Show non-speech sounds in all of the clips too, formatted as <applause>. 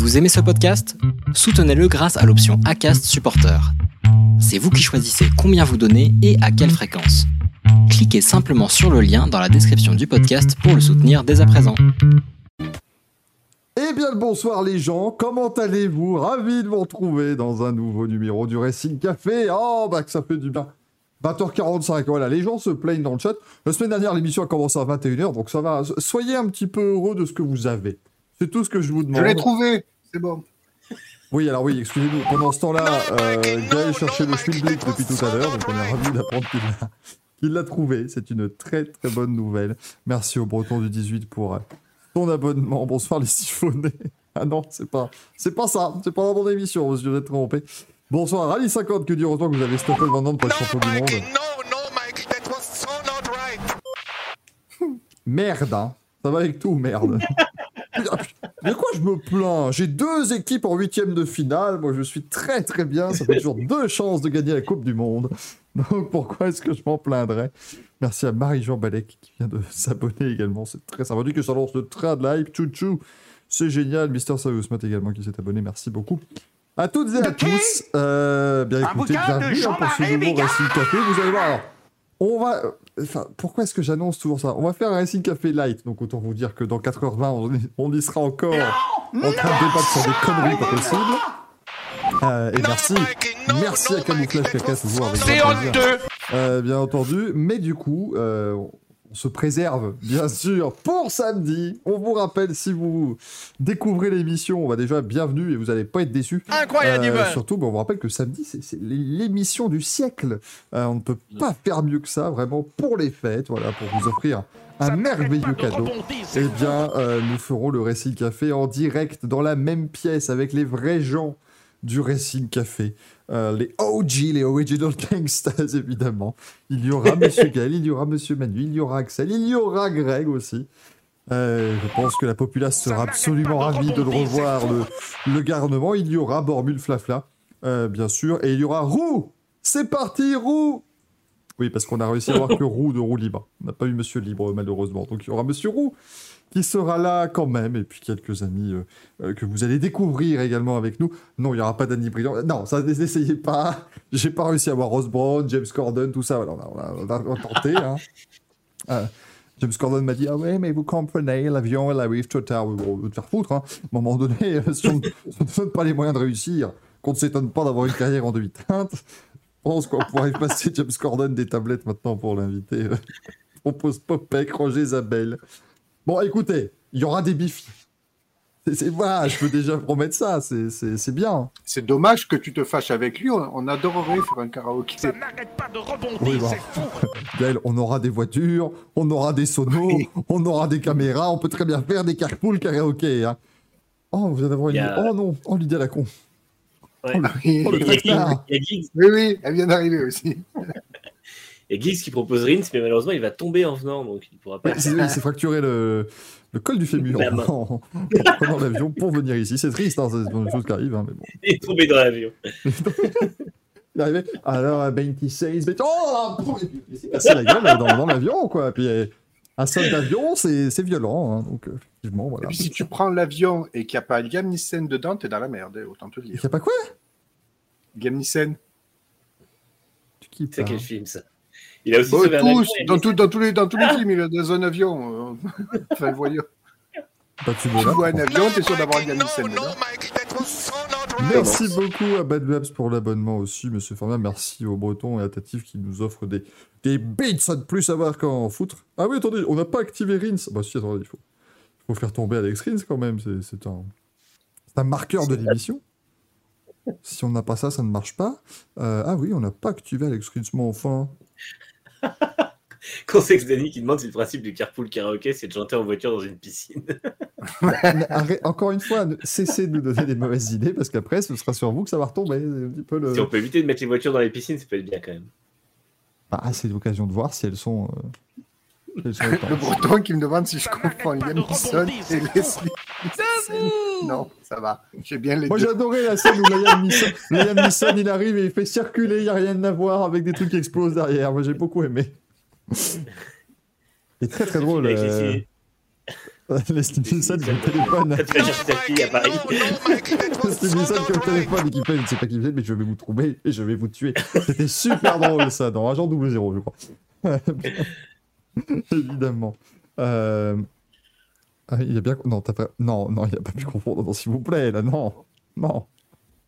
Vous aimez ce podcast? Soutenez-le grâce à l'option ACAST Supporter. C'est vous qui choisissez combien vous donnez et à quelle fréquence. Cliquez simplement sur le lien dans la description du podcast pour le soutenir dès à présent. Eh bien bonsoir les gens, comment allez-vous? Ravi de vous retrouver dans un nouveau numéro du Racing Café. Oh bah que ça fait du bien. 20h45, voilà, les gens se plaignent dans le chat. La semaine dernière, l'émission a commencé à 21h, donc ça va. Soyez un petit peu heureux de ce que vous avez. C'est tout ce que je vous demande. Je l'ai trouvé, c'est bon. Oui, alors oui, excusez-nous. Pendant ce temps-là, euh, Gaël cherchait le Spielblick depuis tout à l'heure, donc on est ravis d'apprendre qu'il l'a, qu'il l'a trouvé. C'est une très très bonne nouvelle. Merci au Breton du 18 pour euh, ton abonnement. Bonsoir les siphonnés. <laughs> Ah non, c'est pas, c'est pas ça. C'est pas dans mon émission, monsieur, vous êtes trompé. Bonsoir Rally 50, que dit heureusement que vous avez stoppé le vendant pour être champion du monde. no, no, Mike, that was so not right. <laughs> Merde, hein. Ça va avec tout, merde. <laughs> De quoi je me plains? J'ai deux équipes en huitième de finale. Moi, je suis très très bien. Ça fait toujours deux chances de gagner la Coupe du Monde. Donc, pourquoi est-ce que je m'en plaindrais? Merci à Marie-Jean Balek qui vient de <laughs> s'abonner également. C'est très sympathique que ça lance le train de live. Chouchou. C'est génial. Mister Saousmat également qui s'est abonné. Merci beaucoup. À toutes et à tous. Euh, bien écoutez, bienvenue pour ce nouveau. Racing Café. Vous allez voir. alors, on va. Enfin, pourquoi est-ce que j'annonce toujours ça? On va faire un Racing Café Light, donc autant vous dire que dans 4h20, on, y- on y sera encore en train de débattre sur des conneries pas possibles. Euh, et merci, merci à Camouflage Caca toujours avec C'est honteux. Euh, bien entendu. Mais du coup, euh, on se préserve, bien <laughs> sûr, pour samedi. On vous rappelle, si vous découvrez l'émission, on va déjà bienvenue et vous n'allez pas être déçus. Incroyable, Euh, surtout, bon, on vous rappelle que samedi, c'est c'est l'émission du siècle. Euh, on ne peut pas faire mieux que ça, vraiment, pour les fêtes, voilà, pour vous offrir un merveilleux cadeau. Eh bien, euh, nous ferons le Racing Café en direct, dans la même pièce, avec les vrais gens du Racing Café. Euh, les OG, les Original <laughs> Gangsters, évidemment. Il y aura Monsieur <laughs> Gaël, il y aura Monsieur Manu, il y aura Axel, il y aura Greg aussi. Euh, je pense que la populace sera absolument ravie de le revoir, le, le garnement. Il y aura Bormule Flafla, euh, bien sûr. Et il y aura Roux C'est parti, Roux Oui, parce qu'on a réussi à avoir que <laughs> Roux de Roux Libre. On n'a pas eu Monsieur Libre, malheureusement. Donc il y aura Monsieur Roux qui sera là quand même. Et puis quelques amis euh, euh, que vous allez découvrir également avec nous. Non, il n'y aura pas d'Annie Brillant. Non, ça, <laughs> n'essayez pas. J'ai pas réussi à avoir Rose Brown, James Corden, tout ça. Voilà, on, a, on a- on a tenté. Hein. <laughs> Euh, James Corden m'a dit Ah ouais, mais vous comprenez, l'avion, elle arrive trop tard. Bon, on veut te faire foutre. Hein. À un moment donné, <laughs> si on ne donne pas les moyens de réussir, qu'on ne s'étonne pas d'avoir une carrière en demi-teinte, je pense qu'on pourrait passer James Corden des tablettes maintenant pour l'inviter. Propose Popek, Roger Isabelle. Bon, écoutez, il y aura des bifs. Voilà, je peux déjà promettre ça, c'est- c'est c'est bien. C'est dommage que tu te fâches avec lui, on, on adorerait faire un karaoké. Ça n'arrête pas de rebondir, Oui, bon. c'est fou. <laughs> Gaël, on aura des voitures, on aura des sonos, Oui. on aura des caméras, on peut très bien faire des carpool karaoké. Hein. Oh, vous allez avoir une... A- Oh non, oh l'idée à la con. Ouais. Oh, le, oh, le il y a Giggs, oui, oui, elle vient d'arriver aussi. <laughs> il a Giggs qui propose Rins, mais malheureusement, il va tomber en venant, donc il pourra pas. Il s'est fracturé le, le col du fémur en, en prenant l'avion pour venir ici. C'est triste, hein, c'est une chose qui arrive, hein, mais bon. Il est tombé dans l'avion. <laughs> Il est arrivé, alors, à 26, mais oh, il s'est cassé la gueule dans, dans l'avion, quoi. Puis, euh, un sol d'avion, c'est violent, hein, donc, euh, effectivement, Et voilà. puis si tu prends l'avion et qu'il n'y a pas Liam Neeson dedans, t'es dans la merde, hein, autant te le Il dire. n'y a pas quoi? Liam qui C'est quel film ça? Il a aussi Bon, sauvé un avion. tous, et dans, lui, tout- dans tous les, dans tous les films, il est dans un avion. euh, <laughs> enfin, voyons. Bah, tu Tu vois un avion, t'es sûr d'avoir not right. Merci beaucoup à Bad Babs pour l'abonnement aussi, monsieur Formia. Merci aux Bretons et à Tatif qui nous offrent des, des bits à ne plus savoir qu'en foutre. Ah oui, attendez, on n'a pas activé Rins. Bah si, attendez, il faut, il faut faire tomber Alex Rins quand même. Un, c'est un marqueur de l'émission. Si on n'a pas ça, ça ne marche pas. Euh, ah oui, on n'a pas activé Alex Rins, mais enfin. <laughs> Conseil Danny qui demande si le principe du carpool karaoké, c'est de chanter en voiture dans une piscine. <laughs> Encore une fois, cessez de nous donner des mauvaises idées parce qu'après, ce sera sur vous que ça va retomber. Un petit peu le... Si on peut éviter de mettre les voitures dans les piscines, ça peut être bien quand même. Ah, c'est l'occasion de voir si elles sont. euh, si elles sont <laughs> Le breton qui me demande si je comprends Liam Neeson et Leslie. Non, ça va. J'ai bien les Moi j'adorais la scène où Liam Neeson, Liam Neeson, il arrive et il fait circuler, il n'y a rien à voir avec des trucs qui explosent derrière. Moi j'ai beaucoup aimé. C'est très très drôle. Euh, Leslie Nielsen qui téléphone. Fille à Paris. Leslie Nielsen qui est au téléphone et qui fait Je ne sais pas qui vous êtes, mais je vais vous trouver et je vais vous tuer. C'était super drôle ça, dans Agent 00, je crois. <laughs> Évidemment. Euh... ah, il a bien. Non, t'as pas... non, non, il a pas pu confondre. Non, s'il vous plaît, là, non. Non.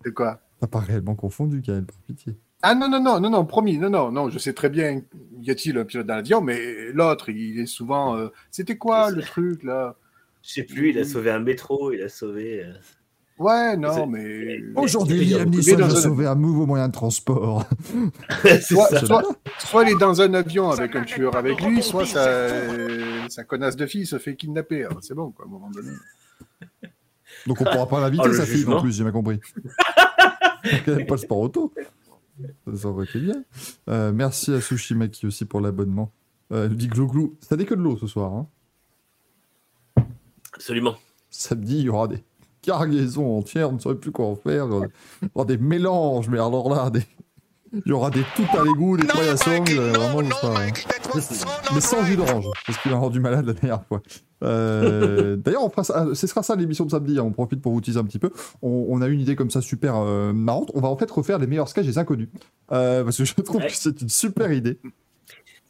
De quoi? T'as pas réellement confondu, Gaël, par pitié. Ah non, non, non, non, non, promis, non, non, non, je sais très bien, y a-t-il un pilote dans l'avion, mais l'autre, il est souvent... euh, C'était quoi le truc, là? Je sais plus, il a sauvé un métro, il a sauvé. euh, Ouais, non, mais... Aujourd'hui, Liam Neeson a un- sauvé un nouveau moyen de transport. <laughs> Soit, ça. soit, soit il est dans un avion avec un tueur avec lui, soit sa, sa connasse de fille se fait kidnapper. Alors, C'est bon, quoi, à un moment donné. Donc on pourra pas <laughs> l'inviter, Oh, sa fille, jugement. en plus, j'ai bien compris. Donc elle n'aime pas le sport auto. Ça aurait été bien. Euh, merci à Sushi Maki aussi pour l'abonnement. Euh, elle dit Glouglou, ça n'est que de l'eau ce soir. Hein. Absolument. Samedi, il y aura des cargaisons entières, on ne saurait plus quoi en faire. Il y aura des, mélanges, mais alors là, des... il y aura des tout à l'égout, des trois à sangles, euh, vraiment, sera- mais sans jus d'orange, parce qu'il m'a rendu malade la dernière fois. Euh, <laughs> D'ailleurs, on ça, ce sera ça l'émission de samedi. hein, on profite pour vous teaser un petit peu. On, on a une idée comme ça super euh, marrante. On va en fait refaire les meilleurs sketchs des inconnus, Euh, parce que je trouve Ouais. que c'est une super idée.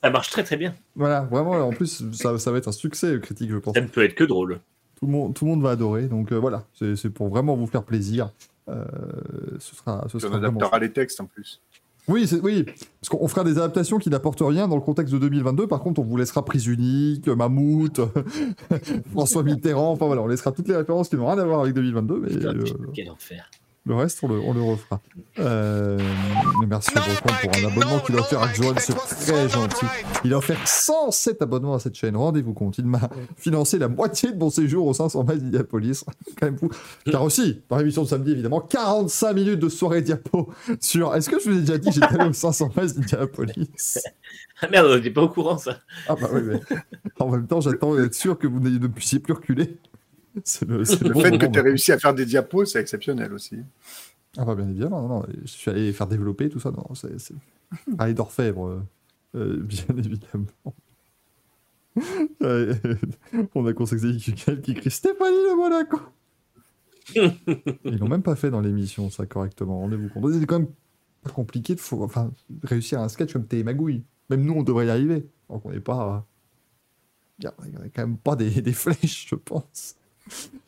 Ça marche très très bien. Voilà, vraiment. En plus, ça, ça va être un succès euh, critique, je pense. Ça ne peut être que drôle. Tout le monde, tout le monde va adorer. Donc euh, voilà, c'est c'est pour vraiment vous faire plaisir. Euh, ce sera, ce sera on vraiment adaptera les textes en plus. Oui, oui, parce qu'on fera des adaptations qui n'apportent rien dans le contexte de 2022. Par contre, on vous laissera Prise Unique, Mammouth, <laughs> François Mitterrand. Enfin voilà, on laissera toutes les références qui n'ont rien à voir avec 2022, mais Putain, euh, quel enfer. Le reste, on le, on le refera. Euh, merci à Breton pour un abonnement qu'il a offert à Johan, c'est très gentil. Il a offert 107 abonnements à cette chaîne. Rendez-vous compte, il m'a financé la moitié de mon séjour au 500 miles d'Indianapolis. <laughs> quand même fou. Car aussi, dans l'émission de samedi, évidemment, 45 minutes de soirée diapo sur. Est-ce que je vous ai déjà dit que j'étais allé au 500 miles d'Indianapolis? Ah merde, on n'était pas au courant ça. Ah bah oui, mais en même temps, j'attends d'être sûr que vous n'ayez- ne puissiez plus reculer. <laughs> C'est le, c'est Le bon fait que tu aies réussi à faire des diapos, c'est exceptionnel aussi. Ah bah bien évidemment, non, non, je suis allé faire développer tout ça, non, c'est... c'est... <laughs> Allez d'orfèvre, euh, euh, bien évidemment. <laughs> Euh, on a conseillé quelqu'un qui crie Stéphanie le Monaco Ils l'ont même pas fait dans l'émission, ça, correctement, rendez-vous compte. C'est quand même compliqué de faut... enfin, réussir un sketch comme Télé Magouille. Même nous, on devrait y arriver. Donc on n'est pas... Il y a a quand même pas des, des flèches, je pense.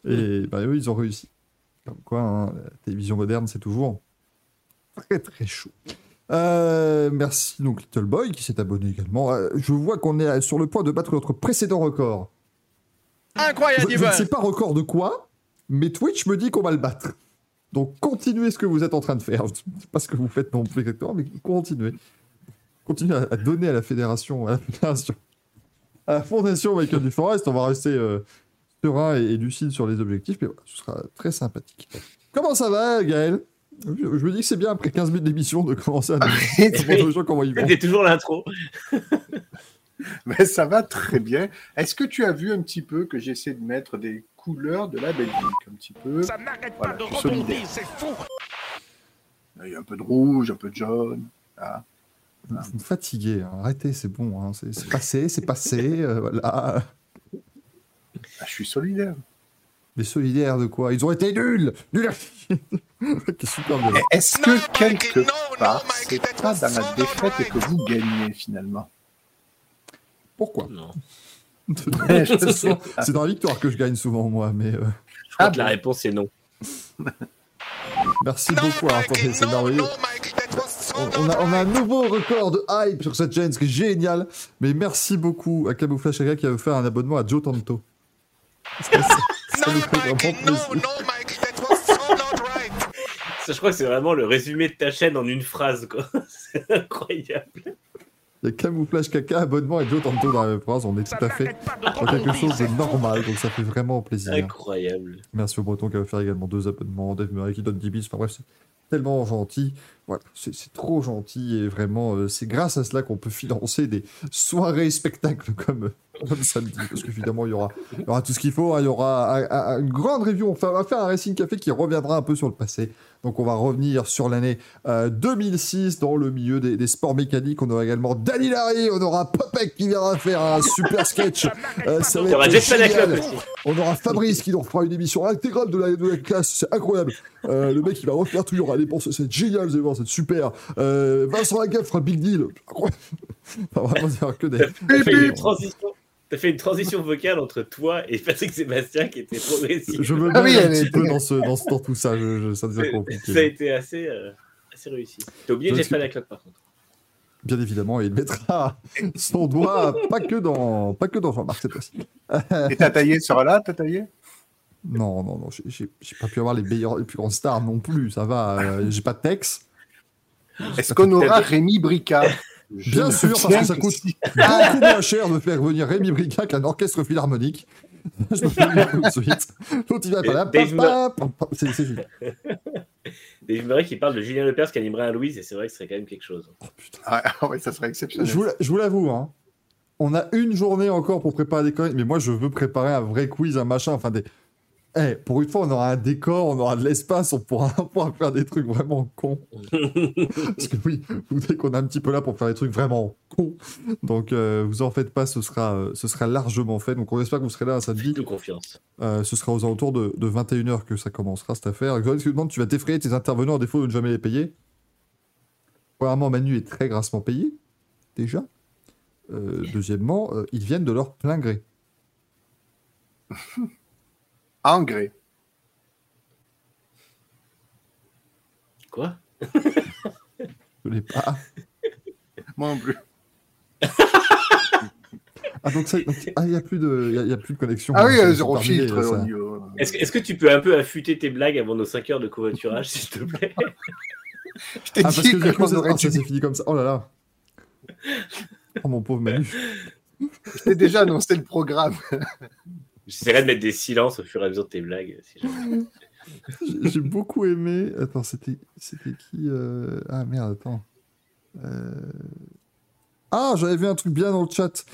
Et bah, eux, ils ont réussi. Comme quoi, hein, la télévision moderne, c'est toujours très très chaud. Euh, merci donc Little Boy qui s'est abonné également. Euh, je vois qu'on est sur le point de battre notre précédent record. Je, Incroyable, je ne sais pas record de quoi, mais Twitch me dit qu'on va le battre. Donc continuez ce que vous êtes en train de faire. <laughs> Je ne sais pas ce que vous faites non plus exactement, mais continuez. Continuez à, à donner à la fédération, à la fédération, à la fondation Michael Duforest. On va rester euh, serein et, et lucide sur les objectifs, mais voilà, ce sera très sympathique. Comment ça va, Gaël? Je, je me dis que c'est bien après 15 minutes d'émission de commencer à demander aux gens comment ils vont. C'était toujours l'intro. <laughs> Mais ça va très bien. Est-ce que tu as vu un petit peu que j'essaie de mettre des couleurs de la Belgique Un petit peu? Ça n'arrête Voilà, pas de rebondir, c'est fou. Il y a un peu de rouge, un peu de jaune. Ah. Vous me fatiguez, hein. arrêtez, c'est bon. hein. C'est c'est passé, c'est passé. euh, voilà. Ah, je suis solidaire. Mais solidaires de quoi? Ils ont été nuls Nuls <laughs> super violent. Et Est-ce Non, que Mike, quelque non, part, non, c'est pas dans la défaite not que vous gagnez finalement? Pourquoi? Non. <laughs> C'est dans la victoire que je gagne souvent, moi, mais euh, Je crois Ah que la réponse est non. <laughs> merci Non, beaucoup. Mike, attendez, c'est non, merveilleux. non, On, a, on a un right. nouveau record de hype sur cette chaîne, ce qui est génial. Mais merci beaucoup à Camouflage Chaka qui a offert un abonnement à Joe Tanto. Non, Mike, non, non, Mike, that was so not right. Ça, je crois que c'est vraiment le résumé de ta chaîne en une phrase, quoi. <laughs> C'est incroyable. Il y a Camouflage Caca, abonnement et Joe Tanto dans la même phrase. On est tout à fait dans quelque chose de normal, donc ça fait vraiment plaisir. Incroyable. Merci au Breton qui a offert également deux abonnements, Dave Murray qui donne 10 bits. Enfin bref, c'est tellement gentil. Voilà, c'est trop gentil et vraiment, euh, c'est grâce à cela qu'on peut financer des soirées spectacles comme, comme <laughs> samedi, parce qu'évidemment, il y aura, il y aura tout ce qu'il faut. hein. Il y aura un- un- une grande review. On va faire un Racing Café qui reviendra un peu sur le passé. Donc, on va revenir sur l'année euh, 2006 dans le milieu des, des sports mécaniques. On aura également Danny Larry, on aura Popek qui viendra faire un super sketch. <laughs> Euh, ça va être génial. On aura Fabrice qui nous fera une émission intégrale de la, de la classe, c'est incroyable. Euh, le mec il va refaire tout, il y aura des pensées, c'est génial, vous allez voir, c'est super. Euh, Vincent Lagaffe fera Big Deal, incroyable. <laughs> Enfin, vraiment, que des. Une transition. T'as fait une transition vocale entre toi et Patrick Sébastien qui était progressive. Je me mets Ah oui, un petit peu dans, ce, dans, ce, dans tout ça, je, je- ça devient Ça a compliqué. été assez, euh, assez réussi. T'as oublié Jeff que- Panaclock par contre. Bien évidemment, et il mettra son doigt pas que dans, pas que dans Jean-Marc cette fois-ci. Et t'as taillé sur là, t'as taillé? Non, non, non, j'ai- pas pu avoir les, meilleurs, les plus grandes stars non plus, ça va, euh, j'ai pas de texte. Est-ce qu'on aura Rémi Bricard? Bien sûr, parce que ça coûte beaucoup moins cher de faire venir Rémi Bricac qu'un orchestre philharmonique. Je me fais tout de suite. L'autre, il va pas là. C'est génial. <laughs> Dave Murray qui parle de Julien Lepers qui animerait un Louise et c'est vrai que ce serait quand même quelque chose. Ah ouais, ça serait exceptionnel. Je vous, la- je vous l'avoue, hein. on a une journée encore pour préparer des conneries, mais moi, je veux préparer un vrai quiz, un machin, enfin des... Eh, pour une fois, on aura un décor, on aura de l'espace, on pourra, <laughs> on pourra faire des trucs vraiment cons. <laughs> Parce que oui, vous savez qu'on est un petit peu là pour faire des trucs vraiment cons. Donc, euh, vous en faites pas, ce sera, euh, ce sera largement fait. Donc, on espère que vous serez là un samedi. Faites-nous confiance. Euh, ce sera aux alentours de, de 21h que ça commencera cette affaire. Xoran, tu vas t'effrayer tes intervenants à défaut de ne jamais les payer? Premièrement, Manu est très grassement payé, déjà. Euh, deuxièmement, euh, ils viennent de leur plein gré. <laughs> Engrais. Quoi? Je l'ai pas. <laughs> Moi non plus. <laughs> Ah, donc ça, ah, il n'y a, plus de- y a, il y a plus de connexion. Ah oui, euh, zéro filtre niveau. Est-ce que, est-ce que tu peux un peu affûter tes blagues avant nos 5 heures de covoiturage, s'il te plaît? <laughs> Je t'ai Ah, parce que du coup, ça, ah, ça s'est fini comme ça. Oh là là. Oh mon pauvre Manu. Je t'ai déjà annoncé le programme. J'essaierai de mettre des silences au fur et à mesure de tes blagues. si. J'ai beaucoup aimé. Attends, c'était qui euh, Ah merde, attends. Euh, Ah, j'avais vu un truc bien dans le chat.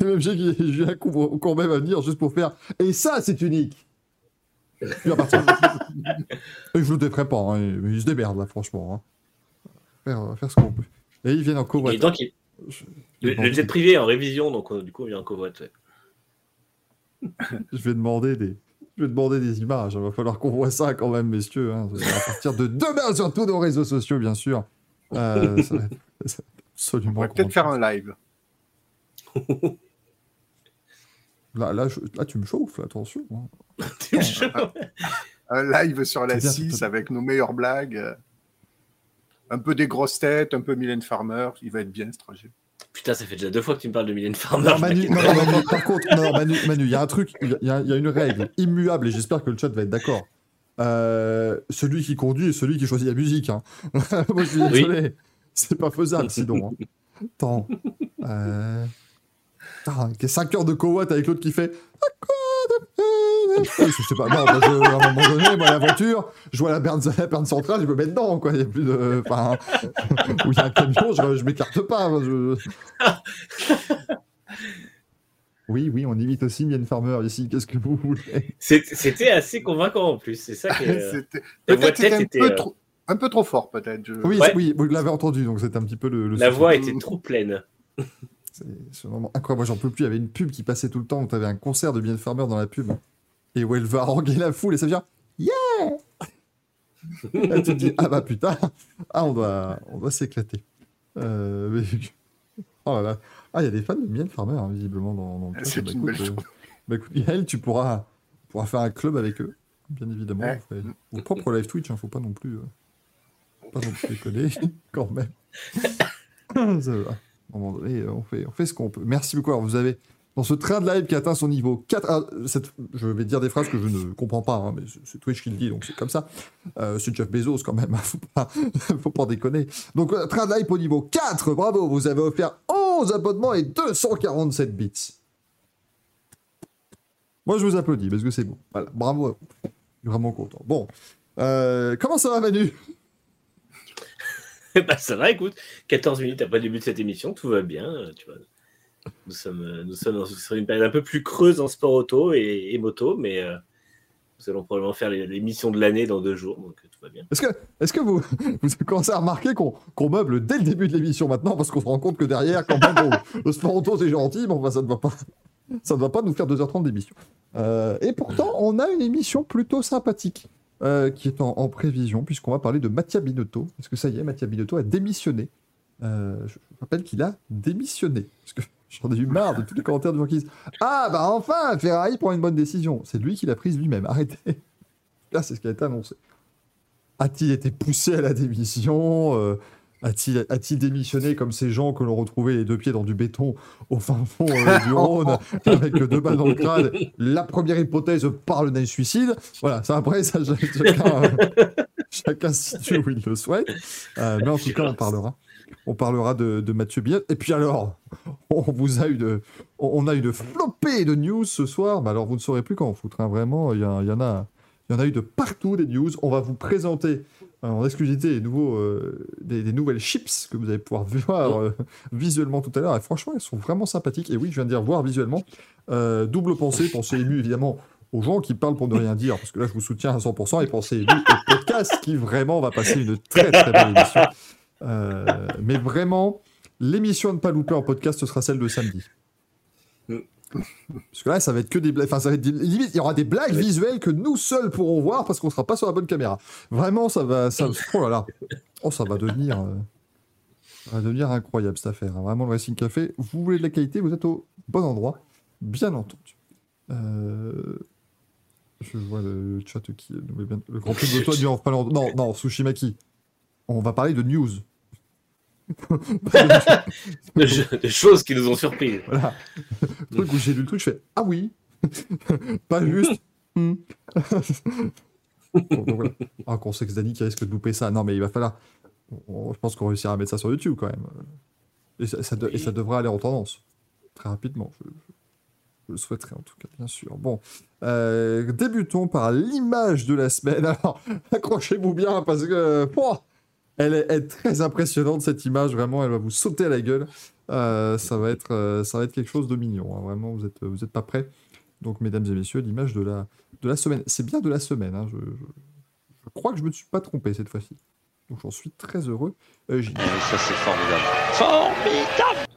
Et <laughs> même j'ai j'ai un coup Courbet va venir juste pour faire. Et ça, c'est unique. Partir. <laughs> Et je le défrais pas, hein, mais il se démerde là, franchement. hein. Faire, faire ce qu'on peut. Et ils viennent en Et donc, il- Je- le, le jet privé est en révision, donc euh, du coup, on vient en covoit. ouais. <laughs> Je vais demander des, je vais demander des images. Il va falloir qu'on voit ça quand même, messieurs. hein. Va À partir de demain sur tous nos réseaux sociaux, bien sûr. Euh, ça va être- ça va être On absolument. pourrait peut-être faire un live. <laughs> Là, là, je- là, tu me chauffes, attention. hein. Un live sur la C'est bien, 6 c'est- avec nos meilleures blagues. Un peu des grosses têtes, un peu Mylène Farmer. Il va être bien ce trajet. Putain, ça fait déjà deux fois que tu me parles de Mylène Farmer. Non, Manu, non, non, Manu, par contre, non, Manu, Manu, il y a un truc, il y a, il y a une règle immuable et j'espère que le chat va être d'accord. Euh, celui qui conduit est celui qui choisit la musique. hein. <laughs> Moi, je suis Oui. désolé. C'est pas faisable sinon. hein. Attends. Euh... Putain, qu'il y a 5 heures de covoit avec l'autre qui fait. Je sais pas. Non, bah, je- à un moment donné, moi, la voiture, je vois la berne, la berne centrale, je me mets dedans. Quoi. Il y a plus de. Enfin. <laughs> Où il y a un camion, je, je m'écarte pas. je- Oui, oui, on imite aussi Mylène Farmer ici. Qu'est-ce que vous voulez? C'était assez convaincant en plus. C'est ça qui est. euh, Peut-être c'était un, était, peu euh, trop- un peu trop fort, peut-être. je- Oui, Ouais. oui, vous l'avez entendu, donc c'est un petit peu le. le La voix était trop pleine. <laughs> C'est vraiment incroyable. Moi, j'en peux plus. Il y avait une pub qui passait tout le temps où tu avais un concert de Mylène Farmer dans la pub et où elle va haranguer la foule et ça vient Yeah Là, tu te dis Ah bah putain, ah, on doit, on doit s'éclater. Euh, mais- Oh là là. Ah, il y a des fans de Mylène Farmer, hein, visiblement, dans, dans le chat. C'est Bah, une écoute, belle euh, chose. bah, écoute, Yael, tu pourras, pourras faire un club avec eux, bien évidemment. Ouais. Vous ferez Vos propres live Twitch, hein, faut pas non plus. euh, pas non plus déconner, <laughs> quand même. <coughs> Ça va. À un moment donné, on fait, on fait ce qu'on peut. Merci beaucoup. Alors, vous avez, dans ce train de live qui atteint son niveau 4, ah, je vais dire des phrases que je ne comprends pas, hein, mais c'est- Twitch qui le dit, donc c'est comme ça. Euh, c'est Jeff Bezos quand même, hein, faut pas, <laughs> faut pas déconner. Donc, euh, train de live au niveau 4, bravo, vous avez offert 11 abonnements et 247 bits. Moi, je vous applaudis parce que c'est bon. Voilà, bravo. Je suis vraiment content. Bon, euh, comment ça va, Manu? <laughs> Bah, ça va, écoute. 14 minutes après le début de cette émission, tout va bien. Tu vois. Nous sommes, nous sommes sur une période un peu plus creuse en sport auto et, moto, mais nous allons probablement faire l'émission de l'année dans deux jours, donc tout va bien. Est-ce que, est que vous, <laughs> vous commencez à remarquer qu'on meuble dès le début de l'émission maintenant, parce qu'on se rend compte que derrière, quand même, le sport auto c'est gentil, bah, ça ne va pas. Ça ne va pas nous faire 2h30 d'émission. et pourtant, on a une émission plutôt sympathique. qui est en, prévision, puisqu'on va parler de Mattia Binotto. Est-ce que ça y est, Mattia Binotto a démissionné? Euh, je rappelle qu'il a démissionné. Parce que j'en ai eu marre de tous les commentaires de gens qui disent Ah, bah enfin, Ferrari prend une bonne décision. C'est lui qui l'a prise lui-même. Arrêtez. Là, c'est ce qui a été annoncé. A-t-il été poussé à la démission euh, A-t-il a démissionné comme ces gens que l'on retrouvait les deux pieds dans du béton au fin fond euh, du Rhône <laughs> avec deux balles dans le crâne? La première hypothèse parle d'un suicide. Voilà, ça après, ça, chacun, <laughs> chacun situe où il le souhaite. mais en tout cas, on parlera on parlera de, Mathieu Biot. Et puis alors, on vous a eu de, on a eu de de news ce soir. alors vous ne saurez plus quand en foutre. Hein. Vraiment, il y, en a, il y en a eu de partout des news. On va vous présenter euh, en exclusivité nouveaux, euh, des, nouvelles chips que vous allez pouvoir <laughs> voir euh, visuellement tout à l'heure. Et franchement, elles sont vraiment sympathiques. Et oui, je viens de dire voir visuellement. double pensée, pensée émue évidemment aux gens qui parlent pour ne rien dire, parce que là je vous soutiens à 100%, et pensez au podcast qui vraiment va passer une très très bonne émission. Euh, mais vraiment, l'émission à ne pas louper en podcast, ce sera celle de samedi. Parce que là, ça va être que des blagues. Enfin, ça va être limite, il y aura des blagues visuelles que nous seuls pourrons voir parce qu'on sera pas sur la bonne caméra. Vraiment, ça va. Ça... Oh là là. Oh, ça va devenir. Euh, ça va devenir incroyable cette affaire. Vraiment, le Racing Café, vous voulez de la qualité, vous êtes au bon endroit. Bien entendu. Euh, je vois le chat qui. Le grand prix de toi du Non, non, Sushimaki. On va parler de news <laughs> de, choses qui nous ont surpris. Voilà. Le truc où j'ai lu le truc, je fais Ah oui <laughs> Pas juste. <laughs> Hmm. bon, voilà. Sait que Dani qui risque de louper ça. Non, mais il va falloir. Je pense qu'on réussira à mettre ça sur YouTube quand même. Et ça, et ça devrait aller en tendance. Très rapidement. Je, le souhaiterais en tout cas, bien sûr. Bon, euh, débutons par l'image de la semaine. Alors, accrochez-vous bien parce que. Elle est, très impressionnante cette image, vraiment, elle va vous sauter à la gueule. Euh, ça, va être, euh, ça va être quelque chose de mignon, hein. vraiment, vous n'êtes vous êtes pas prêts. Donc, mesdames et messieurs, l'image de la, de la semaine. C'est bien de la semaine, hein. je, crois que je ne me suis pas trompé cette fois-ci. Donc, j'en suis très heureux. Euh, ça, c'est formidable. Formidable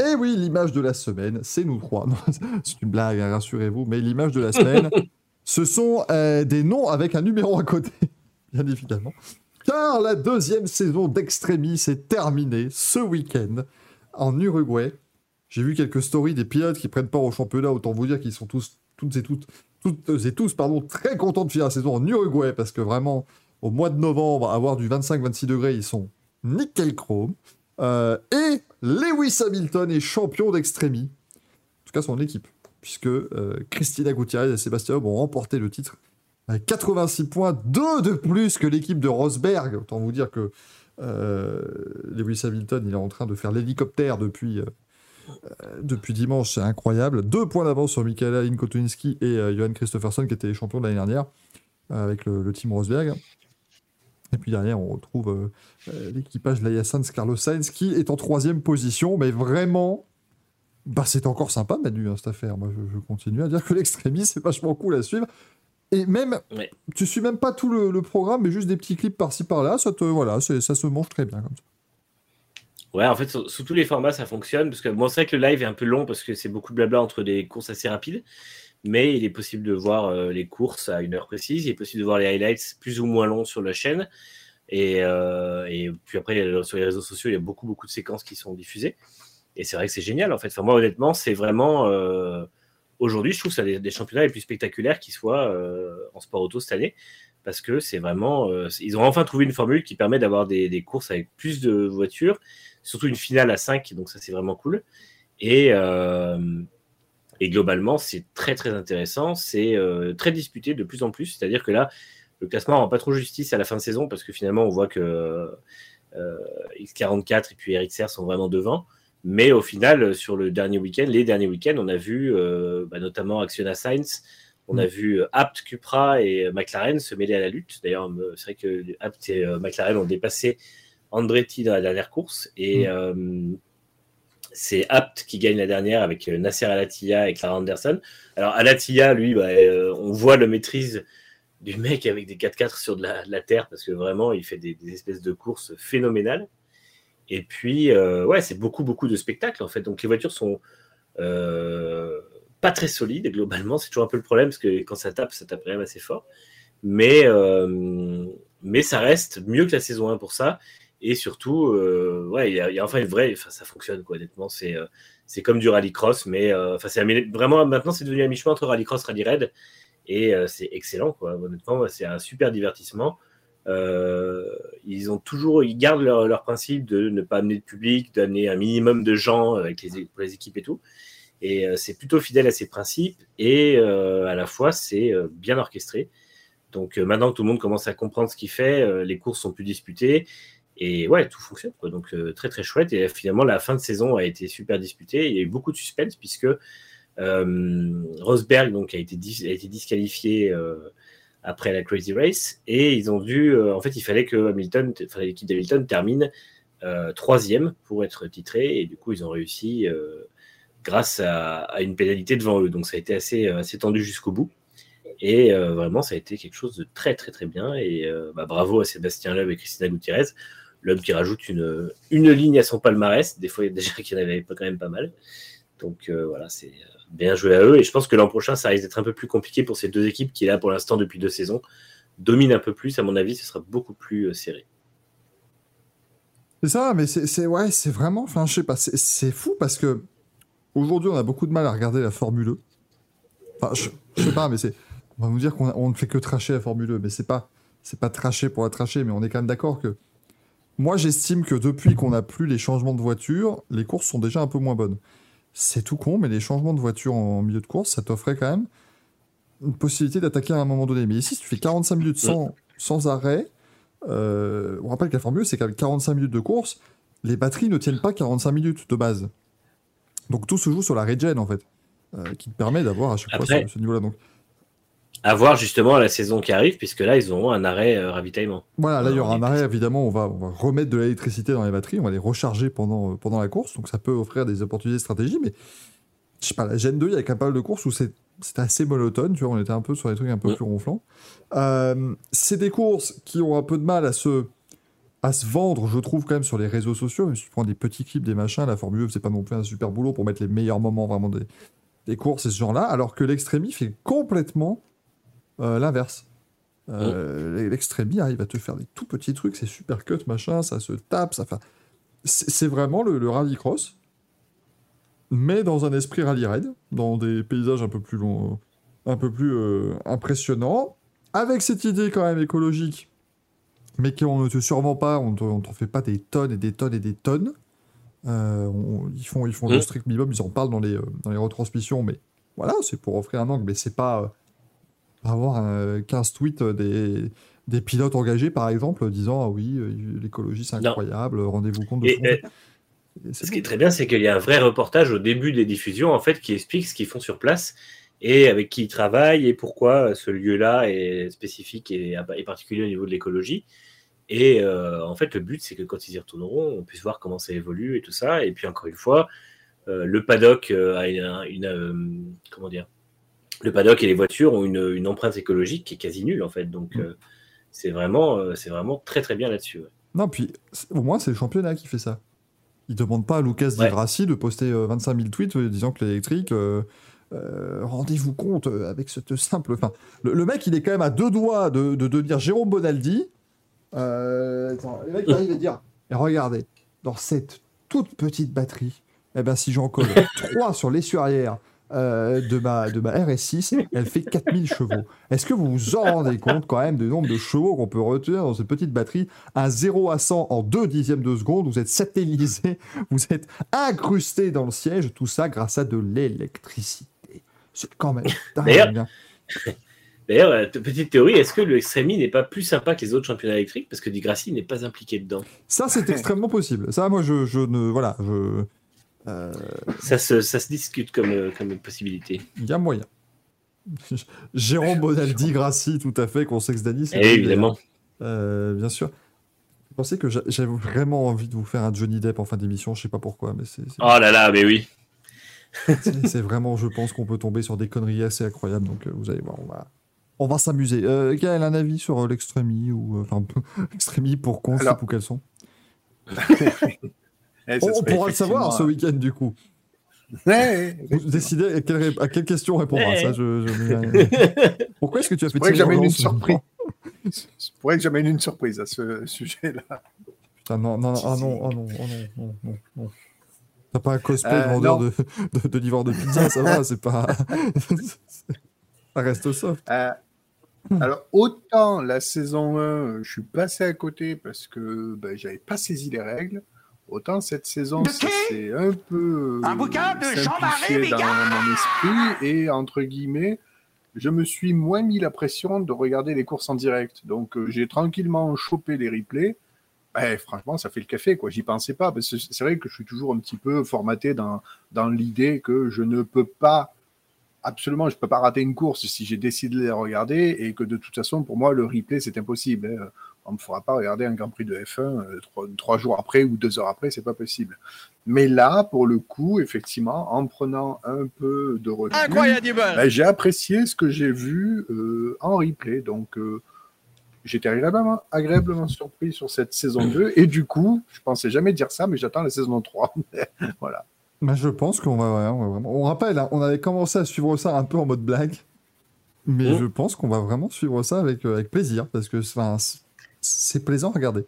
et oui, l'image de la semaine, c'est nous trois. <laughs> C'est une blague, hein, rassurez-vous, mais l'image de la semaine, <laughs> ce sont des noms avec un numéro à côté, <laughs> bien évidemment car la deuxième saison d'Extremis est terminée ce week-end en Uruguay. J'ai vu quelques stories des pilotes qui prennent part au championnat, autant vous dire qu'ils sont tous, toutes et toutes, toutes et tous, pardon, très contents de finir la saison en Uruguay, parce que vraiment, au mois de novembre, avoir du 25-26 degrés, ils sont nickel chrome. Euh, et Lewis Hamilton est champion d'Extremis, en tout cas son équipe, puisque euh, Christina Gutiérrez et Sébastien ont remporté le titre 86 points, deux de plus que l'équipe de Rosberg. Autant vous dire que euh, Lewis Hamilton, il est en train de faire l'hélicoptère depuis, euh, euh, depuis dimanche, c'est incroyable. Deux points d'avance sur Michaela Inkotoninski et Johan Christopherson, qui étaient les champions de l'année dernière, avec le, team Rosberg. Et puis derrière, on retrouve l'équipage de la Carlos Sainz, qui est en troisième position, mais vraiment, bah, c'est encore sympa, Manu, hein, cette affaire. Moi, je, je continue à dire que l'extrémiste, c'est vachement cool à suivre. Et même, tu suis même pas tout le, programme, mais juste des petits clips par-ci par-là, ça, te, voilà, ça se mange très bien comme ça. Ouais, en fait, sous, tous les formats, ça fonctionne. Parce que bon, c'est vrai que le live est un peu long parce que c'est beaucoup de blabla entre des courses assez rapides. Mais il est possible de voir euh, les courses à une heure précise. Il est possible de voir les highlights plus ou moins longs sur la chaîne. Et, euh, et puis après, sur les réseaux sociaux, il y a beaucoup, beaucoup de séquences qui sont diffusées. Et c'est vrai que c'est génial, en fait. Enfin, moi, honnêtement, c'est vraiment. Euh, aujourd'hui, je trouve que c'est des, championnats les plus spectaculaires qui soient euh, en sport auto cette année, parce que c'est vraiment, euh, ils ont enfin trouvé une formule qui permet d'avoir des, courses avec plus de voitures, surtout une finale à 5, donc ça c'est vraiment cool. Et, euh, et globalement, c'est très très intéressant, c'est très disputé de plus en plus, c'est-à-dire que là, le classement rend pas trop justice à la fin de saison, parce que finalement, on voit que X44 et puis RXR sont vraiment devant. Mais au final, sur le dernier week-end, les derniers week-ends, on a vu euh, bah, notamment Actiona Sainz, on a mm. vu euh, Apt, Cupra et euh, McLaren se mêler à la lutte. D'ailleurs, c'est vrai que Apt et McLaren ont dépassé Andretti dans la dernière course. Et, mm. c'est Apt qui gagne la dernière avec euh, Nasser Alatia et Clara Anderson. Alors Alatia, lui, bah, euh, on voit le maîtrise du mec avec des 4x4 sur de la, de la terre parce que vraiment, il fait des, des espèces de courses phénoménales. Et puis, euh, ouais, c'est beaucoup, beaucoup de spectacles en fait. Donc les voitures sont euh, pas très solides globalement. C'est toujours un peu le problème parce que quand ça tape, ça tape quand même assez fort. Mais, euh, mais ça reste mieux que la saison 1 pour ça. Et surtout, ouais, il y, a- enfin une vraie, enfin, ça fonctionne quoi. Honnêtement, c'est c'est comme du rallycross, mais c'est vraiment maintenant c'est devenu un mi-chemin entre rallycross, rally raid, et c'est excellent quoi. Honnêtement, c'est un super divertissement. Euh, ils ont toujours, ils gardent leur, principe de ne pas amener de public, d'amener un minimum de gens avec les, pour les équipes et tout. Et euh, c'est plutôt fidèle à ces principes et euh, à la fois c'est euh, bien orchestré. Donc euh, maintenant que tout le monde commence à comprendre ce qu'il fait, euh, les courses sont plus disputées et ouais, tout fonctionne. Donc euh, très très chouette. Et finalement, la fin de saison a été super disputée. Il y a eu beaucoup de suspense puisque euh, Rosberg donc a été, disqualifié euh, après la Crazy Race et ils ont dû, euh, en fait, il fallait que Hamilton, enfin l'équipe d'Hamilton termine euh, troisième pour être titré et du coup ils ont réussi euh, grâce à, une pénalité devant eux. Donc ça a été assez, assez tendu jusqu'au bout. Et vraiment, ça a été quelque chose de très très très bien. Et bah, bravo à Sébastien Loeb et Christina Gutiérrez. Loeb qui rajoute une, une ligne à son palmarès. Des fois, déjà qu'il y en avait pas, quand même pas mal. Donc euh, voilà, c'est euh, bien joué à eux. Et je pense que l'an prochain, ça risque d'être un peu plus compliqué pour ces deux équipes qui, là, pour l'instant, depuis deux saisons, dominent un peu plus. À mon avis, ce sera beaucoup plus euh, serré. C'est ça, mais c'est ouais, vraiment, enfin, je sais c'est fou parce que aujourd'hui, on a beaucoup de mal à regarder la Formule 1. Enfin, je, sais pas, mais on va nous dire qu'on on ne fait que tracher la Formule 1, mais c'est pas, c'est pas tracher pour la tracher, mais on est quand même d'accord que moi, j'estime que depuis qu'on n'a plus les changements de voiture, les courses sont déjà un peu moins bonnes. C'est tout con, mais les changements de voiture en milieu de course, ça t'offrait quand même une possibilité d'attaquer à un moment donné. Mais ici, si tu fais 45 minutes sans, sans arrêt, euh, on rappelle que la Formule 1, c'est qu'avec 45 minutes de course, les batteries ne tiennent pas 45 minutes de base. Donc tout se joue sur la regen, en fait, euh, qui te permet d'avoir à chaque Après- fois ce, ce niveau-là. Donc À voir justement la saison qui arrive, puisque là, ils auront un arrêt euh, ravitaillement. voilà, là, il y aura un arrêt, évidemment, on va, on va remettre de l'électricité dans les batteries, on va les recharger pendant, euh, pendant la course, donc ça peut offrir des opportunités de stratégie, mais je sais pas, la Gen 2, il y a quand même pas mal de courses où c'est- c'était assez monotone, tu vois, on était un peu sur des trucs un peu Ouais. plus ronflants. Euh, c'est des courses qui ont un peu de mal à se, à se vendre, je trouve, quand même, sur les réseaux sociaux. Si tu prends des petits clips, des machins, la Formule 1, c'est pas non plus un super boulot pour mettre les meilleurs moments vraiment des, des courses et ce genre-là, alors que l'Extremi fait complètement euh, l'inverse. Euh, L'Extremi arrive à te faire des tout petits trucs, c'est super cut, machin, ça se tape, ça fait. C'est vraiment le, le rallycross, mais dans un esprit rally raid, dans des paysages un peu plus longs, un peu plus euh, impressionnants, avec cette idée quand même écologique, mais qu'on ne te survend pas, on ne t'en fait pas des tonnes et des tonnes et des tonnes. Euh, on- ils font, ils font le Mhm. strict minimum, ils en parlent dans les, dans les retransmissions, mais voilà, c'est pour offrir un angle, mais c'est pas avoir euh, 15 tweets euh, des, des pilotes engagés, par exemple, disant Ah oui, euh, l'écologie c'est incroyable, rendez-vous compte de Et, ce euh, qui est très bien, c'est qu'il y a un vrai reportage au début des diffusions, en fait, qui explique ce qu'ils font sur place et avec qui ils travaillent et pourquoi ce lieu-là est spécifique et, et particulier au niveau de l'écologie. Et euh, en fait, le but, c'est que quand ils y retourneront, on puisse voir comment ça évolue et tout ça. Et puis, encore une fois, euh, le paddock euh, a une, une, euh, comment dire, le paddock et les voitures ont une, une empreinte écologique qui est quasi nulle, en fait. Donc, Mm. euh, c'est vraiment, euh, c'est vraiment très très bien là-dessus. ouais. Non, puis au moins c'est le championnat qui fait ça. Il demande pas à Lucas Ouais. Grassi de poster euh, 25 000 tweets euh, disant que l'électrique, euh, euh, rendez-vous compte euh, avec cette simple. Enfin, le, le mec, il est quand même à deux doigts de, de devenir Jérôme Bonaldi. Euh, attends, le mec arrive à dire <laughs> Et regardez, dans cette toute petite batterie, eh ben, si j'en colle <laughs> 3 sur l'essuie arrière euh, de, ma, de ma RS6, elle fait 4000 chevaux. Est-ce que vous vous en rendez compte quand même du nombre de chevaux qu'on peut retenir dans cette petite batterie Un 0 à 100 en 2 dixièmes de seconde, vous êtes satellisé, vous êtes incrusté dans le siège, tout ça grâce à de l'électricité. C'est quand même D'ailleurs, dingue. hein. <laughs> D'ailleurs, euh, t- petite théorie, est-ce que le Extremi n'est pas plus sympa que les autres championnats électriques? Parce que Di Grassi n'est pas impliqué dedans Ça, c'est extrêmement possible. Ça, moi, je, je ne. Voilà, je. Euh, ça se, ça se discute comme, euh, comme possibilité. Il y a moyen. <laughs> Jérôme Bonaldi, Grassi, tout à fait, qu'on sait que Dani, Eh, évidemment. Euh, bien sûr. Je pensais que j'a- j'avais vraiment envie de vous faire un Johnny Depp en fin d'émission, je sais pas pourquoi, mais c'est Oh là là, mais oui. c'est- vraiment, je pense qu'on peut tomber sur des conneries assez incroyables, donc vous allez voir, on va, on va s'amuser. Euh, Gaël, un avis sur l'extrémie ou euh, enfin <laughs> pour pour quelles sont? <laughs> Eh, On, pourra le savoir ce effectivement- week-end du coup. Ouais, Vous décidez à quelle, ré- à quelle question répondre à ça. Je, je- <laughs> Pourquoi est-ce que tu as fait pourrait que j'amène une surprise. Je pourrais que j'amène une surprise à ce sujet-là. <laughs> Putain, non, non, non, ah non, ah non, ah non, non, non, non. T'as pas un cosplay de Euh, vendeur non. de, de, de livreur de pizza, ça va, c'est pas. <laughs> ça reste soft. Euh, alors, autant la saison 1, je suis passé à côté parce que ben, j'avais pas saisi les règles, autant cette saison, s'est un peu Un bouquin de simplifié dans mon esprit et entre guillemets, je me suis moins mis la pression de regarder les courses en direct. Donc, euh, j'ai tranquillement chopé les replays. Ben, franchement, ça fait le café, quoi. J'y pensais pas. Parce que c'est vrai que je suis toujours un petit peu formaté dans, dans l'idée que je ne peux pas absolument, je peux pas rater une course si j'ai décidé de les regarder et que de toute façon, pour moi, le replay, c'est impossible. hein. On ne me fera pas regarder un Grand Prix de F1 euh, trois, trois jours après ou deux heures après, c'est pas possible. Mais là, pour le coup, effectivement, en prenant un peu de recul, ben, j'ai apprécié ce que j'ai vu euh, en replay. Donc, euh, j'étais agréablement, agréablement surpris sur cette saison 2. Et du coup, je pensais jamais dire ça, mais j'attends la saison 3. <laughs> voilà. Bah, je pense qu'on va, ouais, on va vraiment. On rappelle, hein, on avait commencé à suivre ça un peu en mode blague, mais Mm. je pense qu'on va vraiment suivre ça avec, euh, avec plaisir parce que enfin, c'est- plaisant à regarder.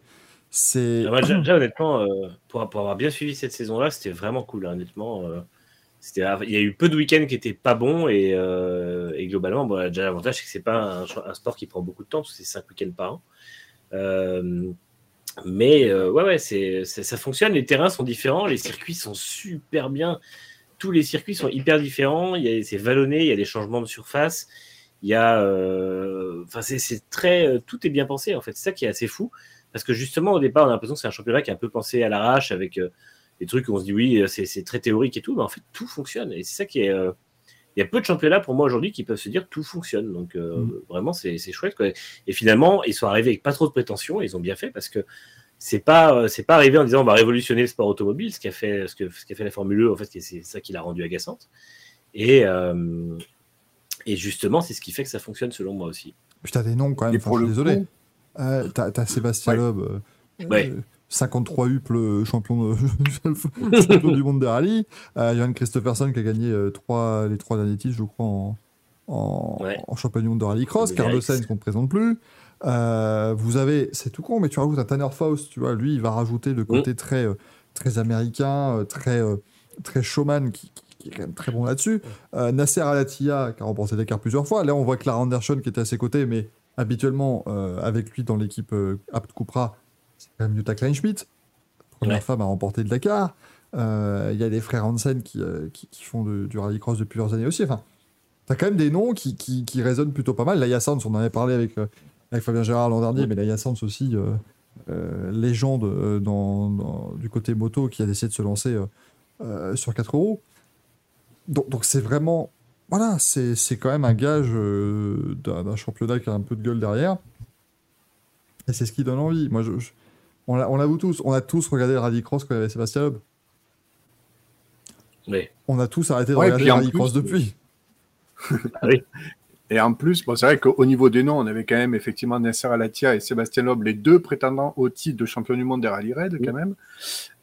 C'est. Ah, moi, <clears throat> déjà, honnêtement, euh, pour, pour avoir bien suivi cette saison-là, c'était vraiment cool, hein, honnêtement. euh, c'était, il y a eu peu de week-ends qui étaient pas bons et, euh, et globalement, bon, déjà l'avantage c'est que c'est pas un, un sport qui prend beaucoup de temps, parce que c'est 5 week-ends par an. Mais ouais, ouais, c'est, c'est- ça fonctionne. Les terrains sont différents, les circuits sont super bien. Tous les circuits sont hyper différents. Il y a, c'est vallonné, il y a des changements de surface. Il y a, euh, enfin, c'est, très, euh, tout est bien pensé en fait. C'est ça qui est assez fou. Parce que justement, au départ, on a l'impression que c'est un championnat qui est un peu pensé à l'arrache avec euh, des trucs où on se dit oui, euh, c'est très théorique et tout, mais en fait, tout fonctionne. Et c'est ça qui est. euh, Il y a peu de championnats pour moi aujourd'hui qui peuvent se dire tout fonctionne. Donc euh, Mm. vraiment, c'est c'est chouette. Quoi. Et finalement, ils sont arrivés avec pas trop de prétention. Ils ont bien fait parce que c'est pas euh, c'est pas arrivé en disant on va révolutionner le sport automobile, ce qu'a fait ce que ce qu'a fait la Formule 1. En fait, c'est ça qui l'a rendu agaçante. Et euh, et justement, c'est ce qui fait que ça fonctionne selon moi aussi. Putain, des noms quand même. Enfin, je suis désolé. coup, Euh, T'as t'as Sébastien Ouais. Loeb, euh, Ouais. euh, 53 Huple, champion, de- <laughs> champion du monde des rallyes. Euh, Johan Christopherson qui a gagné euh, trois, les trois derniers titres, je crois, en, en, Ouais. en champion du monde de rallycross. Carlos. Sainz qu'on ne présente plus. Euh, vous avez, c'est tout con, mais tu rajoutes un Tanner Faust, tu vois, lui, il va rajouter le côté très, euh, très américain, euh, très, euh, très showman qui, qui- qui est quand même très bon là-dessus. Euh, Nasser Al-Attiyah qui a remporté l'écart plusieurs fois. Là, on voit Clara Anderson qui était à ses côtés, mais habituellement, euh, avec lui dans l'équipe euh, Abt Cupra, c'est quand même Jutta Kleinschmidt, première Ouais. femme à remporter le Dakar. Euh, Il y a les frères Hansen qui, qui, qui font de- du rallycross depuis plusieurs années aussi. Enfin, t'as quand même des noms qui, qui, qui résonnent plutôt pas mal. Laia Sanz, on en avait parlé avec, avec Fabien Gérard l'an dernier, mais Laia Sanz aussi, euh, légende euh, dans, dans- du côté moto qui a décidé de se lancer euh, sur 4 roues. Donc donc c'est vraiment. Voilà, c'est c'est quand même un gage euh, d'un d'un championnat qui a un peu de gueule derrière. Et c'est ce qui donne envie. Moi, je, je- on l'a- on l'avoue tous. On a tous regardé le rallycross quand il y avait Sébastien Loeb. On a tous arrêté de Ouais, regarder le rallycross plus, depuis. <laughs> Et en plus, bon, c'est vrai qu'au niveau des noms, on avait quand même effectivement Nasser Alatia et Sébastien Loeb, les deux prétendants au titre de champion du monde des rallye raid quand même.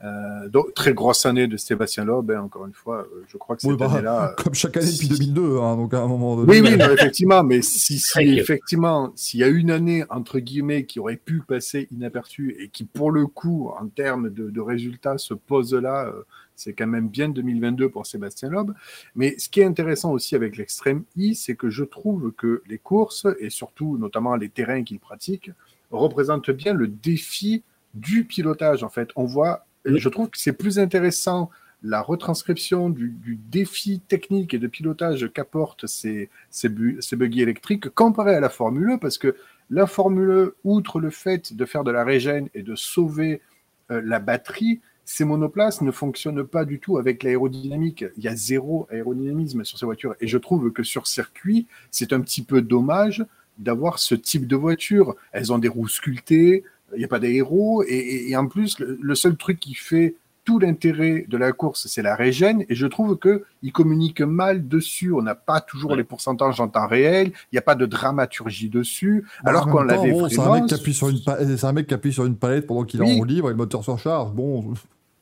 Euh, donc, très grosse année de Sébastien Loeb, hein, encore une fois. euh, Je crois que cette Oui, bah, année-là. <laughs> euh, Comme chaque année depuis 2002, hein, donc à un moment donné. Oui, oui, non, effectivement, mais si, si effectivement, s'il y a une année, entre guillemets, qui aurait pu passer inaperçue et qui, pour le coup, en termes de, de résultats, se pose là, euh, c'est quand même bien 2022 pour Sébastien Loeb. Mais ce qui est intéressant aussi avec l'extrême I, c'est que je trouve que les courses, et surtout, notamment les terrains qu'il pratique, représentent bien le défi du pilotage, en fait. On voit, je trouve que c'est plus intéressant la retranscription du, défi technique et de pilotage qu'apportent ces, ces buggy électriques comparé à la Formule 1, parce que la Formule 1, outre le fait de faire de la régène et de sauver euh, la batterie, ces monoplaces ne fonctionnent pas du tout avec l'aérodynamique. Il y a zéro aérodynamisme sur ces voitures. Et je trouve que sur circuit, c'est un petit peu dommage d'avoir ce type de voiture. Elles ont des roues sculptées, il n'y a pas des héros, et, en plus, le, le seul truc qui fait tout l'intérêt de la course, c'est la régène, et je trouve que ils communiquent mal dessus. On n'a pas toujours Ouais. les pourcentages en temps réel, il n'y a pas de dramaturgie dessus, alors Bah, En qu'on l'avait bon, C'est un, vraiment. mec qui appuie sur une pa- c'est un mec qui appuie sur une palette pendant qu'il est Oui. en roue libre et le moteur surcharge. Bon,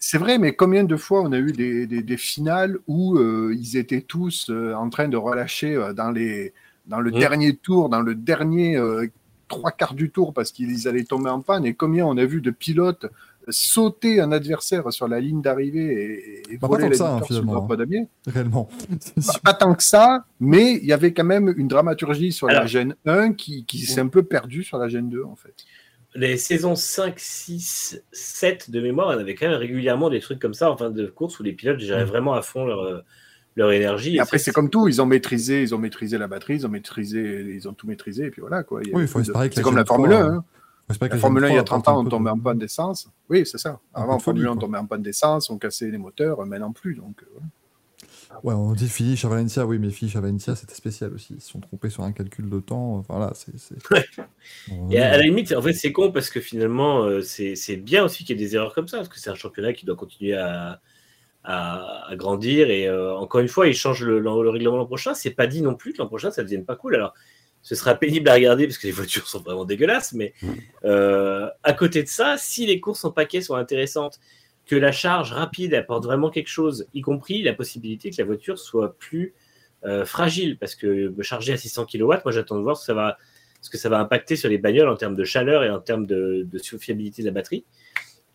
C'est vrai, mais combien de fois on a eu des, des, des finales où euh, ils étaient tous euh, en train de relâcher euh, dans, les, dans le Mm. dernier tour, dans le dernier euh, trois quarts du tour parce qu'ils allaient tomber en panne Et combien on a vu de pilotes sauter un adversaire sur la ligne d'arrivée et, et Bah, pas voler tant la que ça, hein, victoire sur damier réellement. Bah, Pas tant que ça, mais il y avait quand même une dramaturgie sur la gêne 1 qui, qui s'est un peu perdue sur la gêne 2 en fait. Les saisons 5, 6, 7 de mémoire, on avait quand même régulièrement des trucs comme ça en fin de course où les pilotes géraient Mm. vraiment à fond leur, euh, leur énergie. Et Et après, c'est comme tout, ils ont maîtrisé, ils ont maîtrisé la batterie, ils ont maîtrisé, ils ont tout maîtrisé, et puis voilà quoi. Oui, C'est la comme la Formule 1. 3, hein. J'espère que La Formule 1, il y a Gen 3 30 ans, on tombait en panne d'essence. Oui, c'est ça. Avant, en Formule folie, 1, on tombait en panne d'essence, on cassait les moteurs, maintenant plus. Donc, euh, Ouais, on dit finish à Valencia, oui, mais finish à Valencia, c'était spécial aussi. Ils se sont trompés sur un calcul de temps. Enfin, là, c'est. Ouais. Et à, à la limite, en fait, c'est con parce que finalement, euh, c'est bien aussi qu'il y ait des erreurs comme ça, parce que c'est un championnat qui doit continuer à, à, à grandir. Et euh, encore une fois, ils changent le, le- le règlement l'an prochain. C'est pas dit non plus que l'an prochain, ça devienne pas cool. Alors, ce sera pénible à regarder parce que les voitures sont vraiment dégueulasses. Mais euh, à côté de ça, si les courses en paquet sont intéressantes, que la charge rapide apporte vraiment quelque chose, y compris la possibilité que la voiture soit plus euh, fragile, parce que me charger à 600 kW, moi j'attends de voir ce que ça va, ce que ça va impacter sur les bagnoles en termes de chaleur et en termes de, de fiabilité de la batterie.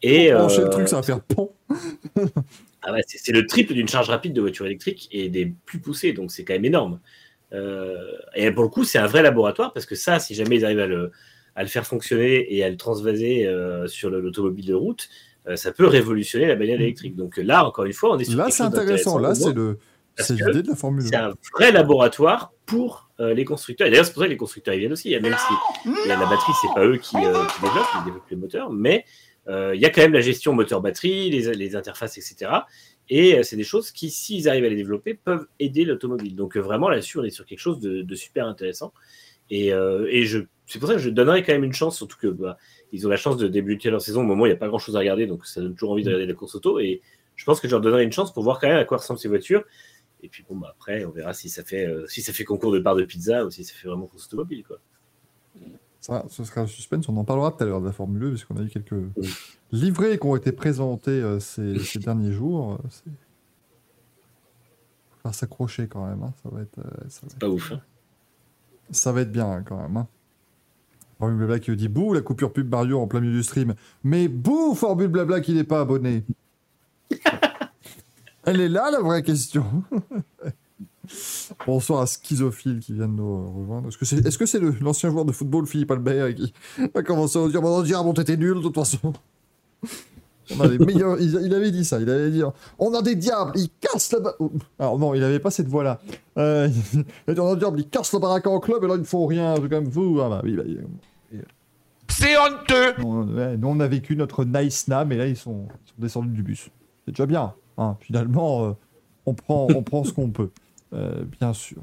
Et le euh, truc, ça va faire pont. <laughs> ah ouais, c'est le triple d'une charge rapide de voiture électrique et des plus poussées, donc c'est quand même énorme. Euh, et pour le coup, c'est un vrai laboratoire parce que ça, si jamais ils arrivent à le, à le faire fonctionner et à le transvaser euh, sur le- l'automobile de route, ça peut révolutionner la bagnole électrique. Donc là, encore une fois, on est sur Là, c'est intéressant. Là, c'est le. C'est l'idée de la Formule 1. C'est un vrai laboratoire pour euh, les constructeurs. Et d'ailleurs, c'est pour ça que les constructeurs ils viennent aussi. Même si la, la batterie, c'est pas eux qui, euh, qui développent, ils développent les moteurs, mais euh, il y a quand même la gestion moteur-batterie, les, les interfaces, etc. Et euh, c'est des choses qui, s'ils arrivent à les développer, peuvent aider l'automobile. Donc euh, vraiment, là-dessus, on est sur quelque chose de, de super intéressant. Et, euh, et je, c'est pour ça que je donnerais quand même une chance, surtout que bah, ils ont la chance de débuter leur saison au moment où il n'y a pas grand-chose à regarder, donc ça donne toujours envie de regarder la course auto. Et je pense que je leur donnerais une chance pour voir quand même à quoi ressemblent ces voitures. Et puis bon, bah, après, on verra si ça fait, euh, si ça fait concours de part de pizza ou si ça fait vraiment course automobile. Quoi. Ça, ce sera un suspense. On en parlera tout à l'heure de la Formule 2, parce qu'on a eu quelques livrets qui ont été présentés euh, ces, ces derniers jours. euh, C'est. Faut faire s'accrocher quand même. hein. Ça, va être, euh, ça, va Pas ouf. hein. ça va être bien hein, quand même. Hein. Formule Blabla qui dit bouh la coupure pub Mario en plein milieu du stream. Mais bouh Formule Blabla qui n'est pas abonné. <laughs> Elle est là la vraie question. <laughs> Bonsoir à Schizophile qui vient de nous rejoindre. Est-ce que c'est est -ce l'ancien joueur de football Philippe Albert qui a commencé à nous dire Bon, t'étais nul de toute façon. On a les meilleurs. Il, il avait dit ça. Il avait dit On a des diables, ils cassent la. Alors non, il avait pas cette voix-là. Euh, <laughs> il a dit On a des diables, ils cassent la baraque en club et là ils ne font rien. C'est comme vous. Ah bah oui, bah, il- C'est honteux on, nous, on a vécu notre nice nam et là, ils sont, ils sont descendus du bus. C'est déjà bien. hein. Finalement, euh, on prend, on prend ce qu'on peut, euh, bien sûr.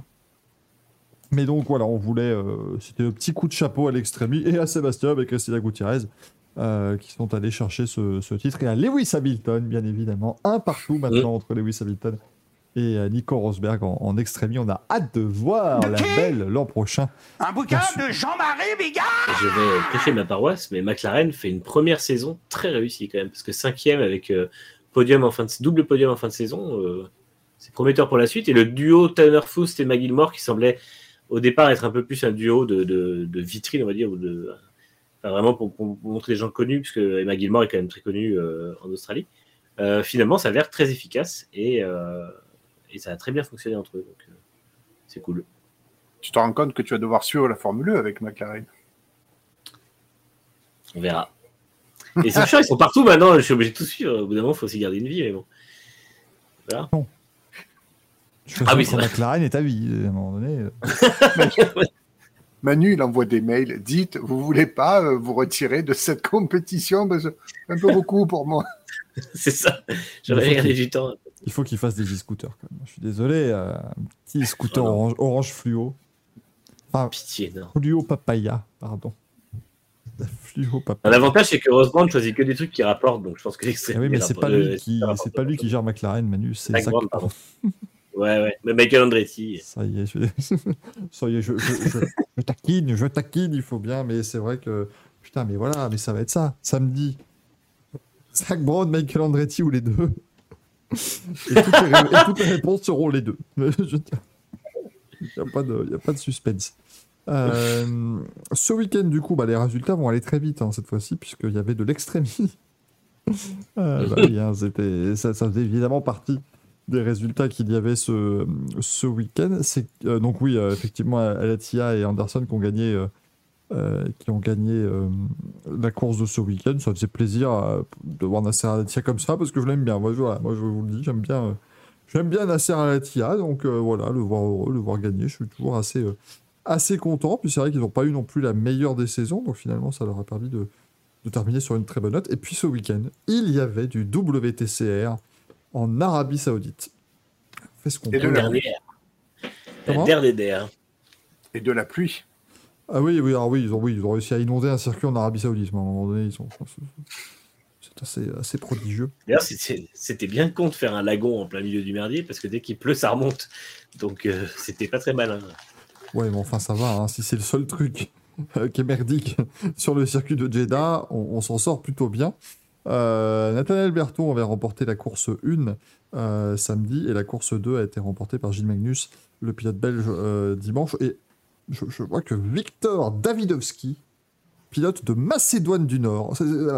Mais donc, voilà, on voulait. euh, C'était le petit coup de chapeau à l'extrémie et à Sébastien avec Cristina Gutiérrez euh, qui sont allés chercher ce, ce titre et à Lewis Hamilton, bien évidemment. Un partout maintenant entre Lewis Hamilton et euh, Nico Rosberg en, en extrémie. On a hâte de voir la belle l'an prochain. Un bouquin de Jean-Marie Bigard je vais prêcher ma paroisse, mais McLaren fait une première saison très réussie quand même, parce que cinquième avec euh, podium en fin de double podium en fin de saison, euh, c'est prometteur pour la suite. Et le duo Tanner Foust et McGilmore, qui semblait au départ être un peu plus un duo de, de, de vitrine, on va dire, ou de enfin, vraiment pour, pour montrer des gens connus, puisque Emma Gilmore est quand même très connu euh, en Australie. Euh, finalement, ça a l'air très efficace et, euh, et ça a très bien fonctionné entre eux, donc euh, c'est cool. tu te rends compte que tu vas devoir suivre la Formule 1 avec McLaren. On verra. Et c'est chiant, ils sont partout maintenant, je suis obligé de tout suivre. Au bout d'un moment, il faut aussi garder une vie, mais bon. Voilà. Je fais Ah oui, entre c'est vrai. McLaren et ta vie, à un moment donné. <laughs> Manu, il envoie des mails. Dites, vous voulez pas euh, vous retirer de cette compétition? Parce que c'est un peu beaucoup pour moi. <laughs> c'est ça. J'aurais regardé du temps. Il faut qu'il fasse des e-scooters quand même. Je suis désolé, euh, un petit scooter Oh non. orange, orange fluo. Enfin, Pitié, non. fluo papaya, pardon. L'avantage, c'est que Rosbrand choisit que des trucs qui rapportent, donc je pense que l'extrême. Ah oui, mais c'est pas, lui qui, c'est pas lui qui gère McLaren, Manu, c'est pardon. <laughs> Ouais, ouais. Mais Michael Andretti. Ça y est, je, <laughs> ça y est, je, taquine, je taquine, il faut bien, mais c'est vrai que putain, mais voilà, mais ça va être ça, samedi. Zach Brown, Michael Andretti ou les deux. Et toutes les, réponses seront les deux. <laughs> Il n'y a, pas de- a pas de suspense. Euh, ce week-end, du coup, bah, les résultats vont aller très vite hein, cette fois-ci, puisqu'il y avait de l'extrémie. <laughs> Euh, bah oui, hein, ça, ça faisait évidemment partie des résultats qu'il y avait ce, ce week-end. Euh, donc oui, euh, effectivement, Alatia et Anderson qui ont gagné, euh, euh, qui ont gagné la course de ce week-end. Ça faisait plaisir de voir Nasser Alatia comme ça parce que je l'aime bien. Moi, je, voilà, moi, je vous le dis, j'aime bien, j'aime bien Nasser Alatia. Donc voilà, le voir heureux, le voir gagner, je suis toujours assez, assez content. Puis c'est vrai qu'ils n'ont pas eu non plus la meilleure des saisons, donc finalement, ça leur a permis de, de terminer sur une très bonne note. Et puis ce week-end, il y avait du WTCR en Arabie Saoudite. Fait ce qu'on Et de peut. la- La. Et de la pluie. Ah oui, oui, alors oui, ils ont, oui, ils ont réussi à inonder un circuit en Arabie Saoudite. mais à un moment donné, ils ont, c'est assez, assez prodigieux. D'ailleurs, c'était c'était bien con de faire un lagon en plein milieu du merdier parce que dès qu'il pleut, ça remonte. Donc, euh, c'était pas très malin. Ouais, mais enfin, ça va. hein, si c'est le seul truc euh, qui est merdique sur le circuit de Jeddah, on, on s'en sort plutôt bien. Euh, Berton avait remporté la course 1 euh, samedi et la course 2 a été remportée par Gilles Magnus, le pilote belge, euh, dimanche. Et je, je vois que Victor Davidovski, pilote de Macédoine du Nord,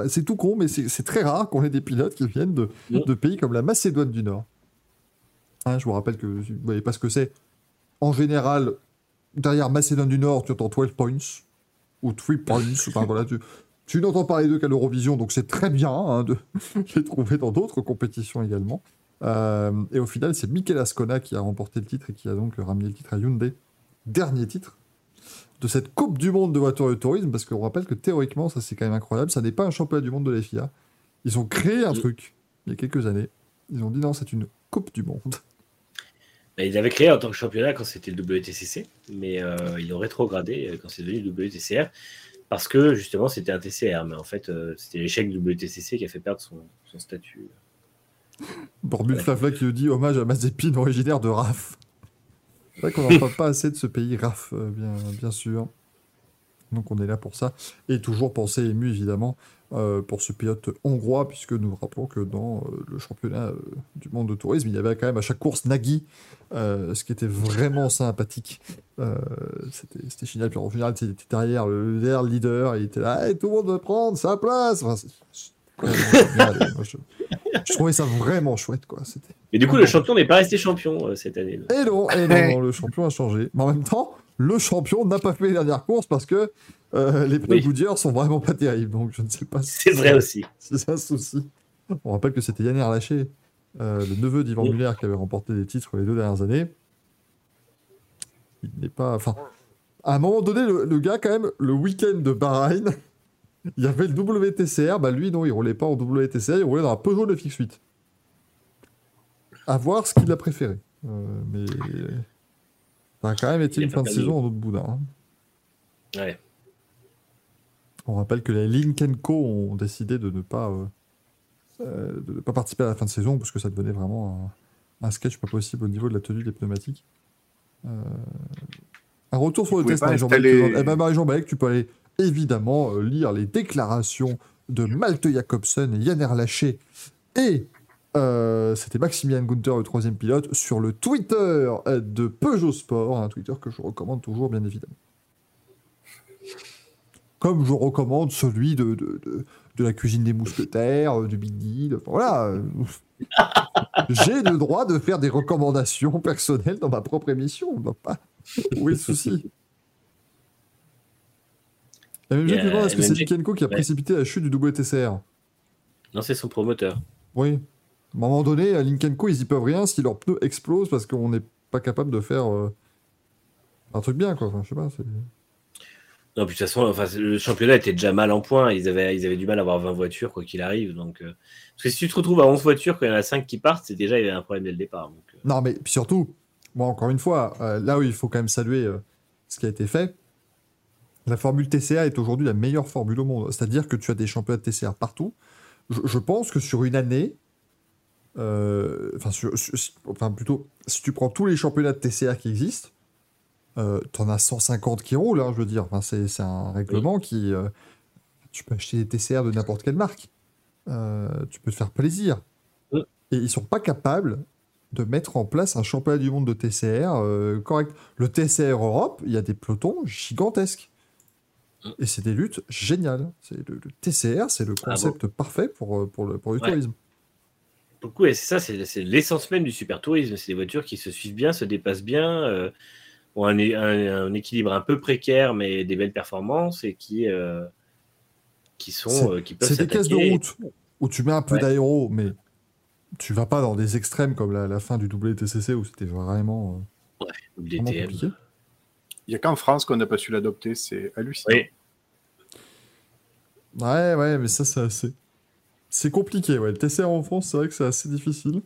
c'est- tout con, mais c'est très rare qu'on ait des pilotes qui viennent de, de pays comme la Macédoine du Nord. Hein, je vous rappelle que vous voyez pas ce que c'est. En général, derrière Macédoine du Nord, tu entends 12 points ou 3 points. enfin, voilà, tu, tu n'entends parler d'eux qu'à l'Eurovision, donc c'est très bien hein, de <laughs> les trouver dans d'autres compétitions également. Euh, et au final, c'est Mikel Ascona qui a remporté le titre et qui a donc ramené le titre à Hyundai. Dernier titre de cette Coupe du Monde de voiture de tourisme, parce qu'on rappelle que théoriquement, ça c'est quand même incroyable, ça n'est pas un championnat du monde de la FIA. Ils ont créé un truc il y a quelques années. Ils ont dit non, c'est une Coupe du Monde. Bah, ils avaient créé en tant que championnat quand c'était le WTCC, mais euh, ils ont rétrogradé euh, quand c'est devenu le WTCR parce que justement c'était un TCR. Mais en fait, euh, c'était l'échec du WTCC qui a fait perdre son, son statut. Borbul. Flafla qui nous dit hommage à Mazepin, originaire de Raf. C'est vrai qu'on <laughs> n'en parle pas assez de ce pays, Raf, euh, bien, bien sûr. Donc on est là pour ça. Et toujours penser ému, évidemment, euh, pour ce pilote hongrois, puisque nous rappelons que dans euh, le championnat euh, du monde de tourisme, il y avait quand même à chaque course Nagui, euh, ce qui était vraiment sympathique. Euh, C'était c'était génial. Puis en général, il était derrière le, derrière le leader, il était là, Hey, tout le monde veut prendre sa place. Enfin. <laughs> Moi, je, je trouvais ça vraiment chouette, quoi. C'était Et du coup, le champion n'est pas resté champion euh, cette année. et non, et non, non, le champion a changé. Mais en même temps, le champion n'a pas fait les dernières courses parce que euh, les pneus Oui. Goodyear sont vraiment pas terribles. Donc je ne sais pas si C'est vrai aussi. si <laughs> c'est un souci. On rappelle que c'était Yann Erlaché, euh, le neveu d'Ivan Oui. Muller, qui avait remporté des titres les deux dernières années. Il n'est pas. Enfin, à un moment donné, le, le gars, quand même, le week-end de Bahreïn, <laughs> il y avait le WTCR. Bah lui, non, il roulait pas en WTCR, il roulait dans un Peugeot 9X8. À voir ce qu'il a préféré. Euh, mais. Ça a quand même été une fin de saison en autre boudin. hein. Ouais. On rappelle que les Link Co ont décidé de ne pas, euh, euh, de ne pas participer à la fin de saison parce que ça devenait vraiment un, un sketch pas possible au niveau de la tenue des pneumatiques. Euh, un retour sur Vous le test, Marie-Jean installer- Balek. Eh ben, Marie-Jean Balek, tu peux aller évidemment lire les déclarations de Malte Jacobsen et Yann Erlaché et euh, c'était Maximilian Gunther, le troisième pilote, sur le Twitter de Peugeot Sport, un Twitter que je recommande toujours, bien évidemment. Comme je recommande celui de, de, de, de la cuisine des mousquetaires, euh, du Big Deal, voilà. <laughs> J'ai le droit de faire des recommandations personnelles dans ma propre émission, on ne va pas. Où est le souci La même est-ce que c'est MJ Likenko qui a ouais. précipité la chute du WTCR Non, c'est son promoteur. Oui. À un moment donné, à Linkenko, ils y peuvent rien si leurs pneus explosent parce qu'on n'est pas capable de faire euh, un truc bien, quoi. Enfin, je sais pas. Non, puis de toute façon, enfin, le championnat était déjà mal en point. Ils avaient, ils avaient du mal à avoir 20 voitures, quoi qu'il arrive. Donc, euh, Parce que si tu te retrouves à 11 voitures, quand il y en a 5 qui partent, c'est déjà, il y avait un problème dès le départ. Donc, euh, Non, mais puis surtout, moi, encore une fois, là où il faut quand même saluer ce qui a été fait, La formule TCR est aujourd'hui la meilleure formule au monde. C'est-à-dire que tu as des championnats de TCR partout. Je, je pense que sur une année, euh, enfin, sur- sur- enfin, plutôt, si tu prends tous les championnats de TCR qui existent, euh, t'en as 150 qui roulent, hein, je veux dire. Enfin, c'est un règlement qui. euh, tu peux acheter des TCR de n'importe quelle marque. Tu peux te faire plaisir. Et ils sont pas capables de mettre en place un championnat du monde de TCR correct. Le TCR Europe, il y a des pelotons gigantesques. Et c'est des luttes géniales. C'est le, le TCR, c'est le Ah concept parfait pour, pour, le, pour le Ouais. tourisme. Pour le coup, et c'est ça, c'est l'essence même du super tourisme. C'est des voitures qui se suivent bien, se dépassent bien, euh, ont un, é- un- un équilibre un peu précaire, mais des belles performances et qui, euh, qui sont, C'est- euh, qui peuvent C'est des caisses de route où tu mets un peu Ouais. d'aéro, mais tu vas pas dans des extrêmes comme la, la fin du WTCC où c'était vraiment, euh, ou vraiment DTM. compliqué. Il n'y a qu'en France qu'on n'a pas su l'adopter, c'est hallucinant. Oui. Ouais, ouais, mais ça, c'est assez. C'est compliqué, ouais. Le TCR en France, c'est vrai que c'est assez difficile.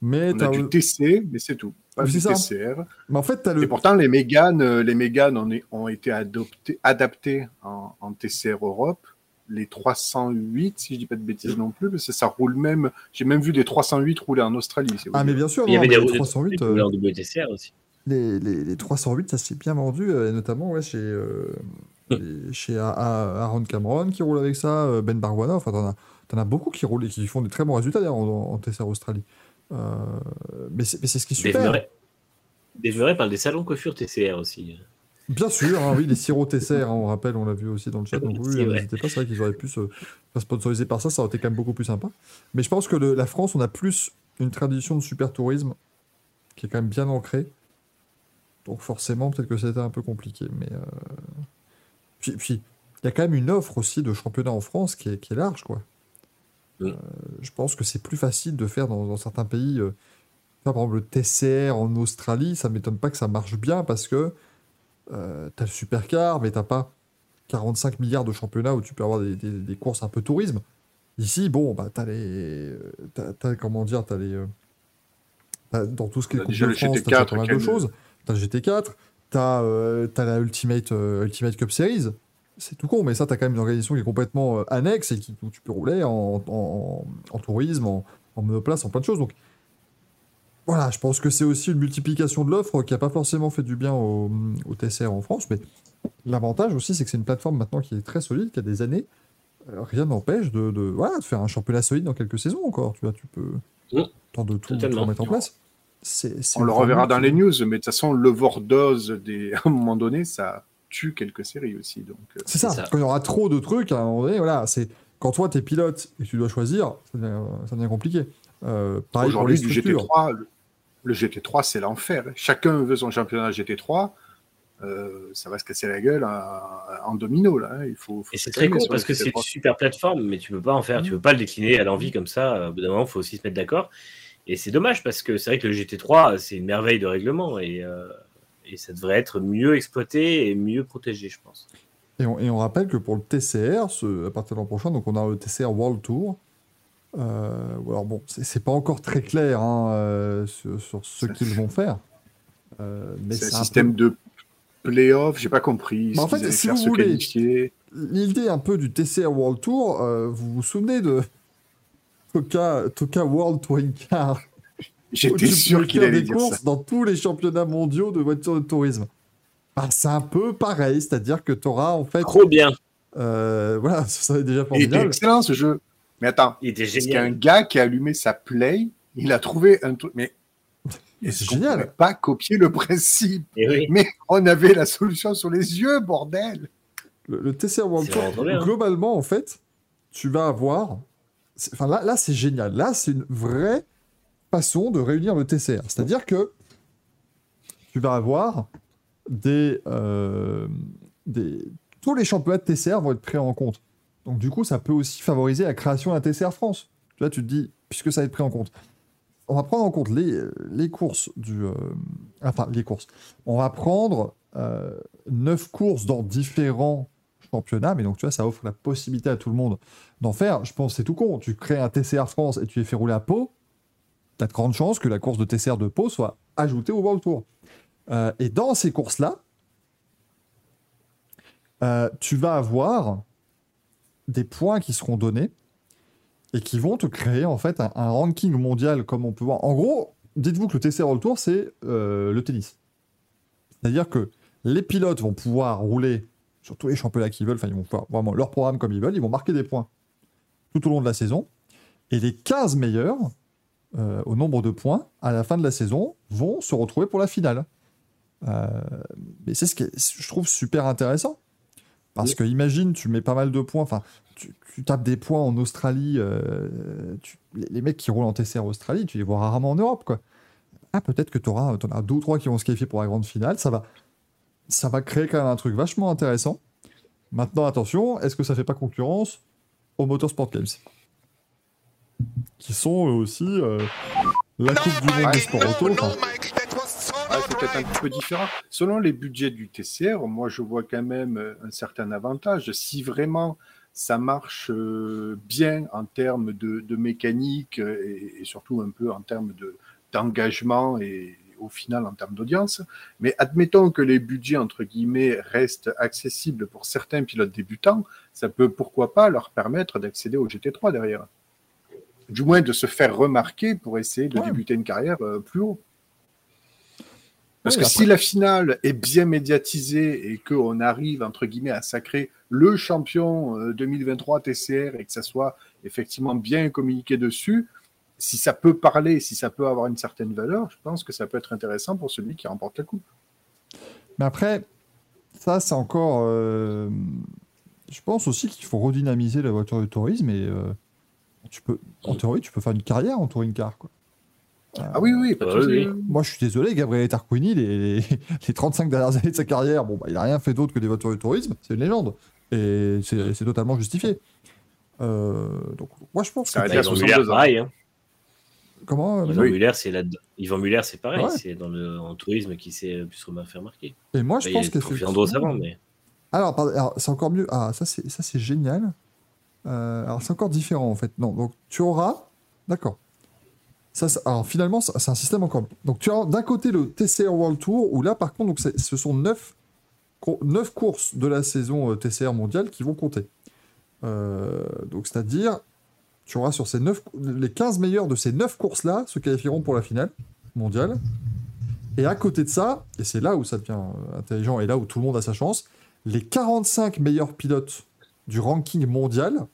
Mais, On a du TC, mais c'est tout. Pas du c'est ça. TCR. mais en fait, t'as Et le. pourtant, les Mégane, euh, les Mégane ont, ont été adoptés, adaptés en, en TCR Europe. Les 308, si je dis pas de bêtises non plus, parce que ça roule même. J'ai même vu des 308 rouler en Australie. Ah, mais bien sûr, Il y avait des les routes 308, des euh, WTCR aussi. les, les, les 308, ça s'est bien vendu, euh, et notamment ouais, chez, euh, les- chez A- A- Aaron Cameron qui roule avec ça, Ben Barguana, enfin t'en as, t'en as beaucoup qui roulent et qui font des très bons résultats d'ailleurs en, en TCR Australie. Euh, mais c'est ce qui est super. Dave Murray parle des salons coiffure TCR aussi. Bien sûr, hein, oui, les sirops TCR, hein, on rappelle, on l'a vu aussi dans le chat, donc oui, <laughs> C'est vrai. n'hésitez pas, c'est vrai qu'ils auraient pu se sponsoriser par ça, ça aurait été quand même beaucoup plus sympa. Mais je pense que le- la France, on a plus une tradition de super tourisme qui est quand même bien ancrée. Donc forcément, peut-être que c'était un peu compliqué. Mais euh, puis, puis, il y a quand même une offre aussi de championnat en France qui est, qui est large, quoi. Oui. Euh, je pense que c'est plus facile de faire dans, dans certains pays. euh, par exemple, le TCR en Australie, ça m'étonne pas que ça marche bien parce que euh, t'as le supercar, mais t'as pas 45 milliards de championnats où tu peux avoir des, des- des courses un peu tourisme. Ici, bon, bah, t'as les. euh, T'as, t'as- comment dire, t'as les. t'as- dans tout ce qui est Coupe de France, GT4 t'as pas mal de choses. T'as le GT4, t'as, euh, t'as la Ultimate, euh, Ultimate Cup Series. C'est tout con, mais ça, t'as quand même une organisation qui est complètement euh, annexe et qui, où tu peux rouler en, en- en tourisme, en, en monoplace, en plein de choses. Donc, voilà, je pense que c'est aussi une multiplication de l'offre qui n'a pas forcément fait du bien au, au TCR en France, mais l'avantage aussi, c'est que c'est une plateforme maintenant qui est très solide, qui a des années. Euh, rien n'empêche de, de, voilà, de faire un championnat solide dans quelques saisons encore. Tu vois, tu peux Mm. tant de tout, tout remettre en place. On le reverra dans les news, mais de toute façon, l'overdose, des... <laughs> à un moment donné, ça tue quelques séries aussi. Donc, euh, C'est ça. Ça. Quand il y aura trop de trucs, à un moment donné, voilà, c'est quand toi t'es pilote et tu dois choisir, ça devient, ça devient compliqué. Euh, pareil pour les Aujourd'hui, du structures. GT3, le, le GT3, c'est l'enfer. Chacun veut son championnat GT3. euh, ça va se casser la gueule en, en domino. Là. hein. Il faut, faut Et c'est très sur parce que c'est une GT3. super plateforme, mais tu peux pas en faire, tu peux pas le décliner à l'envie comme ça. euh, Au bout d'un moment, il faut aussi se mettre d'accord. Et c'est dommage parce que c'est vrai que le GT3, c'est une merveille de règlement et, euh, et ça devrait être mieux exploité et mieux protégé, je pense. Et on, et on rappelle que pour le TCR, ce- à partir de l'an prochain, donc on a le TCR World Tour. Euh, alors bon, c'est pas encore très clair hein, euh, sur, sur ce qu'ils vont faire. Euh, mais C'est un un système peu- de playoff, j'ai pas compris. Bah, en fait, si vous voulez-. L'idée un peu du TCR World Tour, euh, vous vous souvenez de <laughs> Toka, Toka World Touring Car J'étais sûr qu'il allait des dire courses ça. dans tous les championnats mondiaux de voitures de tourisme. Bah, c'est un peu pareil, c'est-à-dire que tu auras en fait. Trop bien. euh, voilà, <laughs> ça serait déjà Il était formidable. excellent ce jeu. Mais attends, Il était Parce qu'il y a un génial. gars qui a allumé sa play, il a trouvé un truc. Mais c'est génial. pourrait pas copier le principe oui. Mais on avait la solution sur les yeux, bordel Le, le TCR World Tour, hein. globalement, en fait, tu vas avoir. Enfin, là, là c'est génial. Là, c'est une vraie façon de réunir le TCR. C'est-à-dire que tu vas avoir des, euh. Tous les championnats de TCR vont être pris en compte. Donc, du coup, ça peut aussi favoriser la création d'un TCR France. Tu vois, tu te dis, puisque ça va être pris en compte. On va prendre en compte les, courses du. euh, enfin, les courses. On va prendre euh, neuf courses dans différents championnats, mais donc tu vois, ça offre la possibilité à tout le monde d'en faire. Je pense c'est tout con. Tu crées un TCR France et tu les fais rouler à Pau, tu as de grandes chances que la course de TCR de Pau soit ajoutée au World Tour. Euh, et dans ces courses-là, euh, tu vas avoir des points qui seront donnés et qui vont te créer en fait un, ranking mondial comme on peut voir. En gros, dites-vous que le TCR World Tour, c'est euh, le tennis. C'est-à-dire que les pilotes vont pouvoir rouler sur tous les championnats qu'ils veulent, enfin ils vont vraiment leur programme comme ils veulent, ils vont marquer des points tout au long de la saison, et les 15 meilleurs, euh, au nombre de points, à la fin de la saison, vont se retrouver pour la finale. Euh, mais c'est ce qui est, je trouve super intéressant. Parce que imagine, tu mets pas mal de points, enfin, tu, tu tapes des points en Australie, euh, tu- les, les mecs qui roulent en TCR Australie, tu les vois rarement en Europe, quoi. Ah, peut-être que tu auras, as deux ou trois qui vont se qualifier pour la grande finale, ça va, ça va créer quand même un truc vachement intéressant. Maintenant, attention, est-ce que ça fait pas concurrence aux Motorsport Games? Qui sont aussi euh, la Coupe du Monde sports no, auto. Ah, c'est peut-être un petit peu différent. Selon les budgets du TCR, moi, je vois quand même euh, un certain avantage. Si vraiment ça marche euh, bien en termes de, de mécanique et, et surtout un peu en termes de- d'engagement et au final en termes d'audience. Mais admettons que les budgets, entre guillemets, restent accessibles pour certains pilotes débutants, ça peut pourquoi pas leur permettre d'accéder au GT3 derrière. Du moins de se faire remarquer pour essayer de Ouais. débuter une carrière euh, plus haut. Parce que après- si la finale est bien médiatisée et qu'on arrive, entre guillemets, à sacrer le champion euh, 2023 TCR et que ça soit effectivement bien communiqué dessus, si ça peut parler, si ça peut avoir une certaine valeur, je pense que ça peut être intéressant pour celui qui remporte la coupe. Mais après, ça, c'est encore. euh, Je pense aussi qu'il faut redynamiser la voiture de tourisme et euh, tu peux, en théorie, tu peux faire une carrière en touring car. Quoi. Ah oui, oui, pas de Ah oui, souci. oui. Moi, je suis désolé, Gabriel Tarquini, les, les, <laughs> les 35 dernières années de sa carrière, bon, bah, il n'a rien fait d'autre que des voitures de tourisme, c'est une légende. Et c'est c'est totalement justifié. Euh, donc, moi, je pense Ça que. a Bah, été à Yvan 62 Muller, ans. pareil. Hein. Comment euh, Yvan Oui. Muller, c'est là Yvan Muller, c'est pareil. Ouais. C'est dans le en tourisme qui s'est plus fait remarquer. Et moi, je Bah, pense avant, mais Alors, alors, c'est encore mieux. Ah, ça, c'est, ça, c'est génial. Euh, alors, c'est encore différent, en fait. Non, donc, tu auras. D'accord. Ça, alors, finalement, c'est un système encore. Donc, tu as d'un côté le TCR World Tour, où là, par contre, donc, ce sont 9, courses de la saison euh, TCR mondiale qui vont compter. Euh, donc, c'est-à-dire, tu auras sur ces 9, les 15 meilleurs de ces 9 courses-là se qualifieront pour la finale mondiale. Et à côté de ça, et c'est là où ça devient intelligent et là où tout le monde a sa chance, les 45 meilleurs pilotes du ranking mondial,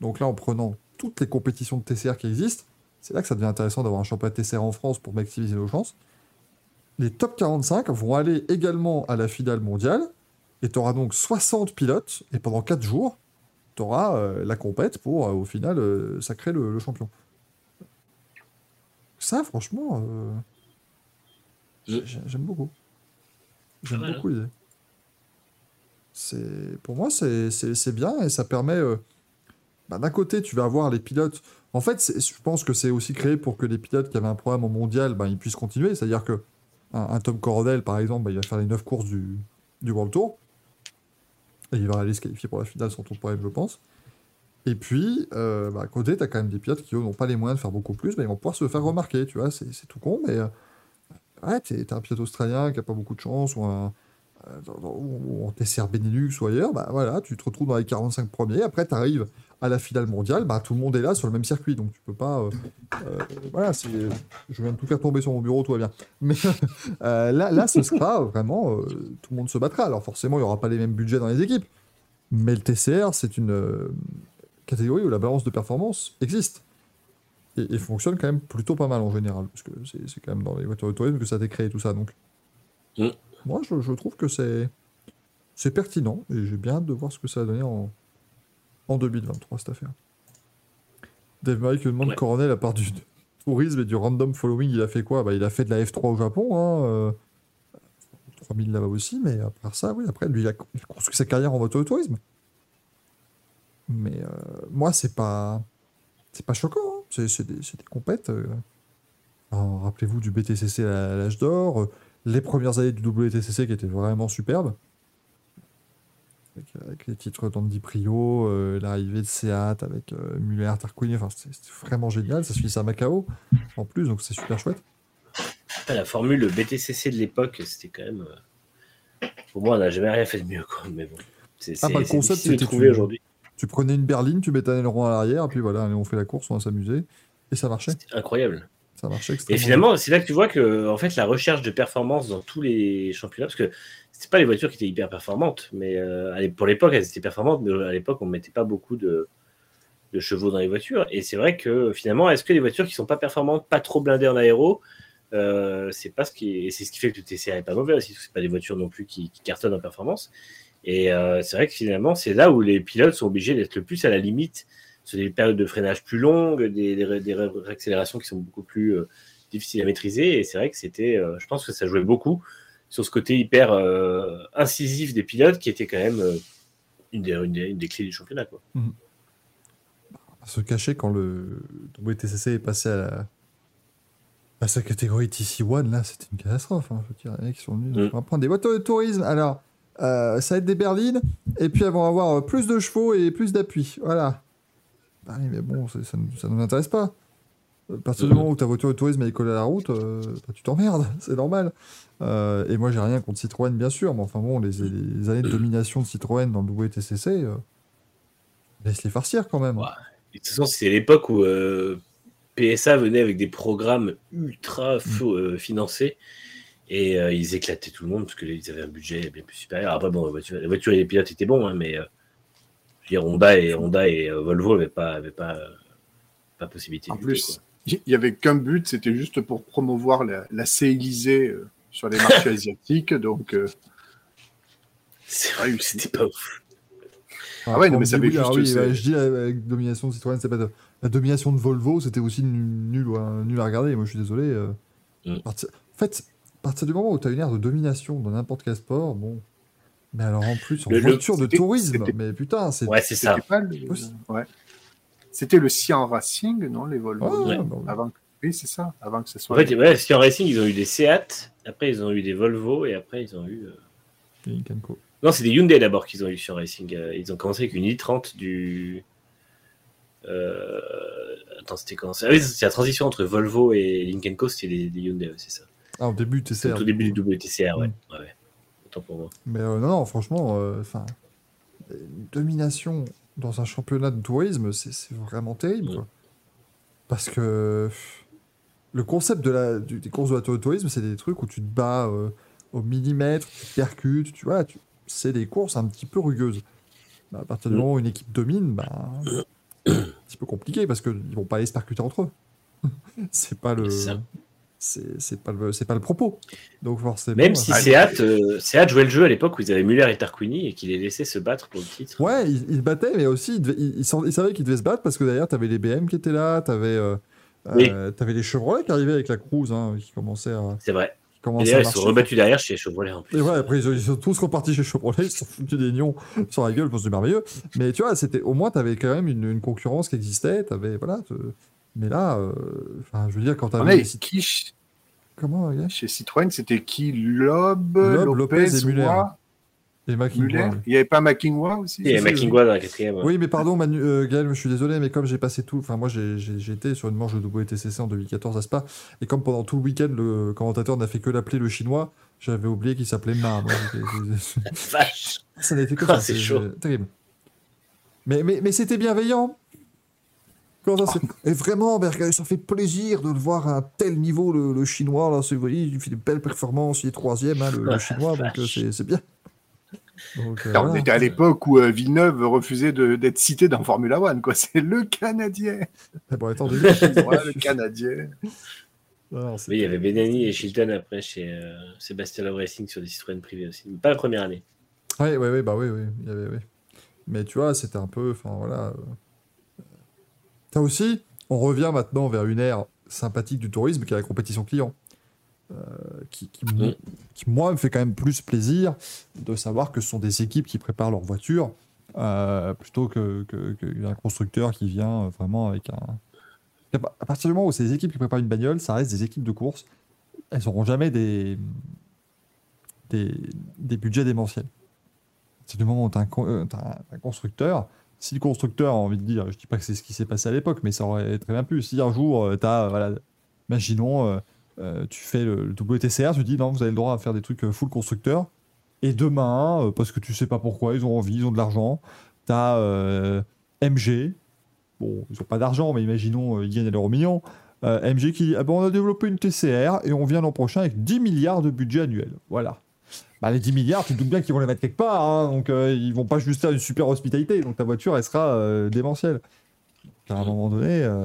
donc là en prenant toutes les compétitions de TCR qui existent, c'est là que ça devient intéressant d'avoir un championnat de TCR en France pour maximiser nos chances. Les top 45 vont aller également à la finale mondiale, et tu auras donc 60 pilotes, et pendant 4 jours, tu auras la compète pour euh, au final euh, sacrer le, le champion. Ça, franchement, euh, j'ai- j'ai- j'aime beaucoup. J'aime Voilà. beaucoup l'idée. Pour moi c'est bien et ça permet euh, bah, d'un côté tu vas avoir les pilotes. En fait je pense que c'est aussi créé pour que les pilotes qui avaient un problème au mondial bah, ils puissent continuer. C'est à dire que un, Tom Coronel par exemple bah, il va faire les 9 courses du, du World Tour. Et il va aller se qualifier pour la finale sans trop de problème je pense. Et puis euh, bah, à côté tu as quand même des pilotes qui n'ont pas les moyens de faire beaucoup plus mais ils vont pouvoir se faire remarquer tu vois. C'est tout con mais euh, ouais t'es un pilote australien qui a pas beaucoup de chance ou un ou en TCR Benelux ou ailleurs, bah voilà, tu te retrouves dans les 45 premiers. Après, tu arrives à la finale mondiale, bah tout le monde est là sur le même circuit, donc tu peux pas. euh, euh, voilà, c'est. Je viens de tout faire tomber sur mon bureau, tout va bien. <laughs> Mais euh, là, là, ce sera vraiment. tout le monde se battra. Alors forcément, il y aura pas les mêmes budgets dans les équipes, mais le TCR, c'est une catégorie où la balance de performance existe. Et, fonctionne quand même plutôt pas mal en général, parce que c'est c'est quand même dans les voitures de tourisme que ça a été créé tout ça. Donc, Mm. Moi, je, je trouve que c'est c'est pertinent et j'ai bien hâte de voir ce que ça va donner en, en 2023 cette affaire. Dave Mike demande Ouais. Coronel à part du <laughs> tourisme et du random following, il a fait quoi? Bah, Il a fait de la F3 au Japon, hein, euh, 3000 là-bas aussi, mais à part ça, oui, après, lui, il a il a construit sa carrière en de tourisme. Mais euh, moi, c'est pas c'est pas choquant, hein. c'est des, compètes. euh. Rappelez-vous du BTCC à l'âge d'or, euh, les premières années du WTCC qui étaient vraiment superbes. Avec, avec les titres d'Andy Prio, euh, l'arrivée de Seat avec euh, Muller, Tarquini, enfin c'était c'était vraiment génial. Ça se finissait à Macao en plus, donc c'est super chouette. La formule BTCC de l'époque, c'était quand même. euh, Pour moi, on n'a jamais rien fait de mieux, quoi. Mais bon, c'est Ah, c'est- bah, le c'est concept, c'était trouver tu- aujourd'hui. Tu prenais une berline, tu mettais un aileron à l'arrière, puis voilà, on fait la course, on va s'amuser. Et ça marchait. C'est incroyable. Ça Et finalement, c'est là que tu vois que en fait, la recherche de performance dans tous les championnats, parce que c'était pas les voitures qui étaient hyper performantes, mais euh, pour l'époque, elles étaient performantes, mais à l'époque, on mettait pas beaucoup de, de chevaux dans les voitures. Et c'est vrai que finalement, est-ce que les voitures qui sont pas performantes, pas trop blindées en aéro, euh, c'est pas ce qui, et c'est ce qui fait que le TCR est pas mauvais aussi, c'est pas des voitures non plus qui, qui cartonnent en performance. Et euh, c'est vrai que finalement, c'est là où les pilotes sont obligés d'être le plus à la limite sur des périodes de freinage plus longues, des, des, ré- des ré- réaccélérations qui sont beaucoup plus euh, difficiles à maîtriser. Et c'est vrai que c'était, euh, je pense que ça jouait beaucoup sur ce côté hyper euh, incisif des pilotes qui était quand même euh, une, des, une, des, une des clés du championnat. Quoi. à se cacher quand le WTCC est passé à, la... à sa catégorie TC1, là, c'était une catastrophe. hein. Je veux dire, les mecs sont venus Mm. pour prendre des voitures de tourisme. Alors, euh, ça va être des berlines, et puis elles vont avoir plus de chevaux et plus d'appui. Voilà. Oui, mais bon, ça ne nous intéresse pas. À partir du Mm. moment où ta voiture de tourisme est collée à la route, euh, bah, tu t'emmerdes, <laughs> c'est normal. Euh, et moi, j'ai rien contre Citroën, bien sûr, mais enfin bon, les, les années de domination de Citroën dans le WTCC, euh, laisse les farcir quand même. Ouais. De toute façon, c'est l'époque où euh, PSA venait avec des programmes ultra euh, financés et euh, ils éclataient tout le monde parce qu'ils avaient un budget bien plus supérieur. Après, bon, la voiture, la voiture et les pilotes étaient bons, hein, mais euh, je veux dire, Honda et, Honda et euh, Volvo n'avaient pas, avaient pas, euh, pas possibilité. En plus, il n'y avait qu'un but, c'était juste pour promouvoir la, la CIlisée euh, sur les marchés <laughs> asiatiques. Donc, euh, c'est vrai que c'était pas ouf. Ah ouais, non, on mais ça avait oui, juste- oui, bah, je dis avec domination Citroën, c'est pas de... La domination de Volvo, c'était aussi nul, nul, ouais, nul à regarder. Moi, je suis désolé. euh, Mm. En fait, à partir du moment où tu as une ère de domination dans n'importe quel sport, bon. Mais alors en plus, en Le- le- voiture de tourisme, mais putain, c'est. Ouais, c'est ça. c'était pas le- ouais. C'était le Cian Racing, non, les Volvo Ouais, Ouais. bah oui. avant... Oui, c'est ça, avant que ce En soit. fait, ouais, en racing, ils ont eu des Seat, après ils ont eu des Volvo et après ils ont eu. euh, Link Co. Non, c'est des Hyundai d'abord qu'ils ont eu sur Racing. Euh, Ils ont commencé avec une i30 du. Euh... Attends, c'était comment ça? Ah oui, c'est la transition entre Volvo et Lincoln Co. C'était des, des Hyundai, c'est ça. Ah, au début, sais. au tout début du WTCR, ouais. Mm. ouais, ouais. Autant pour moi. Mais euh, non, non, franchement, euh, enfin, une domination dans un championnat de tourisme, c'est vraiment terrible. Quoi. Parce que pff, le concept de la, du- des courses de tourisme, c'est des trucs où tu te bats euh, au millimètre, tu te percutes, tu vois, c'est des courses un petit peu rugueuses. Bah, à partir du moment où une équipe domine, bah, c'est un petit peu compliqué parce qu'ils vont pas aller se percuter entre eux. <laughs> c'est pas le. C'est pas, le- c'est pas le propos. Donc forcément. Même si euh, Seat, euh, Seat jouait le jeu à l'époque où ils avaient Muller et Tarquini et qu'ils les laissaient se battre pour le titre. Ouais, il, il se battait, mais aussi, il, devait- il- il sen- il savait qu'il devait se battre parce que derrière, t'avais les BM qui étaient là, t'avais euh, Oui. euh, t'avais les Chevrolet qui arrivaient avec la Cruise, hein, qui commençaient à, C'est vrai. Et ils se sont rebattus derrière chez Chevrolet en plus. Et ouais, après, ils, ont- ils sont tous repartis chez Chevrolet, ils se sont foutus des nions sur la gueule pour c'est merveilleux. Mais tu vois, c'était, au moins, t'avais quand même une, une concurrence qui existait, t'avais, voilà. te- Mais là, euh, enfin, je veux dire, quand On t'avais. a les- qui Comment, chez Citroën, c'était qui? Loeb, Lopez, Lopez et Muller. Ouais. Il n'y avait pas Makingwa aussi? Et si, Makingwa dans la quatrième. ouais. Oui, mais pardon, Manu, euh, Gaël, je suis désolé, mais comme j'ai passé tout. Enfin, moi, j'ai été sur une manche de WTCC en 2014 à Spa, et comme pendant tout le week-end, le commentateur n'a fait que l'appeler le chinois, j'avais oublié qu'il s'appelait Ma. <laughs> Vache. ça n'a été que <laughs> Ah, ça. c'est chaud. Terrible. Mais, mais, mais c'était bienveillant. Comment ça, c'est- et vraiment, Berger, ça fait plaisir de le voir à un tel niveau, le, le chinois. Là, c'est- vous voyez, il fait de belles performances, il est troisième, hein, le, le Ah, chinois, donc euh, c'est bien. Donc, euh, On voilà. était à l'époque où euh, Villeneuve refusait de- d'être cité dans Formula One, quoi. <laughs> C'est le Canadien. Eh bon, attendez. Le Canadien. Oui, il y avait Benani et Chilton après chez euh, Sébastien Love Racing sur des Citroën privés aussi. Mais Pas la première année. Ouais, ouais, ouais, bah oui, oui, il y avait, oui. Mais tu vois, c'était un peu, enfin voilà. Euh, T'as aussi, on revient maintenant vers une ère sympathique du tourisme qui est la compétition client. Euh, qui, qui, mo- qui, moi, me fait quand même plus plaisir de savoir que ce sont des équipes qui préparent leur voiture euh, plutôt que, que, que un constructeur qui vient euh, vraiment avec un. À partir du moment où c'est des équipes qui préparent une bagnole, ça reste des équipes de course. Elles n'auront jamais des, des, des budgets démentiels. C'est du moment où tu as, un constructeur. Si le constructeur a envie de dire, je dis pas que c'est ce qui s'est passé à l'époque, mais ça aurait très bien pu. Si un jour, tu as, voilà, imaginons, euh, euh, tu fais le, le WTCR, tu dis non, vous avez le droit à faire des trucs euh, full constructeur. Et demain, euh, parce que tu sais pas pourquoi, ils ont envie, ils ont de l'argent, t'as euh, MG. Bon, ils ont pas d'argent, mais imaginons, euh, ils gagnent l'euro million. Euh, MG qui dit ah ben, on a développé une TCR et on vient l'an prochain avec 10 milliards de budget annuel. Voilà. Bah, les 10 milliards, tu te doutes bien qu'ils vont les mettre quelque part, hein, donc euh, ils vont pas juste faire une super hospitalité, donc ta voiture, elle sera euh, démentielle. À un moment donné, euh,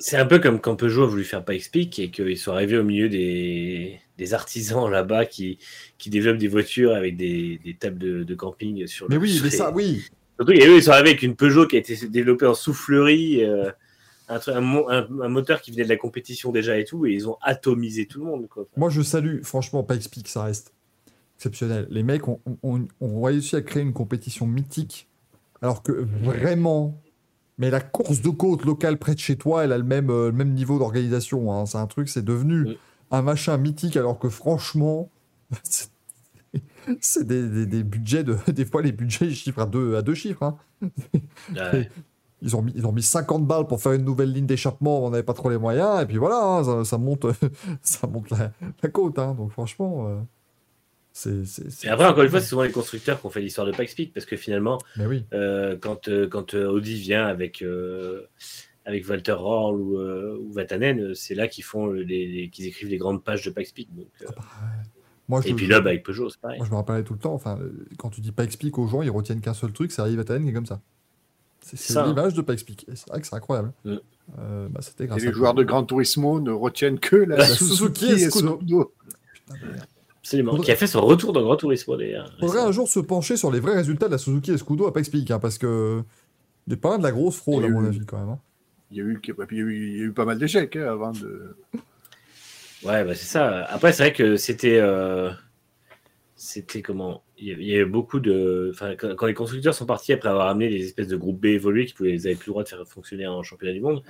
C'est un peu comme quand Peugeot a voulu faire Peak et qu'ils sont arrivés au milieu des, des artisans là-bas qui, qui développent des voitures avec des, des tables de, de camping sur mais le oui, mais ça, oui. Surtout, et eux, ils sont arrivés avec une Peugeot qui a été développée en soufflerie, euh, un, truc- un, mo- un- un moteur qui venait de la compétition déjà et tout, et ils ont atomisé tout le monde. Quoi. Moi, je salue, franchement, Peak, ça reste exceptionnel. Les mecs ont, ont- ont réussi à créer une compétition mythique, alors que vraiment, mais la course de côte locale près de chez toi, elle a le même, euh, le même niveau d'organisation. hein. C'est un truc, c'est devenu Oui. un machin mythique, alors que franchement, <laughs> c'est- des, des- des budgets, de, <laughs> des fois, les budgets, chiffrent à deux, à deux chiffres. hein. <laughs> Ouais. Ils ont, mis, ils ont mis 50 balles pour faire une nouvelle ligne d'échappement, on n'avait pas trop les moyens, et puis voilà, hein, ça, ça monte, ça monte la, la côte. donc franchement, euh, c'est. c'est- c'est- Et après, encore une fois, c'est souvent les constructeurs qui ont fait l'histoire de Peak, parce que finalement, Mais oui, euh, quand, euh, quand euh, Audi vient avec, euh, avec Walter Roll ou, euh, ou Vatanen, c'est là qu'ils font les, les- qu'ils écrivent les grandes pages de Peak. Donc, euh, moi je, et puis là, bah, avec Peugeot, c'est pareil. moi je me rappelais tout le temps, enfin, quand tu dis pas explique aux gens, ils retiennent qu'un seul truc, c'est Arrive à Talen qui est comme ça. C'est c'est Ça, hein. l'image de pas explique. Et c'est vrai que c'est incroyable. Mm. Euh, bah, C'était Et les à joueurs de Gran Turismo ne retiennent que la, La Suzuki, Suzuki et Escudo. Escudo. Absolument. Faudrait- Qui a fait son retour dans Grand Turismo d'ailleurs. Faudrait un jour se pencher sur les vrais résultats de la Suzuki Escudo à pas explique, hein, parce que il y a pas de la grosse fraude à mon eu- avis quand même. hein. Il y a eu, et puis il y a eu, il y a eu pas mal d'échecs hein, avant de. Ouais, bah, c'est ça. Après, c'est vrai que c'était. euh, C'était comment? Il y avait beaucoup de. Enfin, quand, les constructeurs sont partis après avoir amené des espèces de groupes B évolués qui pouvaient, ils avaient plus le droit de faire fonctionner en championnat du monde,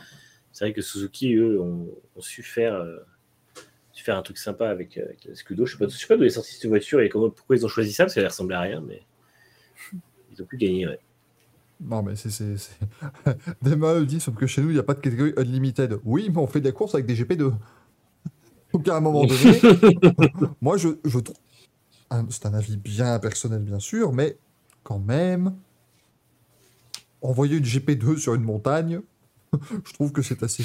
c'est vrai que Suzuki, eux, ont, ont su faire. euh, faire un truc sympa avec, euh, avec Scudo. Je sais pas, pas d'où est sortie cette voiture et comment, pourquoi ils ont choisi ça, parce qu'elle ressemblait à rien, mais ils ont pu gagner. Non, mais c'est. <laughs> Dema dit, sauf que chez nous, il n'y a pas de catégorie Unlimited. Oui, mais on fait des courses avec des GP2. <laughs> Donc à un moment donné, <laughs> moi, je, je trouve. C'est un avis bien personnel, bien sûr, mais quand même, envoyer une GP2 sur une montagne, je trouve que c'est assez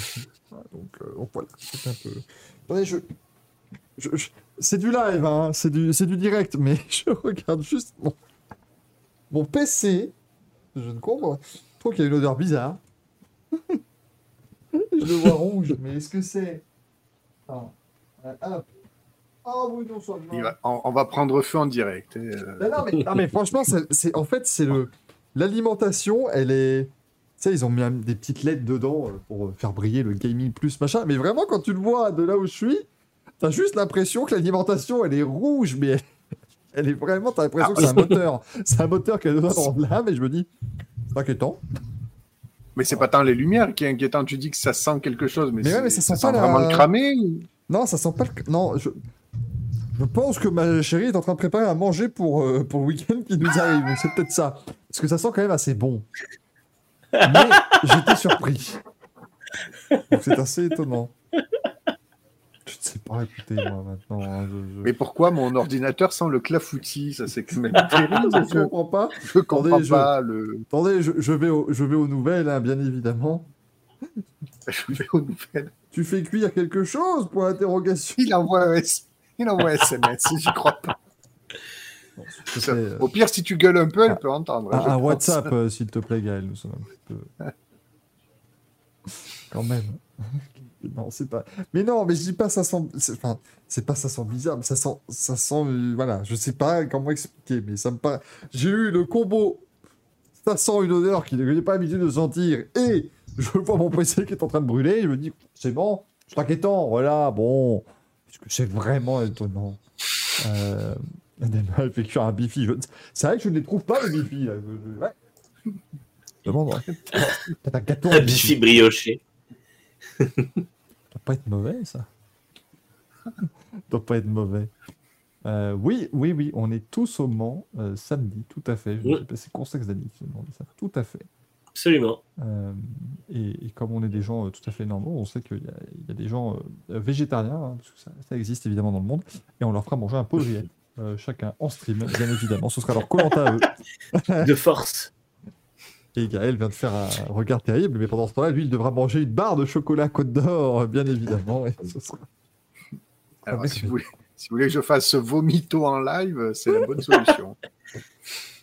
euh, donc voilà, c'est je. Je- je- C'est du live, hein, c'est du, c'est du direct, mais <laughs> je regarde juste mon, mon PC. Je ne comprends pas. Je trouve qu'il y a une odeur bizarre. <laughs> je le vois rouge, mais est-ce que c'est. Attends. Hop. Oh oui, non, soit Il va- on, on va prendre feu en direct. euh. non, non, mais, non, mais franchement, c'est, c'est- en fait, c'est le. L'alimentation, elle est. Tu sais, ils ont mis des petites lettres dedans euh, pour euh, faire briller le gaming plus, machin. Mais vraiment, quand tu le vois de là où je suis, t'as juste l'impression que l'alimentation, elle est rouge, mais elle, elle est vraiment. T'as l'impression que c'est un moteur. C'est un moteur qui a dans de l'âme, et je me dis, c'est inquiétant. Mais c'est pas tant les lumières qui est inquiétant. Tu dis que ça sent quelque chose, mais, Mais ouais, mais ça sent pas la- vraiment le cramé. Non, ça sent pas le. Non, je. Je pense que ma chérie est en train de préparer à manger pour, euh, pour le week-end qui nous arrive. C'est peut-être ça. Parce que ça sent quand même assez bon. Mais j'étais surpris. Donc c'est assez étonnant. Je ne sais pas écouter moi maintenant. hein, je, je- Mais pourquoi mon ordinateur sent le clafoutis? Ça c'est quand même <laughs> terrible. je comprends pas. Je comprends Attendez, je- pas le. Attendez, je, je vais, au- je vais aux nouvelles, hein, bien évidemment. <laughs> Je vais aux nouvelles. Tu fais cuire quelque chose pour l'interrogation Il envoie un, S- il envoie un SMS. J'y crois pas. Bon, plaît, euh, Au pire, si tu gueules un peu, elle peut entendre. Un, je un pense. WhatsApp, euh, s'il te plaît, Gaël, nous sommes un petit peu. Quand même. <laughs> non, c'est pas. Mais non, mais je dis pas ça sent. Enfin, c'est pas ça sent bizarre, mais ça sent. Ça sent. euh, Voilà, je sais pas comment expliquer, mais ça me paraît. J'ai eu le combo. Ça sent une odeur qu'il n'est pas habitué de sentir. Et je vois mon PC qui est en train de brûler. Et je me dis, c'est bon, c'est inquiétant. Voilà, bon. Est-ce que c'est vraiment étonnant euh... Elle fait cuire un bifi. Je- C'est vrai que je ne les trouve pas, les bifis. Là. Je- je- Ouais. Demande. <laughs> ouais. Peut-être un gâteau. Un bifi brioché. Doit pas être mauvais, ça. <laughs> doit pas être mauvais. Euh, oui, oui, oui, on est tous au Mans euh, samedi, tout à fait. Oui. C'est Consex Dani qui me demandait ça. Tout à fait. Absolument. Euh, et, et comme on est des gens tout à fait normaux, on sait qu'il y, a- il y a des gens végétariens, hein, parce que ça, ça existe évidemment dans le monde, et on leur fera manger un pot de chacun en stream, bien évidemment. Ce sera leur Colanta à eux. <laughs> De force. Et Gaël vient de faire un regard terrible, mais pendant ce temps-là, lui, il devra manger une barre de chocolat Côte d'Or, bien évidemment. Et ce sera... Alors, Ah, si, vous voulez, si vous voulez que je fasse ce vomito en live, c'est la bonne solution.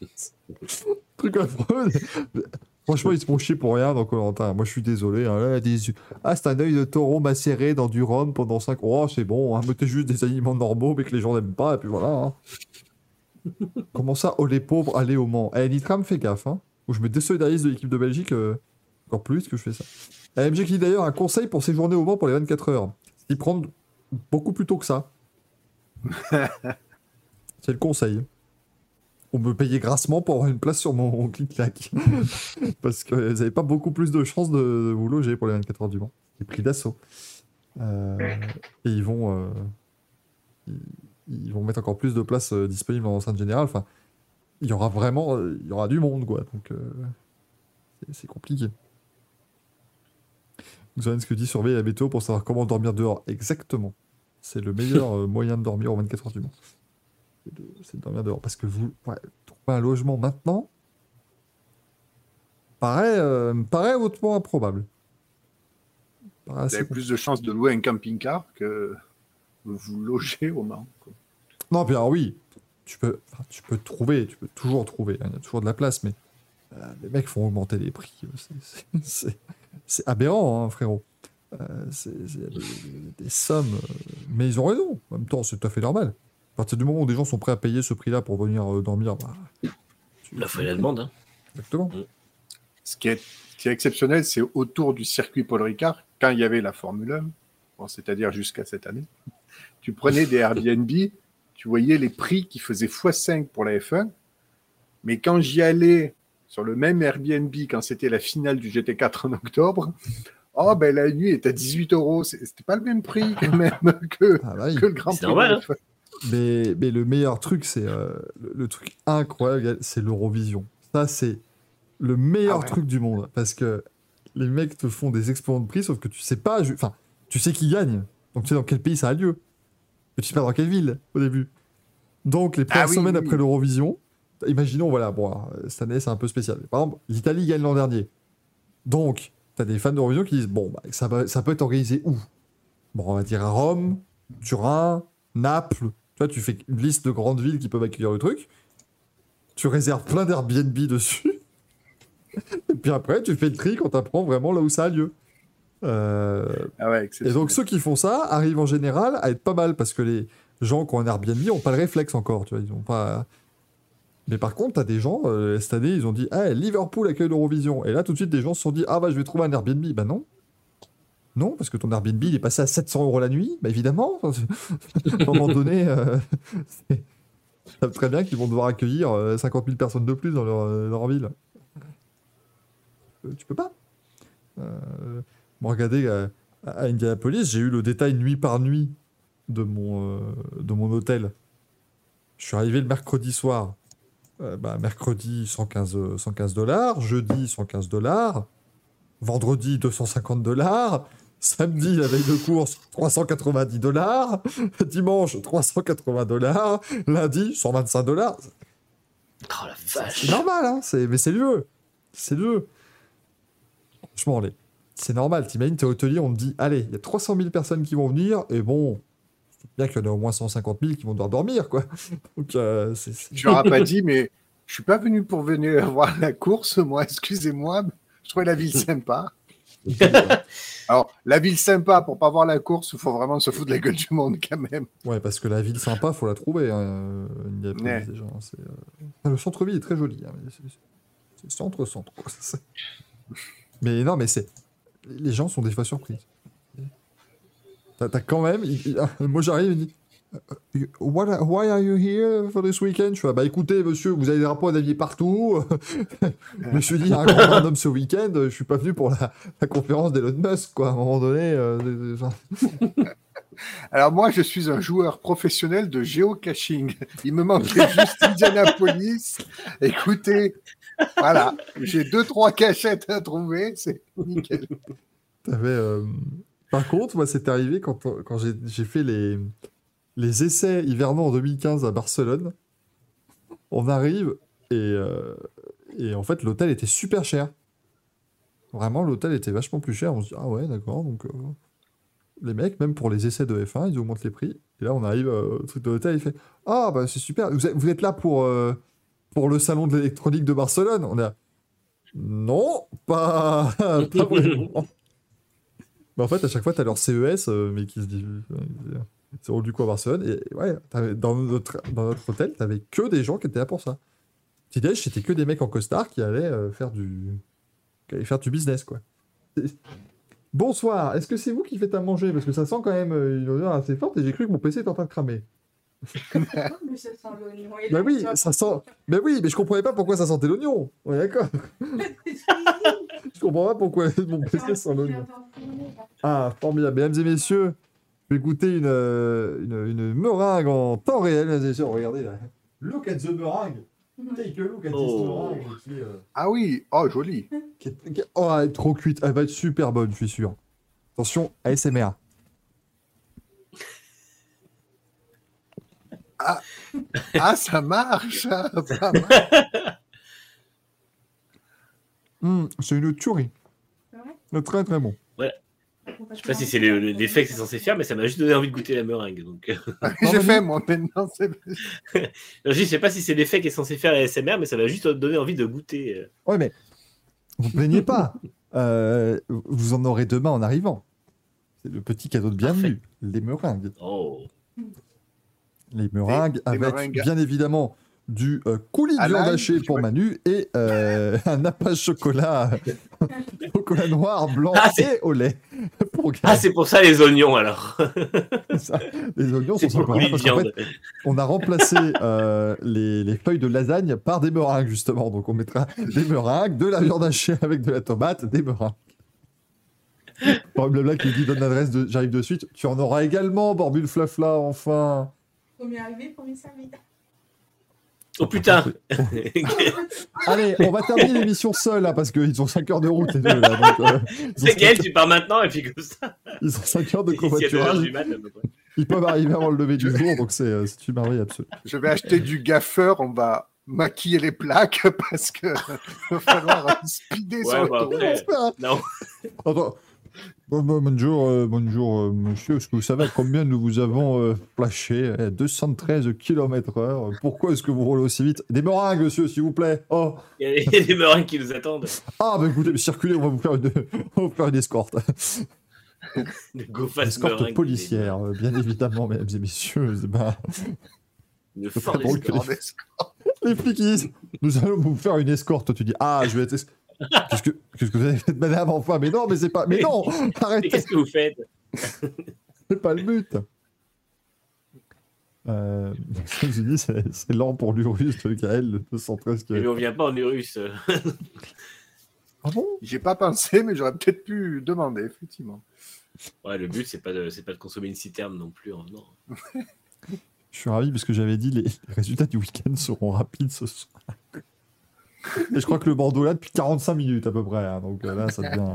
<laughs> truc affreux. Franchement, ils se font chier pour rien dans Colanta. Moi, je suis désolé. hein. Là, des... Ah, c'est un œil de taureau macéré dans du rhum pendant 5 ans. Oh, c'est bon. Hein. Mettez juste des aliments normaux, mais que les gens n'aiment pas. Et puis voilà. hein. Comment ça, oh les pauvres, allez au Mans Eh, Nitram, fais gaffe. Hein. Ou je me désolidarise de l'équipe de Belgique euh, encore plus que je fais ça. AMG qui dit d'ailleurs un conseil pour séjourner au Mans pour les 24 heures. S'y prendre beaucoup plus tôt que ça. <laughs> c'est le conseil. On me payait grassement pour avoir une place sur mon clic-clac. <laughs> Parce que vous n'avez pas beaucoup plus de chances de, de vous loger pour les 24 heures du Mans. Les prix d'assaut. Euh, et ils vont, euh, ils, ils vont mettre encore plus de places euh, disponibles en enceinte générale. Enfin, il y aura vraiment, euh, il y aura du monde, quoi. Donc, euh, c'est- compliqué. Vous savez ce que dit surveiller la météo pour savoir comment dormir dehors. Exactement. C'est le meilleur euh, moyen de dormir aux 24 heures du Mans. C'est de, dormir dehors. Parce que vous, ouais, trouver un logement maintenant, paraît, euh, paraît hautement improbable. Paraît Vous avez plus de chances de louer un camping-car que vous loger au Mans. quoi. Non, bien oui, tu peux, enfin, tu peux trouver, tu peux toujours trouver, hein, il y a toujours de la place, mais euh, les mecs font augmenter les prix. euh, c'est- <laughs> aberrant, hein, frérot. Euh, c'est des, sommes, euh, mais ils ont raison. En même temps, c'est tout à fait normal. À partir du moment où des gens sont prêts à payer ce prix-là pour venir euh, dormir, bah, tu- La fois la demande. Hein. Exactement. Ce qui est, ce qui est exceptionnel, c'est autour du circuit Paul Ricard, quand il y avait la Formule 1, bon, c'est-à-dire jusqu'à cette année, tu prenais des Airbnb, tu voyais les prix qui faisaient x5 pour la F1, mais quand j'y allais sur le même Airbnb, quand c'était la finale du GT4 en octobre, oh ben la nuit était à 18 euros, C'est- c'était pas le même prix quand même <laughs> que, Ah, bah que le Grand Prix. normal, hein. F1. Mais, mais le meilleur truc, c'est euh, le, le truc incroyable, c'est l'Eurovision. Ça, c'est le meilleur Ah ouais. truc du monde. Parce que les mecs te font des explosions de prix, sauf que tu sais pas. Enfin, tu sais qui gagne. Donc tu sais dans quel pays ça a lieu. Mais tu sais pas dans quelle ville au début. Donc les premières Ah oui, semaines oui, après oui. l'Eurovision, imaginons, voilà, bon, alors, cette année c'est un peu spécial. Par exemple, l'Italie gagne l'an dernier. Donc, tu as des fans d'Eurovision qui disent bon, bah, ça, va- ça peut être organisé où? Bon, on va dire à Rome, Turin, Naples. Tu vois, tu fais une liste de grandes villes qui peuvent accueillir le truc. Tu réserves plein d'Airbnb dessus. <laughs> Et puis après, tu fais le tri quand tu apprends vraiment là où ça a lieu. Euh, Ah ouais, et donc ceux qui font ça arrivent en général à être pas mal parce que les gens qui ont un Airbnb n'ont pas le réflexe encore, tu vois, ils ont pas. Mais par contre, t'as des gens euh, cette année, ils ont dit, ah Liverpool accueille l'Eurovision, et là tout de suite des gens se sont dit, ah bah je vais trouver un Airbnb, bah non, non parce que ton Airbnb il est passé à 700 euros la nuit, bah évidemment, <laughs> à un moment donné, euh, c'est- ils savent très bien qu'ils vont devoir accueillir euh, 50 000 personnes de plus dans leur, euh, leur ville. Euh, tu peux pas. Euh, Regardez, euh, à Indianapolis, j'ai eu le détail nuit par nuit de mon, euh, de mon hôtel. Je suis arrivé le mercredi soir. Euh, bah, mercredi, 115 euh, 115 dollars. Jeudi, 115 dollars. Vendredi, 250 dollars. Samedi, la veille de course, 390 dollars. Dimanche, 380 dollars. Lundi, 125 dollars. Oh la vache. C'est normal, hein mais c'est le jeu. C'est le jeu. Franchement, les... c'est normal. T'imagines, t'es hôtelier, on te dit, allez, il y a 300 000 personnes qui vont venir, et bon, c'est bien qu'il y en a au moins 150 000 qui vont devoir dormir, quoi. <laughs> Donc, euh, c'est... c'est- Tu n'auras pas <laughs> dit, mais je suis pas venu pour venir <laughs> voir la course, moi, excusez-moi. Je trouvais la ville sympa. Alors, la ville sympa, pour pas voir la course, il faut vraiment se foutre de la gueule du monde quand même. Ouais, parce que la ville sympa, faut la trouver. Hein. Ouais. hein, c'est, euh, Le centre-ville est très joli. hein, mais c'est- C'est centre-centre. quoi. Mais non, mais c'est. Les gens sont des fois surpris. T'as quand même. <laughs> Moi, j'arrive, il dit. euh, What why are you here for this weekend? Je fais, bah écoutez, monsieur, vous avez des rapports d'avis partout. je me suis dit, un grand random ce week-end, je suis pas venu pour la, conférence d'Elon Musk, quoi. À un moment donné. euh, <laughs> Alors moi, je suis un joueur professionnel de géocaching. Il me manquait juste Indianapolis. Écoutez, voilà, j'ai deux, trois cachettes à trouver, c'est nickel. Euh, Par contre, moi, c'est arrivé quand, quand j'ai fait les, les essais hivernaux en 2015 à Barcelone. On arrive et, euh, et en fait, l'hôtel était super cher. Vraiment, l'hôtel était vachement plus cher. On se dit, ah ouais, d'accord. Donc, euh, les mecs, même pour les essais de F1, ils augmentent les prix. Et là, on arrive au truc de l'hôtel, il fait, ah bah c'est super. Vous êtes, là pour, pour le salon de l'électronique de Barcelone On a, non, pas, <laughs> <laughs> pas vraiment. Mais en fait, à chaque fois, tu as leur CES, euh, mais qui se dit. C'est rendu quoi à Barcelone? Et ouais, dans notre, dans notre hôtel, t'avais que des gens qui étaient là pour ça. Petit déj, c'était que des mecs en costard qui allaient euh, faire du. qui allaient faire du business, quoi. Bonsoir, est-ce que c'est vous qui faites à manger? Parce que ça sent quand même euh, une odeur assez forte et j'ai cru que mon PC était en train de cramer. Mais ça sent l'oignon Bah oui, ça sent. Mais oui, mais je comprenais pas pourquoi ça sentait l'oignon. Ouais, d'accord. <laughs> Je comprends pas pourquoi mon PC sent l'oignon. Ah, formidable. Mesdames et messieurs, je vais goûter une, euh, une, une meringue en temps réel. Mesdames et messieurs, regardez là. Look at the meringue. Take a look at this Oh. meringue. qui est, euh, Ah oui, oh joli. qui est- qui est- Oh, elle est trop cuite. Elle va être super bonne, je suis sûr. Attention, ASMR. Ah, ça marche. ah, mal. Hum, <laughs> c'est une tuerie. Vrai? C'est Très très bon. Je sais pas si c'est le- le- l'effet que c'est censé faire, mais ça m'a juste donné envie de goûter la meringue. Donc, euh. <laughs> J'ai fait moi maintenant. <laughs> Non, je sais pas si c'est l'effet qui est censé faire la SMR, mais ça m'a juste donné envie de goûter. euh. Ouais, mais vous plaignez pas. Euh, vous en aurez demain en arrivant. C'est le petit cadeau de bienvenue. Les meringues. Oh. Les meringues avec meringues. bien évidemment du euh, coulis de viande hachée pour. Manu et euh, <laughs> un nappage chocolat, <laughs> chocolat noir, blanc Ah, et au lait pour Ah, c'est pour ça les oignons alors. <laughs> ça. Les oignons sont pour le sympas coulis de parce qu'en viande. fait, on a remplacé euh, les, les feuilles de lasagne par des meringues justement. Donc on mettra des meringues, de la viande hachée avec de la tomate, des meringues. Blabla qui dit donne l'adresse de j'arrive de suite. Tu en auras également, Borbule Flafla, enfin. Premier arrivé, premier servi. Oh putain Allez, on va terminer l'émission seul là parce qu'ils ont 5 heures de route les deux là. Donc, euh, ils, ont C'est Gaël, cinq- tu pars maintenant et puis comme ça. ils ont 5 heures de covoiturage. Ils peuvent arriver avant le lever du jour donc c'est euh, c'est une merveille absolue. Je vais acheter du gaffeur. On va maquiller les plaques <laughs> parce que va falloir speeder Ouais, sur bah, l'autoroute. après, non. Attends. Bon, bon, bonjour, euh, bonjour euh, monsieur. Est-ce que vous savez à combien nous vous avons euh, flashé Eh, 213 km/h. Pourquoi est-ce que vous roulez aussi vite? Des meringues, monsieur, s'il vous plaît. Oh. Il y a- des <laughs> meringues qui nous attendent. Ah, bah écoutez, circulez, on va vous faire une, <laughs> on va vous faire une escorte. <laughs> Une escorte policière, euh, bien évidemment, mesdames et messieurs. des- Une forte escorte. Les flics, ils disent Nous allons vous faire une escorte. Tu dis Ah, je vais être. Es- Qu'est-ce que, qu'est-ce que vous avez fait, madame, enfin Mais non, mais c'est pas. Mais non Mais <laughs> Arrêtez qu'est-ce que vous faites? C'est pas le but. Euh, comme <laughs> je dis, c'est, c'est lent pour l'Urus de Gaël, le 213 Mais on vient pas en Urus. <laughs> Ah bon? J'ai pas pensé, mais j'aurais peut-être pu demander, effectivement. Ouais, le but, c'est pas, de, c'est pas de consommer une citerne non plus en venant. Je suis ravi parce que j'avais dit les, les résultats du week-end seront rapides ce soir. Et je crois que le Bordeaux là depuis 45 minutes à peu près. hein, donc euh, là, ça devient.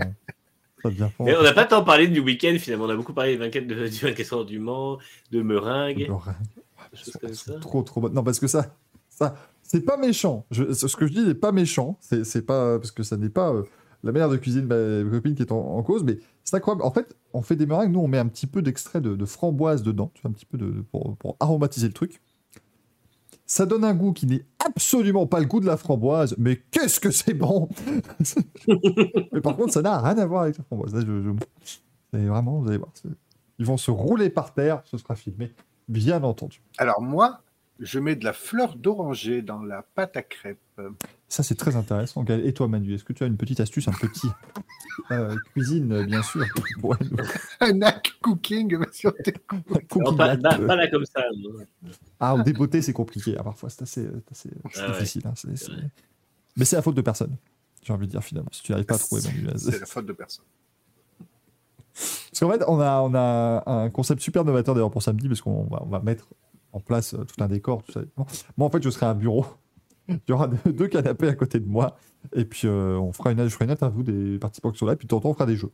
Ça devient fort. Mais on n'a pas tant parlé du week-end finalement. On a beaucoup parlé des 24 de, du 24 heures du Mans, de sont ça. trop trop bonnes. Non, parce que ça, ça c'est pas méchant. Je- ce que je dis n'est pas méchant. C'est pas parce que ça n'est pas euh, la manière de cuisine de ma copine qui est en, en cause, mais c'est incroyable. En fait, on fait des meringues. Nous, on met un petit peu d'extrait de, de framboise dedans, tu vois, un petit peu de pour, pour aromatiser le truc. Ça donne un goût qui n'est absolument pas le goût de la framboise, mais qu'est-ce que c'est bon <laughs> Mais par contre, ça n'a rien à voir avec la framboise. Là, je, je- c'est vraiment, vous allez voir. Ils vont se rouler par terre, ce sera filmé, bien entendu. Alors moi, je mets de la fleur d'oranger dans la pâte à crêpes. Ça, c'est très intéressant. Et toi, Manu, est-ce que tu as une petite astuce, un petit euh, cuisine, euh, bien sûr, nous- <laughs> Un hack cooking, mais sur tes cooking Non, pas, euh. pas là comme ça. non. Ah, au débeauté, c'est compliqué. ah, parfois, c'est assez, c'est assez- c'est Ah ouais. difficile. hein. Mais c'est la faute de personne. J'ai envie de dire, finalement, si tu n'arrives pas à trouver Manu. C'est la faute de personne. Parce qu'en fait, on a, on a un concept super novateur d'ailleurs pour samedi, parce qu'on va, on va mettre en place euh, tout un décor. Tout ça. Moi, en fait, je serai à un bureau. Il y aura deux, canapés à côté de moi. Et puis, euh, on fera une, je ferai une interview des participants qui sont là. Et puis, de on fera des jeux.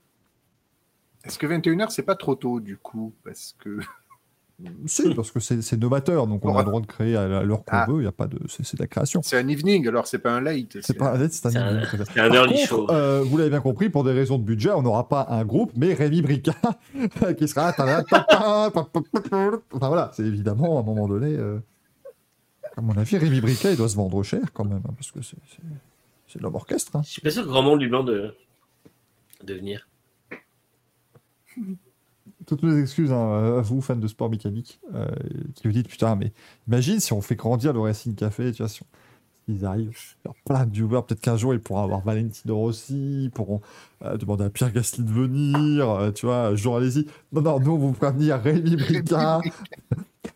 Est-ce que 21h, c'est pas trop tôt, du coup? Parce que Si, parce que c'est c'est novateur, donc on a le droit de créer à l'heure qu'on Ah. veut, il y a pas de, c'est c'est de la création. C'est un evening, alors c'est pas un late. C'est pas un C'est un- c'est un Par early contre, show. euh, vous l'avez bien compris, pour des raisons de budget, on n'aura pas un groupe, mais Rémi Brica <laughs> qui sera. Enfin voilà, c'est évidemment à un moment donné. euh, À mon avis, Rémi Brica, il doit se vendre cher quand même, hein, parce que c'est de l'homme orchestre. hein. Je suis pas sûr que grand monde lui demande de, de venir. Toutes mes excuses hein, à vous, fans de sport mécanique, euh, qui vous dites putain, mais imagine si on fait grandir le Racing Café, tu vois, si ils arrivent, faire plein de viewers, peut-être qu'un jour ils pourront avoir Valentino Rossi, ils pourront euh, demander à Pierre Gasly de venir, euh, tu vois, Jean Alési. Non, non, nous on vous fera venir Rémi Brica,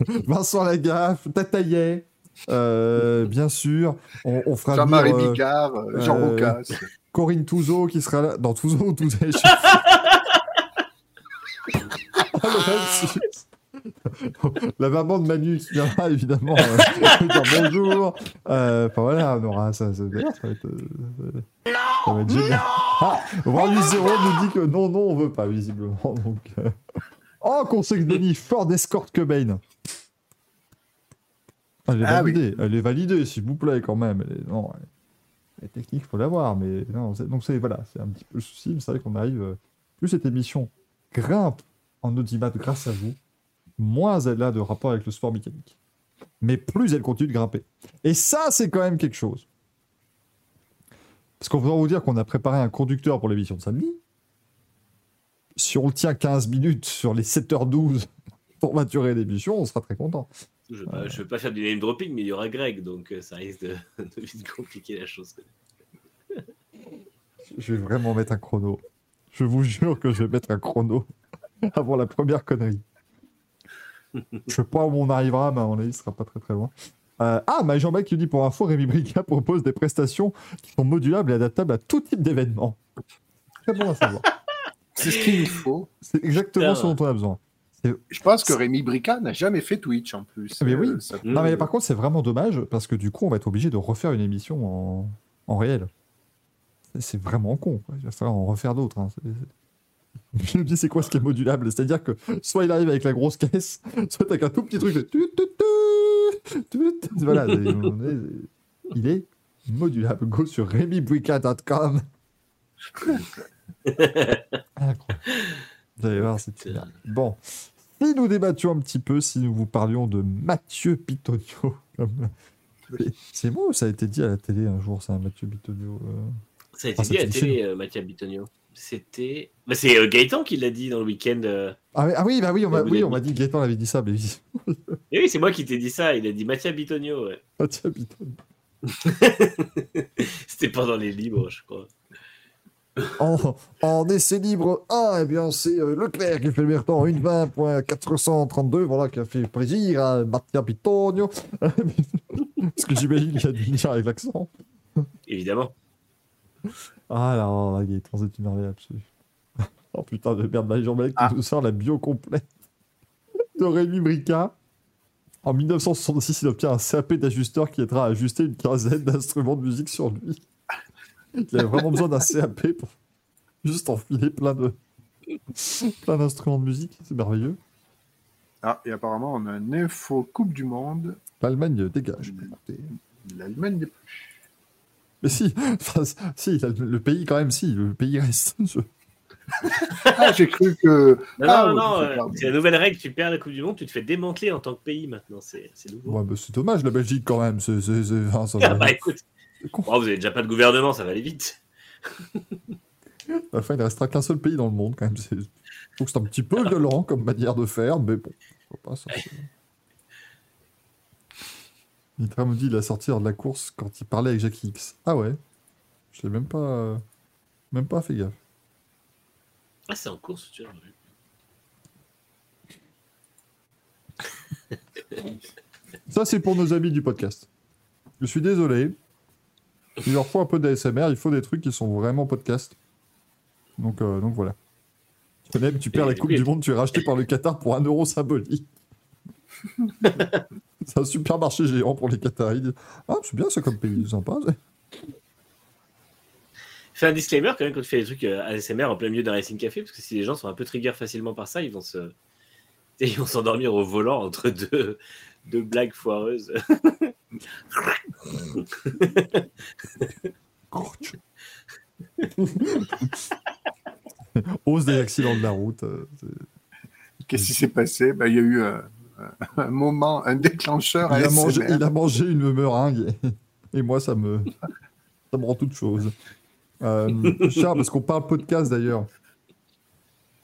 <laughs> Vincent Lagaffe, Tataillet, bien sûr, on, on fera Jean-Marie euh, Jean Rocas. Corinne Touzeau qui sera là. Dans Touzeau ou Touzeau <laughs> je sais Ah, le lapsus. La maman de Manu qui viendra évidemment euh, dire bonjour. Euh, Enfin voilà, on aura ça. Ça, ça va être, euh, ça va être génial. Ah, Brandy Zero nous dit que non, non, on veut pas visiblement. Donc, euh. Oh, conseil Denis, Ford Escort Cobain. Ah, elle est Ah oui. validée, elle est validée, s'il vous plaît, quand même. Elle est- Non, elle- la technique, faut l'avoir, mais non, donc c'est voilà, c'est un petit peu le souci. mais C'est vrai qu'on arrive, plus cette émission grimpe en audimat grâce à vous, moins elle a de rapport avec le sport mécanique. Mais plus elle continue de grimper. Et ça, c'est quand même quelque chose. Parce qu'on va vous dire qu'on a préparé un conducteur pour l'émission de samedi. Si on le tient 15 minutes sur les 7h12 pour maturer l'émission, on sera très content. Je je veux pas faire du name dropping, mais il y aura Greg, donc euh, ça risque de, <laughs> de vite compliquer la chose. Je vais vraiment mettre un chrono. Je vous jure que je vais mettre un chrono <laughs> avant la première connerie. <laughs> Je sais pas où on arrivera, mais à mon avis, ce sera pas très très loin. Euh, ah, mais Jean-Baptiste qui dit pour info, Rémi Brica <laughs> propose des prestations qui sont modulables et adaptables à tout type d'événement. Très bon à savoir. C'est ce qu'il nous faut. C'est exactement ce dont on a besoin. Je pense que Rémi Brica n'a jamais fait Twitch en plus. Mais oui. Ça Non, mais par contre, c'est vraiment dommage parce que du coup, on va être obligé de refaire une émission en, en réel. C'est- C'est vraiment con. quoi. Il va falloir en refaire d'autres. hein. Je me dis, c'est quoi ce qui est modulable? C'est-à-dire que soit il arrive avec la grosse caisse, soit avec un tout petit truc de. Voilà, il est modulable. Go sur remybrica.com. Incroyable. Vous allez voir, c'est. Bon, si nous débattions un petit peu, si nous vous parlions de Mathieu Pitonio. comme- C'est- moi ou ça a été dit à la télé un jour, un Mathieu Pitonio euh Ça a été dit à la télé, euh, Mathieu Bitonio. C'était. Bah, c'est euh, Gaëtan qui l'a dit dans le week-end. euh. ah, mais- ah oui, bah oui, on m'a Vous oui, l'avez on m'a dit que Gaëtan avait dit ça, mais oui. <laughs> Et oui, c'est moi qui t'ai dit ça. Il a dit Mathieu Bitonio. Ouais. Mathieu Pitonio. <laughs> C'était pendant les libres, je crois. <laughs> En, en essai libre 1, eh bien, c'est euh, Leclerc qui fait le meilleur temps, 1.20.432, voilà, qui a fait plaisir à Mathieu Pitonio. Parce que j'imagine qu'il a le dire avec l'accent. Évidemment. Ah là, là, Gaëtan, c'est une merveille absolue. <laughs> oh putain de merde, là, Jean-Mec qui Ah. nous sort la bio complète <laughs> de Rémi Brica. En 1966, il obtient un CAP d'ajusteur qui aidera à ajuster une quinzaine d'instruments de musique sur lui. <laughs> Il avait vraiment besoin d'un CAP pour juste enfiler plein de plein d'instruments de musique. C'est merveilleux. Ah, et apparemment, on a un info Coupe du Monde. L'Allemagne dégage. L'Allemagne n'est Mais si, <laughs> enfin, si, le pays quand même, si, le pays reste. Je- <laughs> Ah, j'ai cru que. Non, Ah, non, oui, non, c'est euh, c'est la nouvelle règle. Tu perds la Coupe du Monde, tu te fais démanteler en tant que pays maintenant. C'est c'est nouveau. Ouais, bah, c'est dommage, la Belgique quand même. C'est, enfin, Ah, va- bah écoute. Oh, vous avez déjà pas de gouvernement, ça va aller vite. À la fin, il ne restera qu'un seul pays dans le monde, quand même. C'est... Je trouve que c'est un petit peu violent comme manière de faire, mais bon, pas ça. Nitra me dit il a sorti hors de la course quand il parlait avec Jackie X. Ah ouais Je l'ai même pas, même pas fait gaffe. Ah, c'est en course, tu vois. Ça, c'est pour nos amis du podcast. Je suis désolé. Il leur faut un peu d'ASMR, il faut des trucs qui sont vraiment podcast. Donc, euh, donc voilà. Tu perds Et la du Coupe du Monde, tu es racheté par le Qatar pour un euro symbolique. <laughs> <laughs> c'est un supermarché géant pour les Qataris. Ah, c'est bien ça comme pays, c'est sympa. Fais un disclaimer quand même quand tu fais des trucs euh, ASMR en plein milieu d'un Racing Café, parce que si les gens sont un peu trigger facilement par ça, ils vont se, Et <laughs> ils vont s'endormir au volant entre deux, deux blagues foireuses. <laughs> Hausse des accidents de la route. euh, Qu'est-ce qui s'est passé? Ben, Il y a eu un, <laughs> un moment, un déclencheur il, a ASMR. mangé, il a mangé une meringue et, et moi ça me, ça me rend toute chose. Euh, Charles, parce qu'on parle podcast d'ailleurs.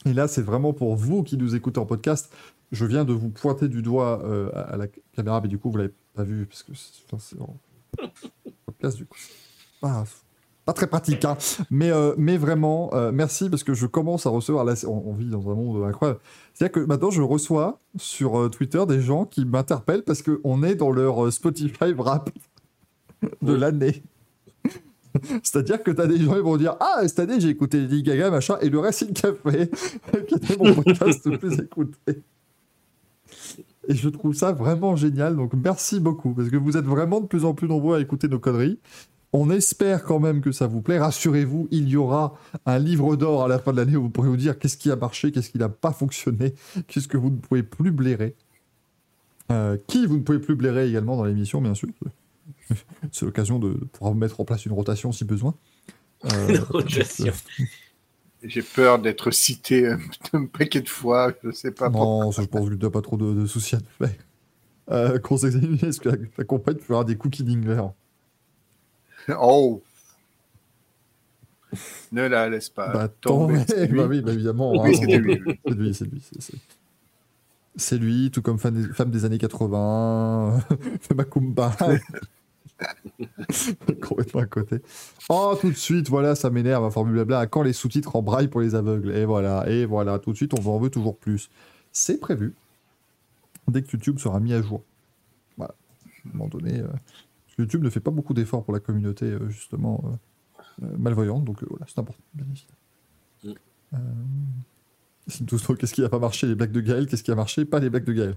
Et là, c'est vraiment pour vous qui nous écoutez en podcast. Je viens de vous pointer du doigt euh, à, à la caméra, mais du coup, vous l'avez pas vu parce que c'est enfin, en podcast du coup. c'est Pas, très pratique, hein. mais, euh, mais vraiment, euh, merci parce que je commence à recevoir. Là, on, vit dans un monde incroyable. C'est-à-dire que maintenant, je reçois sur euh, Twitter des gens qui m'interpellent parce qu'on est dans leur Spotify rap <laughs> de l'année. <laughs> C'est-à-dire que tu as des gens qui vont dire Ah, cette année, j'ai écouté Lady Gaga, machin, et le Racing Café, <laughs> le plus. Et je trouve ça vraiment génial. Donc, merci beaucoup, parce que vous êtes vraiment de plus en plus nombreux à écouter nos conneries. On espère quand même que ça vous plaît. Rassurez-vous, il y aura un livre d'or à la fin de l'année où vous pourrez vous dire qu'est-ce qui a marché, qu'est-ce qui n'a pas fonctionné, qu'est-ce que vous ne pouvez plus blairer. Euh, qui vous ne pouvez plus blairer également dans l'émission, bien sûr. <laughs> C'est l'occasion de pouvoir mettre en place une rotation si besoin. Euh, <laughs> Une rotation. <laughs> J'ai peur d'être cité un, un paquet de fois, je sais pas. Non, ça, je pense que tu n'as pas trop de, de soucis à te faire. Euh, Qu'on s'examine, est-ce que la, compagne fera des cookies d'Ingler <laughs> Oh Ne la laisse pas Bah, tomber. c'est <laughs> bah oui, bah évidemment. Oui, hein. c'était lui. C'est lui, c'est lui. c'est- c'est- C'est lui, tout comme des- femme des années 80, <laughs> Macumba. Complètement à côté. Oh, tout de suite, voilà, ça m'énerve, ma formule blabla. À quand les sous-titres en braille pour les aveugles? Et voilà, et voilà, tout de suite, on en veut toujours plus. C'est prévu, dès que YouTube sera mis à jour. Voilà, à un moment donné, euh, YouTube ne fait pas beaucoup d'efforts pour la communauté, euh, justement, euh, euh, malvoyante, donc voilà, c'est important, bien évidemment. Simptosto, qu'est-ce qui n'a pas marché? Les blagues de Gaël, qu'est-ce qui a marché? Pas les blagues de Gaël.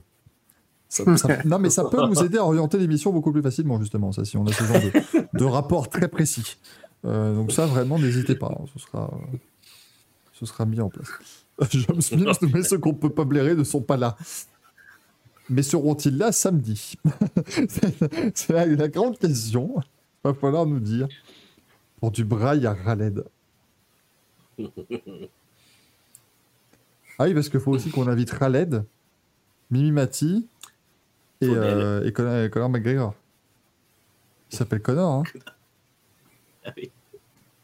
Ça- ça- <laughs> non, mais ça peut vous aider à orienter l'émission beaucoup plus facilement, justement, ça, si on a ce genre de, de rapport très précis. Euh, donc ça, vraiment, n'hésitez pas, hein, ce, sera, euh, ce sera mis en place. James Smith, mais ceux qu'on peut pas blairer ne sont pas là. Mais seront-ils là samedi <laughs> C'est la, la grande question. Va falloir nous dire. Pour du braille à Raled. Ah oui, parce qu'il faut aussi qu'on invite Raled, Mimi Mati et, euh, et Conor, McGregor. Il s'appelle Connor, hein <laughs> Ah oui.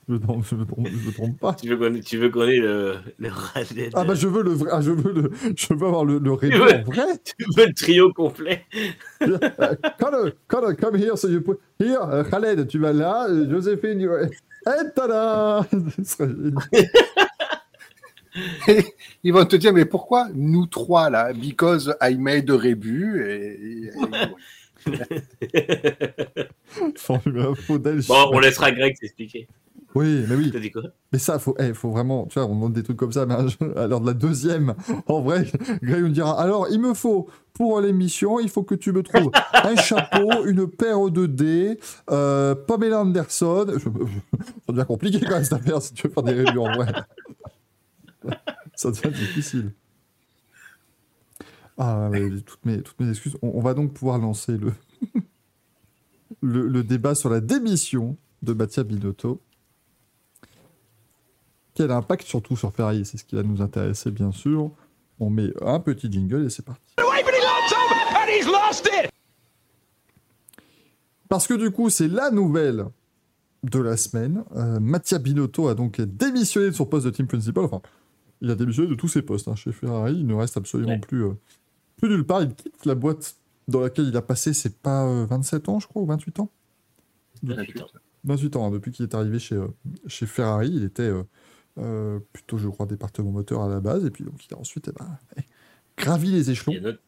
Je me trompe, je me trompe, je me trompe pas. Tu veux qu'on ait, tu veux qu'on ait le, le Raded Ah bah je veux le vrai, ah, je veux le, je veux avoir le, le Tu réseau veux- en vrai. Tu veux le trio complet Uh, Connor, Connor, come here, so you put here, uh, Khaled, tu vas là, uh, Joséphine, you... et tada Ce serait génial. <laughs> Ils vont te dire, mais pourquoi nous trois là Because I made a rébut et, et- <laughs> Bon, on laissera Greg t'expliquer. Oui, mais oui. T'as dit quoi? Mais ça, faut, eh, faut vraiment, tu vois, on demande des trucs comme ça, mais à l'heure de la deuxième, <laughs> en vrai, Greg nous dira, alors, il me faut, pour l'émission, il faut que tu me trouves un chapeau, une paire de dés, euh, Pamela Anderson, je, je- <laughs> ça devient compliqué quand même cette affaire, si tu veux faire des reviews en vrai. <laughs> ça devient difficile. Ah, mais toutes mes, toutes mes excuses. On, on va donc pouvoir lancer le, le, le débat sur la démission de Mattia Binotto. Quel impact surtout sur Ferrari C'est ce qui va nous intéresser, bien sûr. On met un petit jingle et c'est parti. Parce que du coup, c'est la nouvelle de la semaine. Euh, Mattia Binotto a donc démissionné de son poste de team principal. Enfin, il a démissionné de tous ses postes hein, chez Ferrari. Il ne reste absolument Ouais. plus, euh, plus nulle part. Il quitte la boîte dans laquelle il a passé, c'est pas euh, 27 ans, je crois, ou 28 ans? 28 ans. 28 ans, hein, depuis qu'il est arrivé chez, euh, chez Ferrari, il était euh, euh, plutôt, je crois, département moteur à la base, et puis donc il a ensuite eh ben, <laughs> gravi les échelons. Il a, not-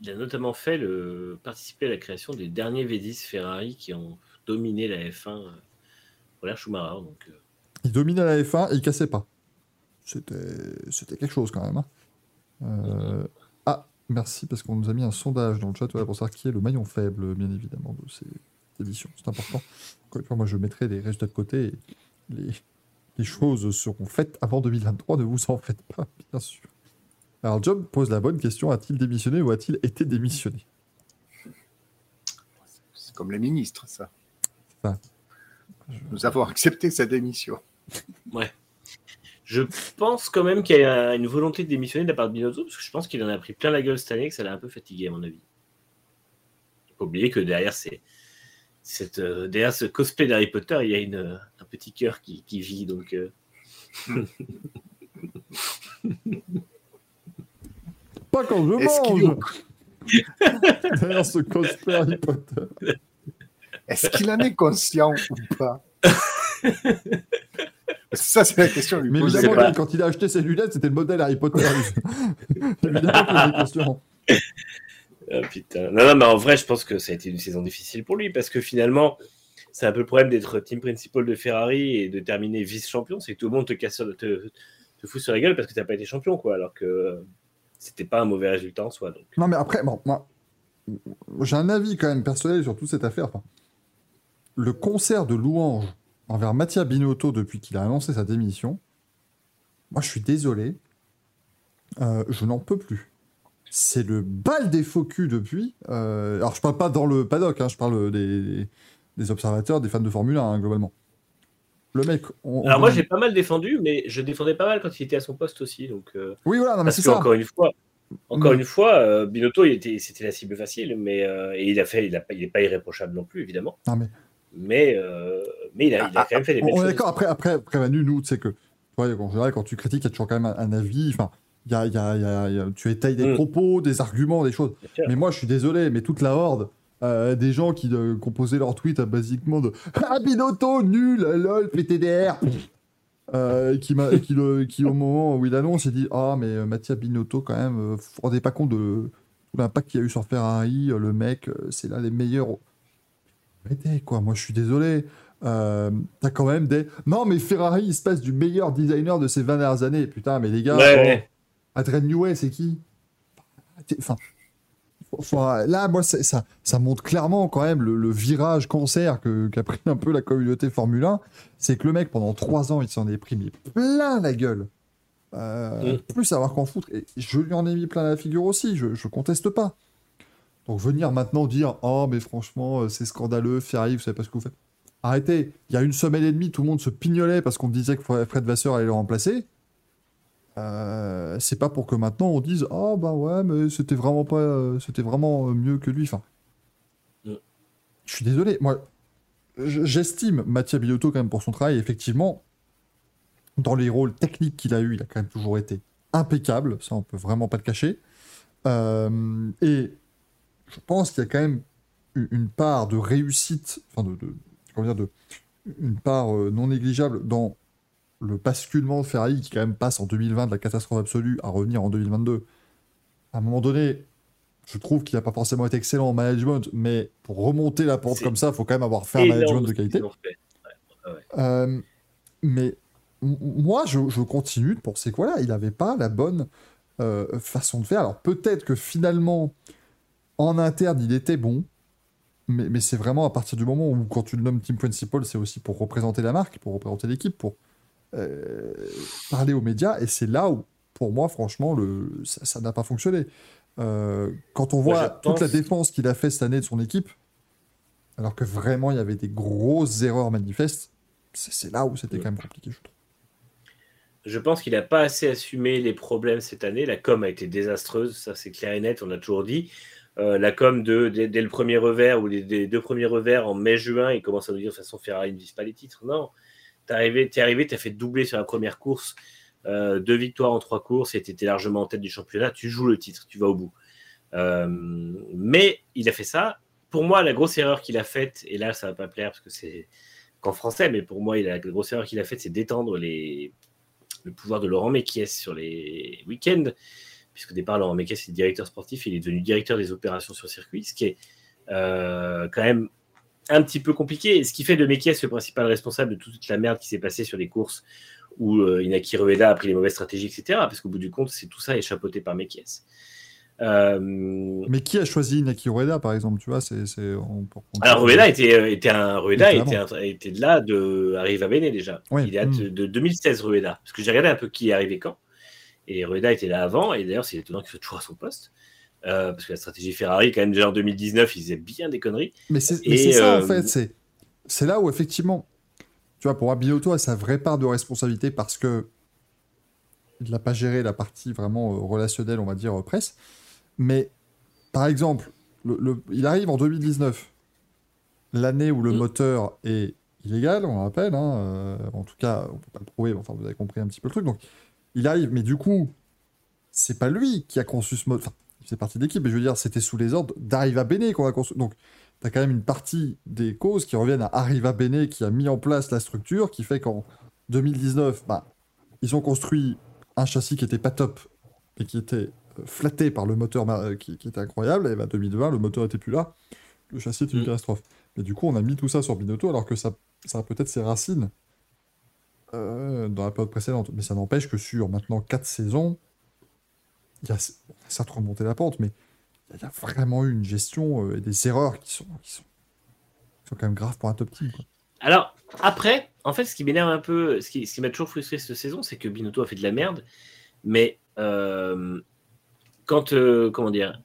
il a notamment fait le, participer à la création des derniers V10 Ferrari qui ont dominé la F1 euh, pour l'ère Schumacher. Donc, euh, Il dominait la F1 et il cassait pas. C'était c'était quelque chose quand même. hein. Euh, Ah, merci, parce qu'on nous a mis un sondage dans le chat voilà, pour savoir qui est le maillon faible, bien évidemment, de ces éditions. C'est important. Encore une fois, moi, je mettrai les résultats de côté. Et les, les choses seront faites avant 2023, ne vous en faites pas, bien sûr. Alors, Job pose la bonne question a-t-il démissionné ou a-t-il été démissionné? C'est comme les ministres, ça. Ça. Nous avons accepté sa démission. Je pense quand même qu'il y a une volonté de démissionner de la part de Binotto, parce que je pense qu'il en a pris plein la gueule cette année, que ça l'a un peu fatigué, à mon avis. Faut pas oublier que derrière, c'est, cette, euh, derrière ce cosplay d'Harry Potter, il y a une, euh, un petit cœur qui, qui vit. Donc, euh, Pas quand je mange <laughs> Derrière ce cosplay Harry Potter. Est-ce qu'il en est conscient ou pas? Ça, c'est la question à lui Mais évidemment, pas. quand il a acheté ses lunettes, c'était le modèle Harry Potter. <laughs> évidemment qu'il y a ah, putain. Non, mais en vrai, je pense que ça a été une saison difficile pour lui, parce que finalement, c'est un peu le problème d'être team principal de Ferrari et de terminer vice-champion, c'est que tout le monde te casse, te, te fout sur la gueule parce que t'as pas été champion, quoi, alors que euh, c'était pas un mauvais résultat en soi. Non, mais après, bon, moi, j'ai un avis quand même personnel sur toute cette affaire. Le concert de louange envers Mattia Binotto depuis qu'il a annoncé sa démission, moi, je suis désolé, euh, je n'en peux plus. C'est le bal des faux culs depuis. euh, alors, je parle pas dans le paddock, hein, je parle des, des observateurs, des fans de Formule 1, hein, globalement. Le mec. on- on Alors moi, j'ai pas mal défendu, mais je défendais pas mal quand il était à son poste aussi. Donc, euh, Oui, voilà, non, mais c'est ça. encore une fois, encore Mm. une fois, euh, Binotto, c'était la cible facile, mais et il a fait, il a pas, il est pas irréprochable non plus, évidemment. Non, mais- Mais, euh, mais il a, il a quand même fait des On belles on est choses. d'accord, après, après, après Manu, nous, tu sais que, ouais, en général, quand tu critiques, il y a toujours quand même un, un avis, enfin, y a, y a- y tu étayes des Mm. propos, des arguments, des choses. Mais moi, je suis désolé, mais toute la horde, euh, des gens qui euh, composaient leur tweet à basiquement de <laughs> Ah, Binotto, nul, lol, PTDR euh, qui, qui, le- qui, au moment où il annonce, il dit Ah, mais euh, Mattia Binotto, quand même, euh, vous vous rendez pas compte de tout l'impact qu'il y a eu sur Ferrari, euh, le mec, euh, c'est l'un des meilleurs. Arrêtez, quoi, moi, je suis désolé. Euh, T'as quand même des. Non, mais Ferrari, il se passe du meilleur designer de ces 20 dernières années. Putain, mais les gars, Ouais, oh, ouais. Adrien Newey, c'est qui? Enfin, là, moi, ça, ça montre clairement quand même le, le virage cancer que- qu'a pris un peu la communauté Formule 1. C'est que le mec, pendant trois ans, il s'en est pris mais plein la gueule. Euh, Mm. Plus savoir qu'en foutre. Et je lui en ai mis plein la figure aussi, je, je conteste pas. Donc venir maintenant dire Oh, mais franchement, euh, c'est scandaleux, Ferrari, vous savez pas ce que vous faites. Arrêtez, il y a une semaine et demie, tout le monde se pignolait parce qu'on disait que Fred Vasseur allait le remplacer. Euh, c'est pas pour que maintenant on dise oh bah ouais mais c'était vraiment pas euh, c'était vraiment euh, mieux que lui enfin. Je suis désolé moi j'estime Mattia Binotto quand même pour son travail. Effectivement dans les rôles techniques qu'il a eu il a quand même toujours été impeccable ça on peut vraiment pas le cacher. Euh, et je pense qu'il y a quand même une une part de réussite enfin de, de comment dire de une part non négligeable dans le basculement de Ferrari qui quand même passe en 2020 de la catastrophe absolue à revenir en 2022. À un moment donné, je trouve qu'il n'a pas forcément été excellent en management, mais pour remonter la pente comme ça, il faut quand même avoir fait un management de qualité. Euh, mais moi, je, je continue de penser que voilà, il n'avait pas la bonne euh, façon de faire. Alors peut-être que finalement, en interne, il était bon, mais, mais c'est vraiment à partir du moment où, quand tu le nommes team principal, c'est aussi pour représenter la marque, pour représenter l'équipe, pour euh, parler aux médias, et c'est là où, pour moi, franchement, le, ça n'a pas fonctionné. Euh, quand on Moi, voit toute la défense qu'il a fait cette année de son équipe, alors que vraiment il y avait des grosses erreurs manifestes, c'est là où c'était quand même compliqué, je trouve. Je pense qu'il n'a pas assez assumé les problèmes cette année. La com a été désastreuse, ça c'est clair et net, on l'a toujours dit. Euh, la com de, dès, dès le premier revers ou les, des deux premiers revers en mai-juin, il commence à nous dire de toute façon Ferrari ne vise pas les titres. Non, t'es arrivé, t'es arrivé, t'as fait doubler sur la première course, euh, deux victoires en trois courses et t'étais largement en tête du championnat. Tu joues le titre, tu vas au bout. Euh, mais il a fait ça. Pour moi, la grosse erreur qu'il a faite, et là ça va pas plaire parce que c'est qu'en français, mais pour moi, la grosse erreur qu'il a faite, c'est d'étendre le pouvoir de Laurent Mekies sur les week-ends, puisqu'au départ, Laurent Mekies est directeur sportif, il est devenu directeur des opérations sur circuit, ce qui est euh, quand même un petit peu compliqué, ce qui fait de Mekies le principal responsable de toute la merde qui s'est passée sur les courses où euh, Inaki Rueda a pris les mauvaises stratégies, etc. Parce qu'au bout du compte, c'est tout ça est chapeauté par Mekies. Euh, Mais qui a choisi Inaki Rueda, par exemple, tu vois, c'est... c'est- on alors Rueda était, euh, était un Rueda était, un- était de là de arrive à Bene déjà. Oui. Il est Mm. de, de 2016 Rueda parce que j'ai regardé un peu qui est arrivé quand Et Rueda était là avant, et d'ailleurs, c'est étonnant qu'il soit toujours à son poste. Euh, parce que la stratégie Ferrari, quand même, déjà en 2019, ils faisaient bien des conneries. Mais c'est ça, en euh, fait. C'est, là où, effectivement, tu vois, pour moi, Binotto a sa vraie part de responsabilité parce que il n'a pas géré la partie vraiment euh, relationnelle, on va dire, presse. Mais, par exemple, le, le- il arrive en 2019, l'année où le Mm. moteur est illégal, on le rappelle. hein, euh, en tout cas, on peut pas le prouver, mais enfin, vous avez compris un petit peu le truc. Donc, il arrive, mais du coup, c'est pas lui qui a conçu ce moteur. Enfin, il fait partie de l'équipe, mais je veux dire, c'était sous les ordres d'Arriva Bene qu'on a conçu. Donc, tu as quand même une partie des causes qui reviennent à Arriva Bene qui a mis en place la structure, qui fait qu'en 2019, bah, ils ont construit un châssis qui était pas top, et qui était euh, flatté par le moteur euh, qui, qui était incroyable, et bah, 2020, le moteur était plus là, le châssis était une Mm. catastrophe. Mais du coup, on a mis tout ça sur Binotto, alors que ça, ça a peut-être ses racines euh, dans la période précédente. Mais ça n'empêche que sur maintenant 4 saisons, il y a, certes remonté la pente, mais il y a vraiment eu une gestion euh, et des erreurs qui sont, qui sont, quand même graves pour un top team. Alors, après, en fait, ce qui m'énerve un peu, ce qui, ce qui m'a toujours frustré cette saison, c'est que Binotto a fait de la merde. Mais euh, quand, euh, comment dire,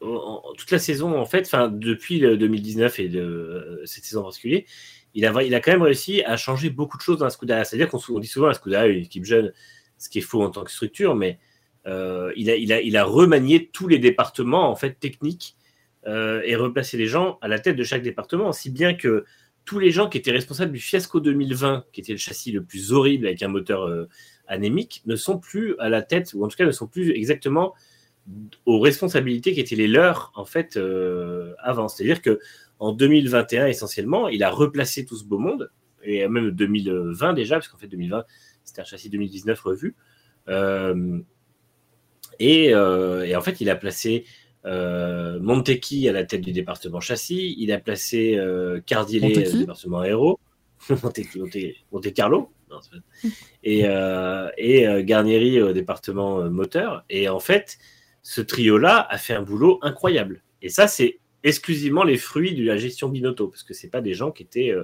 toute la saison, en fait, enfin, depuis le 2019 et euh, cette saison en particulier, il a, il a quand même réussi à changer beaucoup de choses dans la Scuderia. C'est-à-dire qu'on dit souvent la Scuderia est une équipe jeune, ce qui est faux en tant que structure, mais euh, il, a, remanié tous les départements en fait techniques euh, et replacé les gens à la tête de chaque département, si bien que tous les gens qui étaient responsables du fiasco 2020, qui était le châssis le plus horrible avec un moteur euh, anémique, ne sont plus à la tête, ou en tout cas ne sont plus exactement aux responsabilités qui étaient les leurs en fait avant. C'est-à-dire que en 2021 essentiellement, il a replacé tout ce beau monde et même 2020 déjà, parce qu'en fait 2020 c'était un châssis 2019 revu. Euh, et, et en fait, il a placé euh, Montecchi à la tête du département châssis. Il a placé euh, Montecchi au département aéro. <laughs> Monte, Carlo. Non, <laughs> et et Garnieri au département moteur. Et en fait, ce trio-là a fait un boulot incroyable. Et ça, c'est exclusivement les fruits de la gestion Binotto, parce que c'est pas des gens qui étaient,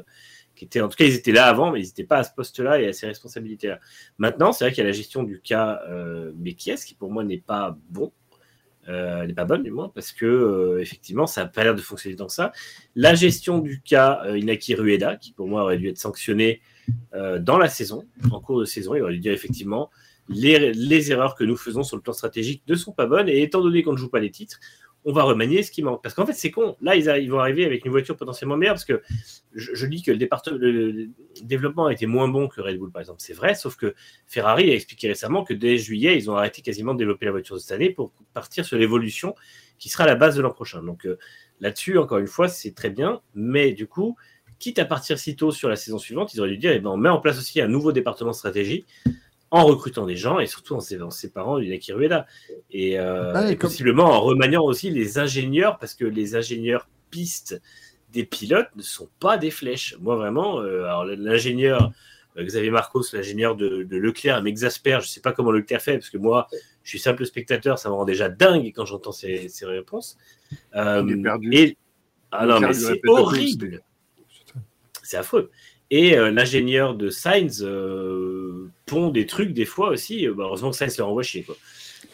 étaient, en tout cas, ils étaient là avant, mais ils n'étaient pas à ce poste-là et à ces responsabilités-là. Maintenant, c'est vrai qu'il y a la gestion du cas euh, qui pour moi n'est pas bon. Euh, n'est pas bonne du moins parce que euh, effectivement ça n'a pas l'air de fonctionner que ça. La gestion du cas euh, Inaki Rueda, qui pour moi aurait dû être sanctionné dans la saison, en cours de saison, il aurait dû dire effectivement les, les erreurs que nous faisons sur le plan stratégique ne sont pas bonnes et étant donné qu'on ne joue pas les titres, on va remanier ce qui manque. Parce qu'en fait c'est con, là ils, vont arriver avec une voiture potentiellement meilleure parce que je, dis que le, le, développement a été moins bon que Red Bull par exemple, c'est vrai, sauf que Ferrari a expliqué récemment que dès juillet, ils ont arrêté quasiment de développer la voiture de cette année pour partir sur l'évolution qui sera la base de l'an prochain. Donc euh, là-dessus, encore une fois, c'est très bien, mais du coup, quitte à partir si tôt sur la saison suivante, ils auraient dû dire, eh ben, on met en place aussi un nouveau département stratégie en recrutant des gens et surtout en sé- en séparant du Rueda. Et, euh, et comme- possiblement en remaniant aussi les ingénieurs, parce que les ingénieurs pistes des pilotes ne sont pas des flèches. Moi, vraiment, euh, alors l'ingénieur euh, Xavier Marcos, l'ingénieur de, de Leclerc, m'exaspère. Je ne sais pas comment Leclerc fait, parce que moi, je suis simple spectateur, ça me rend déjà dingue quand j'entends ces réponses. Il est perdu. Et... Ah non, mais c'est horrible. C'est affreux. Et euh, l'ingénieur de Sainz euh, pond des trucs des fois aussi. Euh, bah, heureusement que Sainz leur envoie chier. Quoi.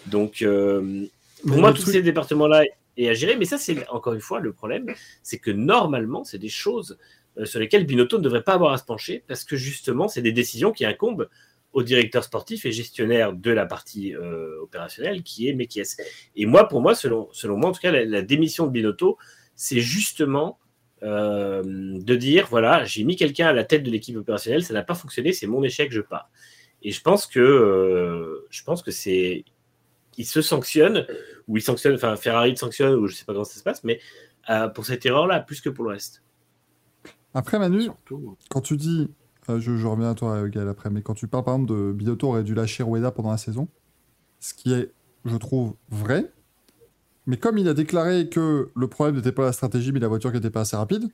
Donc, euh, pour Mais moi, le tous truc- ces départements-là est à gérer. Mais ça, c'est encore une fois le problème. C'est que normalement, c'est des choses sur lesquelles Binotto ne devrait pas avoir à se pencher parce que justement, c'est des décisions qui incombent au directeur sportif et gestionnaire de la partie opérationnelle qui est Mekies. Et moi, pour moi, selon, selon moi, en tout cas, la, la démission de Binotto, c'est justement euh, de dire voilà, j'ai mis quelqu'un à la tête de l'équipe opérationnelle, ça n'a pas fonctionné, c'est mon échec, je pars. Et je pense que euh, je pense que c'est il se sanctionne ou il sanctionne, enfin Ferrari le sanctionne ou je sais pas comment ça se passe, mais euh, pour cette erreur-là plus que pour le reste. Après, Manu, Surtout. quand tu dis, euh, je, je reviens à toi, Gaël, après, mais quand tu parles par exemple de Binotto aurait dû lâcher Rueda pendant la saison, ce qui est, je trouve, vrai, mais comme il a déclaré que le problème n'était pas la stratégie, mais la voiture qui n'était pas assez rapide,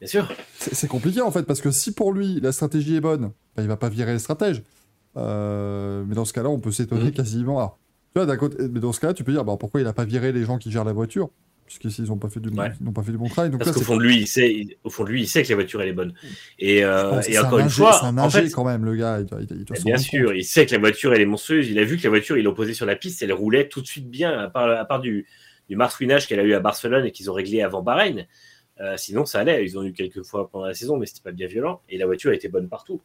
Bien sûr. c'est compliqué en fait, parce que si pour lui la stratégie est bonne, bah, il va pas virer les stratèges. Euh, mais dans ce cas-là, on peut s'étonner Mhm. quasiment. Alors, tu vois, d'un côté, mais dans ce cas-là, tu peux dire, bah, pourquoi il a pas viré les gens qui gèrent la voiture? Puisqu'ici, ils n'ont pas, fait du bon- Ouais. ils pas fait du bon travail. Donc Parce qu'au fond de lui, il sait, au fond de lui, il sait que la voiture elle est bonne. Et, euh, et encore un une fois, c'est un en fait, quand même, le gars. Il doit, doit- Bien sûr, compte. il sait que la voiture elle est monstrueuse. Il a vu que la voiture, il l'a posée sur la piste, elle roulait tout de suite bien, à part, à part du, du marsouinage qu'elle a eu à Barcelone et qu'ils ont réglé avant Bahreïn. Euh, sinon, ça allait. Ils ont eu quelques fois pendant la saison, mais c'était pas bien violent. Et la voiture était bonne partout.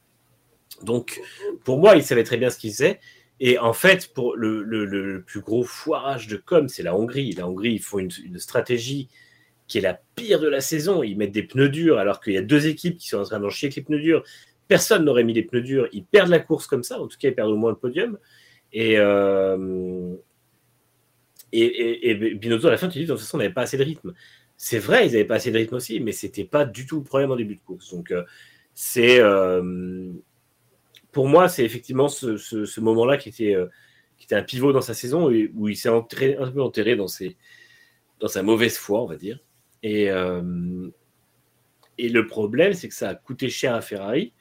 Donc, pour moi, il savait très bien ce qu'il faisait. Et en fait, pour le, plus gros foirage de com, c'est la Hongrie. La Hongrie, ils font une, stratégie qui est la pire de la saison. Ils mettent des pneus durs alors qu'il y a deux équipes qui sont en train d'en chier avec les pneus durs. Personne n'aurait mis les pneus durs. Ils perdent la course comme ça. En tout cas, ils perdent au moins le podium. Et, euh, et, et Binotto, à la fin, tu dis, de toute façon, on n'avait pas assez de rythme. C'est vrai, ils n'avaient pas assez de rythme aussi, mais c'était pas du tout le problème en début de course. Donc, euh, c'est. euh, pour moi, c'est effectivement ce, moment-là qui était, euh, qui était un pivot dans sa saison et où il s'est un peu enterré dans, sa mauvaise foi, on va dire. Euh, et le problème, c'est que ça a coûté cher à Ferrari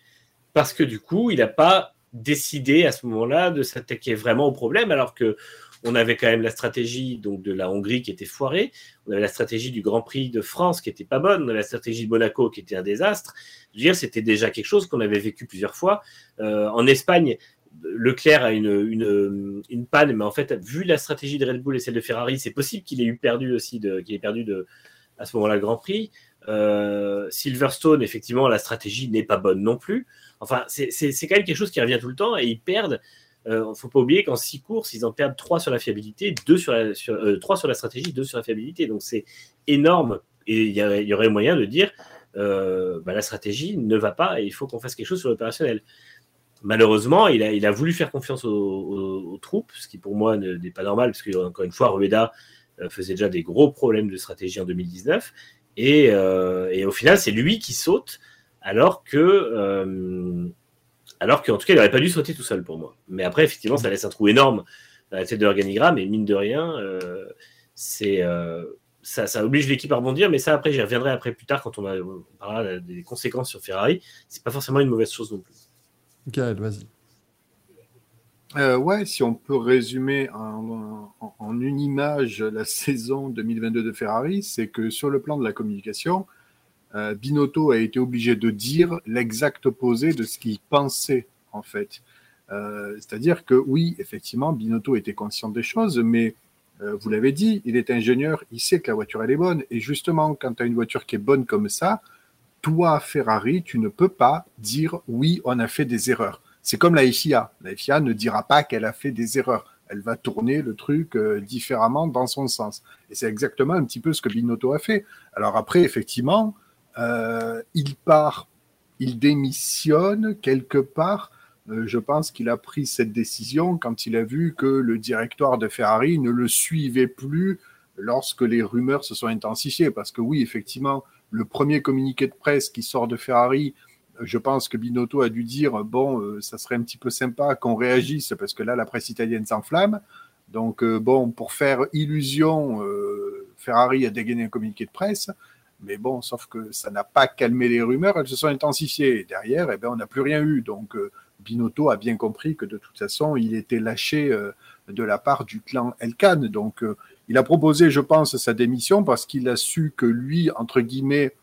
parce que du coup, il n'a pas décidé à ce moment-là de s'attaquer vraiment au problème, alors que on avait quand même la stratégie donc de la Hongrie qui était foirée, on avait la stratégie du Grand Prix de France qui était pas bonne, on avait la stratégie de Monaco qui était un désastre. Dire, c'était déjà quelque chose qu'on avait vécu plusieurs fois. Euh, en Espagne, Leclerc a une, une, panne, mais en fait, vu la stratégie de Red Bull et celle de Ferrari, c'est possible qu'il ait eu perdu aussi, qu'il ait perdu de, à ce moment-là le Grand Prix. Euh, Silverstone, effectivement, la stratégie n'est pas bonne non plus. Enfin, c'est quand même quelque chose qui revient tout le temps et ils perdent. Il ne faut pas oublier qu'en six courses, ils en perdent trois sur la fiabilité, deux sur euh, trois sur la stratégie, deux sur la fiabilité. Donc c'est énorme. Et il y, aurait- moyen de dire euh, bah, la stratégie ne va pas et il faut qu'on fasse quelque chose sur l'opérationnel. Malheureusement, il a, voulu faire confiance aux, troupes, ce qui pour moi ne- n'est pas normal, parce que encore une fois, Rueda euh, faisait déjà des gros problèmes de stratégie en 2019. Et, euh, au final, c'est lui qui saute, alors que, euh, alors qu'en tout cas, il n'aurait pas dû sauter tout seul pour moi. Mais après, effectivement, ça laisse un trou énorme dans la tête de l'organigramme, et mine de rien, euh, c'est euh, ça, ça oblige l'équipe à rebondir. Mais ça, après, j'y reviendrai après plus tard quand on, a, on parlera des conséquences sur Ferrari. C'est pas forcément une mauvaise chose non plus. Gaël, vas-y. Euh, ouais, si on peut résumer en, en- en une image la saison 2022 de Ferrari, c'est que sur le plan de la communication, euh, Binotto a été obligé de dire l'exact opposé de ce qu'il pensait en fait. Euh, C'est-à-dire que oui, effectivement, Binotto était conscient des choses, mais euh, vous l'avez dit, il est ingénieur, il sait que la voiture elle est bonne, et justement, quand tu as une voiture qui est bonne comme ça, toi, Ferrari, tu ne peux pas dire oui, on a fait des erreurs. C'est comme la FIA. La FIA ne dira pas qu'elle a fait des erreurs. Elle va tourner le truc différemment dans son sens. Et c'est exactement un petit peu ce que Binotto a fait. Alors après, effectivement, euh, il part, il démissionne quelque part. Euh, je pense qu'il a pris cette décision quand il a vu que le directoire de Ferrari ne le suivait plus lorsque les rumeurs se sont intensifiées. Parce que oui, effectivement, le premier communiqué de presse qui sort de Ferrari, euh, je pense que Binotto a dû dire bon, ça serait un petit peu sympa qu'on réagisse parce que là, la presse italienne s'enflamme. Donc, bon, pour faire illusion, Ferrari a dégainé un communiqué de presse. Mais bon, sauf que ça n'a pas calmé les rumeurs, elles se sont intensifiées. Derrière, eh ben, on n'a plus rien eu. Donc, euh, Binotto a bien compris que de toute façon, il était lâché euh, de la part du clan Elkan. Donc, euh, il a proposé, je pense, sa démission parce qu'il a su que lui, entre guillemets,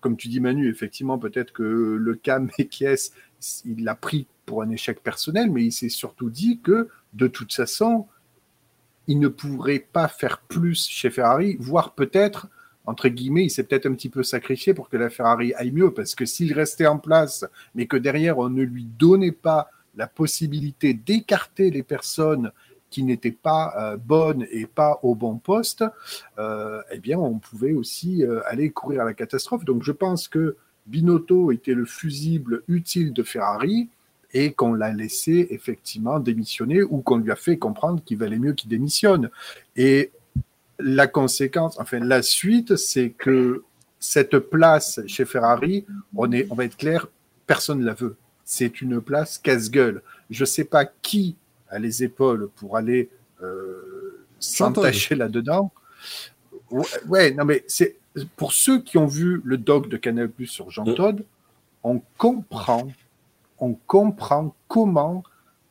comme tu dis Manu, effectivement, peut-être que le cas <laughs> Mekies, il l'a pris pour un échec personnel, mais il s'est surtout dit que de toute façon, il ne pourrait pas faire plus chez Ferrari, voire peut-être, entre guillemets, il s'est peut-être un petit peu sacrifié pour que la Ferrari aille mieux, parce que s'il restait en place, mais que derrière on ne lui donnait pas la possibilité d'écarter les personnes qui n'étaient pas euh, bonnes et pas au bon poste, euh, eh bien, on pouvait aussi euh, aller courir à la catastrophe. Donc, je pense que Binotto était le fusible utile de Ferrari et qu'on l'a laissé effectivement démissionner ou qu'on lui a fait comprendre qu'il valait mieux qu'il démissionne. Et la conséquence, enfin, la suite, c'est que cette place chez Ferrari, on, est, on va être clair, personne ne la veut. C'est une place casse-gueule. Je ne sais pas qui a les épaules pour aller euh, s'entacher là-dedans. Ouais, ouais, non, mais c'est pour ceux qui ont vu le doc de Canal Plus sur Jean Todt, on comprend, on comprend comment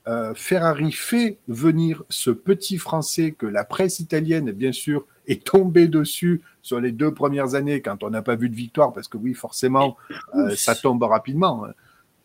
euh, Ferrari fait venir ce petit Français que la presse italienne, bien sûr, est tombé dessus sur les deux premières années quand on n'a pas vu de victoire, parce que oui, forcément, euh, ça tombe rapidement.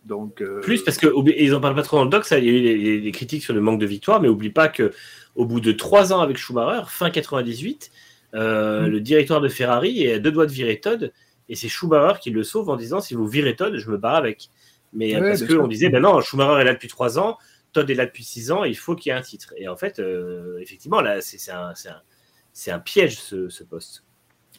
Donc, euh, Plus parce qu'ils en parlent pas trop dans le doc, ça, il y a eu des, critiques sur le manque de victoire, mais oublie pas que au bout de trois ans avec Schumacher, fin 98, euh, Mm. le directeur de Ferrari est à deux doigts de virer Todd, et c'est Schumacher qui le sauve en disant si vous virez Todd, je me barre avec. Mais Ouais, parce qu'on disait ben non, Schumacher est là depuis trois ans, Todd est là depuis six ans, il faut qu'il y ait un titre. Et en fait, euh, effectivement, là, c'est un, piège ce, ce poste.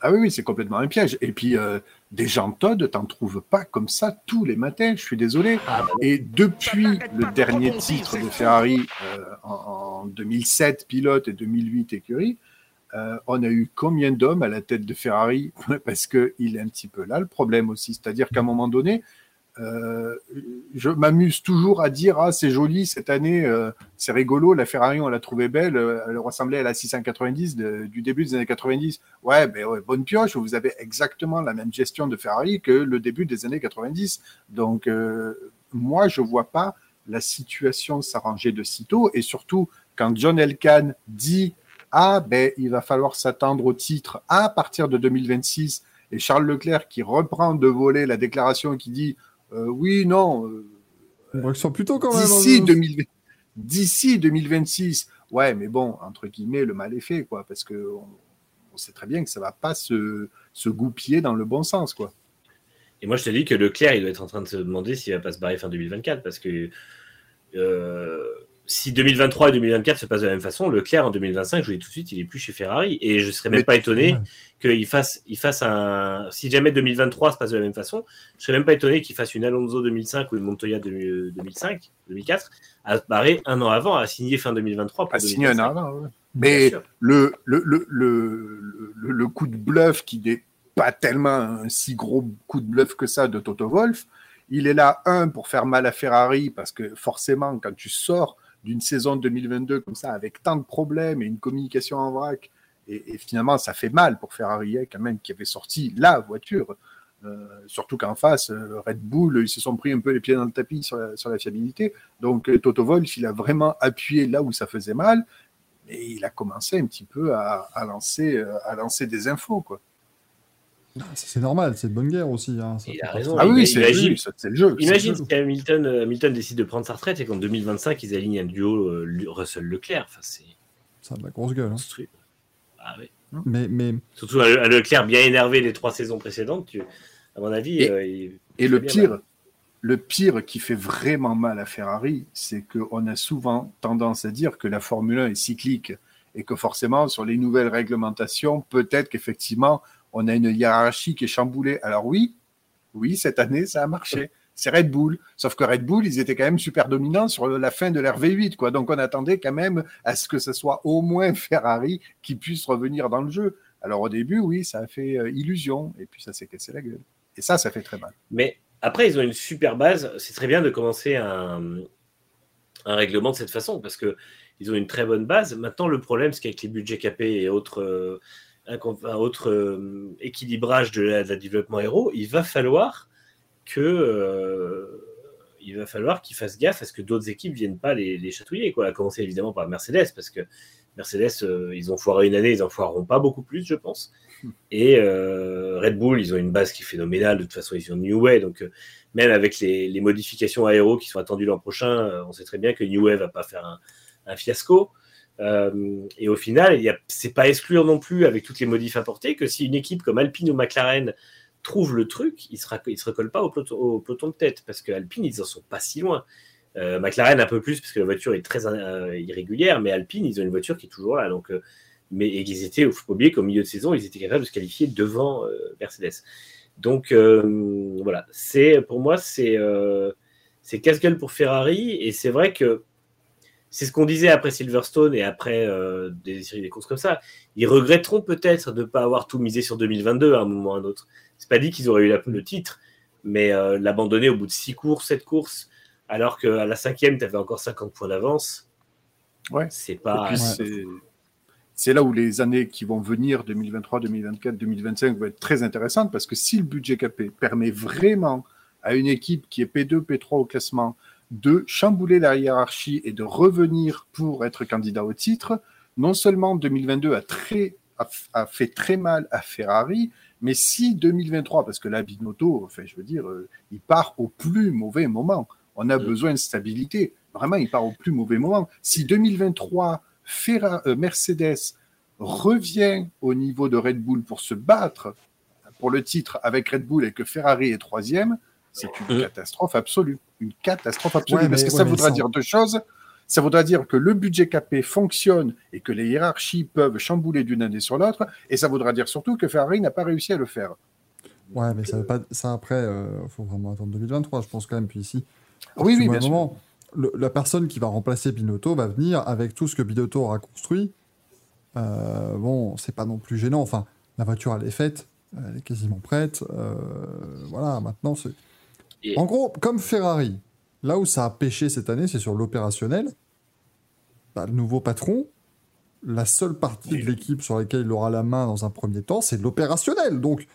Ah oui, oui, c'est complètement un piège. Et puis, euh, des gens Todd, t'en trouves pas comme ça tous les matins, je suis désolé. Ah, bah, Et depuis le dernier titre de Ferrari euh, en, en 2007 pilote et 2008 écurie, euh, on a eu combien d'hommes à la tête de Ferrari? <laughs> Parce que il est un petit peu là le problème aussi. C'est-à-dire qu'à un moment donné, euh, je m'amuse toujours à dire ah c'est joli cette année, euh, c'est rigolo, la Ferrari on l'a trouvée belle, euh, elle ressemblait à la 690 de- du début des années 90. Ouais, ben bonne pioche, vous avez exactement la même gestion de Ferrari que le début des années 90. Donc moi je vois pas la situation s'arranger de sitôt et surtout quand John Elkann dit ah ben il va falloir s'attendre au titre à partir de 2026 et Charles Leclerc qui reprend de voler la déclaration et qui dit euh, oui non euh, On voit que ce soit plutôt quand même. d'ici euh, 2020 d'ici 2026 ouais mais bon entre guillemets le mal est fait quoi parce que on, on sait très bien que ça va pas se, se goupiller dans le bon sens quoi Et moi, je te dis que Leclerc, il doit être en train de se demander s'il va pas se barrer fin 2024 parce que euh, si 2023 et 2024 se passent de la même façon, Leclerc en 2025, je vous dis tout de suite, il est plus chez Ferrari et je serais même Mais- pas étonné qu'il fasse, il fasse un. Si jamais 2023 se passe de la même façon, je serais même pas étonné qu'il fasse une Alonso 2005 ou une Montoya 2005, 2004, à se barrer un an avant, à signer fin 2023 pour à signer un 2025. an avant, ouais. Mais le, le, le, le, le, le coup de bluff qui n'est pas tellement un si gros coup de bluff que ça de Toto Wolff, il est là, un, pour faire mal à Ferrari, parce que forcément, quand tu sors d'une saison 2022 comme ça, avec tant de problèmes et une communication en vrac, et, finalement, ça fait mal pour Ferrari, hein, quand même, qui avait sorti la voiture. Euh, surtout qu'en face, euh, Red Bull, ils se sont pris un peu les pieds dans le tapis sur la, fiabilité. Donc, euh, Toto Wolff, il a vraiment appuyé là où ça faisait mal et il a commencé un petit peu à, à lancer, à lancer des infos. Quoi. C'est normal, c'est de bonne guerre aussi. hein, ça Il a raison. Ah oui, c'est le jeu. Imagine si Hamilton, euh, Hamilton décide de prendre sa retraite et qu'en 2025, ils alignent un duo euh, Russell-Leclerc. Enfin, c'est Ça a de la grosse gueule. hein. Ah. Mais, mais Surtout à Leclerc bien énervé les trois saisons précédentes, tu- à mon avis. Et- euh, il- Et il le pire, mal. le pire qui fait vraiment mal à Ferrari, c'est qu'on a souvent tendance à dire que la Formule 1 est cyclique et que forcément, sur les nouvelles réglementations, peut-être qu'effectivement, on a une hiérarchie qui est chamboulée. Alors oui, oui, cette année, ça a marché. C'est Red Bull. Sauf que Red Bull, ils étaient quand même super dominants sur la fin de l'ère V8, quoi. Donc on attendait quand même à ce que ce soit au moins Ferrari qui puisse revenir dans le jeu. Alors au début, oui, ça a fait euh, illusion, et puis ça s'est cassé la gueule. Et ça, ça fait très mal. Mais après, ils ont une super base. C'est très bien de commencer un, un règlement de cette façon parce que ils ont une très bonne base. Maintenant, le problème, c'est qu'avec les budgets capés et autres, euh, un autre euh, équilibrage de la, développement héros, il va falloir euh, va falloir qu'ils fassent gaffe à ce que d'autres équipes viennent pas les, chatouiller. Quoi. À commencer évidemment par Mercedes parce que Mercedes, euh, ils ont foiré une année, ils en foireront pas beaucoup plus, je pense. Et Red Bull, ils ont une base qui est phénoménale. De toute façon, ils ont New Way. Donc, même avec les, modifications aéro qui sont attendues l'an prochain, on sait très bien que New Way va pas faire un fiasco. Euh, et au final, il c'est pas exclure non plus, avec toutes les modifs apportés, que si une équipe comme Alpine ou McLaren trouve le truc, ils ne se recollent pas au peloton, de tête. Parce que Alpine, ils en sont pas si loin. Euh, McLaren un peu plus, parce que la voiture est très euh, irrégulière, mais Alpine, ils ont une voiture qui est toujours là. Donc, mais et ils étaient, faut pas oublier qu'au milieu de saison, ils étaient capables de se qualifier devant Mercedes. Donc voilà, pour moi c'est casse-gueule pour Ferrari et c'est vrai que c'est ce qu'on disait après Silverstone et après euh, des séries des courses comme ça. Ils regretteront peut-être de ne pas avoir tout misé sur 2022 à un moment ou à un autre. C'est pas dit qu'ils auraient eu la- le titre, mais euh, l'abandonner au bout de six courses, sept courses, alors qu'à la cinquième, tu avais encore 50 points d'avance. Ouais. C'est pas. c'est là où les années qui vont venir, 2023, 2024, 2025, vont être très intéressantes parce que si le budget capé permet vraiment à une équipe qui est P2, P3 au classement de chambouler la hiérarchie et de revenir pour être candidat au titre, non seulement 2022 a très a, a fait très mal à Ferrari. Mais si 2023, parce que là, Binotto, enfin, je veux dire, euh, il part au plus mauvais moment. On a Mm. besoin de stabilité. Vraiment, il part au plus mauvais moment. Si 2023, Ferra- euh, Mercedes revient au niveau de Red Bull pour se battre pour le titre avec Red Bull et que Ferrari est troisième, c'est une Mm. catastrophe absolue. Une catastrophe absolue. Ouais, parce mais- que ouais, ça voudra sans- dire deux choses. Ça voudra dire que le budget capé fonctionne et que les hiérarchies peuvent chambouler d'une année sur l'autre. Et ça voudra dire surtout que Ferrari n'a pas réussi à le faire. Ouais, mais ça veut pas. Ça après, il faut vraiment attendre 2023, je pense quand même. Puis ici, Oui, oui, à un bien sûr. moment, le- la personne qui va remplacer Binotto va venir avec tout ce que Binotto aura construit. Euh, bon, c'est pas non plus gênant. Enfin, la voiture, elle est faite, elle est quasiment prête. Euh, voilà, maintenant, c'est. Et- En gros, comme Ferrari, là où ça a pêché cette année, c'est sur l'opérationnel. Bah, le nouveau patron, la seule partie de l'équipe sur laquelle il aura la main dans un premier temps, c'est l'opérationnel. Donc,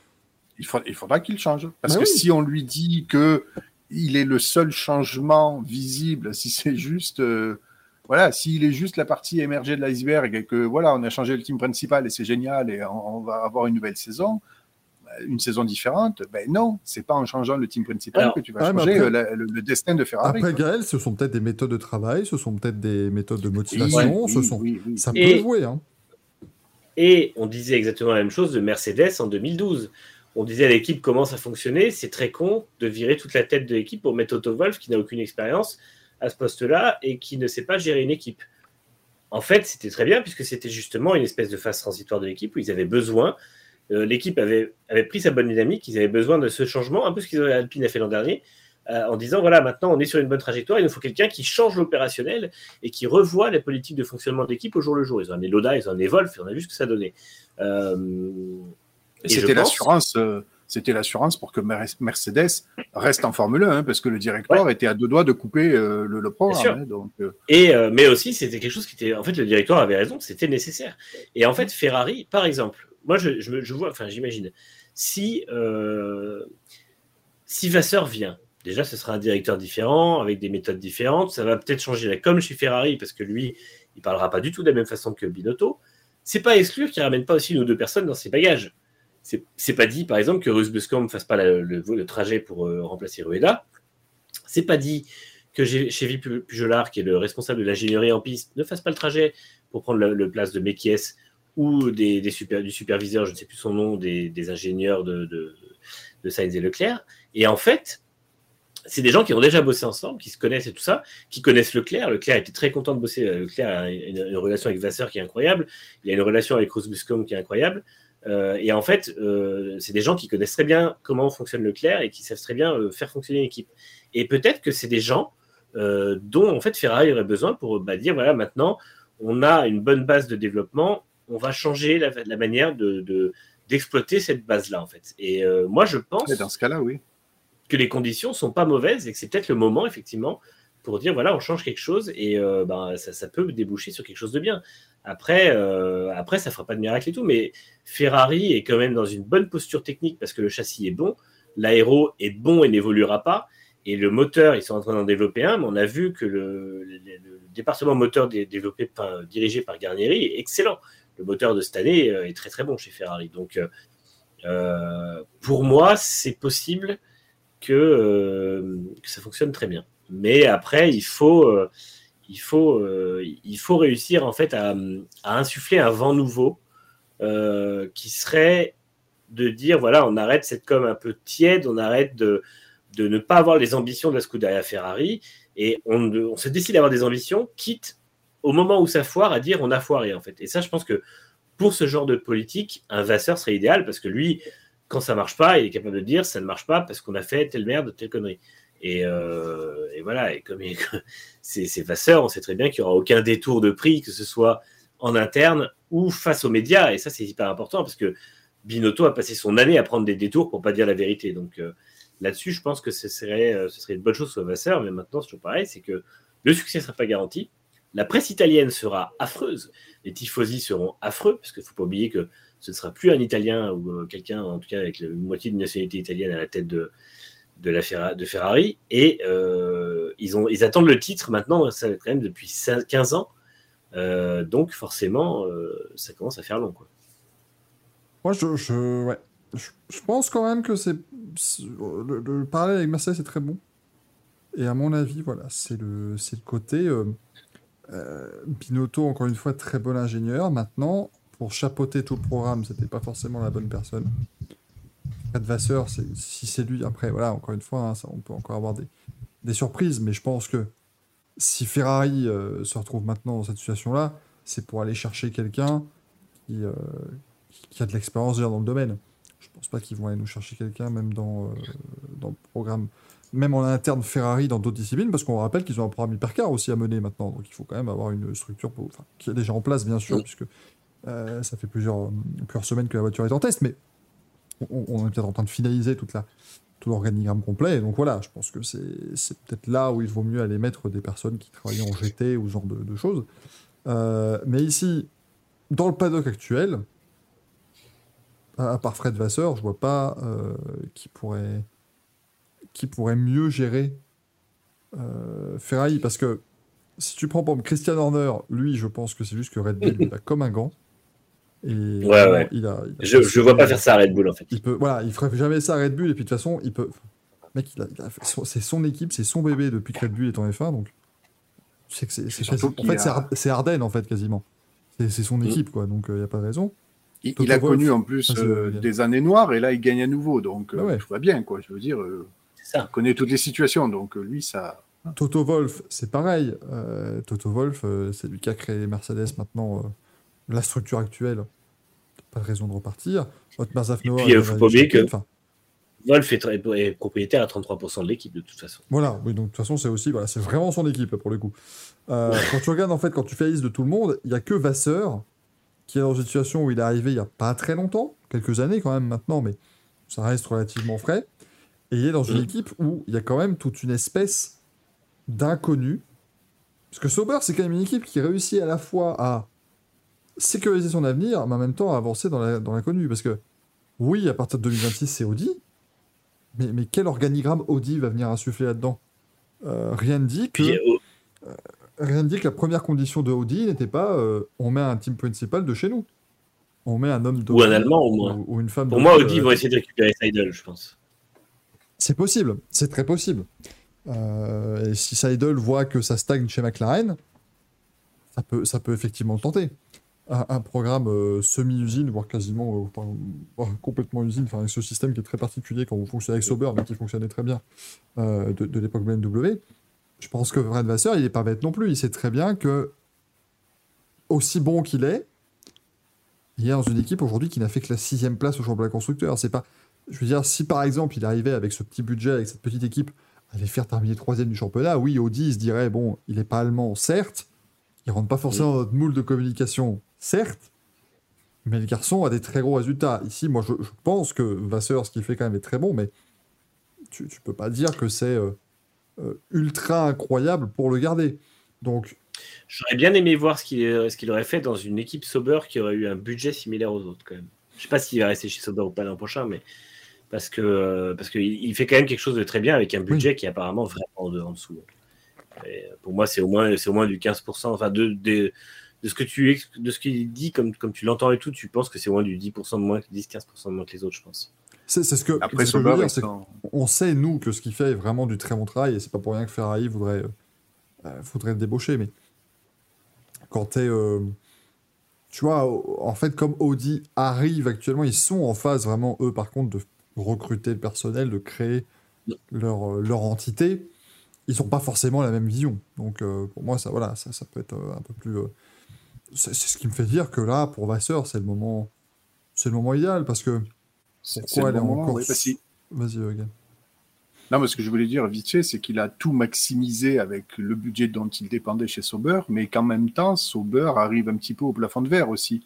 Il, faut- il faudra qu'il change. Parce Bah que oui. si on lui dit que il est le seul changement visible, si c'est juste, euh, voilà, s'il est juste la partie émergée de l'iceberg et que voilà, on a changé le team principal et c'est génial et on, on va avoir une nouvelle saison, une saison différente, ben non, c'est pas en changeant le team principal Alors, que tu vas ah, changer après- euh, la- le, le destin de Ferrari. Après, quoi. Gaël, ce sont peut-être des méthodes de travail, ce sont peut-être des méthodes de motivation, oui, ce sont... oui, oui. ça Et- peut jouer. Hein. Et on disait exactement la même chose de Mercedes en 2012. On disait l'équipe commence à fonctionner, c'est très con de virer toute la tête de l'équipe pour mettre Otto Wolff qui n'a aucune expérience à ce poste-là et qui ne sait pas gérer une équipe. En fait, c'était très bien puisque c'était justement une espèce de phase transitoire de l'équipe où ils avaient besoin, euh, l'équipe avait, avait pris sa bonne dynamique, ils avaient besoin de ce changement, un peu ce qu'ils Alpine a fait l'an dernier, euh, en disant voilà, maintenant on est sur une bonne trajectoire, il nous faut quelqu'un qui change l'opérationnel et qui revoit les politiques de fonctionnement de l'équipe au jour le jour. Ils ont amené Loda, ils ont amené Wolf, et on a vu ce que ça donnait. Euh, C'était l'assurance. euh, C'était l'assurance pour que Mer- Mercedes reste en Formule 1, hein, parce que le directoire était à deux doigts de couper euh, le, le programme. hein, donc, euh, Et, euh, mais aussi, c'était quelque chose qui était. En fait, le directeur avait raison, c'était nécessaire. Et en fait, Ferrari, par exemple, moi, je, vois, enfin, j'imagine, si, euh, si Vasseur vient, déjà, ce sera un directeur différent, avec des méthodes différentes, ça va peut-être changer la com chez Ferrari, parce que lui, il parlera pas du tout de la même façon que Binotto. C'est pas exclure qu'il ramène pas aussi une ou deux personnes dans ses bagages. C'est pas dit, par exemple, que Russ ne fasse pas la- le, trajet pour euh, remplacer Rueda. C'est pas dit que Chevy Pu- Pujolar, qui est le responsable de l'ingénierie en piste, ne fasse pas le trajet pour prendre le place de Mekies ou des, des du superviseur, je ne sais plus son nom, des, ingénieurs de, de, de Sainz et Leclerc. Et en fait, c'est des gens qui ont déjà bossé ensemble, qui se connaissent et tout ça, qui connaissent Leclerc. Leclerc était très content de bosser. Leclerc a une, relation avec Vasseur qui est incroyable. Il a une relation avec Rose Buscom qui est incroyable. Euh, et en fait, euh, c'est des gens qui connaissent très bien comment fonctionne Leclerc et qui savent très bien euh, faire fonctionner une équipe. Et peut-être que c'est des gens euh, dont en fait Ferrari aurait besoin pour bah, dire voilà maintenant on a une bonne base de développement, on va changer la, la manière de, de- d'exploiter cette base là en fait. Et euh, moi je pense dans ce cas-là, oui. que les conditions sont pas mauvaises et que c'est peut-être le moment effectivement pour dire voilà on change quelque chose et euh, ben, ça, ça peut déboucher sur quelque chose de bien. Après, euh, après ça fera pas de miracle et tout, mais Ferrari est quand même dans une bonne posture technique parce que le châssis est bon, l'aéro est bon et n'évoluera pas. Et le moteur, ils sont en train d'en développer un, mais on a vu que le, le- le département moteur dé- développé, enfin, dirigé par Garnieri est excellent. Le moteur de cette année euh, est très très bon chez Ferrari. Donc, euh, euh, pour moi, c'est possible que, ça fonctionne très bien. Mais après, il faut, il faut, il faut réussir en fait à, insuffler un vent nouveau qui serait de dire voilà, on arrête cette com un peu tiède, on arrête de, de ne pas avoir les ambitions de la Scuderia Ferrari et on, on se décide à avoir des ambitions, quitte au moment où ça foire à dire on a foiré en fait. Et ça, je pense que pour ce genre de politique, un Vasseur serait idéal parce que lui, quand ça marche pas, il est capable de dire ça ne marche pas parce qu'on a fait telle merde, telle connerie. Et, euh, voilà, et comme <laughs> c'est Vasseur, on sait très bien qu'il n'y aura aucun détour de prix, que ce soit en interne ou face aux médias. Et ça, c'est hyper important parce que Binotto a passé son année à prendre des détours pour pas dire la vérité. Donc euh, là-dessus, je pense que ce serait, euh, une bonne chose sur Vasseur, mais maintenant, c'est toujours pareil, c'est que le succès ne sera pas garanti. La presse italienne sera affreuse, les tifosi seront affreux, parce qu'il ne faut pas oublier que ce ne sera plus un Italien ou euh, quelqu'un, en tout cas avec une moitié de nationalité italienne à la tête de, de, la Ferrari. Et euh, ils, ont, ils attendent le titre maintenant, ça quand même depuis 15 ans. Euh, donc forcément, ça commence à faire long. Quoi. Moi, je, je, je, pense quand même que c'est. c'est- Le, le parallèle avec Mercedes est très bon. Et à mon avis, voilà, c'est le, c'est le côté. Euh, Binotto, encore une fois, très bon ingénieur. Maintenant, pour chapeauter tout le programme, c'était pas forcément la bonne personne. Fred Vasseur, si c'est lui, après, voilà, encore une fois, hein, ça, on peut encore avoir des, surprises, mais je pense que si Ferrari euh, se retrouve maintenant dans cette situation-là, c'est pour aller chercher quelqu'un qui, euh, a de l'expérience dans le domaine. Je pense pas qu'ils vont aller nous chercher quelqu'un, même dans, dans le programme, même en interne Ferrari dans d'autres disciplines, parce qu'on rappelle qu'ils ont un programme hypercar aussi à mener maintenant. Donc il faut quand même avoir une structure pour- enfin, qui est déjà en place, bien sûr, Oui. puisque euh, ça fait plusieurs, plusieurs semaines que la voiture est en test, mais on, on est peut-être en train de finaliser toute la, tout l'organigramme complet. Et donc voilà, je pense que c'est peut-être là où il vaut mieux aller mettre des personnes qui travaillent en GT ou ce genre de, de choses. Euh, mais ici, dans le paddock actuel, à, à part Fred Vasseur, je vois pas euh, qui pourrait qui pourrait mieux gérer euh, Ferrari parce que si tu prends par exemple Christian Horner, lui, je pense que c'est juste que Red Bull il a comme un gant. Et Ouais, ouais. Il a, il a- Je, je vois pas faire ça à Red Bull en fait. il peut, voilà, il ferait jamais ça à Red Bull et puis de toute façon, il peut. Mec, il a, il a fait son- c'est son équipe, c'est son bébé depuis que Red Bull est en F1, donc. Que c'est, quasi- en fait, c'est, a- Ar- c'est Ardennes en fait quasiment. C'est, c'est son Mm. équipe quoi, donc il n'y a pas de raison. Il, a connu en plus euh, des années noires et là il gagne à nouveau. Donc euh, ouais. je vois bien quoi. Je veux dire, euh, ça. il connaît toutes les situations. Donc euh, lui ça. Toto Wolf, c'est pareil. Euh, Toto Wolf, euh, c'est lui qui a créé Mercedes maintenant, euh, la structure actuelle. Pas de raison de repartir. Otmar euh, il faut pas oublier que- enfin, Wolf est, très- est propriétaire à 33% de l'équipe de toute façon. Voilà, oui, donc de toute façon, c'est aussi, voilà, c'est vraiment son équipe pour le coup. Euh, <laughs> quand tu regardes, en fait, quand tu fais la liste de tout le monde, il n'y a que Vasseur qui est dans une situation où il est arrivé il n'y a pas très longtemps, quelques années quand même maintenant, mais ça reste relativement frais. Et il est dans une Mhm. équipe où il y a quand même toute une espèce d'inconnu. Parce que Sauber, c'est quand même une équipe qui réussit à la fois à sécuriser son avenir, mais en même temps à avancer dans l'inconnu. Parce que, oui, à partir de 2026, c'est Audi, mais, mais quel organigramme Audi va venir insuffler là-dedans? Euh, Rien ne dit que oh, rien ne dit que la première condition de Audi n'était pas euh, on met un team principal de chez nous. On met un homme de Ou un Allemand, au moins. ou, ou une femme pour moi, Audi euh, vont essayer de récupérer Seidel, je pense. C'est possible, c'est très possible. Euh, et si Seidel voit que ça stagne chez McLaren, ça peut, ça peut effectivement le tenter. Un, un programme euh, semi-usine, voire quasiment euh, enfin, voire complètement usine, enfin, avec ce système qui est très particulier quand vous fonctionnez avec Sauber, mais qui fonctionnait très bien de, de l'époque BMW. Je pense que Fred Vasseur, il n'est pas bête non plus. Il sait très bien que, aussi bon qu'il est, il est dans une équipe aujourd'hui qui n'a fait que la sixième place au championnat constructeur. C'est pas, je veux dire, si par exemple il arrivait avec ce petit budget, avec cette petite équipe, à les faire terminer troisième du championnat, oui, Audi il se dirait, bon, il n'est pas allemand, certes, il rentre pas forcément dans notre moule de communication, certes, mais le garçon a des très gros résultats. Ici, moi, je, pense que Vasseur, ce qu'il fait quand même est très bon, mais tu, tu peux pas dire que c'est euh, euh, ultra incroyable pour le garder. Donc, J'aurais bien aimé voir ce qu'il qu'il aurait fait dans une équipe Sauber qui aurait eu un budget similaire aux autres, quand même. Je sais pas s'il va rester chez Sauber ou pas l'an prochain, mais parce que euh, parce qu'il il fait quand même quelque chose de très bien avec un budget qui est apparemment vraiment en, de- en dessous. Et pour moi, c'est au moins c'est au moins du 15%. Enfin, de, de, de ce que tu de ce qu'il dit, comme, comme tu l'entends et tout, tu penses que c'est au moins du 10% de moins, 10-15% de moins que les autres, je pense. c'est c'est ce que, Après c'est ce que je veux dire, c'est on sait, nous, que ce qu'il fait est vraiment du très bon travail, et c'est pas pour rien que Ferrari voudrait, euh, euh, voudrait le débaucher, mais quand t'es... euh, tu vois, en fait, comme Audi arrive actuellement, ils sont en phase vraiment, eux, par contre, de recruter le personnel, de créer leur, euh, leur entité. Ils n'ont pas forcément la même vision. Donc, euh, pour moi, ça, voilà, ça, ça peut être euh, un peu plus... euh, c'est c'est ce qui me fait dire que là, pour Vasseur, c'est le moment... C'est le moment idéal, parce que... c'est- Pourquoi elle est encore oui, Vas-y, Yann. Non, mais ce que je voulais dire vite fait, c'est qu'il a tout maximisé avec le budget dont il dépendait chez Sauber, mais qu'en même temps, Sauber arrive un petit peu au plafond de verre aussi.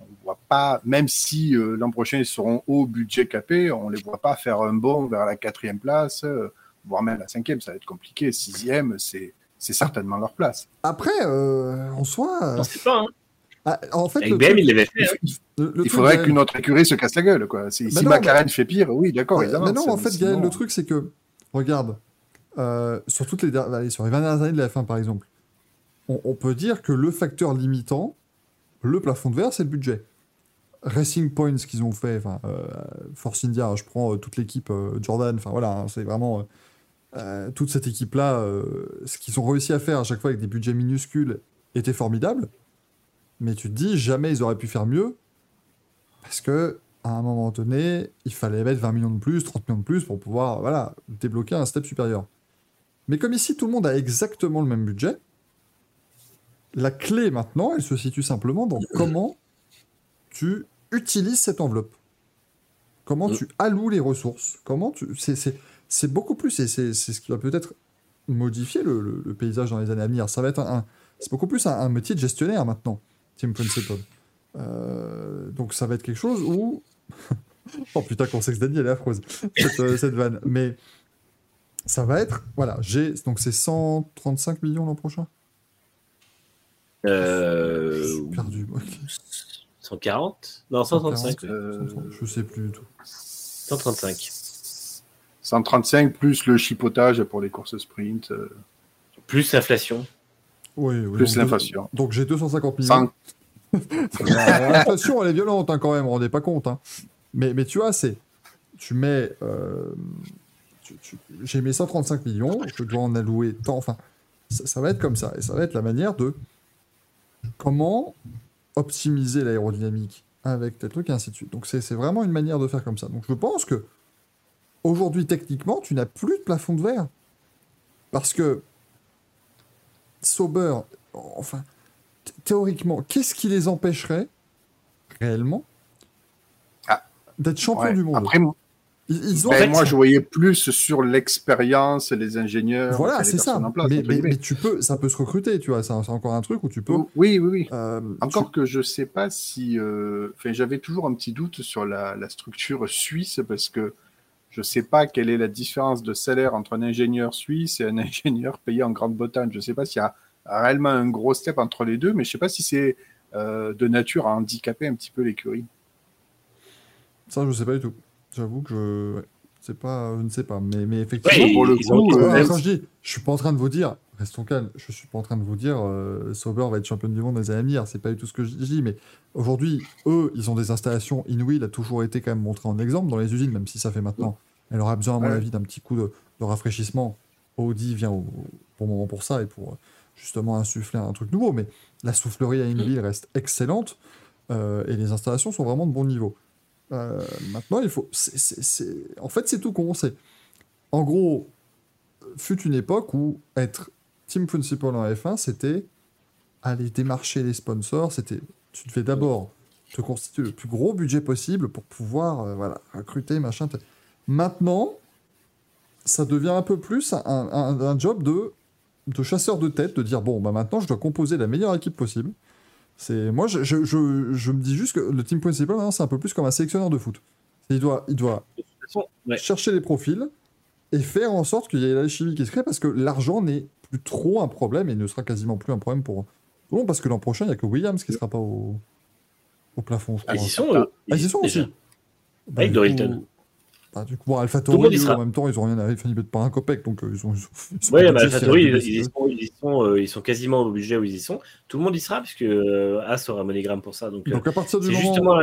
On voit pas, même si euh, l'an prochain ils seront au budget capé, on les voit pas faire un bond vers la quatrième place, euh, voire même la cinquième, ça va être compliqué. Sixième, c'est c'est certainement leur place. Après, euh, en soi... euh, On sait pas. Hein. ah, en fait, Avec BM, il l'avait fait. hein. le- le il faudrait qu'une autre écurie se casse la gueule. Quoi. Si, Bah si non, McLaren fait pire, oui, d'accord, Ouais, avancent. non, en fait, Gaël, sinon- le truc, c'est que, regarde, euh, sur, toutes les, allez, sur les 20 dernières années de la F1, par exemple, on, on peut dire que le facteur limitant, le plafond de verre, c'est le budget. Racing Points qu'ils ont fait, euh, Force India, je prends euh, toute l'équipe euh, Jordan, enfin voilà, hein, c'est vraiment toute cette équipe-là, ce qu'ils ont réussi à faire à chaque fois avec des budgets minuscules était formidable. Mais tu te dis, jamais ils auraient pu faire mieux, parce que à un moment donné, il fallait mettre 20 millions de plus, 30 millions de plus pour pouvoir voilà, débloquer un step supérieur. Mais comme ici, tout le monde a exactement le même budget, la clé maintenant, elle se situe simplement dans <coughs> comment tu utilises cette enveloppe. Comment Mm. tu alloues les ressources. Comment tu... C'est, beaucoup plus, et c'est, ce qui va peut-être modifier le, le- le paysage dans les années à venir. Ça va être un, un- c'est beaucoup plus un, un métier de gestionnaire maintenant, Team Principle. Euh, donc ça va être quelque chose où... <laughs> oh putain, qu'on sait que Danny, elle est affreuse, cette, euh, cette vanne. Mais ça va être... Voilà, j'ai... Donc c'est 135 millions l'an prochain? Euh, suis perdu. moi. 140 Non, 135. Euh, Je sais plus du tout. 135. 135 plus le chipotage pour les courses sprint, euh, Plus l'inflation. Oui, oui, plus l'inflation. Donc j'ai 250 millions. Euh, <laughs> L'inflation, elle est violente hein, quand même, on rendez pas compte. hein. Mais, mais tu vois, c'est. Tu mets. euh, tu- tu- J'ai mis 135 millions, je dois en allouer tant. Enfin, ça, ça va être comme ça. Et ça va être la manière de. Comment optimiser l'aérodynamique avec tel truc et ainsi de suite. Donc c'est vraiment une manière de faire comme ça. Donc je pense que. Aujourd'hui, techniquement, tu n'as plus de plafond de verre. Parce que. Sauber. Enfin Th- théoriquement, qu'est-ce qui les empêcherait réellement Ah. d'être champions Ouais. du monde? Après, ils, ils ont ben, moi, je voyais plus sur l'expérience, les ingénieurs, voilà, c'est ça. en place, mais, tu peux, ça peut se recruter, tu vois. C'est encore un truc où tu peux. Oui, oui, oui. euh, Encore que je sais pas si. euh, Enfin, j'avais toujours un petit doute sur la, la structure suisse parce que je sais pas quelle est la différence de salaire entre un ingénieur suisse et un <laughs> ingénieur payé en Grande-Bretagne. Je sais pas s'il y a réellement un gros step entre les deux, mais je sais pas si c'est euh, de nature à handicaper un petit peu l'écurie. Ça, je sais pas du tout. J'avoue que je. c'est pas, je ne sais pas. Mais, mais effectivement. Pour le coup, ont- euh, quand je dis, je suis pas en train de vous dire, restons calmes, je suis pas en train de vous dire, euh, Sauber va être championne du monde dans les années à venir, c'est pas du tout ce que je dis, mais aujourd'hui, eux, ils ont des installations, Inwheel a toujours été quand même montré en exemple dans les usines, même si ça fait maintenant, elle aura besoin, à mon Ouais. avis, d'un petit coup de, de rafraîchissement. Audi vient au bon moment pour ça et pour justement insuffler un truc nouveau, mais la soufflerie à Inwheel reste excellente euh, et les installations sont vraiment de bon niveau. Euh, maintenant, il faut. En fait, c'est tout con. En gros, fut une époque où être team principal en F1, c'était aller démarcher les sponsors. C'était, tu devais d'abord te constituer le plus gros budget possible pour pouvoir, euh, voilà, recruter machin. Maintenant, ça devient un peu plus un, job de, de chasseur de tête, de dire bon, bah maintenant, je dois composer la meilleure équipe possible. C'est moi, je, je, je, je me dis juste que le team principal, maintenant, c'est un peu plus comme un sélectionneur de foot. Il doit, il doit De toute façon, ouais. chercher les profils et faire en sorte qu'il y ait la chimie qui se crée parce que l'argent n'est plus trop un problème et ne sera quasiment plus un problème pour tout le monde parce que l'an prochain, il n'y a que Williams qui ne sera pas au, au plafond, je Ah, crois. ils y sont. Ah, ils y sont aussi. Bah, Avec du Dorilton. Bah, du coup, bon, Alpha Tout le monde y Tauri, eux, sera. en même temps, ils ont rien à enfin, ils mettent pas un copec, donc euh, ils ont. Oui, mais obligés AlphaTauri, faire la ils, ils, y publicité. sont, ils, y sont, euh, ils sont quasiment au budget où ils y sont. Tout le monde y sera, puisque euh, As aura un monogramme pour ça. Donc, euh, Donc à partir du moment justement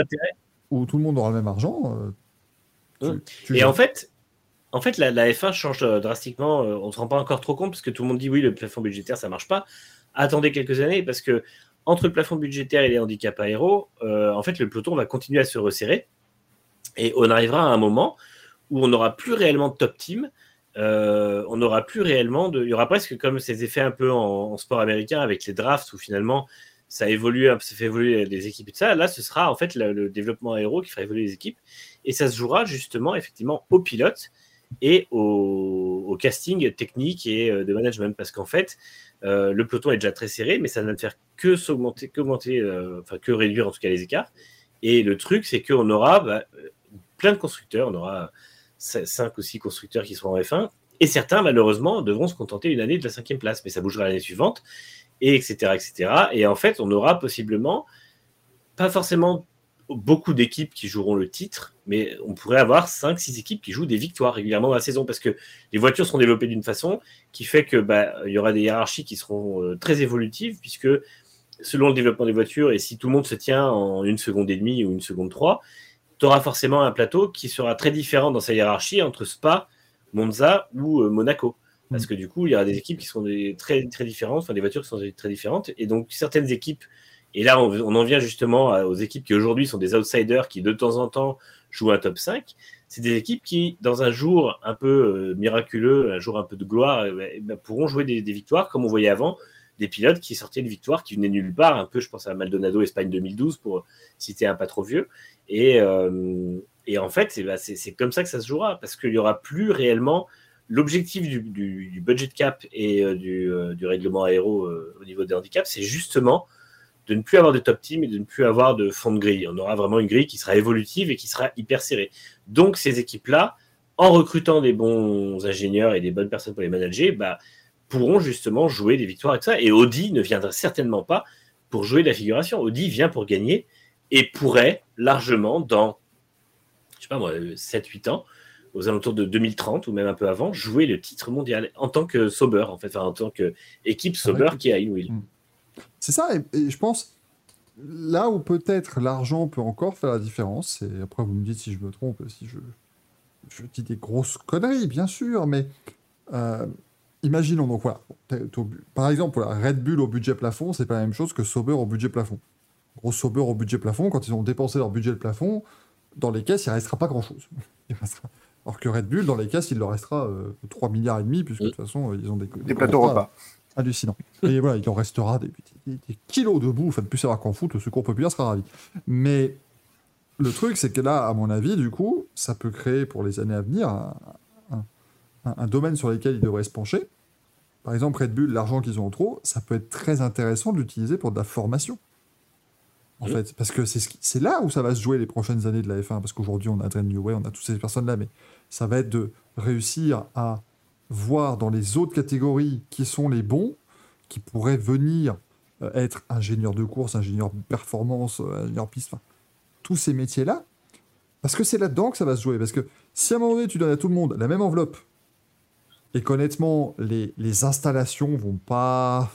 où tout le monde aura le même argent, euh, tu- tu Et en fait, en fait la, la F1 change euh, drastiquement. euh, on ne se rend pas encore trop compte, parce que tout le monde dit oui, le plafond budgétaire, ça marche pas. Attendez quelques années, parce que entre le plafond budgétaire et les handicaps aéros, euh, en fait, le peloton va continuer à se resserrer. Et on arrivera à un moment où on n'aura plus réellement de top team. euh, on n'aura plus réellement de. Il y aura presque comme ces effets un peu en, sport américain avec les drafts où finalement ça évolue, ça fait évoluer les équipes et tout ça. Là, ce sera en fait le, développement aéro qui fera évoluer les équipes et ça se jouera justement effectivement aux pilotes et au, casting technique et euh, de management parce qu'en fait euh, le peloton est déjà très serré mais ça ne va faire que s'augmenter que réduire en tout cas les écarts et le truc c'est qu'on aura bah, plein de constructeurs on aura 5 ou 6 constructeurs qui seront en F1 et certains malheureusement devront se contenter une année de la cinquième place mais ça bougera l'année suivante et etc etc et en fait on aura possiblement pas forcément beaucoup d'équipes qui joueront le titre, mais on pourrait avoir 5-6 équipes qui jouent des victoires régulièrement dans la saison parce que les voitures seront développées d'une façon qui fait que bah, y aura des hiérarchies qui seront euh, très évolutives puisque selon le développement des voitures et si tout le monde se tient en une seconde et demie ou une seconde trois, tu auras forcément un plateau qui sera très différent dans sa hiérarchie entre Spa, Monza ou euh, Monaco. Parce que du coup, il y aura des équipes qui sont des, très, très différentes, enfin des voitures qui sont très différentes. Et donc, certaines équipes, et là, on, on en vient justement aux équipes qui aujourd'hui sont des outsiders qui de temps en temps jouent un top 5. C'est des équipes qui, dans un jour un peu euh, miraculeux, un jour un peu de gloire, eh ben, pourront jouer des, des victoires, comme on voyait avant, des pilotes qui sortaient de victoires qui venaient nulle part, un peu, je pense à Maldonado Espagne 2012, pour citer un pas trop vieux. Et, euh, en fait, c'est bah, c'est- comme ça que ça se jouera, parce qu'il n'y aura plus réellement l'objectif du, budget cap et euh, du, euh, du règlement aéro au niveau des handicaps, c'est justement de ne plus avoir de top team et de ne plus avoir de fond de grille. On aura vraiment une grille qui sera évolutive et qui sera hyper serrée. Donc ces équipes-là, en recrutant des bons ingénieurs et des bonnes personnes pour les manager, bah, pourront justement jouer des victoires avec ça. Et Audi ne viendra certainement pas pour jouer de la figuration. Audi vient pour gagner et pourrait largement, dans, je sais pas moi, 7-8 ans, aux alentours de 2030 ou même un peu avant, jouer le titre mondial en tant que Sauber, en fait, enfin, en tant qu'équipe Sauber Ouais. qui a une wheel. C'est ça, et, et je pense, là où peut-être l'argent peut encore faire la différence, et après vous me dites si je me trompe, si je, je dis des grosses conneries, bien sûr, mais euh, imaginons donc voilà, par exemple, voilà, Red Bull au budget plafond, c'est pas la même chose que Sauber au budget plafond. Gros Sauber au budget plafond, quand ils ont dépensé leur budget plafond, dans les caisses, il restera pas grand-chose. <laughs> Il restera- Alors que Red Bull, dans les caisses, il leur restera euh, 3 milliards et demi, puisque de toute façon, euh, ils ont des, Des plateaux repas. hallucinants. Et voilà, il en restera des, des- des kilos de bouffe, à ne plus savoir qu'en foot, le secours populaire sera ravi. Mais le truc, c'est que là, à mon avis, du coup, ça peut créer pour les années à venir un, un- domaine sur lequel ils devraient se pencher. Par exemple, Red Bull, l'argent qu'ils ont en trop, ça peut être très intéressant de l'utiliser pour de la formation. En fait, parce que c'est ce là où ça va se jouer les prochaines années de la F1. Parce qu'aujourd'hui, on a Adrian Newey, on a toutes ces personnes-là, mais ça va être de réussir à voir dans les autres catégories qui sont les bons, qui pourraient venir euh, être ingénieur de course, ingénieur de performance, euh, ingénieur piste, enfin, tous ces métiers-là. Parce que c'est là-dedans que ça va se jouer. Parce que si à un moment donné, tu donnes à tout le monde la même enveloppe, et qu'honnêtement, les, les installations vont pas.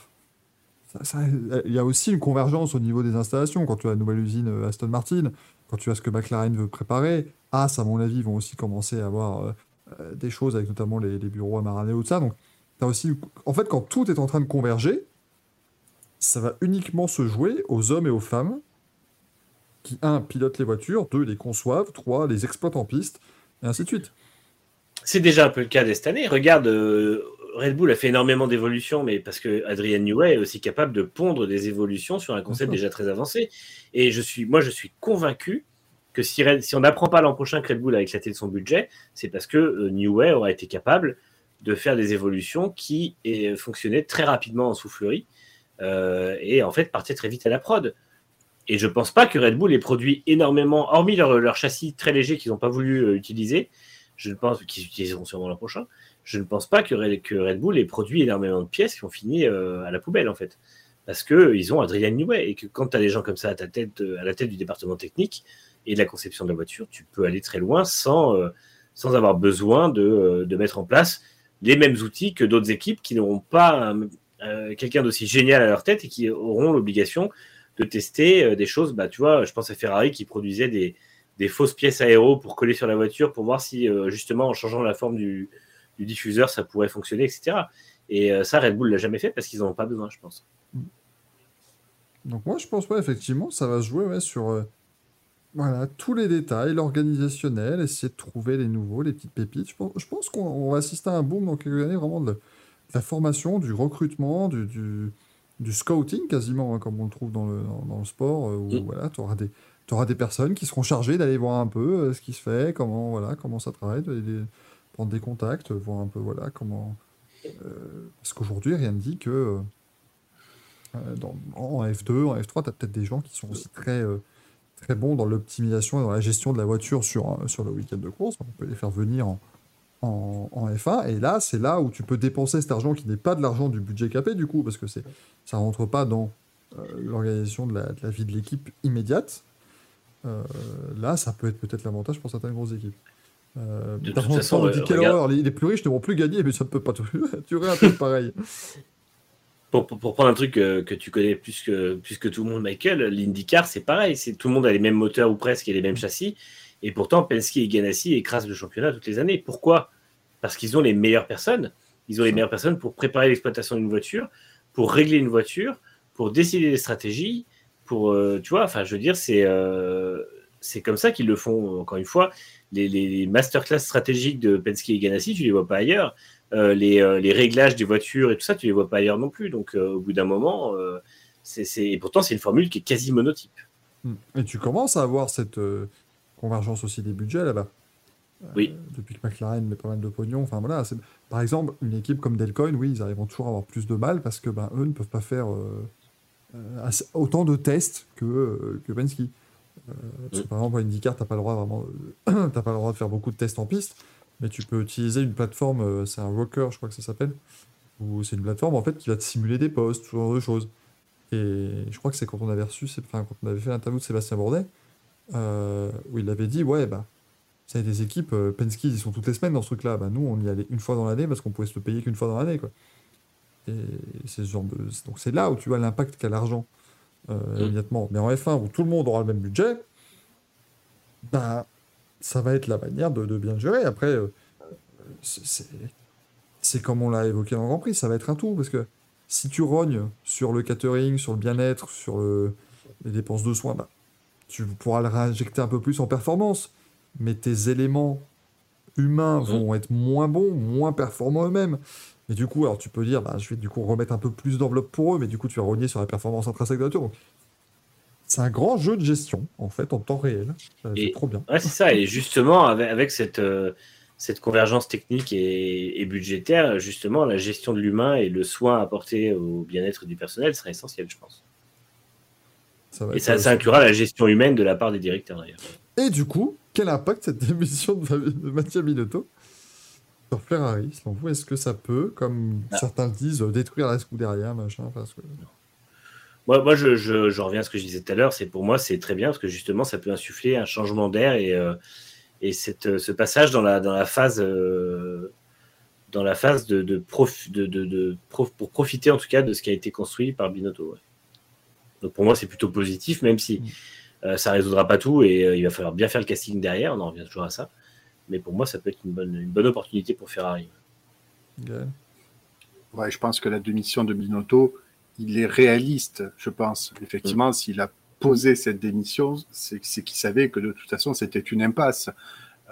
Il y a aussi une convergence au niveau des installations. Quand tu as la nouvelle usine euh, Aston Martin, quand tu as ce que McLaren veut préparer, As, à mon avis, vont aussi commencer à avoir euh, euh, des choses avec notamment les, les bureaux à Maranello, tout ça. Donc, as aussi. En fait, quand tout est en train de converger, ça va uniquement se jouer aux hommes et aux femmes qui, un, pilotent les voitures, deux, les conçoivent, trois, les exploitent en piste, et ainsi de suite. C'est déjà un peu le cas de cette année. Regarde, euh, Red Bull a fait énormément d'évolutions, mais parce que Adrian Newey est aussi capable de pondre des évolutions sur un concept déjà très avancé. Et je suis, moi, je suis convaincu que si, Red- si on n'apprend pas l'an prochain que Red Bull a éclaté de son budget, c'est parce que euh, Newey aura été capable de faire des évolutions qui eh, fonctionnaient très rapidement en soufflerie euh, et en fait partaient très vite à la prod. Et je pense pas que Red Bull ait produit énormément, hormis leur, leur châssis très léger qu'ils n'ont pas voulu euh, utiliser, je ne pense qu'ils utiliseront sûrement l'an prochain. Je ne pense pas que Red, Bull ait produit énormément de pièces qui ont fini euh, à la poubelle en fait, parce que ils ont Adrian Newey et que quand tu as des gens comme ça à ta tête, euh, à la tête du département technique et de la conception de la voiture, tu peux aller très loin sans euh, sans avoir besoin de, de mettre en place les mêmes outils que d'autres équipes qui n'auront pas quelqu'un d'aussi génial à leur tête et qui auront l'obligation de tester des choses. Bah, tu vois, je pense à Ferrari qui produisait des, des fausses pièces aéro pour coller sur la voiture pour voir si, euh, justement, en changeant la forme du, du diffuseur, ça pourrait fonctionner, etc. Et euh, ça, Red Bull l'a jamais fait parce qu'ils n'en ont pas besoin, je pense. Donc moi, je pense, ouais, effectivement, ça va se jouer ouais, sur euh, voilà, tous les détails, l'organisationnel, essayer de trouver les nouveaux, les petites pépites. Je pense, je pense qu'on on va assister à un boom dans quelques années, vraiment de, la- de la formation, du recrutement, du, du, du scouting quasiment, hein, comme on le trouve dans le, dans, dans le sport, où Mm. voilà, tu auras des, t'auras des personnes qui seront chargées d'aller voir un peu euh, ce qui se fait, comment, voilà, comment ça travaille, de, prendre des contacts, voir un peu voilà, comment... euh, parce qu'aujourd'hui, rien ne dit que... euh, euh, en F2, en F3, tu as peut-être des gens qui sont aussi très, euh, très bons dans l'optimisation et dans la gestion de la voiture sur, sur le week-end de course. On peut les faire venir en, en, en F1. Et là, c'est là où tu peux dépenser cet argent qui n'est pas de l'argent du budget capé, du coup, parce que ça rentre pas dans euh, l'organisation de la vie de l'équipe immédiate. Euh, là, ça peut être peut-être l'avantage pour certaines grosses équipes. Euh, De toute façon, on dit quelle regarde- horreur, les, les plus riches ne vont plus gagner, mais ça ne peut pas durer <laughs> un truc pareil. pour, pour- pour prendre un truc euh, que tu connais plus que, plus que tout le monde, Michael, l'IndyCar, c'est pareil. C'est, tout le monde a les mêmes moteurs ou presque et les mêmes châssis. Et pourtant, Penske et Ganassi écrasent le championnat toutes les années. Pourquoi? Parce qu'ils ont les meilleures personnes. Ils ont les meilleures personnes pour préparer l'exploitation d'une voiture, pour régler une voiture, pour décider des stratégies, pour, euh, tu vois, enfin, je veux dire, c'est, euh, c'est comme ça qu'ils le font. Encore une fois, les, masterclass stratégiques de Penske et Ganassi, tu les vois pas ailleurs. Euh, les, les réglages des voitures et tout ça, tu les vois pas ailleurs non plus. Donc, au bout d'un moment, c'est, c'est- et pourtant, c'est une formule qui est quasi monotype. Hmm. Et tu commences à avoir cette convergence aussi des budgets là-bas. Oui. Depuis que McLaren met pas mal de pognon. Enfin voilà. c'est- Par exemple, une équipe comme Delcoin, oui, ils arriveront toujours à avoir plus de mal parce que ben, eux ne peuvent pas faire autant de tests que, euh, que Penske. Euh, parce que, par exemple, à IndyCar, tu n'as pas, le droit euh, <clears throat> pas le droit de faire beaucoup de tests en piste, mais tu peux utiliser une plateforme, euh, c'est un rocker, je crois que ça s'appelle, ou c'est une plateforme en fait qui va te simuler des postes, ce genre de choses. Et je crois que c'est quand on avait reçu, enfin, quand on avait fait l'interview de Sébastien Bourdet, euh, où il avait dit Ouais, bah, vous savez, des équipes, euh, Penske, ils sont toutes les semaines dans ce truc-là. Bah, nous, on y allait une fois dans l'année parce qu'on pouvait se le payer qu'une fois dans l'année. Quoi. Et c'est ce genre de... Donc, c'est là où tu vois l'impact qu'a l'argent, euh, Mm. immédiatement. Mais en F1, où tout le monde aura le même budget, bah, ça va être la manière de, de bien gérer. Après, euh, c'est- comme on l'a évoqué dans le Grand Prix, ça va être un tout. Parce que si tu rognes sur le catering, sur le bien-être, sur le- les dépenses de soins, bah, tu pourras le réinjecter un peu plus en performance. Mais tes éléments humains vont être moins bons, moins performants eux-mêmes. Et du coup, alors tu peux dire, bah, je vais du coup remettre un peu plus d'enveloppe pour eux, mais du coup, tu vas rogner sur la performance intrinsèque de la voiture. Donc, C'est un grand jeu de gestion, en fait, en temps réel. Euh, C'est trop bien. Ouais, c'est ça. Et justement, avec, avec cette, euh, cette convergence technique et, et budgétaire, justement, la gestion de l'humain et le soin apporté au bien-être du personnel sera essentiel, je pense. Ça va Et ça, ça inclura la gestion humaine de la part des directeurs, d'ailleurs. Et du coup, quel impact cette <laughs> démission de, Mattia Binotto sur Ferrari Selon vous, est-ce que ça peut, comme Ah. certains le disent, euh, détruire la Scuderia, machin parce que... Moi, moi je, je, je reviens à ce que je disais tout à l'heure. C'est pour moi, c'est très bien parce que justement, ça peut insuffler un changement d'air et, euh, et cette, ce passage dans la, dans la phase, euh, dans la phase de, de, prof, de, de, prof- pour profiter en tout cas de ce qui a été construit par Binotto. ouais. Donc pour moi, c'est plutôt positif, même si euh, ça résoudra pas tout et euh, il va falloir bien faire le casting derrière. On en revient toujours à ça. Mais pour moi, ça peut être une bonne, une bonne opportunité pour Ferrari. Gaël Ouais, je pense que la démission de Binotto, il est réaliste, je pense. Effectivement, s'il a posé cette démission, c'est c'est qu'il savait que de toute façon, c'était une impasse.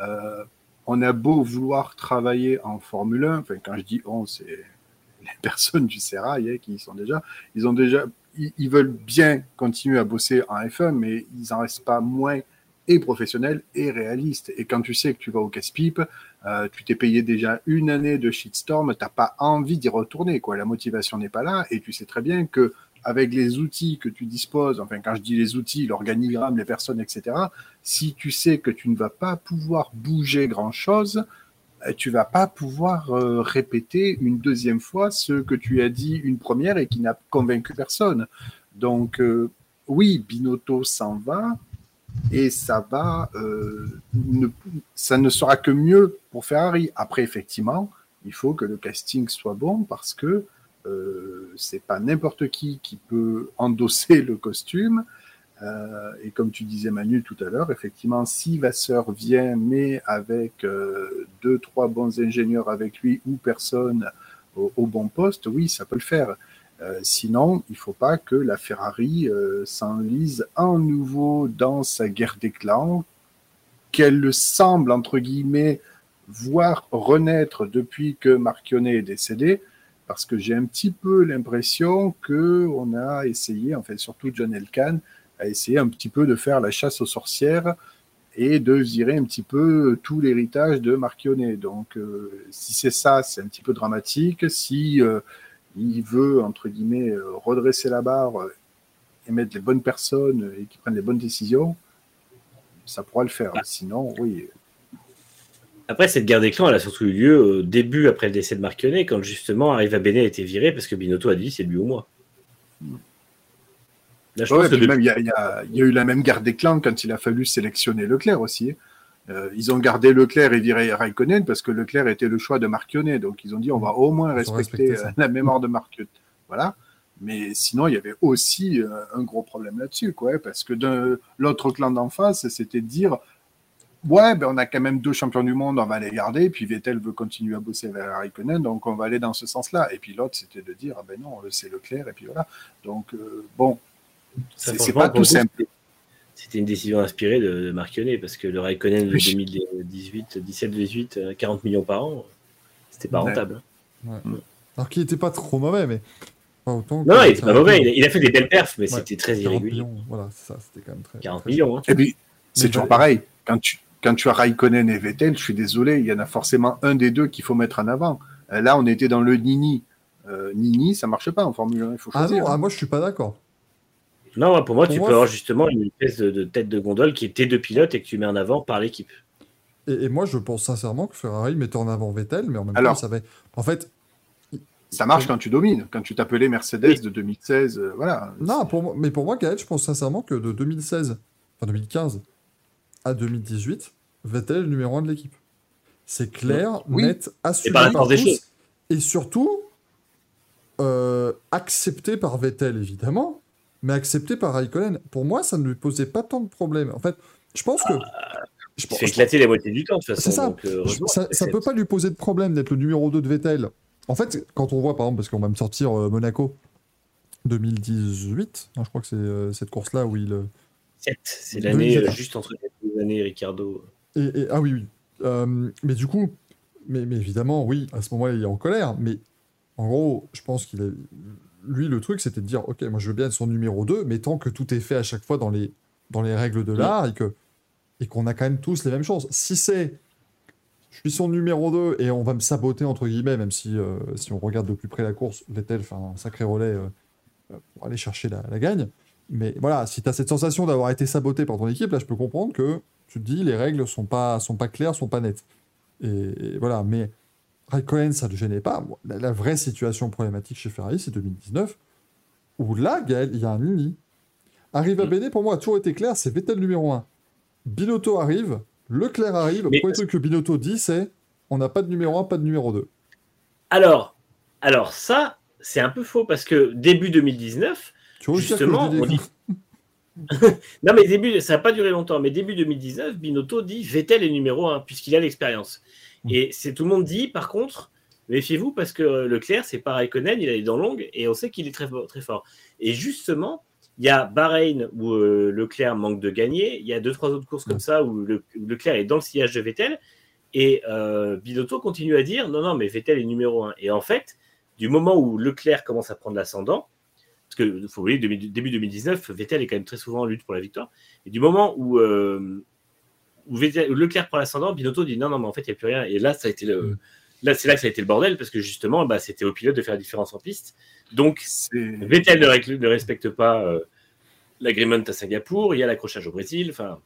Euh, on a beau vouloir travailler en Formule 1, enfin, quand je dis on, c'est <laughs> les personnes du Sérail hein, qui y sont déjà, ils ont déjà, ils, ils veulent bien continuer à bosser en F1, mais ils en restent pas moins et professionnels et réalistes. Et quand tu sais que tu vas au casse-pipe, euh, tu t'es payé déjà une année de shitstorm, t'as pas envie d'y retourner, quoi. La motivation n'est pas là, et tu sais très bien que avec les outils que tu disposes, enfin quand je dis les outils, l'organigramme, les personnes, etc. Si tu sais que tu ne vas pas pouvoir bouger grand chose, euh, tu vas pas pouvoir euh, répéter une deuxième fois ce que tu as dit une première et qui n'a convaincu personne. Donc oui, Binotto s'en va, et ça va, euh, ne, ça ne sera que mieux pour Ferrari. Après, effectivement, il faut que le casting soit bon parce que euh, c'est pas n'importe qui qui peut <laughs> endosser le costume. Euh, et comme tu disais Manu tout à l'heure, effectivement, si Vasseur vient, mais avec euh, deux, trois bons ingénieurs avec lui ou personne au, au bon poste, oui, ça peut le faire. Euh, sinon, il faut pas que la Ferrari euh, s'enlise en nouveau dans sa guerre des clans, qu'elle le semble, entre guillemets, voir renaître depuis que Marchionnet est décédé, parce que j'ai un petit peu l'impression que on a essayé, en fait, surtout John Elkann, a essayé un petit peu de faire la chasse aux sorcières et de virer un petit peu tout l'héritage de Marchionnet. Donc, euh, si c'est ça, c'est un petit peu dramatique. Si il veut, entre guillemets, euh, redresser la barre euh, et mettre les bonnes personnes et qui prennent les bonnes décisions, ça pourra le faire. Sinon, oui. Après, cette guerre des clans, elle a surtout eu lieu au début, après le décès de Marchionnet, quand justement Arriva Bene a été viré parce que Binotto a dit c'est lui ou moi. Là, je Ouais, pense que depuis- même, il il y a- il y a eu la même guerre des clans quand il a fallu sélectionner Leclerc aussi. Euh, ils ont gardé Leclerc et viré Raikkonen parce que Leclerc était le choix de Marchionnet. Donc ils ont dit on va au moins respecter euh, la mémoire de Marchionnet. Voilà. Mais sinon, il y avait aussi euh, un gros problème là-dessus, quoi, parce que de l'autre clan d'en face, c'était de dire ouais, ben on a quand même deux champions du monde, on va les garder. Puis Vettel veut continuer à bosser avec Raikkonen, donc on va aller dans ce sens-là. Et puis l'autre, c'était de dire ah ben non, c'est Leclerc, et puis voilà. Donc euh, bon, c'est pas tout simple. C'était une décision inspirée de, de Marchionnet parce que le Raikkonen de Oui. 2018, 17, 18, euh, 40 millions par an, c'était pas Ouais. rentable. Alors qu'il était pas trop mauvais, mais pas autant. Non, il était pas mauvais. Il a, il a fait des belles perfs, mais Ouais, c'était très 40 irrégulier. millions, voilà, c'est ça, c'était quand même très. 40 très- millions. Hein. Et puis, c'est toujours pareil. Quand tu, quand tu as Raikkonen et Vettel, je suis désolé, il y en a forcément un des deux qu'il faut mettre en avant. Euh, Là, on était dans le Nini. Euh, Nini, ça marche pas en Formule 1, il faut Ah non, ah, moi je suis pas d'accord. Non, pour moi, Pour tu moi, peux avoir justement une espèce de, de tête de gondole qui est tes deux pilotes et que tu mets en avant par l'équipe. Et, et moi je pense sincèrement que Ferrari mettait en avant Vettel, mais en même Alors. temps, ça avait. En fait, Ça marche quand tu domines. Quand tu t'appelais Mercedes de 2016, euh, voilà. non, pour moi, mais pour moi, Gaël, je pense sincèrement que de 2016, enfin 2015 à 2018, Vettel est le numéro 1 de l'équipe. C'est clair, Oui. net, assumé par la par force des tous, choses. et surtout euh, accepté par Vettel évidemment, mais accepté par Raikkonen. Pour moi, ça ne lui posait pas tant de problèmes. En fait, je pense que. je Tu pense- fais éclater la moitié du temps, de toute façon. C'est ça. donc, euh, Je- ça, ça peut pas lui poser de problème d'être le numéro 2 de Vettel. En fait, quand on voit, par exemple, parce qu'on va me sortir euh, Monaco 2018, hein, je crois que c'est euh, cette course-là où il. C'est l'année 2017. euh, juste entre les deux années, Ricardo. et, et- ah oui, oui. Mais du coup, mais, mais évidemment, oui, à ce moment-là, il est en colère. Mais en gros, je pense qu'il est. Lui, le truc, c'était de dire Ok, moi, je veux bien être son numéro 2, mais tant que tout est fait à chaque fois dans les, dans les règles de l'art et que et qu'on a quand même tous les mêmes chances. Si c'est je suis son numéro 2 et on va me saboter entre guillemets, même si, euh, si on regarde de plus près la course, Vettel fait un sacré relais euh, euh, pour aller chercher la, la gagne. Mais voilà, si tu as cette sensation d'avoir été saboté par ton équipe, là je peux comprendre que tu te dis les règles sont pas, sont pas claires, sont pas nettes. Et, et voilà, mais Raikkonen, ça ne le gênait pas. La, la vraie situation problématique chez Ferrari, c'est 2019, où là, Gaël, il y a un nini. Arrive à Mm. Bene, pour moi, a toujours été clair, c'est Vettel numéro 1. Binotto arrive, Leclerc arrive, le Mais- premier truc que Binotto dit, c'est on n'a pas de numéro 1, pas de numéro 2. Alors, alors ça, c'est un peu faux parce que début 2019, Tu vois, Justement, on dit- <laughs> non mais début, ça n'a pas duré longtemps, mais début 2019, Binotto dit Vettel est numéro 1 puisqu'il a l'expérience. Mm. Et c'est tout le monde dit, par contre, méfiez-vous parce que Leclerc, c'est pas Raikkonen, il a les dents longues et on sait qu'il est très, fort- très fort. Et justement, il y a Bahreïn où euh, Leclerc manque de gagner, il y a deux, trois autres courses comme Mm. ça où le- Leclerc est dans le sillage de Vettel et euh, Binotto continue à dire non, non, mais Vettel est numéro 1. Et en fait, du moment où Leclerc commence à prendre l'ascendant, parce que faut oublier, début, début 2019, Vettel est quand même très souvent en lutte pour la victoire. Et du moment où, euh, où, Leclerc prend l'ascendant, Binotto dit non, non, mais en fait, il n'y a plus rien. Et là, ça a été le, Mm. là, c'est là que ça a été le bordel, parce que justement, bah, c'était au pilote de faire la différence en piste. Donc, Vettel ne, respecte pas euh, l'agreement à Singapour, il y a l'accrochage au Brésil, enfin,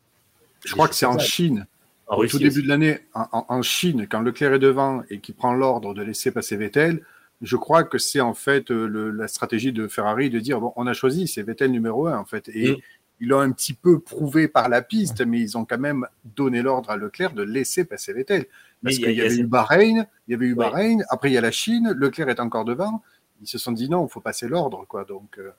je crois que c'est en. Chine. en Au Russie. tout début aussi. de l'année, en, Chine, quand Leclerc est devant et qu'il prend l'ordre de laisser passer Vettel, je crois que c'est en fait euh, le- la stratégie de Ferrari de dire bon, on a choisi, c'est Vettel numéro un en fait. Et Mm. Ils l'ont un petit peu prouvé par la piste, mais ils ont quand même donné l'ordre à Leclerc de laisser passer Vettel. Parce qu'il y, y a avait eu Bahreïn, il y avait eu. Bahreïn, après il y a la Chine, Leclerc est encore devant. Ils se sont dit non, il faut passer l'ordre, quoi. Donc, euh,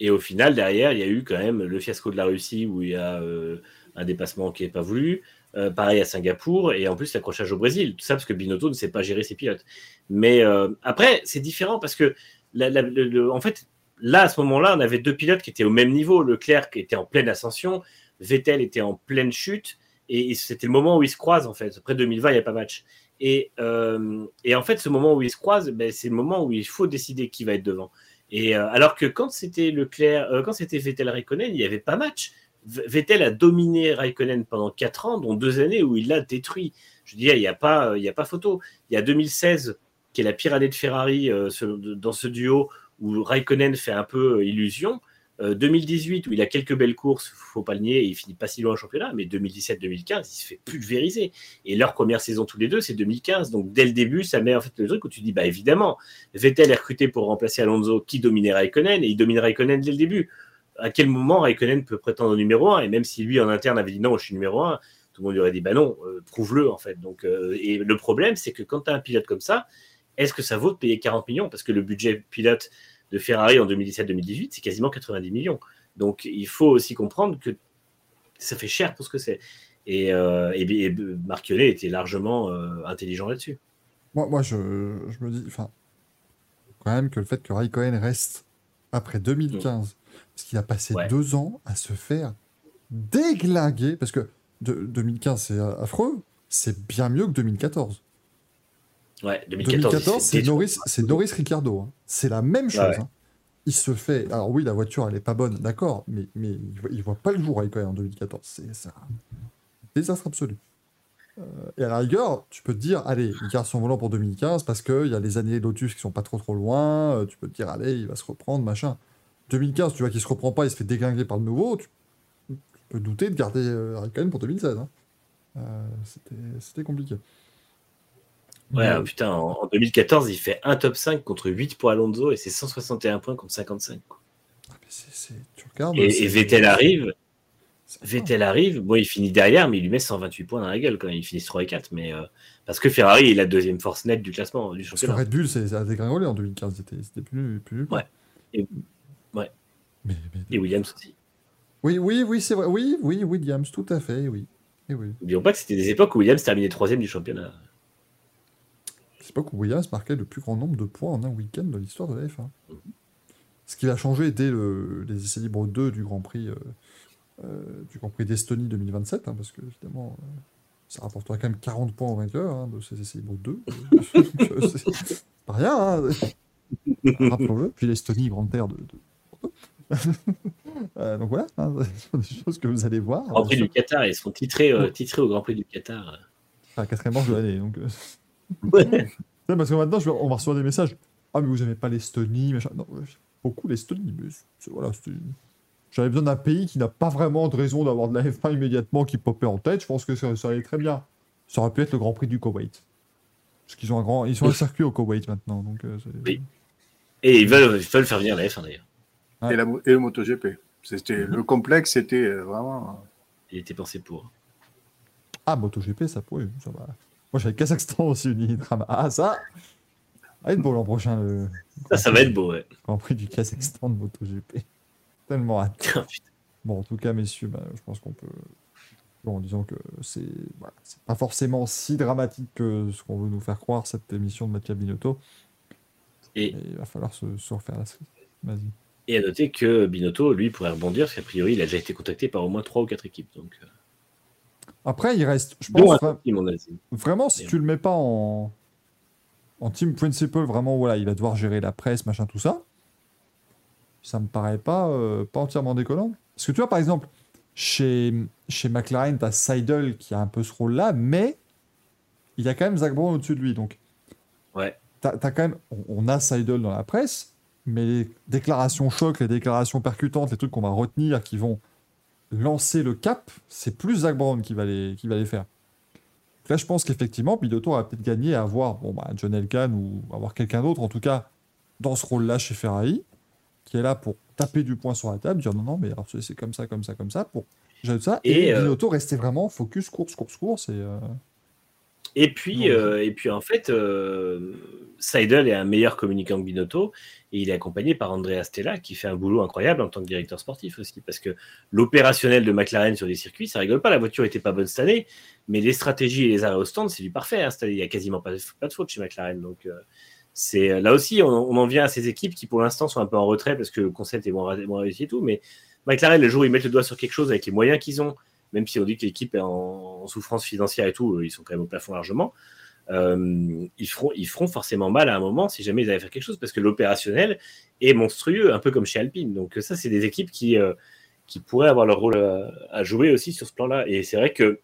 Et au final, derrière, il y a eu quand même le fiasco de la Russie où il y a euh, un dépassement qui n'est pas voulu. Euh, pareil à Singapour et en plus l'accrochage au Brésil. Tout ça parce que Binotto ne sait pas gérer ses pilotes. Mais après, c'est différent parce que la- la- le- le- en fait, là, à ce moment-là, on avait deux pilotes qui étaient au même niveau. Leclerc était en pleine ascension, Vettel était en pleine chute et, c'était le moment où ils se croisent en fait. Après 2020, il n'y a pas match. Et, euh, et en fait, ce moment où ils se croisent, ben, c'est le moment où il faut décider qui va être devant. Et euh, alors que quand c'était Leclerc, euh, quand c'était Vettel Raikkonen, il n'y avait pas match. Vettel a dominé Raikkonen pendant 4 ans, dont deux années où il l'a détruit. Je dis, il n'y a pas, il y a pas photo. Il y a 2016 qui est la pire année de Ferrari dans ce duo où Raikkonen fait un peu euh, illusion. Euh, 2018 où il a quelques belles courses, faut pas le nier, il finit pas si loin au championnat, mais 2017-2015 il se fait pulvériser. Et leur première saison tous les deux c'est 2015, donc dès le début ça met en fait le truc où tu dis bah évidemment Vettel est recruté pour remplacer Alonso qui dominait Raikkonen et il domine Raikkonen dès le début. À quel moment Raikkonen peut prétendre au numéro 1 Et même si lui en interne avait dit non, je suis numéro 1, tout le monde lui aurait dit bah non, euh, prouve-le en fait. Donc, euh, et le problème c'est que quand tu as un pilote comme ça, est-ce que ça vaut de payer 40 millions? Parce que le budget pilote de Ferrari en 2017-2018, c'est quasiment 90 millions. Donc il faut aussi comprendre que ça fait cher pour ce que c'est. Et, euh, et, et Marquionnet était largement euh, intelligent là-dessus. Moi, moi je, je me dis, enfin, quand même que le fait que Raikkonen reste après 2015, parce qu'il a passé Ouais. deux ans à se faire déglinguer, parce que de, 2015 c'est affreux, c'est bien mieux que 2014. Ouais, 2014, 2014, il se fait c'est. Norris, Norris Ricardo. hein. C'est la même chose. Ouais. hein. Il se fait. Alors oui, la voiture, elle est pas bonne, d'accord, mais, mais il, voit, il voit pas le jour Raikkonen en 2014. C'est un désastre absolu. Euh, et à la rigueur, tu peux te dire, allez, il garde son volant pour 2015 parce qu'il y a les années Lotus qui sont pas trop trop loin. euh, Tu peux te dire, allez, il va se reprendre, machin. 2015, tu vois qu'il se reprend pas, il se fait déglinguer par le nouveau. Tu, tu peux douter de garder euh, Raikkonen pour 2016. hein. Euh, C'était c'était compliqué. Ouais, ah, putain, en, en 2014, il fait un top 5 contre 8 pour Alonso et c'est 161 points contre 55. quoi. mais c'est- tu regardes. Et, Vettel arrive, Vettel arrive, bon, il finit derrière, mais il lui met 128 points dans la gueule quand même. Il finit 3 et 4. Mais, euh, parce que Ferrari est la deuxième force nette du classement du Parce que championnat. Red Bull, c'est a dégringolé en 2015. C'était plus, plus. Ouais. Et- ouais. Mais, mais- Et Williams aussi. Oui, oui, oui, c'est vrai. Oui, oui, Williams, tout à fait, oui. Et oui. N'oublions pas que c'était des époques où Williams terminait troisième du championnat. C'est pas que Williams marquait le plus grand nombre de points en un week-end de l'histoire de la F1. Ce qui va changer dès le- les essais libres 2 du Grand Prix, euh, euh, du Grand Prix d'Estonie 2027, hein, parce que évidemment, euh, ça rapportera quand même 40 points au vainqueur hein, de ces essais libres 2. Donc, euh, c'est c'est pas rien, hein. rappelons-le. Puis l'Estonie, grande terre de. de- <laughs> Euh, donc voilà, hein, ce sont des choses que vous allez voir. Grand Prix du Qatar, ils seront titrés, euh, titrés au Grand Prix du Qatar. La quatrième manche de l'année. Donc, euh, Ouais. Parce que maintenant, je vais- on va recevoir des messages. Ah, mais vous n'aimez pas l'Estonie, machin. Non, beaucoup l'Estonie, mais c'est- voilà, c'était- j'avais besoin d'un pays qui n'a pas vraiment de raison d'avoir de la F1 immédiatement qui popait en tête. Je pense que ça, ça allait très bien. Ça aurait pu être le Grand Prix du Koweït. Parce qu'ils ont un grand, ils sont un circuit au Koweït maintenant, donc. euh, c'est- Oui. Et ils veulent, ils veulent faire venir la F1 d'ailleurs. Ouais. Et, la, mo- et le MotoGP. C'était le complexe, c'était euh, vraiment. Il était pensé pour. Ah, MotoGP, ça pourrait, ça va. Moi, j'avais Kazakhstan aussi, Unidrama. Ah, ça. Ça va être beau l'an prochain, le Ça, ça va être beau, ouais. Grand Prix du Kazakhstan de MotoGP. Tellement hâte. <laughs> Putain, Bon, en tout cas, messieurs, bah, je pense qu'on peut. Bon, en disant que c'est voilà, pas forcément si dramatique que ce qu'on veut nous faire croire, cette émission de Mathieu Binotto. Et- il va falloir se, se refaire la. Vas-y. Et à noter que Binotto, lui, pourrait rebondir, parce qu'a priori, il a déjà été contacté par au moins 3 ou 4 équipes. Donc, euh, Après, il reste. Je pense vra- team, vraiment, si tu le mets pas en. En team principal, vraiment, voilà, il va devoir gérer la presse, machin, tout ça. Ça me paraît pas, euh, pas entièrement décollant. Parce que tu vois, par exemple, chez, chez McLaren, tu as Seidel qui a un peu ce rôle-là, mais il y a quand même Zach Brown au-dessus de lui. Donc, Ouais. t'as quand même, on, on a Seidel dans la presse, mais les déclarations choc, les déclarations percutantes, les trucs qu'on va retenir, qui vont lancer le cap, c'est plus Zach Brown qui va les, qui va les faire. Donc Là, je pense qu'effectivement, Binotto a peut-être gagné à avoir bon, bah, John Elkann ou avoir quelqu'un d'autre, en tout cas, dans ce rôle-là chez Ferrari, qui est là pour taper du poing sur la table, dire non, non, mais alors c'est comme ça, comme ça, comme ça, pour ça. Et, Et, euh, Binotto restait vraiment focus, course, course, course. Et, euh, Et puis, euh, et puis en fait, euh, Seidel est un meilleur communicant que Binotto et il est accompagné par Andrea Stella qui fait un boulot incroyable en tant que directeur sportif aussi parce que l'opérationnel de McLaren sur des circuits, ça rigole pas. La voiture était pas bonne cette année, mais les stratégies et les arrêts au stand, c'est du parfait. hein, cette année. Il y a quasiment pas de, pas de faute chez McLaren. Donc, euh, c'est là aussi, on, on en vient à ces équipes qui pour l'instant sont un peu en retrait parce que le concept est moins, moins réussi et tout. Mais McLaren, le jour où ils mettent le doigt sur quelque chose avec les moyens qu'ils ont, même si on dit que l'équipe est en, souffrance financière et tout, ils sont quand même au plafond largement. euh, ils, feront, forcément mal à un moment si jamais ils avaient faire quelque chose parce que l'opérationnel est monstrueux, un peu comme chez Alpine. Donc, ça, c'est des équipes qui, euh, pourraient avoir leur rôle à, jouer aussi sur ce plan-là. Et c'est vrai que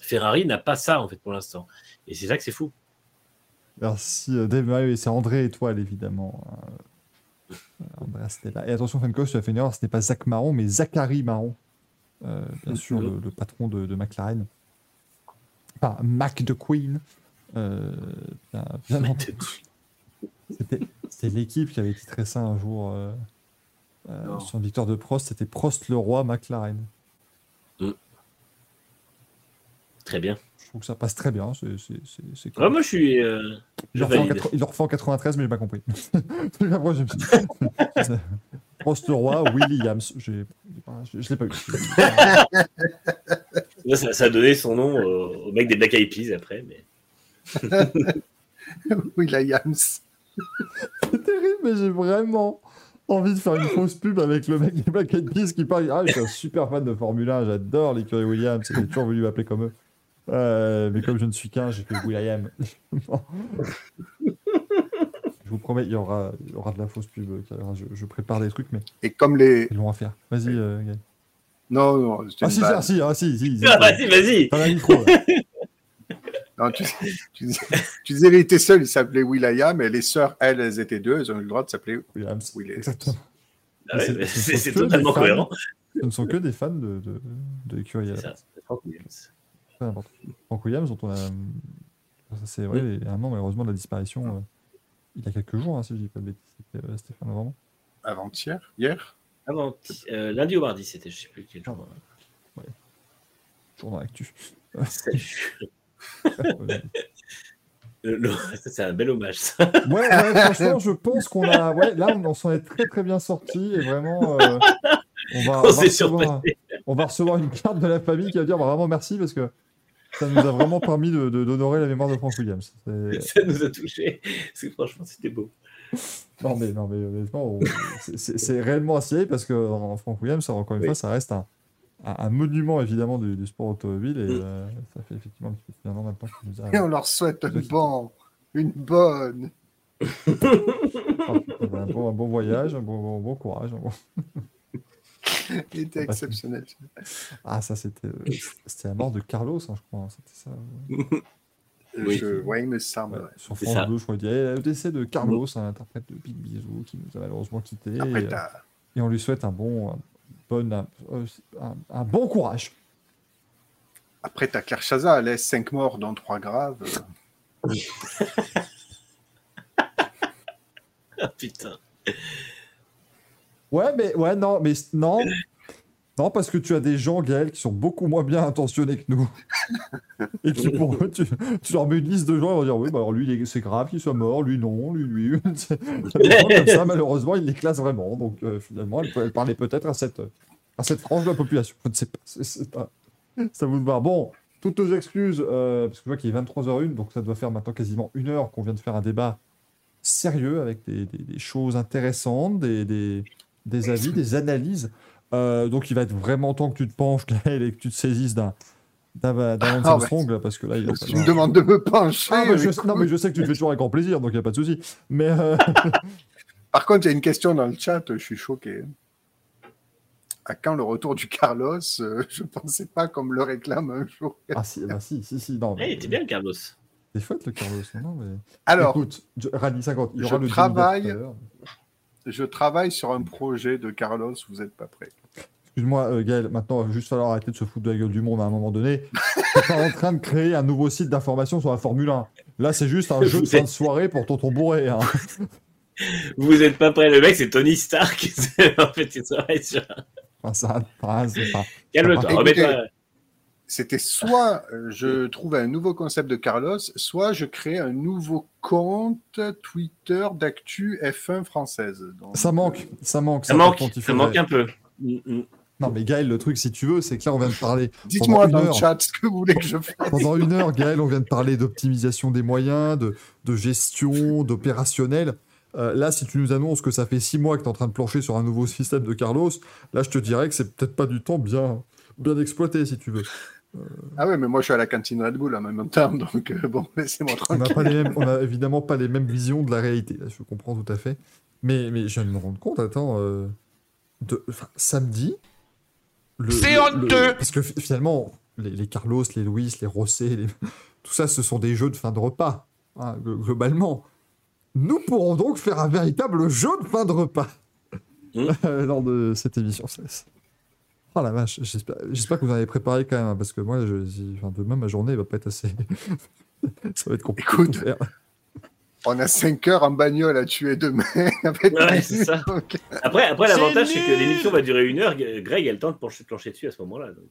Ferrari n'a pas ça en fait pour l'instant. Et c'est ça que c'est fou. Merci euh, Dave et c'est André Étoile évidemment. Euh, Andrea Stella. Et attention, Fencos, tu as fait ce n'est pas Zach Marron, mais Zachary Marron. Euh, bien sûr, le, le patron de, de McLaren. Enfin, Mac de Queen. Euh. C'était l'équipe qui avait titré ça un jour euh, euh, sur une victoire de Prost. C'était Prost le roi McLaren. Très bien. Trouve que ça passe très bien. C'est, c'est, c'est, c'est cool. Ouais, moi, je suis. euh, il, je le refait en il en 93, mais j'ai pas compris. <laughs> Prost <laughs> Roy, Williams. J'ai, je, l'ai pas eu. <laughs> Ça, ça a donné son nom au, au mec des Black Eyed Peas après. Mais... Williams. C'est terrible, mais j'ai vraiment envie de faire une fausse pub avec le mec des Black Eyed Peas qui parle. Ah, je suis un super fan de Formule 1, j'adore l'écurie Williams, j'ai toujours voulu m'appeler comme eux. Euh, mais comme je ne suis qu'un, j'ai fait William. <laughs> Je vous promets, il y aura, il y aura de la fausse pub. Je, je prépare des trucs, mais Et comme les. ils vont à faire. Vas-y, euh, Gaël. Non, non, Ah si, vanne. si, si, ah, si, si, si. Ah, vas-y, vas-y T'as la micro, là. <laughs> Non, tu, tu disais, tu disais, il était seul, il s'appelait William, et les sœurs, elles, elles étaient deux, elles ont eu le droit de s'appeler. Williams. Williams. Exactement. Ah ouais, C'est- que des totalement cohérent. Ce ne sont que des fans de, de, de l'écurie c'est Frank Williams. Dont on a. Ça, c'est vrai, il y a un an, malheureusement, de la disparition. euh, il y a quelques jours, hein, si je dis pas de bêtises, c'était euh, Stéphane vraiment. Avant-hier Hier? Avant, euh, lundi ou mardi, c'était, je sais plus quel jour. Dans l'actu. Salut. ouais, <laughs> Le- le- ça, C'est un bel hommage, ça. ouais, franchement, je pense qu'on a. Ouais, là, on s'en est très très bien sorti et vraiment. euh, on, va, on, On va s'est recevoir, surpassé. on va recevoir une carte de la famille qui va dire vraiment merci parce que ça nous a vraiment permis de- de- d'honorer la mémoire de Frank Williams. C'est- Ça nous a touchés. Parce que franchement, c'était beau. Non mais, non, mais honnêtement, on- c'est- réellement assez parce que en Frank Williams, encore une Oui. fois, ça reste un, un, un monument évidemment du, du sport automobile et Mm. euh, ça fait effectivement un petit peu an maintenant qu'il nous a. Et on leur souhaite un bon, une bonne. un, bon, un bon voyage, un bon, bon- bon courage. un bon- <laughs> Il était exceptionnel. Ah, ça c'était euh, c'était la mort de Carlos, hein, je crois. hein, C'était ça. euh, Oui. Je, ouais, il me semble. ouais, ouais. sur France ça. 2, je crois. Dit eh, le décès de Carlos, un interprète de Big Bisou qui nous a malheureusement quittés. Après, et, euh, et on lui souhaite un bon, un, bon, un, un- un bon courage. après, t'as elle laisse 5 morts, dont 3 graves. <laughs> Ah, putain. Ouais, mais ouais, non, mais non. Non, parce que tu as des gens, Gaël, qui sont beaucoup moins bien intentionnés que nous. Et qui, pour eux, tu, tu leur mets une liste de gens, ils vont dire Oui, bah alors lui, il est- c'est grave qu'il soit mort, lui, non, lui, lui. <laughs> Comme ça, malheureusement, ils les classent vraiment. Donc, euh, finalement, elle, elle parlait peut-être à cette, à cette frange de la population. Je ne sais pas. Ça vous voir. Bon, toutes nos excuses, euh, parce que je vois qu'il est 23h01, donc ça doit faire maintenant quasiment une heure qu'on vient de faire un débat sérieux avec des, des- choses intéressantes, des, des avis, des analyses. Euh, donc il va être vraiment temps que tu te penches, Gaël, et que tu te saisisses d'un d'un Ah. Armstrong, là, parce que là, il va Tu me demandes de me pencher. Ah, mais je, écoute. non, mais je sais que tu le fais toujours avec grand plaisir, donc il n'y a pas de souci. Mais euh, <laughs> Par contre, il y a une question dans le chat, je suis choqué. À quand le retour du Carlos Euh, Je ne pensais pas qu'on me le réclame un jour. ah si, bah, si, si, si, non. Eh, mais- il était bien, Carlos. C'est fouette le Carlos, non mais... Alors, Écoute, je- Rallye 50, il y je le travaille- débat tout à l'heure. Je travaille sur un projet de Carlos, vous n'êtes pas prêts. Excuse-moi, euh, Gaël, maintenant, il va juste falloir arrêter de se foutre de la gueule du monde à un moment donné. Tu es en train de créer un nouveau site d'information sur la Formule 1. Là, c'est juste un <laughs> jeu de fin de soirée pour tonton bourré. Hein. Vous êtes pas prêt, le mec, c'est Tony Stark. <laughs> en fait, sur. Enfin, ça, enfin, c'est pas... Calme-toi. C'était soit euh, je trouve un nouveau concept de Carlos, soit je crée un nouveau compte Twitter d'actu F1 française. Donc, Ça manque, ça manque. Ça manque, contre, ça manque un peu. Mm, mm. Non, mais Gaël, le truc, si tu veux, c'est que là, on vient de parler. euh, Dites-moi dans le chat ce que vous voulez que je fasse. Pendant une heure, Gaël, on vient de parler d'optimisation des moyens, de, de gestion, d'opérationnel. Euh, là, si tu nous annonces que ça fait six mois que tu es en train de plancher sur un nouveau système de Carlos, là, je te dirais que c'est peut-être pas du temps bien, bien exploité, si tu veux. Ah ouais, mais moi je suis à la cantine Red Bull en même temps, donc euh, bon, <laughs> laissez-moi On n'a tranquille. on a évidemment pas les mêmes visions de la réalité. Là, je comprends tout à fait. Mais, mais je viens de me rendre compte, attends, euh, de, samedi. le- C'est honteux Parce que fi- finalement, les, les Carlos, les Luis, les Rosset, les- <laughs> tout ça, ce sont des jeux de fin de repas, hein, glo- globalement. Nous pourrons donc faire un véritable jeu de fin de repas Mm. euh, <laughs> lors de cette émission. Oh la vache, j'espère que vous en avez préparé quand même, hein, parce que moi, je, enfin, demain, ma journée va pas être assez. <laughs> ça va être compliqué. Écoute. On a 5 heures en bagnole à tuer demain. <laughs> avec Ouais, les- c'est ça. donc, Après, après l'avantage, c'est que l'émission va durer une heure. Greg a le temps de plancher, plancher dessus à ce moment-là. donc.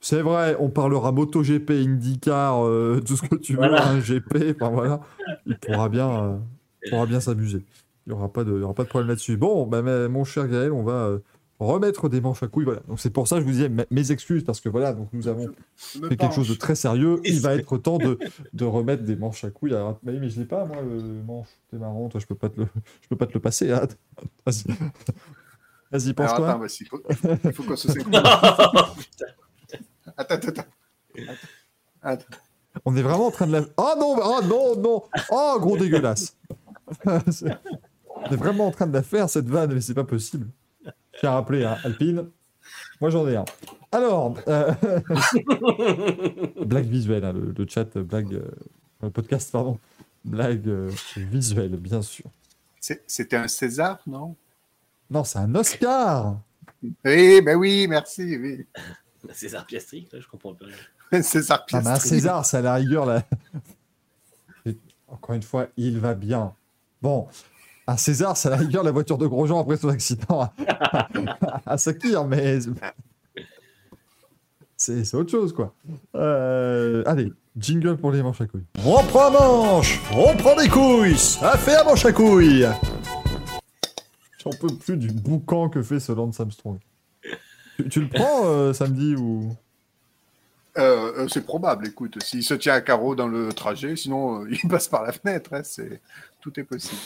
C'est vrai, on parlera MotoGP, IndyCar, euh, tout ce que tu veux, Voilà. un GP, enfin voilà. Il pourra bien, euh, il pourra bien s'amuser. Il n'y aura, pas de- il y aura pas de problème là-dessus. Bon, bah, mais- mon cher Gaël, on va euh, remettre des manches à couilles. Voilà. Donc c'est pour ça que je vous disais mes- excuses, parce que voilà, donc nous avons fait quelque chose de très sérieux. Il va être temps de, de remettre des manches à couilles. Alors, mais, mais je l'ai pas, moi, le manche. C'est marrant, toi, je peux pas te le, je peux pas te le passer. hein. Vas-y, penche-toi. attends, vas-y, il faut, il faut qu'on se synchronise. <laughs> Attends, attends, attends. Attends. On est vraiment en train de la. Oh non, oh non, non Oh, gros dégueulasse <laughs> On est vraiment en train de la faire, cette vanne, mais c'est pas possible. J'ai rappelé, hein, Alpine. Moi, j'en ai un. Alors, euh, <laughs> blague visuelle, hein, le, le chat, euh, blague. euh, le podcast, pardon. Blague euh, visuelle, bien sûr. C'était un César, non? Non, c'est un Oscar Oui, ben oui, merci. Oui. César Piastri, là, je comprends pas. César Ah, mais un Piastri. César, c'est à la rigueur, là. Et Encore une fois, il va bien. Bon, un César, à la rigueur la voiture de Grosjean après son accident <laughs> à, à, à Sakir, mais c'est autre chose, quoi. Euh, allez, jingle pour les manches à couilles. On prend manche, on prend des couilles, ça fait un manche à couilles. J'en peux plus du boucan que fait ce Lance Armstrong. Tu, tu le prends euh, samedi ou? Euh, c'est probable, écoute, s'il se tient à carreau dans le trajet, sinon euh, il passe par la fenêtre, hein, c'est... tout est possible.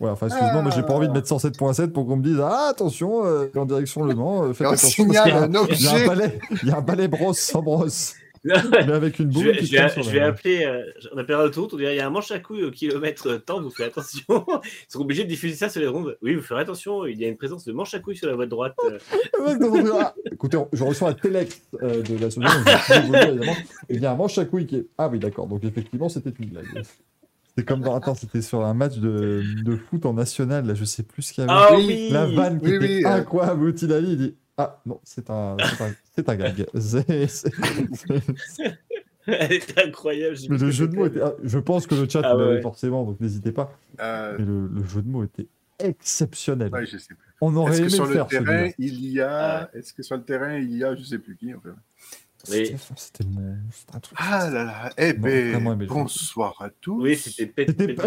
Ouais, enfin, excuse-moi, mais j'ai pas envie de mettre 107.7 pour qu'on me dise Ah, attention, euh, en direction Le Mans, euh, faites attention. parce y a- Il y a un balai, il y a un balai brosse sans brosse, <laughs> je mais avec une boule vais, qui je vais- je vais appeler, euh, on appellera l'autoroute, on dirait il y a un manche à couilles au kilomètre temps, vous faites attention. <laughs> Ils seront obligés de diffuser ça sur les rondes. Oui, vous ferez attention, il y a une présence de manche à couilles sur la voie de droite. euh. <laughs> Ah, Écoutez, je reçois un télex euh, de la semaine, donc je vais vous le dire, évidemment. Et il y a un manche à couilles qui est. Ah oui, d'accord, donc effectivement, c'était une blague. C'était comme dans. Attends, c'était sur un match de, de foot en national, là, je sais plus ce qu'il y avait. Ah Oui, La vanne qui Oui, était oui, incroyable, il dit Ah non, c'est un, c'est un, c'est un gag. C'est- <laughs> c'est- c'est- Elle était incroyable. Mais le jeu de mots était. ah, Je pense que le chat Ah l'avait ouais. forcément, donc n'hésitez pas. Euh, Mais le, le jeu de mots était exceptionnel. ouais, je sais plus. On aurait Est-ce aimé que sur le le faire, terrain, il y a... Est-ce que sur le terrain, il y a, je sais plus qui, en fait. Oui. C'était un truc. Ah là là, eh ben, bonsoir à tous. Oui, c'était Pet- C'était Peter-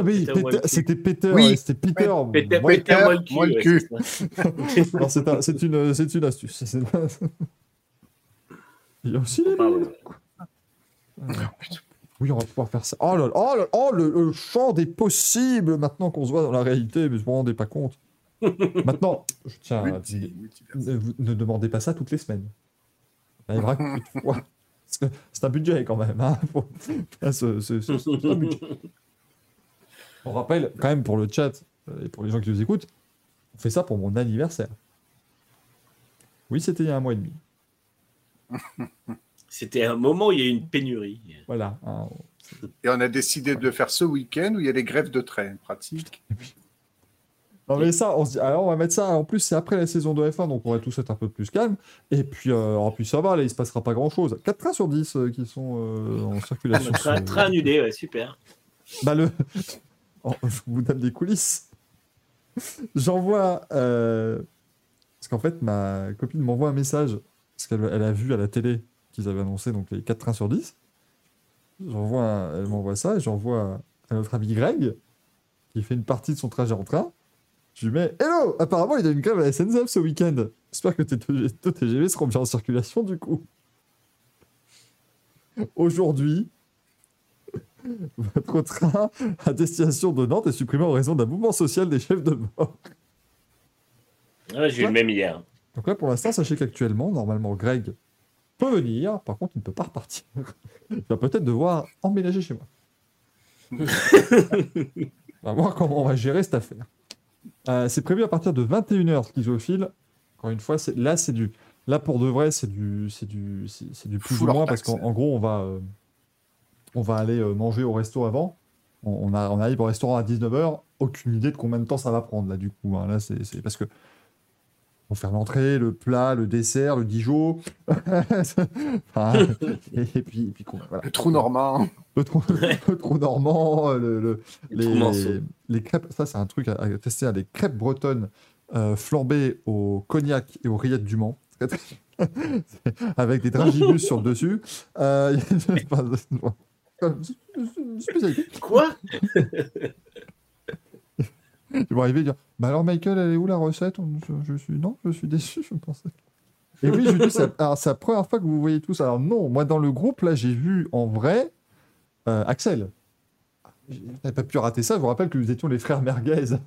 ah c'était Peter, Oui. c'était Peter. Peter, Moi, Peter moi le cul. c'est ça. <laughs> non, c'est un- c'est une, c'est une astuce. Il y a aussi les Pardon. Oui, on va pouvoir faire ça. Oh là là, oh, là- oh, le, le champ des possibles maintenant qu'on se voit dans la réalité, mais je me rendais pas compte. <laughs> maintenant, je tiens à dire, ne demandez pas ça toutes les semaines. Ça arrivera qu'une fois. Parce que c'est un budget quand même. Hein. Faut- Ah, ce- ce- ce- c'est un budget. On rappelle quand même pour le chat euh, et pour les gens qui nous écoutent, on fait ça pour mon anniversaire. Oui, c'était il y a un mois et demi. C'était un moment où il y a eu une pénurie. Voilà. Et on a décidé de le faire ce week-end où il y a les grèves de train, pratique. Non mais ça, on se dit, alors on va mettre ça, en plus c'est après la saison de F1, donc on va tous être un peu plus calme, et puis, euh, en plus ça va, là il se passera pas grand chose. 4 trains sur 10 euh, qui sont euh, en circulation. Train, sur- train annulé, ouais, super. Bah le... <laughs> Oh, je vous donne des coulisses. J'envoie... euh, Parce qu'en fait ma copine m'envoie un message, parce qu'elle elle a vu à la télé qu'ils avaient annoncé donc les 4 trains sur 10. J'envoie un- Elle m'envoie ça, et j'envoie à notre ami Greg, qui fait une partie de son trajet en train. Je lui mets Hello Apparemment, il y a une grève à la SNCF ce week-end. J'espère que tes TGV seront bien en circulation du coup. Aujourd'hui, votre train à destination de Nantes est supprimé en raison d'un mouvement social des chefs de bord. Ouais, J'ai eu le même hier. Donc là, pour l'instant, sachez qu'actuellement, normalement, Greg peut venir. Par contre, il ne peut pas repartir. Il va peut-être devoir emménager chez moi. <laughs> on va voir comment on va gérer cette affaire. Euh, c'est prévu à partir de 21h, schizophile. Encore une fois, là, c'est du. Là, pour de vrai, c'est du, c'est du, c'est du plus Full ou moins parce qu'en en gros, on va, euh, on va aller euh, manger au resto avant. On, on, a, on arrive au restaurant à 19h. Aucune idée de combien de temps ça va prendre, là, du coup. hein. Là, c'est parce que. On faire l'entrée, le plat, le dessert, le Dijon. <laughs> Enfin, et, et puis, et puis qu'on- voilà. Le trou normand. Le trou, le trou normand, le, le- Le trou manceau. les, les crêpes, ça c'est un truc à, à tester, les crêpes bretonnes euh, flambées au cognac et aux rillettes du Mans. <laughs> Avec des dragibus sur le dessus. Euh. <laughs> Quoi? Ils vont arriver et dire Bah alors, Michael, elle est où la recette? Je, je suis Non, je suis déçu, je pensais. Et oui, c'est la première fois que vous voyez tous. Alors, non, moi, dans le groupe, là, j'ai vu en vrai euh, Axel. Je n'avais pas pu rater ça. Je vous rappelle que nous étions les frères Merguez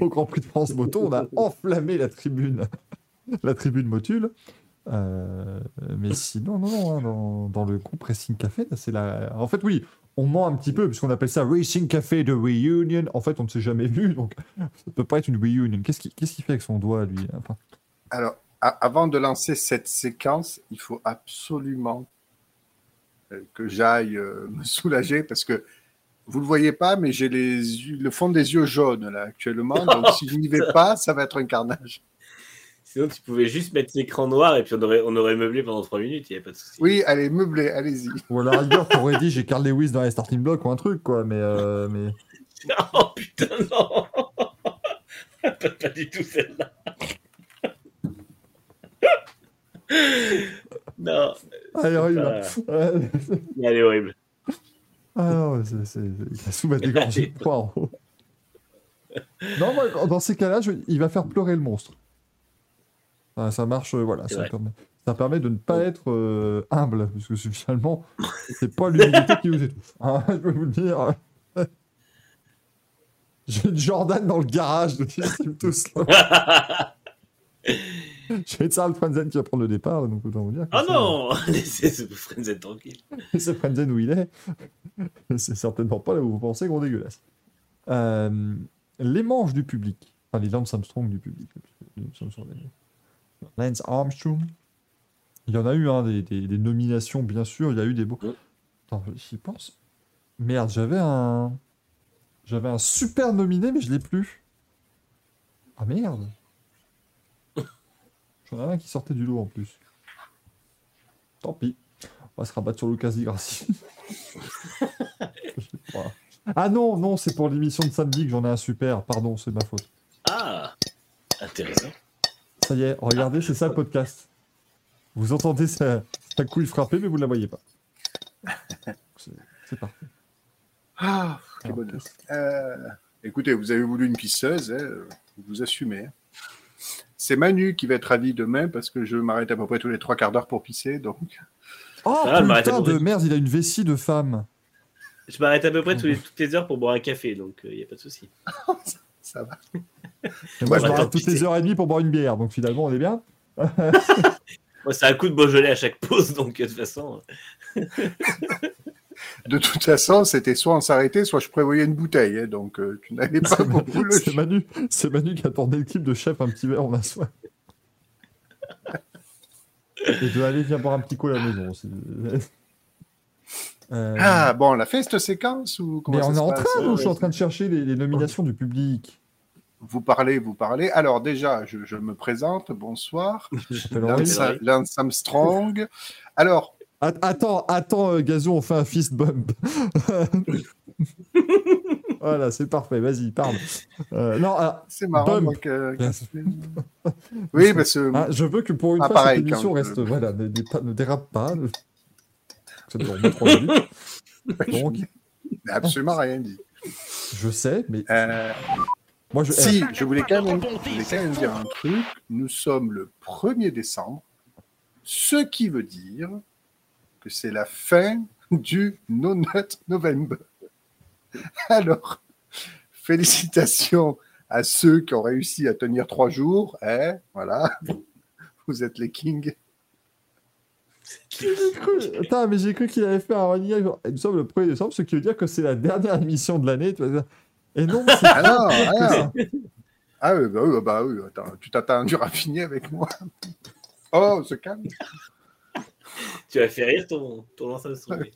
au Grand Prix de France Moto. On a <laughs> enflammé la tribune, la tribune Motule. Euh, mais sinon, non, non, hein, dans, dans le groupe Racing Café, c'est la. En fait, oui, on ment un petit peu, puisqu'on appelle ça Racing Café de Reunion. En fait, on ne s'est jamais vu, donc <laughs> ça peut pas être une Reunion. Qu'est-ce qu'il fait avec son doigt, lui enfin, Alors, avant de lancer cette séquence, il faut absolument euh, que j'aille euh, me <laughs> soulager parce que vous le voyez pas, mais j'ai le fond des yeux jaunes là actuellement. <laughs> Donc, si je n'y vais pas, ça va être un carnage. Sinon, tu pouvais juste mettre l'écran noir et puis on aurait, on aurait meublé pendant 3 minutes, il n'y a pas de souci. Oui, allez, meublé, allez-y. Ou à la rigueur, t'aurais dit j'ai Carl Lewis dans les starting blocks ou un truc, quoi, mais. euh, mais... <laughs> Oh putain, non pas, <laughs> pas du tout celle-là. <laughs> non, elle est horrible. Euh, elle est horrible. Ah non, c'est. c'est- Il a sous ma en haut. Non, moi, dans ces cas-là, je- il va faire pleurer le monstre. Ah, ça marche, euh, voilà. Ça permet, ça permet de ne pas être euh, humble, parce que finalement, c'est pas l'humilité qui vous étouffe. hein, je peux vous le dire. <laughs> J'ai une Jordan dans le garage, ils estiment tous. là. J'ai Charles Frenzen qui va prendre le départ, donc autant vous dire. que Oh non <laughs> Laissez ce Frenzen tranquille. <laughs> c'est Frenzen où il est. c'est certainement pas là où vous pensez qu'on dégueulasse. Euh, les manches du public. Enfin, les Lance Armstrong du public. Les- Lance Armstrong. Il y en a eu hein, des, des- des nominations, bien sûr. Il y a eu des beaux. Attends, j'y pense. Merde, j'avais un. J'avais un super nominé, mais je l'ai plus. Ah merde. <laughs> J'en avais un qui sortait du lot en plus. Tant pis. On va se rabattre sur Lucas Di Grassi. <laughs> Ah non, non, c'est pour l'émission de samedi que j'en ai un super. Pardon, c'est ma faute. Ah Intéressant. Ça y est, regardez, c'est ça le podcast. Vous entendez sa, sa couille frapper, mais vous ne la voyez pas. C'est c'est parfait. Ah, quel bonheur. Euh, écoutez, vous avez voulu une pisseuse, hein, vous assumez. hein. C'est Manu qui va être ravi demain parce que je m'arrête à peu près tous les trois quarts d'heure pour pisser. Donc, Oh à putain de merde, il a une vessie de femme. Je m'arrête à peu près tous les- toutes les heures pour boire un café, donc il n'y a pas de souci. <laughs> ça va. <laughs> Et moi, je m'arrête toutes les heures et demie pour boire une bière, donc finalement, on est bien. <laughs> Moi, c'est un coup de Beaujolais à chaque pause, donc de toute façon. <laughs> De toute façon, c'était soit on s'arrêtait, soit je prévoyais une bouteille. hein, donc, euh, tu n'avais pas C'est beaucoup le c'est Manu, c'est Manu qui a tourné le clip de chef un petit verre, on a soif. Et de aller viens boire un petit coup à la maison. Euh, Ah, bon, on a fait cette séquence ou comment mais ça on est en train, je suis en train de chercher les, les nominations du public. Vous parlez, vous parlez. Alors, déjà, je, je me présente. Bonsoir. <laughs> Lance, Lance Armstrong. Alors, At- Attends, attends, euh, Gazou, on fait un fist bump. <laughs> voilà, c'est parfait, vas-y, parle. Euh, non, alors, c'est marrant. Moi, que- Oui, <laughs> parce que ah, je veux que pour une Ah, fois, pareil, cette émission quand- reste, voilà, ne, dérape pas. ne- Ça. Donc, absolument rien dit. je sais, mais Euh, moi, je. si, je voulais, quand même, je voulais quand même dire un truc. Nous sommes le 1er décembre, ce qui veut dire que c'est la fin du No Nut November. <laughs> Alors, félicitations à ceux qui ont réussi à tenir trois jours. Hein, voilà, <laughs> vous êtes les kings. J'ai cru... Attends, mais j'ai cru qu'il avait fait un running Nous sommes le 1er décembre, ce qui veut dire que c'est la dernière émission de l'année. Et non, c'est Ah non, que ah. Ah oui, bah oui, bah oui, attends, tu t'as attendu à finir avec moi. Oh, se calme. Tu vas faire rire ton, ton lance Armstrong.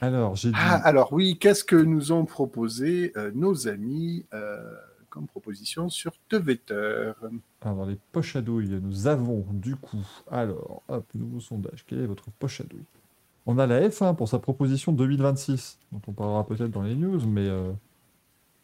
Alors, j'ai dit. Ah, alors oui, qu'est-ce que nous ont proposé euh, nos amis euh, comme proposition sur Twitter? Alors, dans les poches à douille, nous avons du coup. Alors, hop, nouveau sondage. Quelle est votre poche à douille? On a la F1 pour sa proposition 2026, dont on parlera peut-être dans les news, mais euh,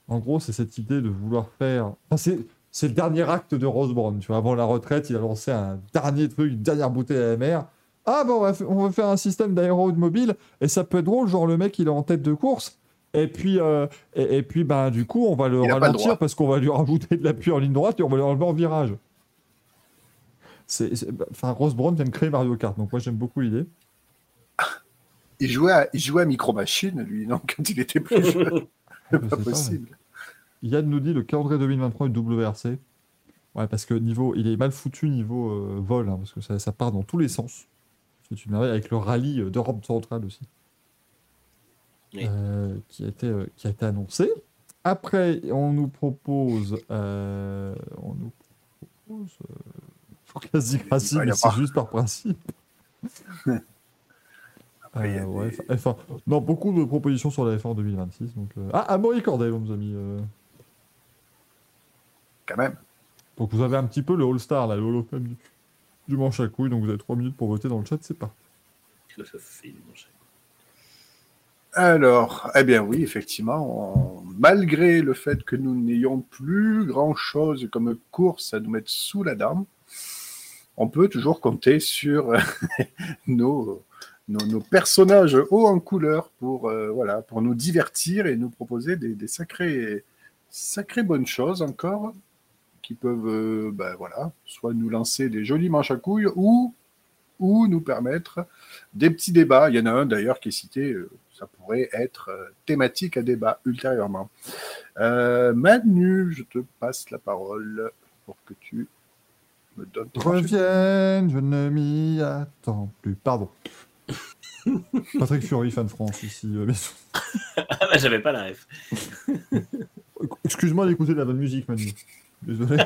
en gros, c'est cette idée de vouloir faire. Enfin, c'est. c'est le dernier acte de Rose Brown. Tu vois, avant la retraite, il a lancé un dernier truc, une dernière bouteille à la mer. Ah, bon, on va, fa- on va faire un système d'aéro-mobile. Et ça peut être drôle, genre le mec, il est en tête de course. Et puis, euh, et, et puis ben, du coup, on va le Il ralentir parce qu'on va lui rajouter de l'appui en ligne droite et on va le enlever en virage. C'est, bah, enfin, vient de créer Mario Kart, donc moi j'aime beaucoup l'idée. Il jouait à, il jouait à Micro Machine, lui, non, <laughs> quand il était plus <laughs> jeune. C'est pas pas, possible. Yann nous dit le calendrier 2023 du WRC. Ouais, parce que niveau, il est mal foutu niveau euh, vol, hein, parce que ça, ça part dans tous les sens. C'est une merveille avec le rallye euh, d'Europe centrale aussi, Oui. euh, qui, a été, euh, qui a été annoncé. Après, on nous propose, euh, on nous propose, euh, faut quasi y mais c'est juste par principe. <laughs> Après, il y a Euh, ouais, F1. Non, beaucoup de propositions sur la F1 2026. Donc, euh, Ah, Amaury Cordel, on nous a mis. euh, Quand même. Donc vous avez un petit peu le All-Star, là, le Hall of Fame du, du manche à couilles, donc vous avez 3 minutes pour voter dans le chat, c'est pas. Alors, eh bien oui, effectivement, on- malgré le fait que nous n'ayons plus grand-chose comme course à nous mettre sous la dent, on peut toujours compter sur <laughs> nos, nos, personnages hauts en couleur pour, euh, voilà, pour nous divertir et nous proposer des, sacrées, sacrées bonnes choses encore qui peuvent euh, ben, voilà, soit nous lancer des jolis manches à couilles ou, ou nous permettre des petits débats. Il y en a un d'ailleurs qui est cité, euh, ça pourrait être thématique à débat ultérieurement. Manu, je te passe la parole pour que tu me donnes. Revienne, je ne m'y attends plus. Pardon. <laughs> Patrick Fury, fan de France, ici. euh, bien sûr. <laughs> Ah bah, j'avais pas la ref. <laughs> Excuse-moi d'écouter de la bonne musique, Manu. Désolé.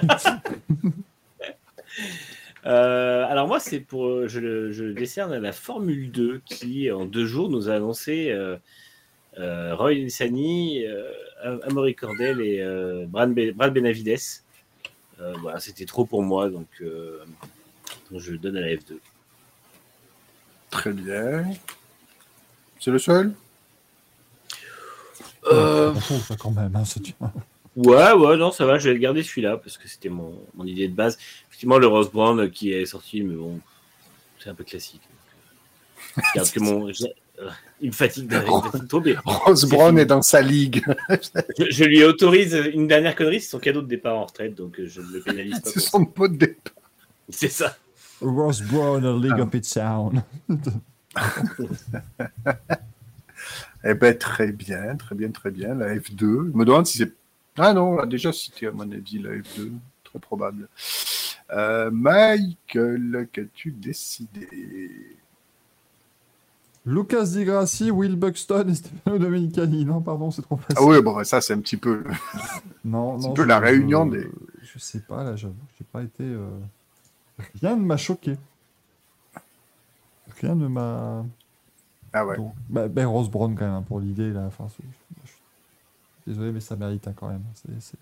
Euh, alors moi, c'est pour, euh, je, je décerne à la Formule 2 qui, en deux jours, nous a annoncé euh, euh, Roy Nissany, euh, Amaury Cordel et Brad, Be- Brad Benavides. Voilà, c'était trop pour moi, donc je donne à la F2. Très bien. C'est le seul? Euh, On fout, ça, quand même. hein, Ouais, ouais, non, ça va, je vais le garder celui-là parce que c'était mon, mon idée de base. Effectivement, le Rose Brown euh, qui est sorti, mais bon, c'est un peu classique. <laughs> Donc, euh, je garde que mon, je- euh, il me fatigue, de- il me fatigue trop bien. Rose Brown fini. est dans sa ligue. <laughs> Je, je lui autorise une dernière connerie, c'est son cadeau de départ en retraite, donc euh, je ne le pénalise pas. <laughs> C'est son pote de ça. C'est ça. Ross Brown, a League of Its Own. <laughs> Eh ben, très bien, très bien, très bien. La F2. Je me demande si c'est. Ah non, on l'a déjà cité, à mon avis, la F2. Très probable. Euh, Michael, qu'as-tu décidé? Lucas Di Grassi, Will Buxton et Stefano Domenicali. Non, pardon, c'est trop facile. Ah oui, bon, ça, c'est un petit peu. Non, <laughs> un peu la réunion des- Je sais pas, là, j'avoue. J'ai pas été. euh, Rien ne m'a choqué. Rien ne m'a. Ah ouais. Donc, bah, ben Rose Brown, quand même, hein, pour l'idée, là. Enfin, je- Désolé, mais ça mérite hein, quand même. C'est-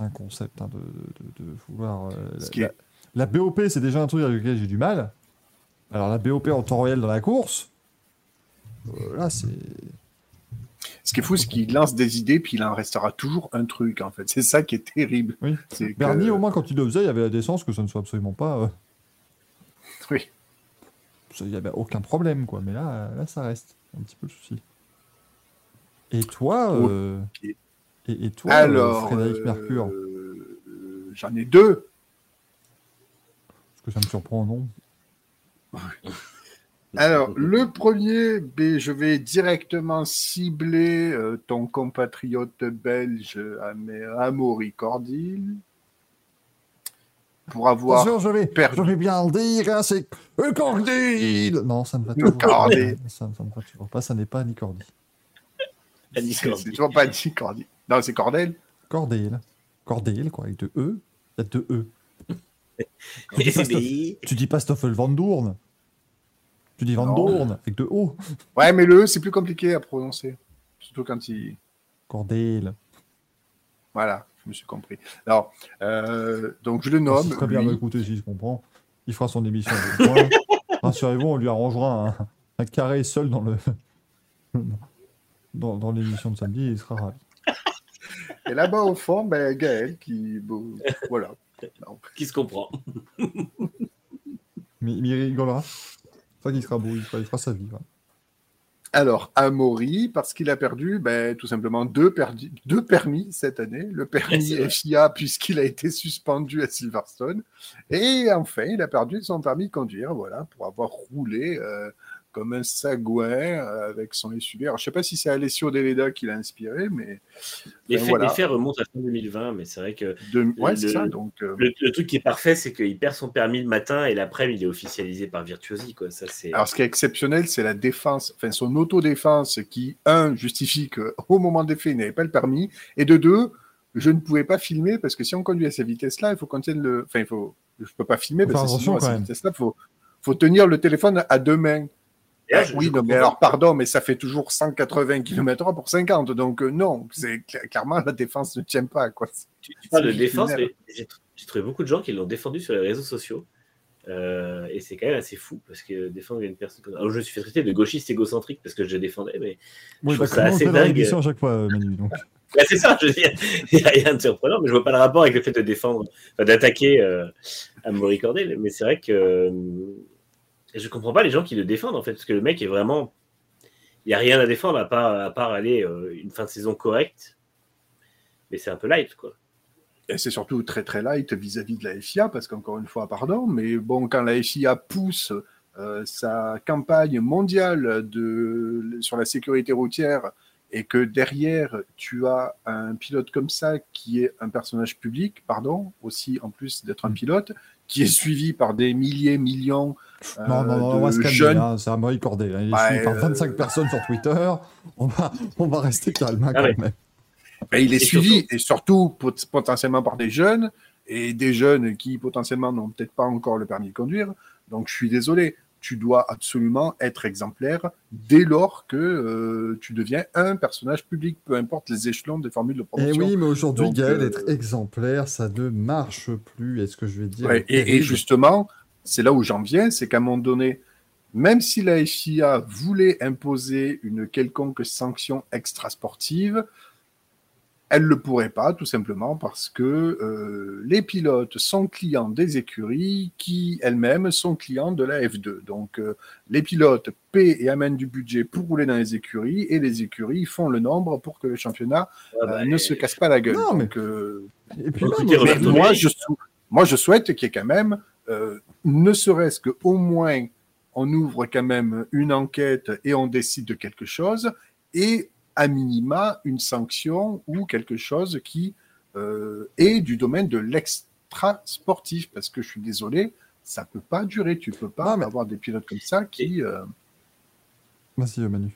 un concept hein, de, de- de vouloir. euh, Ce la- qui la, est- la BOP, c'est déjà un truc avec lequel j'ai du mal. Alors, la BOP en temps réel dans la course, euh, là, c'est. Ce qui est fou, c'est qu'il lance des idées, puis il en restera toujours un truc, en fait. C'est ça qui est terrible. Oui. Que- Bernie, au moins, quand il le faisait, il y avait la décence que ça ne soit absolument pas. euh, Oui. Il n'y avait aucun problème, quoi. Mais là, là, ça reste un petit peu le souci. Et toi, euh, et, et toi, Alors, Frédéric euh, Mercure, euh, j'en ai deux. parce que ça me surprend, non? Alors, le premier, ben, je vais directement cibler euh, ton compatriote belge Am- Amaury Cordil pour avoir Attention, je vais, perdu. je vais bien le dire, hein, c'est Cordil Non, ça ne va toujours pas. <laughs> Ça, ça ne va toujours pas, ça n'est pas Nicordi. Annie C'est toujours pas dit Cordil. Non, c'est Cordel. Cordel. Cordel, quoi, avec deux E. Il y a deux E. <laughs> Tu dis pas Stoffel Van Doorn. Tu dis Van Non. Doorn, avec deux O. Ouais, mais le E, c'est plus compliqué à prononcer. Surtout quand il. Cordel. Voilà, je me suis compris. Alors, euh, donc je le nomme. très bien lui. écouter s'il se comprend. Il fera son émission. <laughs> Rassurez-vous, on lui arrangera un, un carré seul dans le <laughs> dans, dans l'émission de samedi et il sera ravi. Et là-bas, au fond, ben, Gaël qui. bon, voilà. Non. Qui se comprend. Mais il rigolera? C'est ça qu'il sera beau, il fera, il fera sa vie. Alors, Amaury, parce qu'il a perdu ben, tout simplement deux, perdi- deux permis cette année. Le permis. FIA, puisqu'il a été suspendu à Silverstone. Et enfin, il a perdu son permis de conduire, voilà, pour avoir roulé euh, comme un sagouin euh, avec son SUV. Alors, je ne sais pas si c'est Alessio Deleda qui l'a inspiré, mais Les Ben faits, voilà. remontent à fin 2020, mais c'est vrai que de... ouais, Le- c'est ça. Donc, euh, le, le truc qui est parfait, c'est qu'il perd son permis le matin et l'après-midi, il est officialisé par Virtuosi. Quoi. Ça, c'est... Alors, ce qui est exceptionnel, c'est la défense, enfin son autodéfense qui, un, justifie qu'au moment des faits, il n'avait pas le permis, et de deux, je ne pouvais pas filmer parce que si on conduit à cette vitesse-là, il faut qu'on tienne le. Enfin, il faut. Je peux pas filmer parce que sinon, à cette vitesse-là, il faut, faut tenir le téléphone à deux mains. Là, Ah, je- oui, je non, mais alors, pardon, mais ça fait toujours 180 km/h pour 50, donc euh, non, c'est cla- clairement la défense ne tient pas, quoi. Tu, tu parles de défense, mais j'ai trouvé beaucoup de gens qui l'ont défendu sur les réseaux sociaux. Euh, et c'est quand même assez fou parce que défendre une personne comme Alors, je me suis fait traiter de gauchiste égocentrique parce que je défendais, mais Oui, Je bah, trouve ça comment on assez dingue. réédition à chaque fois, euh, Manu donc. <laughs> Ouais, c'est ça, je veux dire, <laughs> il n'y a rien de surprenant, mais je vois pas le rapport avec le fait de défendre, enfin, d'attaquer euh, à Maurice Cordel. Mais c'est vrai que euh, je comprends pas les gens qui le défendent en fait, parce que le mec est vraiment. Il n'y a rien à défendre à part, à part aller euh, une fin de saison correcte. Mais c'est un peu light, quoi. Et c'est surtout très très light vis-à-vis de la FIA, parce qu'encore une fois, pardon, mais bon, quand la FIA pousse euh, sa campagne mondiale de, sur la sécurité routière et que derrière tu as un pilote comme ça qui est un personnage public, pardon, aussi en plus d'être un pilote, qui est suivi par des milliers, millions Non, non, non, on va se calmer, hein, c'est un Maurice Cordet. là. Il est par euh, 25 personnes sur Twitter. On va, on va rester calme hein, Ah quand même. Il est Et suivi, et surtout pot- potentiellement par des jeunes, et des jeunes qui potentiellement n'ont peut-être pas encore le permis de conduire. Donc je suis désolé, tu dois absolument être exemplaire dès lors que euh, tu deviens un personnage public, peu importe les échelons des formules de Et promotion. Eh oui, mais aujourd'hui, Gaël, euh, être exemplaire, ça ne marche plus. Est-ce que je vais dire Ouais, et, et justement, c'est là où j'en viens, c'est qu'à un moment donné, même si la FIA voulait imposer une quelconque sanction extrasportive, elle ne le pourrait pas, tout simplement parce que euh, les pilotes sont clients des écuries qui elles-mêmes sont clients de la F2. Donc euh, les pilotes paient et amènent du budget pour rouler dans les écuries et les écuries font le nombre pour que le championnat Ah bah, euh, ne se casse pas la gueule. Non, mais- Donc, euh, Et puis mais je, sou- moi, je souhaite qu'il y ait quand même, euh, ne serait-ce qu'au moins, on ouvre quand même une enquête et on décide de quelque chose, et à minima, une sanction ou quelque chose qui euh, est du domaine de l'extra-sportif, parce que je suis désolé, ça peut pas durer. Tu peux pas mais- avoir des pilotes comme ça qui... euh, euh, Manu.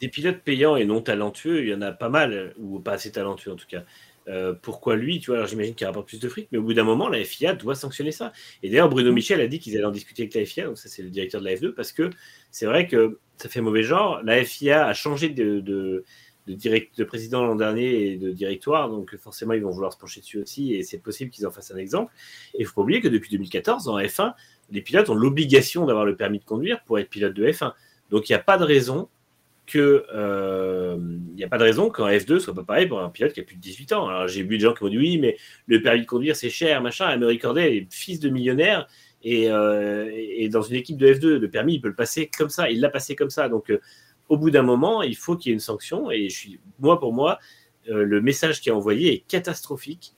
des pilotes payants et non talentueux, il y en a pas mal, ou pas assez talentueux en tout cas. Euh, pourquoi lui Tu vois, alors j'imagine qu'il rapporte plus de fric, mais au bout d'un moment, la FIA doit sanctionner ça. Et d'ailleurs, Bruno Michel a dit qu'ils allaient en discuter avec la FIA, donc ça, c'est le directeur de la F2, parce que c'est vrai que ça fait mauvais genre. La FIA a changé de, de, de, direct, de président l'an dernier et de directoire, donc forcément, ils vont vouloir se pencher dessus aussi, et c'est possible qu'ils en fassent un exemple. Et il faut pas oublier que depuis 2014, en F1, les pilotes ont l'obligation d'avoir le permis de conduire pour être pilote de F1. Donc il n'y a pas de raison que euh, il n'y a pas de raison qu'en F2 soit pas pareil pour un pilote qui a plus de 18 ans. Alors j'ai vu des gens qui m'ont dit oui, mais le permis de conduire c'est cher, machin. Emery est fils de millionnaire et, euh, et dans une équipe de F2, le permis il peut le passer comme ça, il l'a passé comme ça. Donc euh, au bout d'un moment, il faut qu'il y ait une sanction. Et je suis, moi pour moi, euh, le message qui est envoyé est catastrophique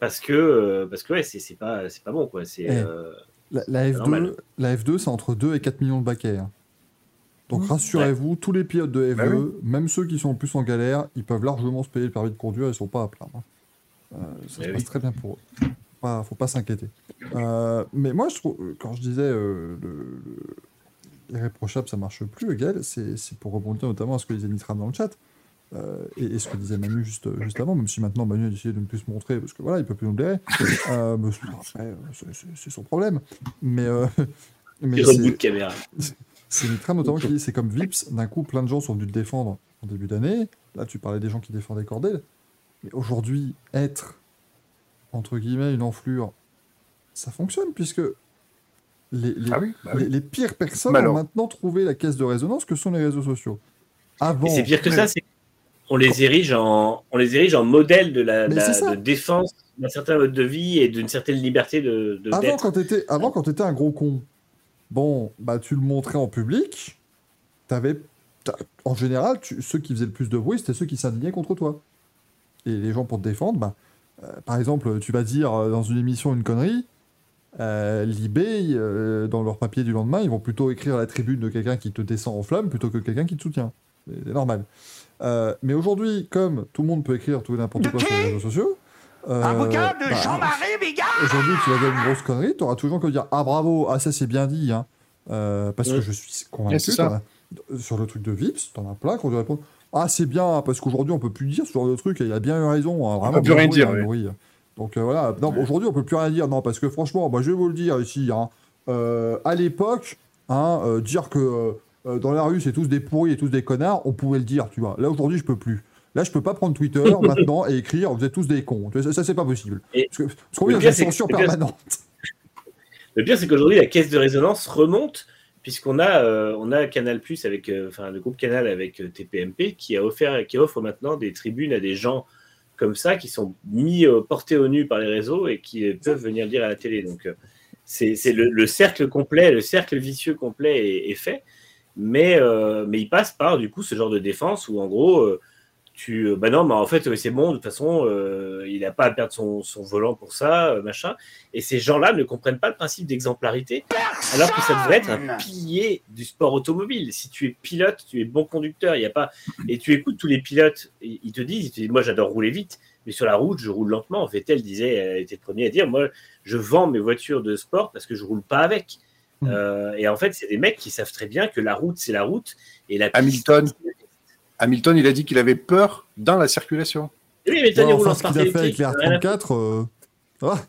parce que euh, parce que ouais, c'est c'est pas c'est pas bon quoi. C'est Eh, euh, La, la F2, normal. la F2 c'est entre 2 et 4 millions de baquets. hein. Donc Mmh. rassurez-vous, tous les pilotes de F2, Bah oui. même ceux qui sont en plus en galère, ils peuvent largement se payer le permis de conduire, ils sont pas à plaindre. hein. Euh, ça Eh se oui. passe très bien pour eux. Pas, faut pas s'inquiéter. Euh, mais moi, je trouve, quand je disais euh, le, le- irréprochable, ça marche plus, Gaël, c'est pour rebondir notamment à ce que disait Nitram dans le chat. et, et ce que disait Manu juste, juste avant, même si maintenant Manu a décidé de ne plus se montrer, parce que voilà, il peut plus nous blairer. <laughs> C'est- son problème. Mais, mais il reboot de caméra. <laughs> c'est Nitram notamment qui dit c'est comme Vips, d'un coup plein de gens sont venus le défendre en début d'année. Là tu parlais des gens qui défendaient Cordel. Mais aujourd'hui, être entre guillemets une enflure, ça fonctionne puisque les, les, Ah oui, bah oui. les, les pires personnes ont maintenant trouvé la caisse de résonance que sont les réseaux sociaux. Avant, c'est pire que ça, c'est on les érige en, on les érige en modèle de la, de défense d'un certain mode de vie et d'une certaine liberté de, de Avant, quand t'étais, avant, quand t'étais un gros con, bon, bah, tu le montrais en public, t'avais, en général, tu- ceux qui faisaient le plus de bruit, c'était ceux qui s'indignaient contre toi. Et les gens pour te défendre, bah, euh, par exemple, tu vas dire euh, dans une émission une connerie, euh, Libé, euh, dans leur papier du lendemain, ils vont plutôt écrire la tribune de quelqu'un qui te descend en flamme plutôt que quelqu'un qui te soutient. C'est normal. Mais aujourd'hui, comme tout le monde peut écrire tout et n'importe quoi sur les réseaux sociaux, euh, bah, Aujourd'hui, tu vas dire une grosse connerie, tu auras toujours que dire Ah bravo, ah ça c'est bien dit, hein. Euh, parce que je suis convaincu, c'est ça. t'en as- sur le truc de Vips, t'en as plein qui vont répondre Ah c'est bien, parce qu'aujourd'hui on peut plus dire ce genre de truc, et il a bien eu raison, hein, vraiment. peut plus bien rien dire, hein. Donc euh, voilà, non, aujourd'hui on peut plus rien dire, non, parce que franchement, moi je vais vous le dire ici, hein, euh, à l'époque, hein, euh, dire que dans la rue c'est tous des pourris et tous des connards, on pouvait le dire, tu vois. Là aujourd'hui je peux plus. Là, je peux pas prendre Twitter <laughs> maintenant et écrire vous êtes tous des cons. Ça, ça, c'est pas possible. Et Parce qu'on c'est que- censure permanente. Le pire, c'est qu'aujourd'hui, la caisse de résonance remonte, puisqu'on a, euh, on a Canal Plus avec, euh, enfin, le groupe Canal avec euh, TPMP qui a offert, qui offre maintenant des tribunes à des gens comme ça qui sont mis euh, portés au nu par les réseaux et qui euh, peuvent venir dire à la télé. Donc, euh, c'est c'est le, le cercle complet, le cercle vicieux complet est, est fait, mais, euh, mais il passe par du coup ce genre de défense où en gros. Tu, euh, bah non, mais en fait, c'est bon, de toute façon, euh, il n'a pas à perdre son, son volant pour ça, euh, machin. Et ces gens-là ne comprennent pas le principe d'exemplarité, alors que ça devrait être un pilier du sport automobile. Si tu es pilote, tu es bon conducteur, il y a pas. Et tu écoutes tous les pilotes, ils te disent, ils te disent, moi j'adore rouler vite, mais sur la route, je roule lentement. Vettel disait, était le premier à dire, moi, je vends mes voitures de sport parce que je roule pas avec. Mm. Euh, et en fait, c'est des mecs qui savent très bien que la route, c'est la route, et la piste, Hamilton. Hamilton, il a dit qu'il avait peur dans la circulation. Oui, mais t'as des roulants enfin, ce qu'il a fait avec les rien à R34, euh... <laughs> ça va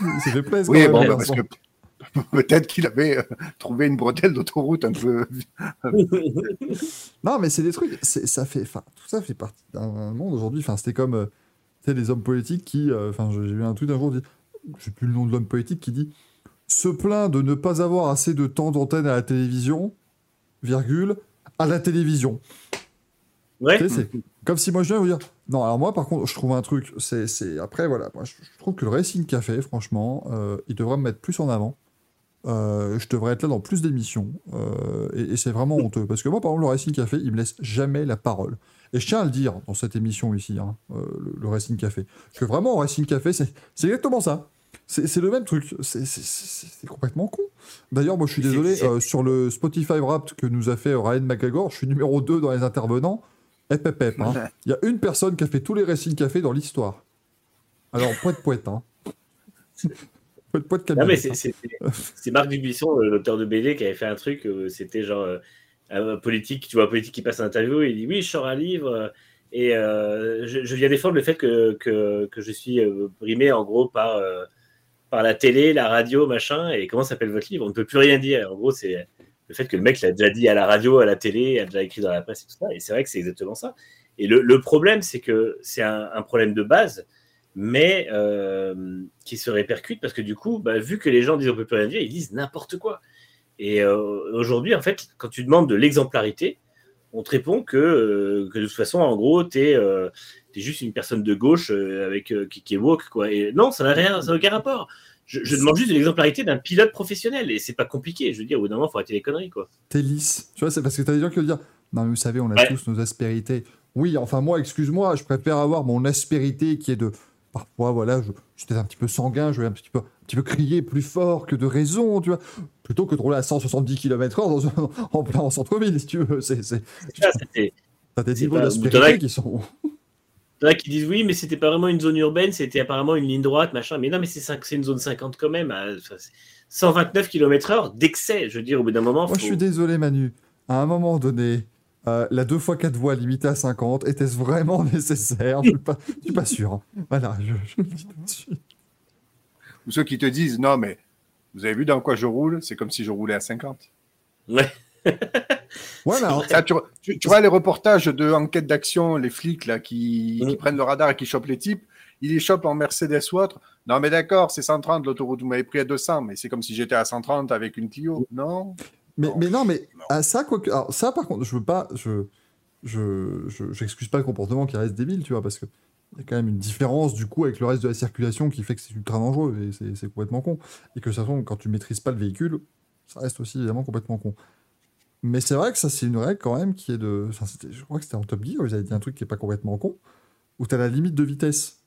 Il s'est fait plaisir. Oui, bon, bah, parce que <laughs> peut-être qu'il avait euh, trouvé une bretelle d'autoroute un peu. <laughs> Non, mais c'est des trucs, ça fait, enfin, tout ça fait partie d'un monde aujourd'hui. Enfin, c'était comme, euh, tu sais, les hommes politiques qui, euh, enfin, j'ai vu un tweet un jour, dit, je sais plus le nom de l'homme politique qui dit, se plaint de ne pas avoir assez de temps d'antenne à la télévision, virgule, à la télévision. Ouais. C'est comme si moi je viens vous dire, non, alors moi par contre, je trouve un truc, c'est, c'est, après voilà, moi je, je trouve que le Racing Café, franchement, euh, il devrait me mettre plus en avant. Euh, je devrais être là dans plus d'émissions. euh, et, et c'est vraiment honteux. Parce que moi, par exemple, le Racing Café, il me laisse jamais la parole. Et je tiens à le dire dans cette émission ici, hein, le, le Racing Café. Que vraiment, au Racing Café, c'est c'est exactement ça. C'est c'est le même truc. C'est- complètement con. D'ailleurs, moi, je suis désolé, euh, sur le Spotify Wrapped que nous a fait Ryan McGregor, je suis numéro 2 dans les intervenants. Hep, hep, hep, hein. <laughs> Il y a une personne qui a fait tous les Racing Café dans l'histoire. Alors, poète, poète, hein. <laughs> Poète, poète, c'est hein. c'est- Marc Dubuisson, l'auteur de BD, qui avait fait un truc, euh, c'était genre euh, un politique, tu vois, un politique qui passe un interview, et il dit oui, je sors un livre, euh, et euh, je, je viens défendre le fait que, que, que je suis euh, brimé en gros par, euh, par la télé, la radio, machin, et comment s'appelle votre livre? On ne peut plus rien dire. En gros, c'est le fait que le mec l'a déjà dit à la radio, à la télé, a déjà écrit dans la presse et tout ça, et c'est vrai que c'est exactement ça. Et le, problème, c'est que c'est un, problème de base, mais euh, qui se répercute parce que du coup, bah, vu que les gens disent on peut plus rien dire, ils disent n'importe quoi. Et euh, aujourd'hui, en fait, quand tu demandes de l'exemplarité, on te répond que, euh, de toute façon, en gros, tu es, juste une personne de gauche avec, qui, qui est woke. Quoi. Et non, ça n'a ça n'a aucun rapport. Je, je demande juste de l'exemplarité d'un pilote professionnel et c'est pas compliqué. Je veux dire, au bout d'un moment, il faut arrêter les conneries. Quoi. T'es lisse. Tu vois, c'est parce que t'as des gens qui vont dire Non, mais vous savez, on a Ouais. tous nos aspérités. Oui, enfin, moi, excuse-moi, je préfère avoir mon aspérité qui est de. Parfois, voilà, je, je suis peut-être un petit peu sanguin, je vais un petit peu, un petit peu crier plus fort que de raison, tu vois, plutôt que de rouler à 170 km/h <laughs> en plein en centre-ville, si tu veux. C'est, c'est, Ça, c'était- t'as des niveaux d'aspérité qui sont. Il y en a qui disent oui, mais c'était pas vraiment une zone urbaine, c'était apparemment une ligne droite, machin. Mais non, mais c'est une zone 50 quand même. à- enfin, c'est 129 km/h d'excès. Je veux dire, au bout d'un moment. Moi, je suis désolé, Manu. À un moment donné, euh, la 2x4 voies limitée à 50, était-ce vraiment <laughs> nécessaire? Je suis pas, je suis pas sûr. hein. Voilà, je, je le dis tout de suite. Ou ceux qui te disent non, mais vous avez vu dans quoi je roule? C'est comme si je roulais à 50. Ouais. <laughs> Ouais, mais Ça, tu, tu- tu vois les reportages de enquête d'action, les flics là qui, qui Mm. prennent le radar et qui chopent les types, ils les chopent en Mercedes ou autre. Non, mais d'accord, c'est 130 l'autoroute, vous m'avez pris à 200, mais c'est comme si j'étais à 130 avec une Clio. Non Mais, mais non, mais à ça, quoi que- alors, ça, par contre, je veux pas. Je, je pas le comportement qui reste débile, tu vois, parce que il y a quand même une différence du coup avec le reste de la circulation qui fait que c'est ultra dangereux et c'est c'est complètement con. Et que de toute façon, quand tu maîtrises pas le véhicule, ça reste aussi évidemment complètement con. Mais c'est vrai que ça, c'est une règle quand même qui est de. enfin, je crois que c'était en Top Gear, ils avaient dit un truc qui est pas complètement con, où tu as la limite de vitesse.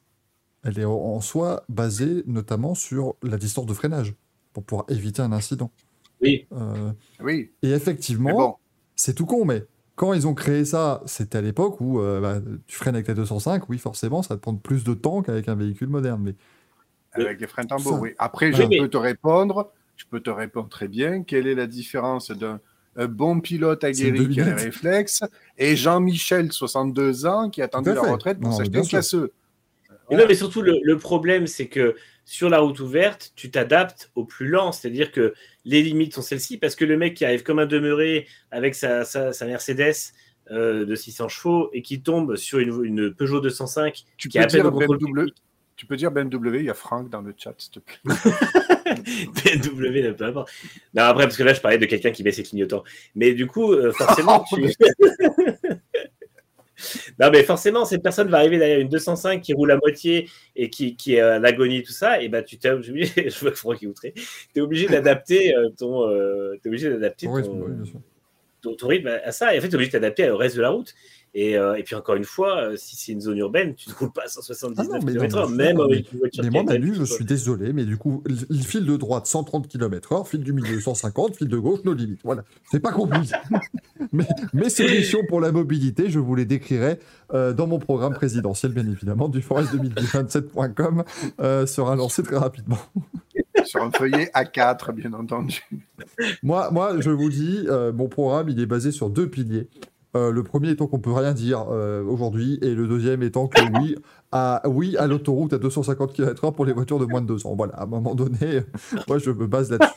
Elle est en- soi basée notamment sur la distance de freinage pour pouvoir éviter un incident. Oui. Euh, Oui, et effectivement, bon, c'est tout con, mais quand ils ont créé ça, c'était à l'époque où euh, bah, tu freines avec la 205, oui, forcément, ça va te prendre plus de temps qu'avec un véhicule moderne. Mais avec les freins tambours, Ça. oui. Après, Oui, je mais- peux te répondre, je peux te répondre très bien. Quelle est la différence d'un un bon pilote aguerri qui a les réflexes et Jean-Michel, 62 ans, qui a attendu à la retraite pour s'acheter bien un sûr. classeux Mais non, mais surtout, le, le problème, c'est que sur la route ouverte, tu t'adaptes au plus lent. C'est-à-dire que les limites sont celles-ci, parce que le mec qui arrive comme un demeuré avec sa, sa, sa Mercedes euh, de 600 chevaux et qui tombe sur une, une Peugeot 205 Tu qui peux, a à peine dire BMW, tu peux dire BMW, il y a Franck dans le chat, s'il te plaît. <laughs> <laughs> BMW, peu importe. Non, après, parce que là, je parlais de quelqu'un qui met ses clignotants. Mais du coup, euh, forcément, <laughs> tu... <laughs> non, mais forcément, cette personne va arriver derrière une 205 qui roule à moitié et qui, qui est à l'agonie, tout ça, et bah, tu t'es obligé, je vois que Franck est outré, t'es obligé d'adapter euh, ton, euh, t'es obligé d'adapter oui, ton, oui, bien sûr. Ton, ton rythme à ça. Et en fait, tu es obligé de t'adapter au reste de la route. Et, euh, et puis, encore une fois, euh, si c'est une zone urbaine, tu ne roules pas à 179 Ah non, km/h, même avec une voiture Mais moi, Manu, je suis désolé, mais du coup, le le fil de droite 130 km/h, fil du milieu 150, fil de gauche, nos limites. Voilà, c'est pas compliqué. <laughs> mais mes solutions pour la mobilité, je vous les décrirai euh, dans mon programme présidentiel, bien évidemment, du forest2027.com, euh, sera lancé très rapidement. <laughs> Sur un feuillet A4, bien entendu. Moi, moi, je vous dis, euh, mon programme, il est basé sur deux piliers. Euh, le premier étant qu'on peut rien dire euh, aujourd'hui, et le deuxième étant que oui, à, oui à l'autoroute à 250 km/h pour les voitures de moins de 2 ans. Voilà, à un moment donné, moi, je me base là-dessus.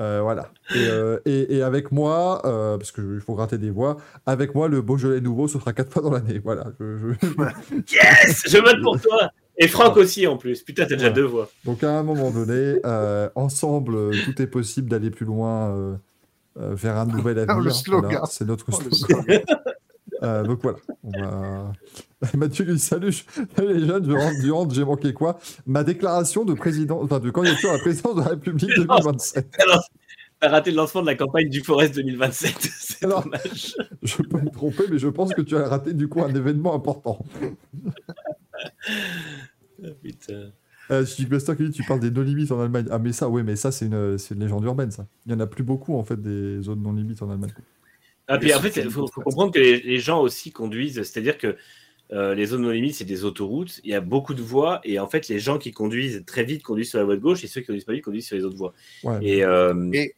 Euh, voilà. Et, euh, et- et avec moi, euh, parce qu'il faut gratter des voix, avec moi, le Beaujolais nouveau, ce sera quatre fois dans l'année. Voilà. je- je- Yes Je vote pour toi Et Franck aussi, en plus. Putain, t'as déjà deux voix. Donc à un moment donné, euh, ensemble, tout est possible d'aller plus loin euh, euh, vers un nouvel avenir. le slogan. Voilà, c'est notre Oh, slogan. <laughs> Euh, donc voilà. On va... <laughs> Mathieu lui salut les jeunes, je rentre du rentre, j'ai manqué quoi? Ma déclaration de président, enfin de candidature à la présidence de la République 2027. <laughs> Alors, T'as raté le lancement de la campagne du Forest 2027. C'est Alors- dommage. Je peux me tromper, mais je pense que tu as raté du coup un événement important. Ah, <laughs> Putain. Euh, Chic Buster qui dit tu parles des no limites en Allemagne. Ah mais ça, ouais, mais ça c'est une, c'est une légende urbaine ça. Il y en a plus beaucoup en fait des zones non limites en Allemagne. Ah, puis en fait, il faut, faut comprendre que les, les gens aussi conduisent, c'est-à-dire que euh, les zones non limites, c'est des autoroutes, il y a beaucoup de voies, et en fait, les gens qui conduisent très vite conduisent sur la voie de gauche, et ceux qui conduisent pas vite conduisent sur les autres voies. Ouais. Et, euh, Et-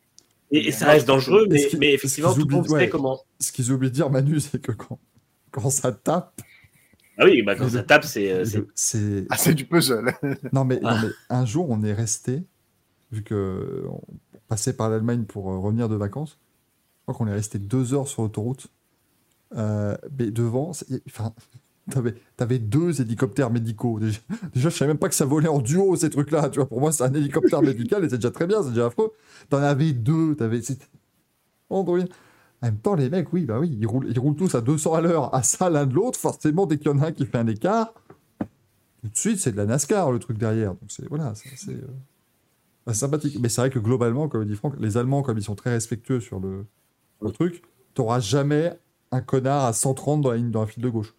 et, et ça reste dangereux, mais, effectivement, tout le monde sait ouais. comment. Ce qu'ils oublient de dire Manu, c'est que quand, quand ça tape, Ah oui, bah, quand ça tape, c'est. euh, c'est- c'est Ah, c'est du puzzle. <laughs> Non mais, Ah. non, mais un jour, on est resté, vu que on passait par l'Allemagne pour euh, revenir de vacances, je crois qu'on est resté deux heures sur l'autoroute. Euh, mais devant, enfin, <laughs> t'avais, t'avais deux hélicoptères médicaux. Déjà, déjà, je savais même pas que ça volait en duo, ces trucs-là. Tu vois, pour moi, c'est un hélicoptère <laughs> médical et c'est déjà très bien, c'est déjà affreux. T'en avais deux, t'avais... c'était- Android. En même temps, les mecs, oui, bah oui, ils roulent, ils roulent tous à 200 à l'heure, à ça l'un de l'autre. Forcément, dès qu'il y en a un qui fait un écart, tout de suite, c'est de la NASCAR, le truc derrière. Donc, c'est, voilà, c'est, euh, bah, sympathique. Mais c'est vrai que globalement, comme dit Franck, les Allemands, comme ils sont très respectueux sur le, le truc, t'auras jamais un connard à 130 dans la ligne, dans la file de gauche.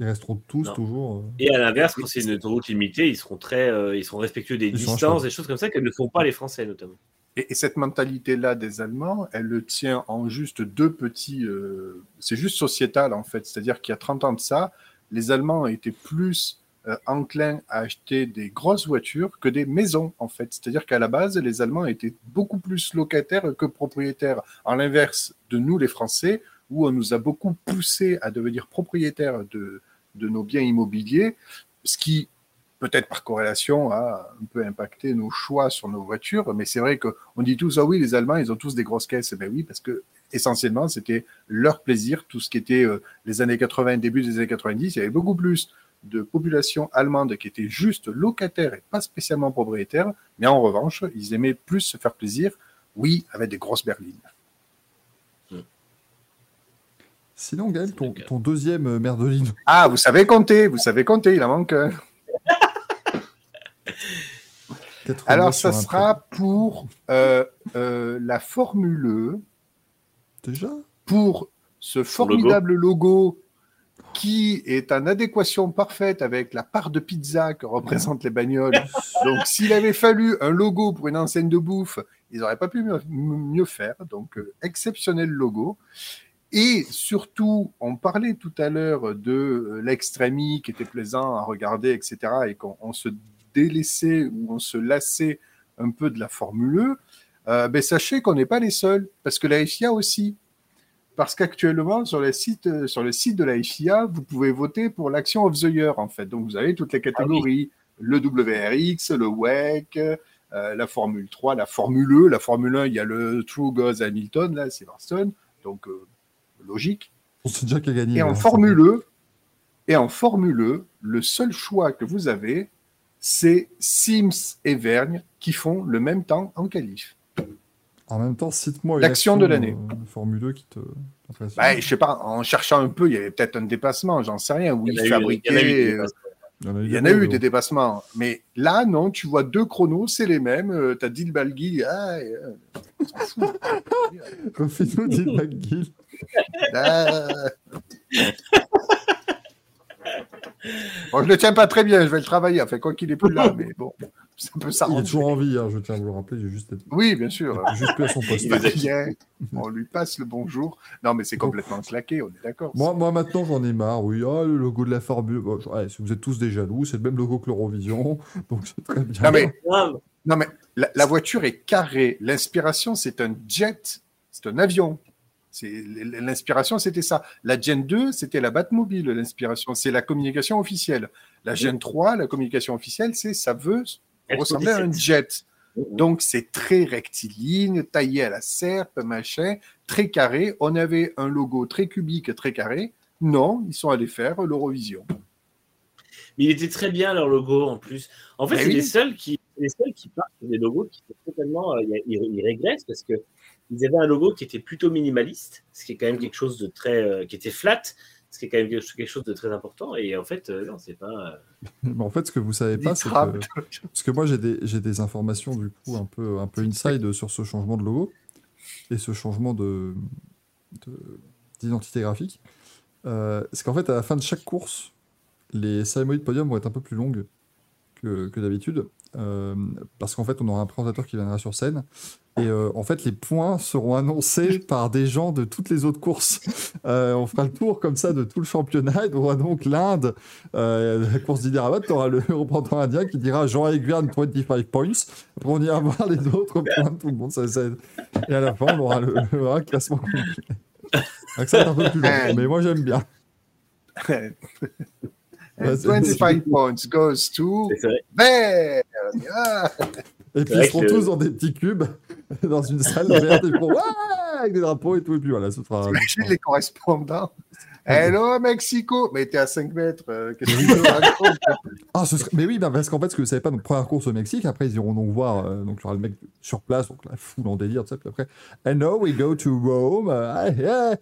Ils resteront tous Non. toujours. euh, Et à l'inverse, quand c'est une autoroute limitée, ils seront très, euh, ils seront respectueux des Ils distances, des choses comme ça que ne font pas les Français notamment. Et, et cette mentalité-là des Allemands, elle le tient en juste deux petits. euh, c'est juste sociétal, en fait. C'est-à-dire qu'il y a 30 ans de ça, les Allemands étaient plus euh, enclins à acheter des grosses voitures que des maisons, en fait. C'est-à-dire qu'à la base, les Allemands étaient beaucoup plus locataires que propriétaires. En l'inverse de nous, les Français, où on nous a beaucoup poussé à devenir propriétaires de, de nos biens immobiliers, ce qui peut-être par corrélation, a un peu impacté nos choix sur nos voitures. Mais c'est vrai qu'on dit tous, ah oui, les Allemands, ils ont tous des grosses caisses. Ben oui, parce que essentiellement, c'était leur plaisir. Tout ce qui était euh, les années 80, début des années 90, il y avait beaucoup plus de population allemande qui était juste locataire et pas spécialement propriétaire. Mais en revanche, ils aimaient plus se faire plaisir, oui, avec des grosses berlines. Sinon, Gaël, ton, ton deuxième euh, merdeline. Ah, vous savez compter, vous savez compter, il en manque un. 89 Alors, ça sera pour euh, euh, la Formule E. Déjà? Pour ce formidable logo qui est en adéquation parfaite avec la part de pizza que représentent les bagnoles. <laughs> Donc, s'il avait fallu un logo pour une enseigne de bouffe, ils n'auraient pas pu mieux, mieux faire. Donc, euh, exceptionnel logo. Et surtout, on parlait tout à l'heure de l'extrémie qui était plaisant à regarder, etc. Et qu'on on se délaissait ou on se lassait un peu de la Formule E. Euh, ben, sachez qu'on n'est pas les seuls, parce que la FIA aussi. Parce qu'actuellement, sur, le site, euh, sur le site de la FIA, vous pouvez voter pour l'action of the year, en fait. Donc, vous avez toutes les catégories. Le WRX, le WEC, euh, la Formule 3, la Formule E. La Formule 1, il y a le True Goes Hamilton, là, Silverstone. Donc, euh, logique. On sait déjà qui a gagné. Et en hein, Formule E, et en Formule E, le seul choix que vous avez, c'est Sims et Vergne qui font le même temps en qualif. En même temps, cite-moi une L'action action de l'année. euh, Formule 2 qui te. Bah, je sais pas, en cherchant un peu, il y avait peut-être un dépassement, j'en sais rien, où Il y en a eu- il y en a eu fabriquaient. des euh, dépassements. Il y en a eu, des. Mais là, non, tu vois deux chronos, c'est les mêmes. Euh, T'as Dil Balgui, ah, euh, on s'en fout. <laughs> Refais-nous dit McGill. Ah. Bon, je le tiens pas très bien, je vais le travailler. Enfin, quoi qu'il est plus là, <laughs> mais bon, ça peut Il est s'arranger. toujours en vie, hein, je tiens à vous le rappeler. J'ai juste, Oui, bien sûr. juste plus à son poste. Il bien. On lui passe le bonjour. Non, mais c'est complètement claqué, on est d'accord. Moi, moi maintenant, j'en ai marre. Oui, ah, le logo de la Formule. Bon, ouais, si vous êtes tous des jaloux, c'est le même logo que l'Eurovision. <laughs> Donc, c'est très bien. Non, mais, Grave. non, mais la, la voiture est carrée. L'inspiration, c'est un jet, c'est un avion. L'inspiration, c'était ça. La Gen 2, c'était la Batmobile, l'inspiration. C'est la communication officielle. La Gen 3, la communication officielle, c'est ça veut ressembler à un jet. Donc, c'est très rectiligne, taillé à la serpe, machin, très carré. On avait un logo très cubique, très carré. Non, ils sont allés faire l'Eurovision. Mais il était très bien leur logo en plus. En fait, Bah c'est oui. les seuls qui, les seuls qui partent des logos qui sont totalement, euh, ils, ils régressent parce que ils avaient un logo qui était plutôt minimaliste, ce qui est quand même quelque chose de très, euh, qui était flat, ce qui est quand même quelque chose de très important. Et en fait, euh, non, c'est pas. euh, <laughs> en fait, ce que vous savez pas, c'est que. Parce que moi, j'ai des, j'ai des informations, du coup, un peu, un peu inside sur ce changement de logo et ce changement de, de- d'identité graphique. Euh, c'est qu'en fait, à la fin de chaque course, les cérémonies de podium vont être un peu plus longues que, que d'habitude. euh, parce qu'en fait, on aura un présentateur qui viendra sur scène. Et euh, en fait, les points seront annoncés <laughs> par des gens de toutes les autres courses. Euh, on fera le tour comme ça de tout le championnat. Et on aura donc l'Inde, la course d'Hyderabad, tu auras le représentant indien qui dira Jean-Éric Verne 25 points. Après, on ira voir les autres points de tout le monde. Ça, ça- Et à la fin, on aura le, le- classement complet. Donc ça être un peu plus long, mais moi j'aime bien. <laughs> And c'est- 25 points goes to c'est vrai. Verne. Ah. Et puis ils seront que- tous dans des petits cubes, <laughs> dans une salle verte, et ils Ouais avec des drapeaux et tout. Et puis voilà, ce sera. T'imagines les correspondants? Hello Mexico Mais t'es à 5 mètres. euh, qu'est-ce que tu te racontes <laughs> Ah, ce serait- Mais oui, ben, parce qu'en fait, ce que vous savez pas, donc première course au Mexique, après ils iront donc voir, euh, donc il y aura le mec sur place, donc la foule en délire, tu sais, puis après, and now we go to Rome. uh, yeah.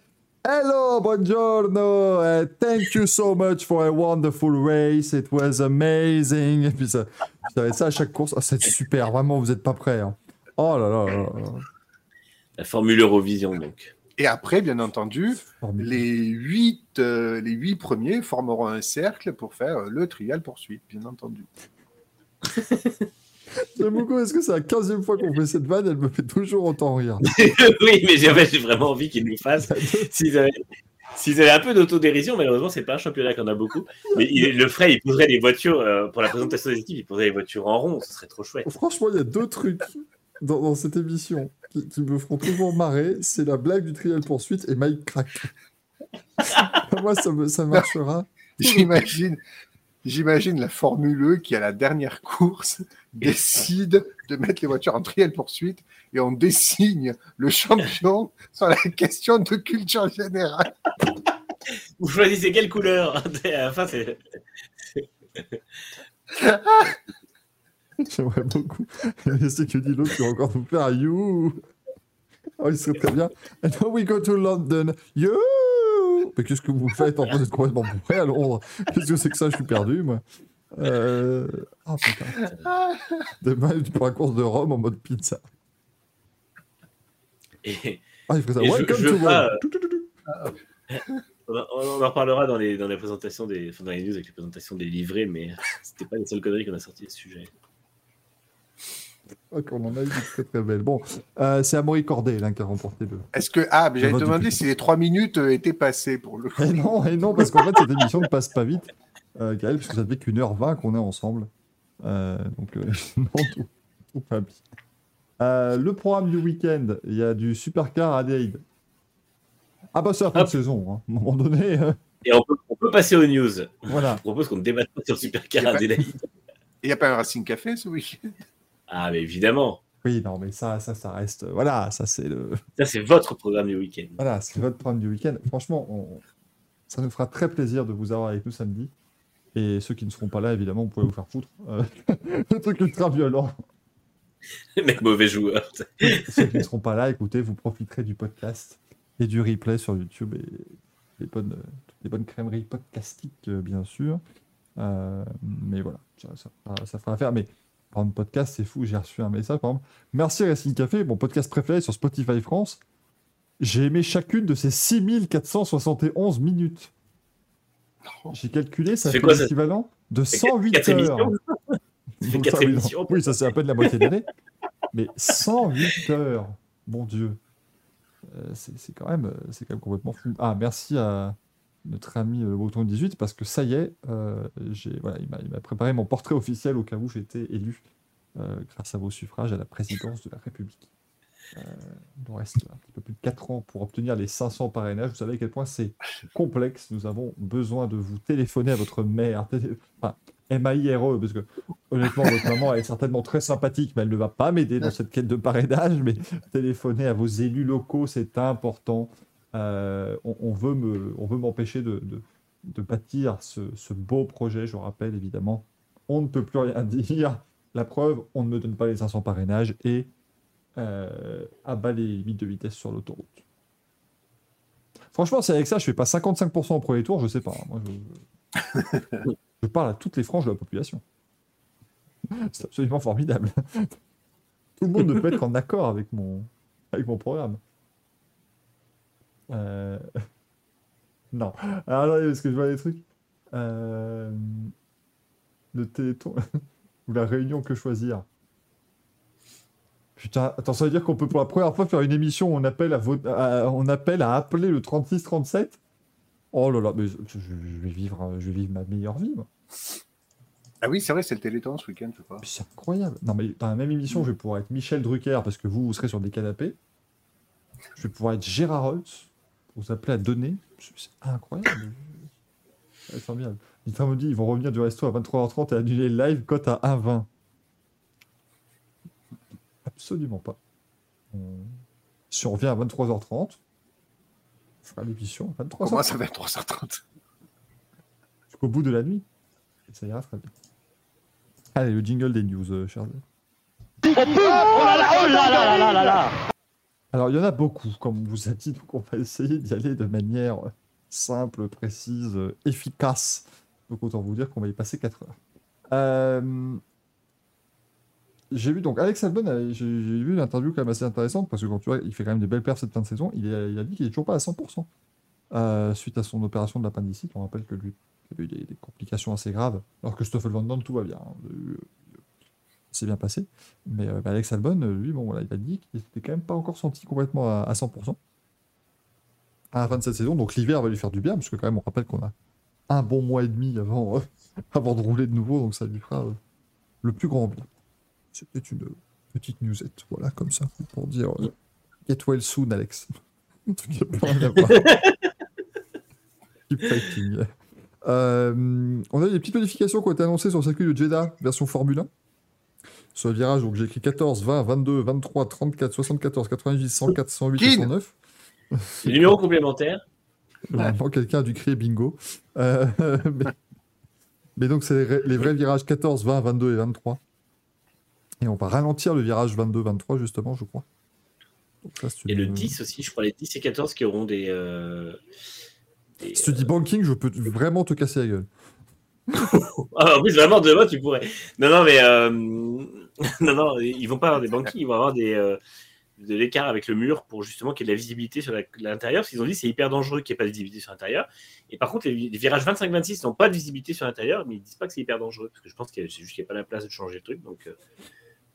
Hello, buongiorno, uh, thank you so much for a wonderful race, it was amazing. Et puis ça, ça va être ça à chaque course. Ah, c'est super, vraiment, vous êtes pas prêts. hein. Oh là là là là. La Formule Eurovision, donc. Et après, bien entendu, les 8 les huit premiers formeront un cercle pour faire euh, le trial poursuite, bien entendu. <laughs> <laughs> J'aime beaucoup, est-ce que c'est la 15e fois qu'on fait cette vanne? Elle me fait toujours autant rire. <laughs> oui, mais j'ai vraiment envie qu'ils nous fassent. <laughs> S'ils avaient, s'ils avaient un peu d'autodérision, malheureusement, c'est pas un championnat qu'on a beaucoup. Mais il le ferait, il poserait les voitures, euh, pour la présentation des équipes, il poserait les voitures en rond, ce serait trop chouette. Franchement, il y a deux trucs dans, dans cette émission qui, qui me feront toujours marrer. C'est la blague du trial poursuite et Mike Crack. Moi, ça, me- ça marchera. J'imagine, j'imagine la Formule E qui, à la dernière course, décide de mettre les voitures en trial poursuite et on désigne le champion sur la question de culture générale. Vous choisissez quelle couleur? À la fin, c'est. <laughs> J'aimerais beaucoup. C'est que dit l'autre qui va encore nous faire un you. Oh, il serait très bien. And now we go to London. You. Mais qu'est-ce que vous faites en train d'être complètement bourré à Londres? Qu'est-ce que c'est que ça? Je suis perdu, moi. Euh... Oh putain. <laughs> Demain, tu prends la course de Rome en mode pizza. Et, Ah, il ferait ça. Et je- Welcome je to pas, tout, tout. on, en- on en reparlera dans les, dans les présentations des, enfin, dans les news avec les présentations des livrets, mais <laughs> c'était pas les seules conneries qu'on a sorties de ce sujet. Ok, on en a eu des très très belles. Bon, euh, c'est Amaury Corday là, qui a remporté le. Est-ce que. Ah, mais demander public. si les trois minutes euh, étaient passées pour le. Et non, et non, parce qu'en fait, cette émission ne passe pas vite, euh, Gaël, parce que ça fait qu'une heure vingt qu'on est ensemble. Euh, donc, euh, <laughs> non, tout, tout va bien. Euh, le programme du week-end, il y a du Supercar Adelaide. Ah bah c'est la fin de saison, hein. à un moment donné, euh, Et on peut, on peut passer aux news. voilà. Je propose qu'on débatte pas sur Supercar Y a pas- Adélaïde. <laughs> Il n'y a pas un Racing Café ce week-end? Ah, mais évidemment. Oui, non, mais ça, ça, ça reste, voilà, ça c'est le, <laughs> Ça, c'est votre programme du week-end. voilà, c'est votre programme du week-end. Franchement, on- ça nous fera très plaisir de vous avoir avec nous samedi. Et ceux qui ne seront pas là, évidemment, vous pouvez vous faire foutre. Euh, <laughs> le truc ultra violent. Mec, mauvais joueur. Ceux qui ne seront pas là, écoutez, vous profiterez du podcast et du replay sur YouTube et les bonnes, les bonnes crèmeries podcastiques, euh, bien sûr. Euh, mais voilà, ça, ça, fera- ça fera affaire. Mais par exemple, podcast, c'est fou. J'ai reçu un message, par exemple. Merci Racing Café, mon podcast préféré sur Spotify France. J'ai aimé chacune de ces 6471 minutes. J'ai calculé, ça fait quoi, l'équivalent de fait 108 quatre heures. Donc ça, oui, non. émissions. Oui, ça c'est à peine la moitié de l'année. Mais 108 heures, mon Dieu. Euh, c'est c'est quand, même, euh, c'est quand même complètement fou. Ah, merci à notre ami euh, le Breton 18 parce que ça y est, euh, j'ai- voilà, il m'a il m'a préparé mon portrait officiel au cas où j'étais élu euh, grâce à vos suffrages à la présidence de la République. Euh, il nous reste un petit peu plus de 4 ans pour obtenir les 500 parrainages. Vous savez à quel point c'est complexe. Nous avons besoin de vous téléphoner à votre mère. Enfin, M-A-I-R-E, parce que honnêtement, votre maman est certainement très sympathique, mais elle ne va pas m'aider dans cette quête de parrainage. Mais téléphoner à vos élus locaux, c'est important. Euh, on, veut me, m'empêcher de, de, de bâtir ce, ce beau projet. Je rappelle évidemment, on ne peut plus rien dire. La preuve, on ne me donne pas les 500 parrainages et euh, abat les limites de vitesse sur l'autoroute. Franchement, c'est avec ça, je fais pas 55% au premier tour, je sais pas. hein. Moi, je, <laughs> je parle à toutes les franges de la population. C'est absolument formidable. Tout le monde ne peut être en accord avec mon, avec mon programme. Euh, <laughs> Non. Alors, attendez, parce que je vois des trucs. Euh, Le téléthon. <laughs> Ou la réunion que choisir. Putain, attends, ça veut dire qu'on peut pour la première fois faire une émission où on appelle à, vote- à- on appelle à appeler le 36-37 Oh là là, mais je, je- je vais vivre, euh, je vais vivre ma meilleure vie, moi. Ah oui, c'est vrai, c'est le Téléthon ce week-end, je crois. Mais C'est incroyable. Non, mais dans la même émission, je vais pouvoir être Michel Drucker parce que vous, vous serez sur des canapés. Je vais pouvoir être Gérard Holtz. Vous appelez à donner. C'est incroyable. C'est formidable. Me dit ils vont revenir du resto à 23h30 et annuler le live cote à 1,20. Absolument pas. On- Si on revient à 23h30, on fera l'émission à 23h30 Comment ça va être 3h30 jusqu'au bout de la nuit. Et ça ira très bien. Allez, le jingle des news, euh, chers. Alors, il y en a beaucoup, comme on vous a dit, donc on va essayer d'y aller de manière simple, précise, euh, efficace. Donc, autant vous dire qu'on va y passer 4 heures. Euh, J'ai vu donc Alex Albon, euh, j'ai vu une interview quand même assez intéressante parce que quand tu vois, il fait quand même des belles perfs cette fin de saison. Il, a dit qu'il est toujours pas à 100% euh, suite à son opération de l'appendicite. On rappelle que lui il a eu des, complications assez graves, alors que Stoffel Van tout va bien. hein. C'est bien passé. Mais euh, Alex Albon, lui, bon, voilà, il a dit qu'il n'était quand même pas encore senti complètement à, à 100% à la fin de cette saison. Donc l'hiver va lui faire du bien, parce que quand même, on rappelle qu'on a un bon mois et demi avant, <laughs> avant de rouler de nouveau, donc ça lui fera le plus grand bien. C'était une petite newsette, voilà, comme ça, pour dire euh, Get well soon, Alex. <laughs> Keep fighting. Euh, on a des petites modifications qui ont été annoncées sur le circuit de Jeddah, version Formule 1. Sur le virage, donc j'ai écrit 14, 20, 22, 23, 34, 74, 98, 104, 108 et Kin 109. Le numéro complémentaire. Normalement, quelqu'un a dû crier bingo. Euh, <laughs> mais, mais donc, c'est les, vrais- les vrais virages 14, 20, 22 et 23. Et on va ralentir le virage 22, 23, justement, je crois. Donc ça, c'est Et le une- 10 aussi, je crois les 10 et 14 qui auront des, euh, Si tu dis banking, je peux vraiment te casser la gueule. <laughs> Ah, en plus, vraiment, demain, tu pourrais. Non, non, mais. euh, <laughs> non, non, ils vont pas avoir des banquilles, ils vont avoir des, euh, de l'écart avec le mur pour justement qu'il y ait de la visibilité sur l'intérieur. Parce qu'ils ont dit que c'est hyper dangereux qu'il n'y ait pas de visibilité sur l'intérieur. Et par contre, les, les virages 25-26 n'ont pas de visibilité sur l'intérieur, mais ils disent pas que c'est hyper dangereux. Parce que je pense que c'est juste qu'il n'y a pas la place de changer le truc. Donc, euh,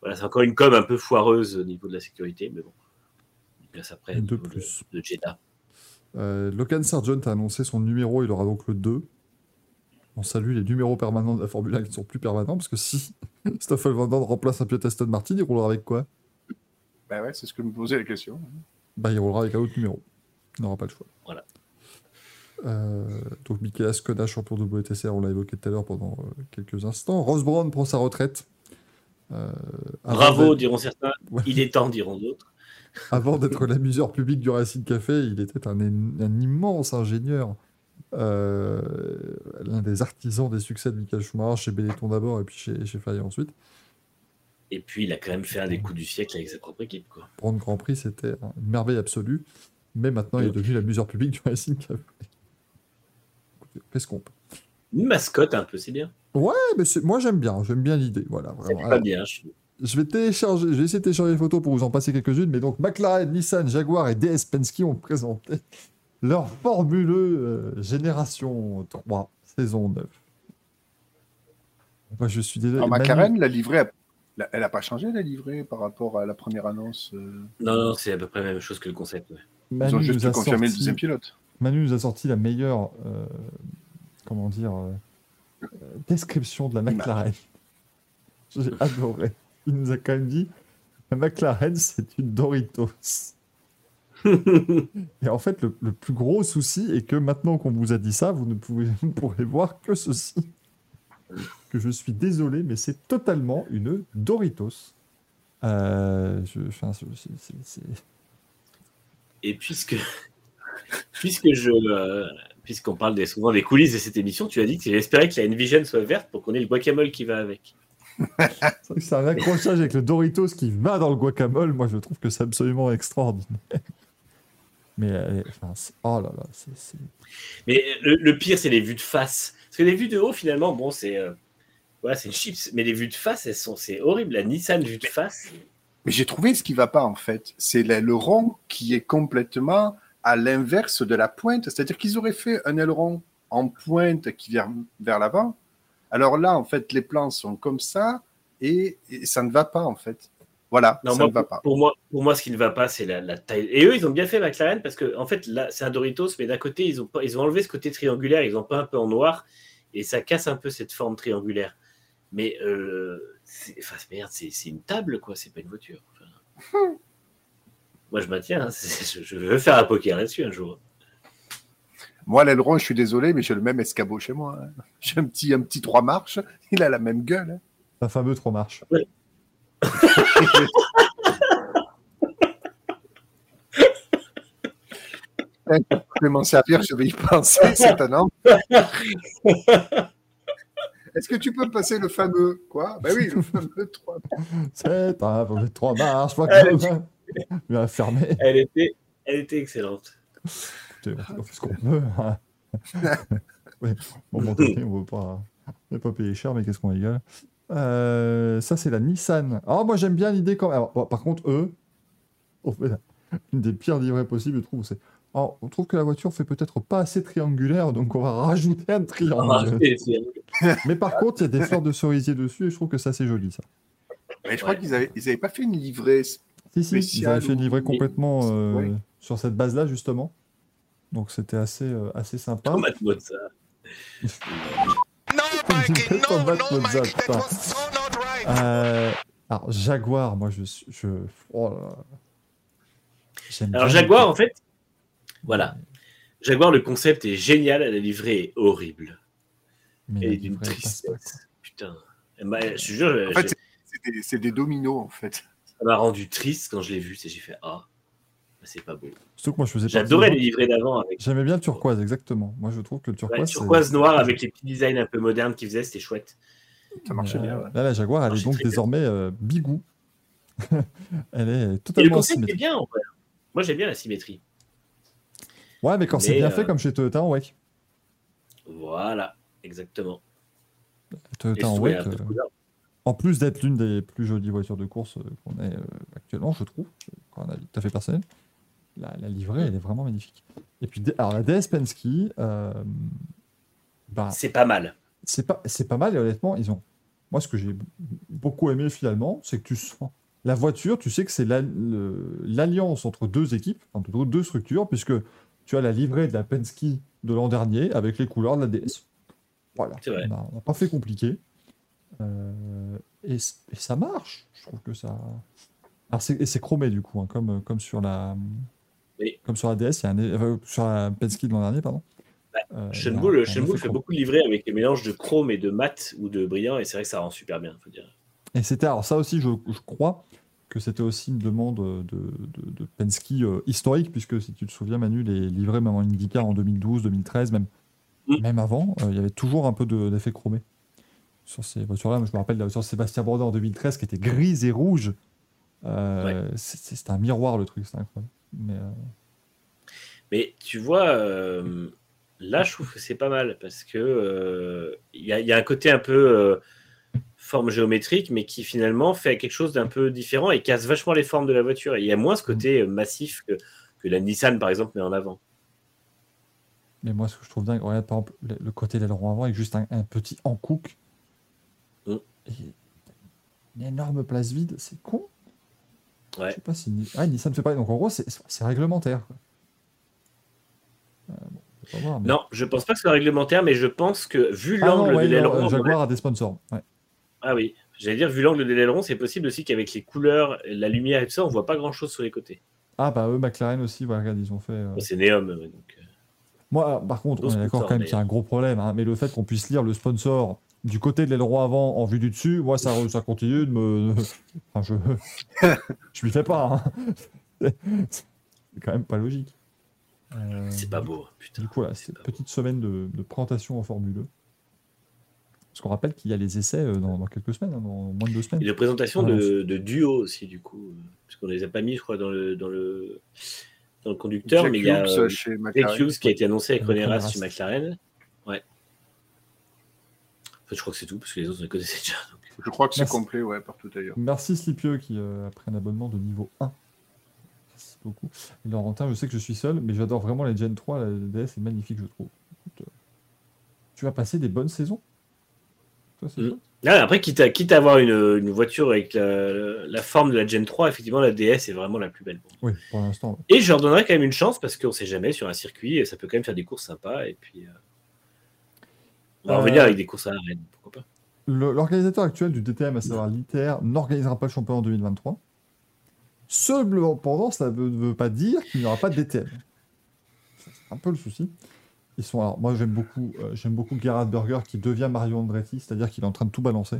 voilà, c'est encore une com un peu foireuse au niveau de la sécurité. Mais bon, une place après. De plus. De, de Jeddah. Euh, Logan Sargent a annoncé son numéro, il aura donc le 2. On salue les numéros permanents de la Formule 1 qui ne sont plus permanents, parce que si <laughs> Stoffel Van remplace un pilote Aston Martin, il roulera avec quoi? Bah ouais, c'est ce que me posait la question. Bah, il roulera avec un autre numéro. Il n'aura pas le choix. Voilà. Euh, donc, Michaela Skoda, champion de WTCR, on l'a évoqué tout à l'heure pendant euh, quelques instants. Ross Brown prend sa retraite. Euh, Bravo, diront certains. <laughs> Ouais. Il est temps, diront d'autres. Avant d'être l'amuseur public du Racing Café, il était un, un immense ingénieur. Euh, L'un des artisans des succès de Michael Schumacher chez Benetton d'abord et puis chez, chez Ferrari ensuite. Et puis, il a quand même fait un des coups du siècle avec sa propre équipe. Quoi. Prendre Grand Prix, c'était une merveille absolue. Mais maintenant, il est devenu l'amuseur public du Racing Café. Qu'est-ce qu'on peut? Une mascotte un peu, c'est bien. Ouais, mais moi j'aime bien, j'aime bien l'idée. Voilà, pas bien. je- Je vais télécharger, je vais essayer de télécharger les photos pour vous en passer quelques-unes, mais donc McLaren, Nissan, Jaguar et DS Penske ont présenté leur formuleux euh, Génération 3, saison 9. Moi je suis désolé. Alors, Manu- McLaren, la livrée, a- elle n'a pas changé la livrée par rapport à la première annonce. euh, Non, non, c'est à peu près la même chose que le concept. ouais. Ils Manu ont nous juste a confirmé le sorti- deuxième pilote. Manu nous a sorti la meilleure, euh, comment dire, description de la McLaren. J'ai adoré. Il nous a quand même dit, la McLaren c'est une Doritos. Et en fait, le, le plus gros souci est que maintenant qu'on vous a dit ça, vous ne pouvez, vous pourrez voir que ceci. Que je suis désolé, mais c'est totalement une Doritos. Euh, je, enfin, c'est- c'est- c'est- Et puisque, <laughs> puisque je, euh, puisqu'on parle des, souvent des coulisses de cette émission, tu as dit que tu espérais que la Envision soit verte pour qu'on ait le guacamole qui va avec. C'est un accrochage avec le Doritos qui va dans le guacamole. Moi, je trouve que c'est absolument extraordinaire. Mais, euh, enfin, oh là là, Mais le, le pire, c'est les vues de face. Parce que les vues de haut, finalement, bon, c'est. euh, voilà, c'est une chips. Mais les vues de face, elles sont, c'est horrible. La Nissan vue de face. Mais j'ai trouvé ce qui va pas en fait. C'est le, le rond qui est complètement à l'inverse de la pointe. C'est-à-dire qu'ils auraient fait un aileron en pointe qui vient vers l'avant. Alors là, en fait, les plans sont comme ça et, et ça ne va pas en fait. Voilà, Non, ça moi, ne va pas. pour moi, pour moi, ce qui ne va pas, c'est la, la taille. Et eux, ils ont bien fait McLaren parce que, en fait, là, c'est un Doritos, mais d'un côté, ils ont, ils ont enlevé ce côté triangulaire, ils ont pas un peu en noir, et ça casse un peu cette forme triangulaire. Mais, euh, c'est- enfin, merde, c'est c'est une table, quoi, c'est pas une voiture. Enfin, <laughs> moi, je maintiens, hein, <laughs> je, veux faire un poker là-dessus un jour. Moi, l'aileron, je suis désolé, mais j'ai le même escabeau chez moi. hein. <laughs> J'ai un petit, un petit trois marches. <laughs> Il a la même gueule. hein. Un fameux trop marche. Je vais m'en servir, je vais y penser, c'est un homme. Est-ce que tu peux me passer le fameux quoi? Ben oui, le fameux 3. C'est un fameux trois marches. Elle était, elle était excellente. Écoutez, On fait ce qu'on peut. hein. <laughs> Ouais, bon, donné, on ne veut pas, on pas payer cher, mais qu'est-ce qu'on rigole. Euh, ça, c'est la Nissan. Alors, moi, j'aime bien l'idée quand même. Alors, bon, par contre, eux, on fait la- une des pires livrées possibles, je trouve. C'est... Alors, on trouve que la voiture fait peut-être pas assez triangulaire, donc on va rajouter un Ah, triangle. mais par contre, il y a des fleurs de cerisier dessus, et je trouve que ça, c'est joli, ça. Mais je crois Ouais. qu'ils avaient, ils avaient pas fait une livrée. Si, si, ils avaient fait une ou- livrée complètement euh, Oui. sur cette base-là, justement. Donc, c'était assez, euh, assez sympa. Tomate mozza. No, Mikey, no, Tomate no, mozza, Mikey, that was so not right. Euh, alors, Jaguar, moi, je suis. Je... Oh là Alors, Jaguar, en fait, voilà. Jaguar, le concept est génial, la livrée est horrible. Mais Elle est d'une tristesse. Putain. M'a- Je te jure, En fait, c'est- des, c'est des dominos en fait. Ça m'a rendu triste quand je l'ai vu. c'est- J'ai fait Ah, c'est pas beau. Surtout que moi, je faisais J'adorais les livrées d'avant avec J'aimais bien le turquoise, exactement. Moi, je trouve que le ouais, turquoise. turquoise noir avec les petits designs un peu modernes qu'ils faisaient, c'était chouette. Ça marchait Mais, bien. euh, ouais. Là, la Jaguar, elle est donc désormais euh, bigou. <laughs> elle est Et le totalement concept est bien, en vrai. Moi, j'aime bien la symétrie. Ouais, mais quand c'est bien euh, fait, comme chez Toyota en WEC. Voilà, exactement. Toyota en WEC, en plus d'être l'une des plus jolies voitures de course euh, qu'on ait euh, actuellement, je trouve, quand on a tout à fait personnel, la, la livrée, elle est vraiment magnifique. Et puis, alors la DS Penske, euh, bah, C'est pas mal. c'est pas, c'est pas mal et honnêtement, ils ont. Moi, ce que j'ai beaucoup aimé finalement, c'est que tu sens la voiture, tu sais que c'est l'alliance entre deux équipes, entre deux structures, puisque tu as la livrée de la Penske de l'an dernier avec les couleurs de la DS. Voilà. On n'a pas fait compliqué. Euh, et, ça marche. Je trouve que ça. Alors c'est, et c'est chromé du coup, hein, comme, comme sur la. Oui. Comme sur la DS, il y a un, euh, sur la Penske de l'an dernier, pardon. Bah, Euh, un- Shenmue, Shenmue fait beaucoup de livrets avec des mélanges de chrome et de mat ou de brillant, et c'est vrai que ça rend super bien, faut dire. Et c'était, alors ça aussi, je, je crois que c'était aussi une demande de, de, de Penske euh, historique, puisque si tu te souviens, Manu, les livrets, même en IndyCar en 2012, 2013, même, Mm. même avant, euh, il y avait toujours un peu de- d'effet chromé sur ces voitures-là. Moi, Je me rappelle de la voiture de Sébastien Bourdin en 2013 qui était grise et rouge. Euh, c'est- c'est- un miroir le truc, c'était incroyable. Mais, euh, Mais tu vois, euh, là, je trouve que c'est pas mal parce que il y, a- il y a un côté un peu forme géométrique, mais qui finalement fait quelque chose d'un peu différent et casse vachement les formes de la voiture. Il y a moins ce côté euh, massif que, que la Nissan, par exemple, met en avant. mais moi, ce que je trouve dingue, regarde par exemple le, côté de l'aileron avant avec juste un, un petit hankook. Et une énorme place vide, c'est con. Ouais. Je sais pas si. Ah, Nissan fait pareil. Donc en gros, c'est réglementaire. quoi. Euh, bon, on va voir, mais- Non, je pense pas que ce soit réglementaire, mais je pense que vu Ah l'angle ouais, de l'aileron, mon Jaguar a des sponsors. Ouais. Ah oui, j'allais dire, vu l'angle de l'aileron, c'est possible aussi qu'avec les couleurs, la lumière et tout ça, on voit pas grand chose sur les côtés. Ah bah eux, McLaren aussi, voilà, regarde, ils ont fait. euh, C'est Neom. donc, euh, Moi, par contre, on est d'accord quand même mais- qu'il y a un gros problème, hein, mais le fait qu'on puisse lire le sponsor du côté de l'aileron avant en vue du dessus, moi, ça, ça continue de me. <laughs> Enfin, je. <laughs> je m'y fais pas. hein. <laughs> C'est quand même pas logique. Euh, c'est pas beau, putain. Du coup, voilà, c'est petite semaine de, de présentation en Formule 2. Parce qu'on rappelle qu'il y a les essais euh, dans, dans quelques semaines, hein, dans moins de deux semaines. Et de présentation Ah, de, de duo aussi, du coup. euh, Parce qu'on les a pas mis, je crois, dans le, dans le, dans le conducteur, Jack mais il y a Hughes, qui a été annoncé avec René Rast Rast. chez McLaren. Ouais. Fait, je crois que c'est tout, parce que les autres, on les connaissait déjà. donc. Je crois que c'est Merci. complet, ouais, partout ailleurs. Merci Slipieux qui euh, a pris un abonnement de niveau 1. Merci beaucoup. Et Laurentin, je sais que je suis seul, mais j'adore vraiment les Gen 3. La DS est magnifique, je trouve. Écoute, euh, tu vas passer des bonnes saisons? Toi, Mm. Ah, après, quitte à, quitte à avoir une, une voiture avec la, la forme de la Gen 3, effectivement, la DS est vraiment la plus belle. pour moi. Oui, pour l'instant. ouais. Et je leur donnerais quand même une chance, parce qu'on sait jamais, sur un circuit, et ça peut quand même faire des courses sympas. Et puis, euh, on va Euh, revenir avec des courses à l'arène, pourquoi pas. L'organisateur actuel du DTM, à savoir l'ITR, n'organisera pas le championnat en 2023. Cependant, cela ne veut, pas dire qu'il n'y aura pas de DTM. C'est un peu le souci. Ils sont, alors, moi, j'aime beaucoup, euh, j'aime beaucoup Gerhard Berger qui devient Mario Andretti, c'est-à-dire qu'il est en train de tout balancer.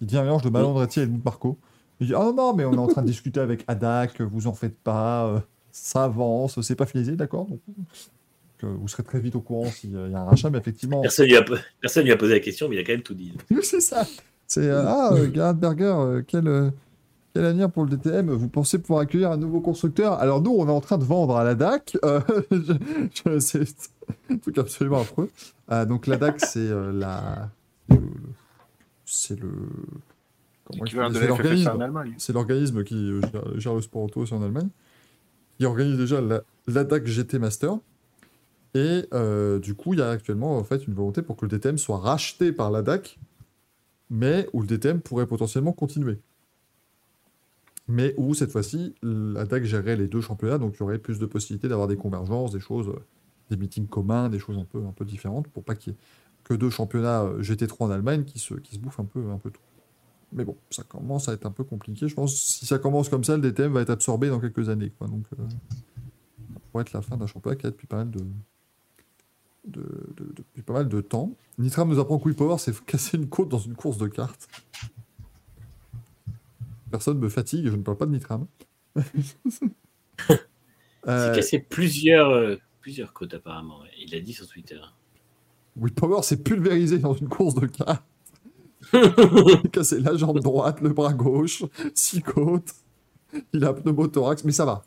Il devient un mélange de Mario Andretti et Helmut Marco. Il dit Ah non, non, mais on est en train de discuter avec Adak, vous en faites pas, euh, ça avance, c'est pas finalisé, d'accord? Donc, euh, Vous serez très vite au courant s'il y a un rachat, mais effectivement. Personne lui, a, personne lui a posé la question, mais il a quand même tout dit. <laughs> C'est ça. C'est euh, ah euh, Gerhard Berger, euh, quel euh, quel avenir pour le DTM Vous pensez pouvoir accueillir un nouveau constructeur? Alors nous, on est en train de vendre à la DAC. euh, <laughs> je- je- c'est un truc absolument affreux. Euh, donc la DAC, c'est euh, la, c'est le il c'est la l'organisme en Allemagne. c'est l'organisme qui gère, gère le sport auto aussi en Allemagne, qui organise déjà la, l'ADAC GT Master. Et euh, du coup, il y a actuellement en fait une volonté pour que le DTM soit racheté par l'ADAC, mais où le DTM pourrait potentiellement continuer. Mais où cette fois-ci, l'ADAC gérerait les deux championnats, donc il y aurait plus de possibilités d'avoir des convergences, des choses, euh, des meetings communs, des choses un peu, un peu différentes, pour pas qu'il y ait que deux championnats euh, GT3 en Allemagne qui se, qui se bouffent un peu, un peu tout. Mais bon, ça commence à être un peu compliqué. Je pense que si ça commence comme ça, le DTM va être absorbé dans quelques années. Quoi. Donc, ça pourrait être la fin d'un championnat qui a depuis pas mal de, de, de- depuis pas mal de temps. Nitram nous apprend que Power s'est <laughs> cassé une côte dans une course de cartes. Personne me fatigue je ne parle pas de Nitram. <laughs> Il Euh, s'est cassé plusieurs, euh, plusieurs côtes, apparemment. Il l'a dit sur Twitter. Power s'est pulvérisé dans une course de cartes. <laughs> Il a cassé la jambe droite, le bras gauche, six côtes. Il a un pneumothorax, mais ça va.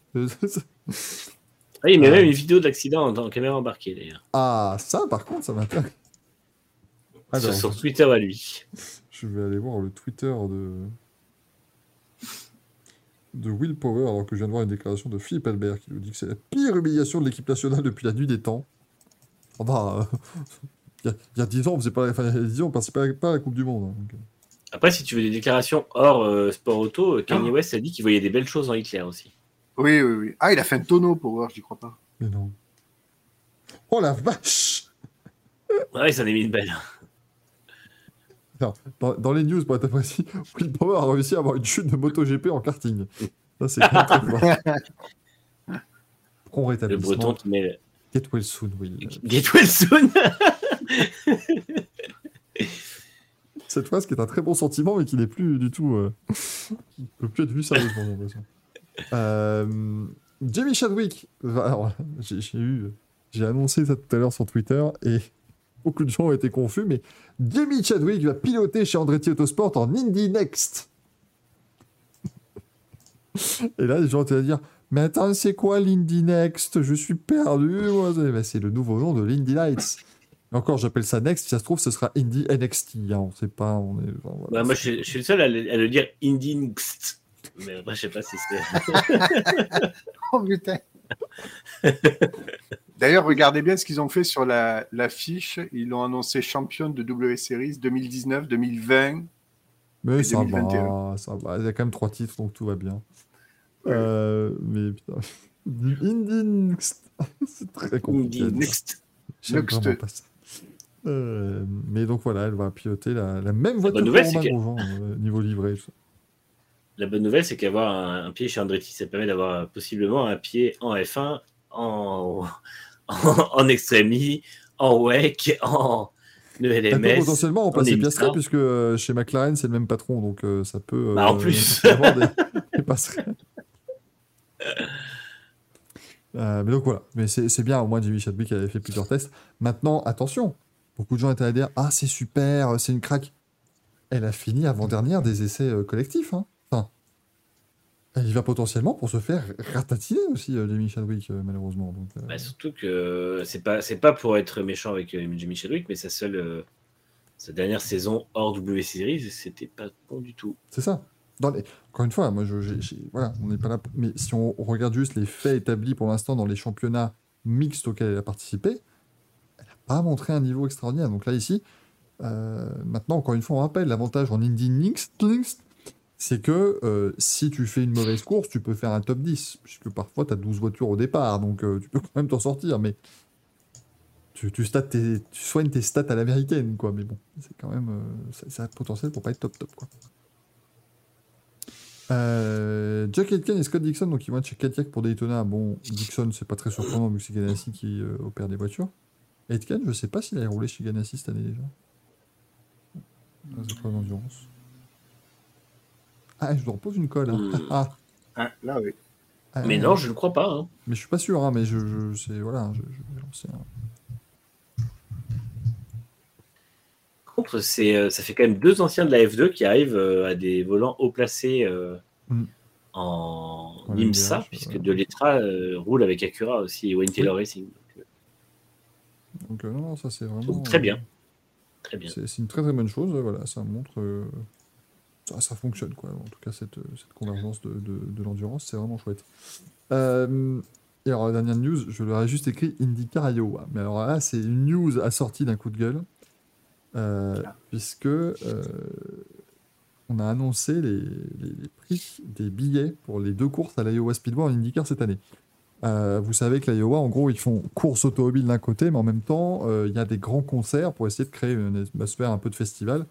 Ah, il met Euh. même une vidéo d'accident en, en caméra embarquée d'ailleurs. Ah, ça, par contre, ça m'intéresse. Sur Alors, son Twitter à lui. je vais aller voir le Twitter de de Will Power, alors que je viens de voir une déclaration de Philippe Albert qui nous dit que c'est la pire humiliation de l'équipe nationale depuis la nuit des temps. Enfin, euh, <laughs> il y a- il y a 10 ans, on faisait pas, enfin, il y a 10 ans, on passait pas, pas à la Coupe du Monde. hein, donc, euh. Après, si tu veux des déclarations hors euh, sport auto, Kanye Ah. West a dit qu'il voyait des belles choses en Hitler aussi. Oui, oui, oui. Ah, il a fait un tonneau pour voir, j'y crois pas. Mais non. Oh la vache Ouais, ça en a mis une belle. Non, dans, dans les news, pour être précis, Will Power a réussi à avoir une chute de MotoGP en karting. Ça, c'est. Prompt Le rétablissement. breton qui met le... Get well soon, Will. Get well soon Cette phrase qui est un très bon sentiment, mais qui n'est plus du tout. Euh... qui peut plus être vu sérieusement, j'ai l'impression. Euh, Jamie Chadwick. j'ai annoncé ça tout à l'heure sur Twitter et beaucoup de gens ont été confus, mais Jamie Chadwick va piloter chez Andretti Autosport en Indy Next. Et là, les gens étaient à dire Mais attends, c'est quoi l'Indy Next? Je suis perdu. ben, c'est le nouveau nom de l'Indy Lights. Encore, j'appelle ça Next. Si ça se trouve, ce sera Indy NXT. hein, sait pas. Bah, Moi, je suis, le seul à le, à le dire Indinxt. Mais après, je sais pas si c'est. <laughs> Oh putain. D'ailleurs, regardez bien ce qu'ils ont fait sur la, l'affiche. Ils l'ont annoncé championne de W Series 2019-2020. Mais Et ça 2021. va, ça va. Il y a quand même trois titres, donc tout va bien. Euh, mais putain. <laughs> Indy Next. <laughs> c'est très compliqué. J'aime Next. vraiment pas ça. Euh, mais donc voilà, elle va piloter la, la même voiture bonne nouvelle, que c'est Romain Grosjean, euh, niveau livré. La bonne nouvelle, c'est qu'avoir un, un pied chez Andretti, ça permet d'avoir possiblement un pied en F1, en, en, <laughs> en Extremi, en WEC, en ELMS. potentiellement on Piastri, bizarre. puisque euh, chez McLaren, c'est le même patron, donc euh, ça peut. euh, Bah, en plus. avoir des, des passerelles. Euh, mais donc voilà, mais c'est bien, au moins Jimmy Chadwick avait fait plusieurs tests. Maintenant, attention, beaucoup de gens étaient à dire Ah, c'est super, c'est une craque. Elle a fini avant-dernière des essais collectifs. Hein. Y va potentiellement pour se faire ratatiner aussi, euh, Jimmy Chadwick, euh, malheureusement. Donc, euh, Bah, surtout que c'est pas c'est pas pour être méchant avec Jimmy Chadwick, mais sa seule euh, sa dernière saison hors W Series, c'était pas bon du tout. C'est ça. Dans les- Encore une fois, moi, je, voilà, on n'est pas là. pour- Mais si on regarde juste les faits établis pour l'instant dans les championnats mixtes auxquels elle a participé, elle n'a pas montré un niveau extraordinaire. Donc là, ici, euh, maintenant, encore une fois, on rappelle l'avantage en Indy Mixed, c'est que euh, si tu fais une mauvaise course, tu peux faire un top 10, puisque parfois, tu as 12 voitures au départ, donc euh, tu peux quand même t'en sortir. Mais tu, stats tu soignes tes stats à l'américaine, quoi. Mais bon, c'est quand même. euh, ça, ça a le potentiel pour pas être top top, quoi. Jack Aitken et Scott Dixon, donc ils vont être chez Cadillac pour Daytona. Bon, Dixon, c'est pas très surprenant vu que c'est Ganassi qui opère des voitures. Aitken, je sais pas s'il a roulé chez Ganassi cette année déjà. Les épreuves d'endurance. Ah, je leur pose une colle. hein. Hmm. Ah, Ah, là, oui. ah, Mais non, je ne crois pas. hein. Mais je suis pas sûr, hein, mais je, je c'est voilà, je, je contre, c'est, euh, ça fait quand même deux anciens de la F2 qui arrivent euh, à des volants haut placés euh, Mm. en IMSA, puisque ouais. De Letra euh, roule avec Acura aussi et Wayne Taylor Racing. Donc, Donc euh, non, ça c'est euh, vraiment. très euh, bien. Très bien. C'est une très très bonne chose, euh, voilà, ça montre. Ça, ça fonctionne, quoi. En tout cas, cette, euh, cette convergence de, de, de l'endurance, c'est vraiment chouette. Euh, et alors, la dernière news, je leur ai juste écrit IndyCar Iowa. Mais alors là, c'est une news assortie d'un coup de gueule, euh, puisque euh, on a annoncé les, les- les prix des billets pour les deux courses à l'Iowa Speedway en IndyCar cette année. Euh, vous savez que l'Iowa, en gros, ils font course automobile d'un côté, mais en même temps, euh, il y a des grands concerts pour essayer de créer une atmosphère un peu de festival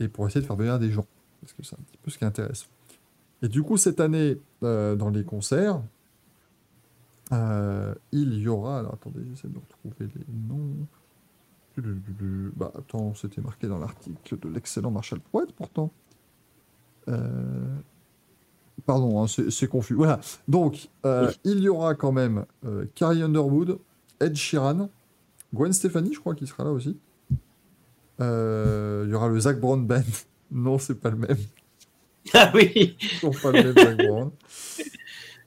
et pour essayer de faire venir des gens. Parce que c'est un petit peu ce qui intéresse. Et du coup, cette année, euh, dans les concerts, euh, il y aura. Alors attendez, j'essaie de retrouver les noms. Bah attends, c'était marqué dans l'article de l'excellent Marshall Prouet pourtant. Euh, Pardon, hein, c'est confus. Voilà. Donc, il y aura quand même Carrie Underwood, Ed Sheeran, Gwen Stefani, je crois, qui sera là aussi. Il y aura le Zach Brown Band. Non, c'est pas le même. Ah oui pas le même Zach Brown.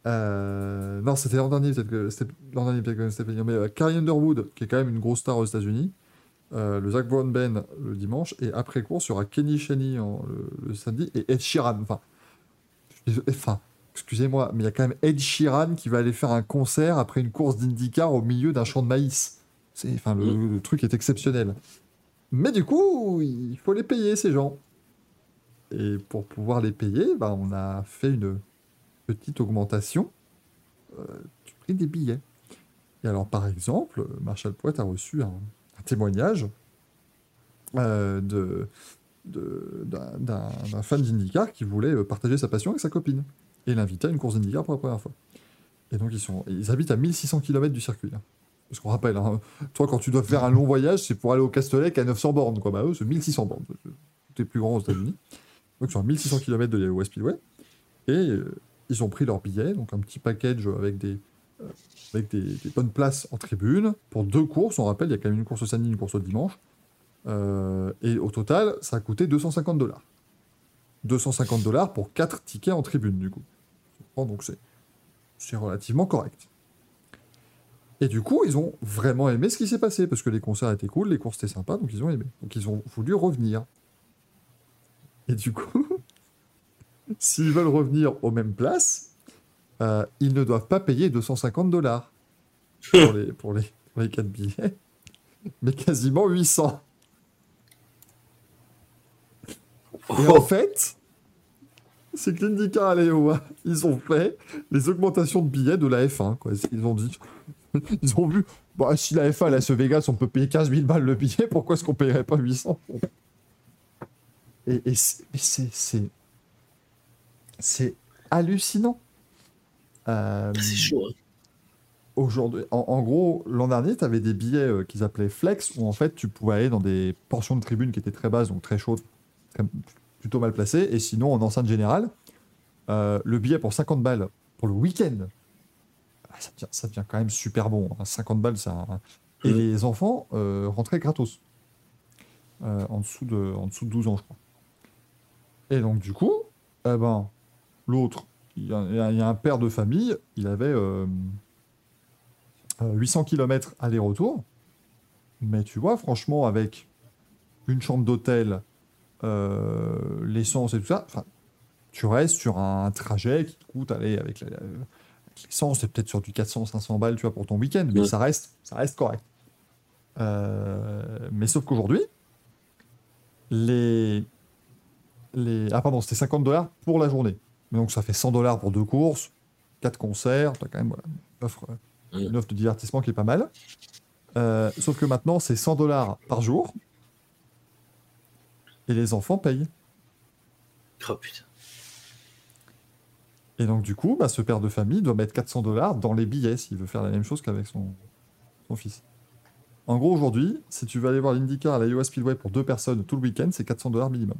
Euh, non, c'était l'an dernier, peut-être que c'était l'an dernier, peut-être que c'était mais euh, Carrie Underwood, qui est quand même une grosse star aux États-Unis, euh, le Zach Brown Ben le dimanche, et après course, il y aura Kenny Cheney en- le, le samedi et Ed Sheeran. Enfin, excusez-moi, mais il y a quand même Ed Sheeran qui va aller faire un concert après une course d'IndyCar au milieu d'un champ de maïs. Enfin, le, le truc est exceptionnel. Mais du coup, il faut les payer ces gens. Et pour pouvoir les payer, bah, on a fait une petite augmentation euh, du prix des billets. Et alors, par exemple, Marshall Poet a reçu un, témoignage euh, de, d'un, fan d'IndyCar qui voulait euh, partager sa passion avec sa copine. Et l'inviter à une course d'IndyCar pour la première fois. Et donc, ils, sont, ils habitent à 1600 km du circuit. hein. Parce qu'on rappelle, hein, toi, quand tu dois faire un long voyage, c'est pour aller au Castellet qu'à 900 bornes. Quoi. Bah, eux, c'est 1600 bornes. Tout est plus grand aux États-Unis. Donc, à 1600 km de West Speedway. Et euh, ils ont pris leur billet, donc un petit package avec des, euh, des, bonnes places en tribune pour deux courses. On rappelle, il y a quand même une course au samedi, une course au dimanche. Euh, et au total, ça a coûté 250 dollars. 250 dollars pour quatre tickets en tribune, du coup. Donc c'est c'est relativement correct. Et du coup, ils ont vraiment aimé ce qui s'est passé, parce que les concerts étaient cool, les courses étaient sympas, donc ils ont aimé. Donc ils ont voulu revenir. Et du coup, <laughs> s'ils veulent revenir aux mêmes places, euh, ils ne doivent pas payer 250 dollars pour les, pour, les, pour les 4 billets, <laughs> mais quasiment 800. Et en fait, c'est que l'EOA, ils ont fait les augmentations de billets de la F1. Quoi. Ils ont dit, <laughs> ils ont vu, bah, si la F1 elle, à ce Vegas, on peut payer 15 000 balles le billet, pourquoi est-ce qu'on payerait pas 800 Et, et c'est- hallucinant. Euh, C'est chaud. hein. aujourd'hui, en, en gros, l'an dernier, tu avais des billets euh, qu'ils appelaient flex, où en fait, tu pouvais aller dans des portions de tribune qui étaient très basses, donc très chaudes, très- plutôt mal placées, et sinon, en enceinte générale, euh, le billet pour 50 balles pour le week-end, ah, ça, devient, ça devient quand même super bon. hein. 50 balles, ça. Et Mhm. les enfants rentraient gratos. En, dessous de, en dessous de 12 ans, je crois. Et donc, du coup, eh ben, l'autre, il y, a- y un père de famille, il avait euh, euh, 800 km aller-retour. Mais tu vois, franchement, avec une chambre d'hôtel, euh, l'essence et tout ça, tu restes sur un trajet qui te coûte, allez, avec la- l'essence, c'est peut-être sur du 400-500 balles, tu vois, pour ton week-end, mais ça reste, ça reste correct. Euh, mais sauf qu'aujourd'hui, les, les... Ah pardon, c'était 50 dollars pour la journée. Mais donc ça fait 100 dollars pour deux courses, quatre concerts, quand même voilà, une, offre, une offre de divertissement qui est pas mal. Euh, sauf que maintenant, c'est 100 dollars par jour. Et les enfants payent. Oh putain. Et donc, du coup, bah, ce père de famille doit mettre 400 dollars dans les billets s'il veut faire la même chose qu'avec son, son fils. En gros, aujourd'hui, si tu veux aller voir l'IndyCar à la US Speedway pour deux personnes tout le week-end, c'est 400 dollars minimum.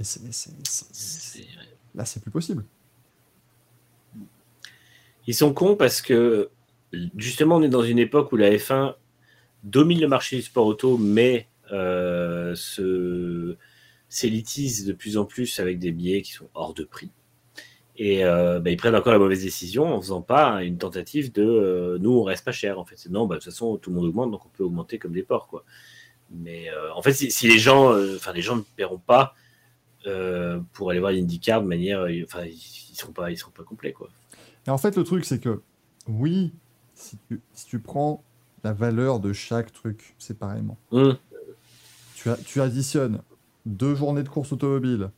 Et c'est, c'est- c'est- c'est- là, c'est plus possible. Ils sont cons parce que justement, on est dans une époque où la F1 domine le marché du sport auto, mais euh, se s'élitise de plus en plus avec des billets qui sont hors de prix. Et euh, bah, ils prennent encore la mauvaise décision en faisant pas une tentative de euh, nous on reste pas cher en fait. C'est non, bah, de toute façon tout le monde augmente donc on peut augmenter comme des porcs quoi. Mais en fait, si, si les gens, enfin les gens ne paieront pas euh, pour aller voir l'IndyCar de manière, euh, enfin ils, ils seront pas, ils seront pas complets quoi. Et en fait, le truc, c'est que, oui, si tu, si tu prends la valeur de chaque truc séparément, Hum. tu, additionnes deux journées de course automobile,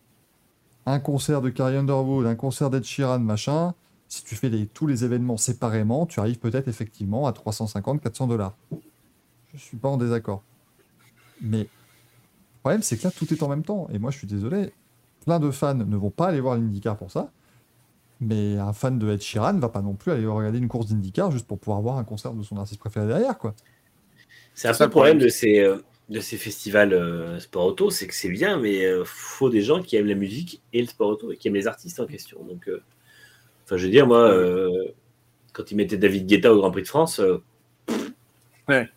un concert de Carrie Underwood, un concert d'Ed Sheeran, machin. Si tu fais les- tous les événements séparément, tu arrives peut-être effectivement à 350-400 dollars. Je suis pas en désaccord. Mais problème, c'est que là, tout est en même temps. Et moi, je suis désolé, plein de fans ne vont pas aller voir l'IndyCar pour ça. Mais un fan de Ed Sheeran va pas non plus aller regarder une course d'IndyCar juste pour pouvoir voir un concert de son artiste préféré derrière, quoi. C'est un peu le problème problème. de ces, euh, de ces festivals euh, sport auto, c'est que c'est bien, mais euh, faut des gens qui aiment la musique et le sport auto et qui aiment les artistes en question. Donc, euh, enfin, je veux dire, moi, euh, quand ils mettaient David Guetta au Grand Prix de France, euh, Ouais.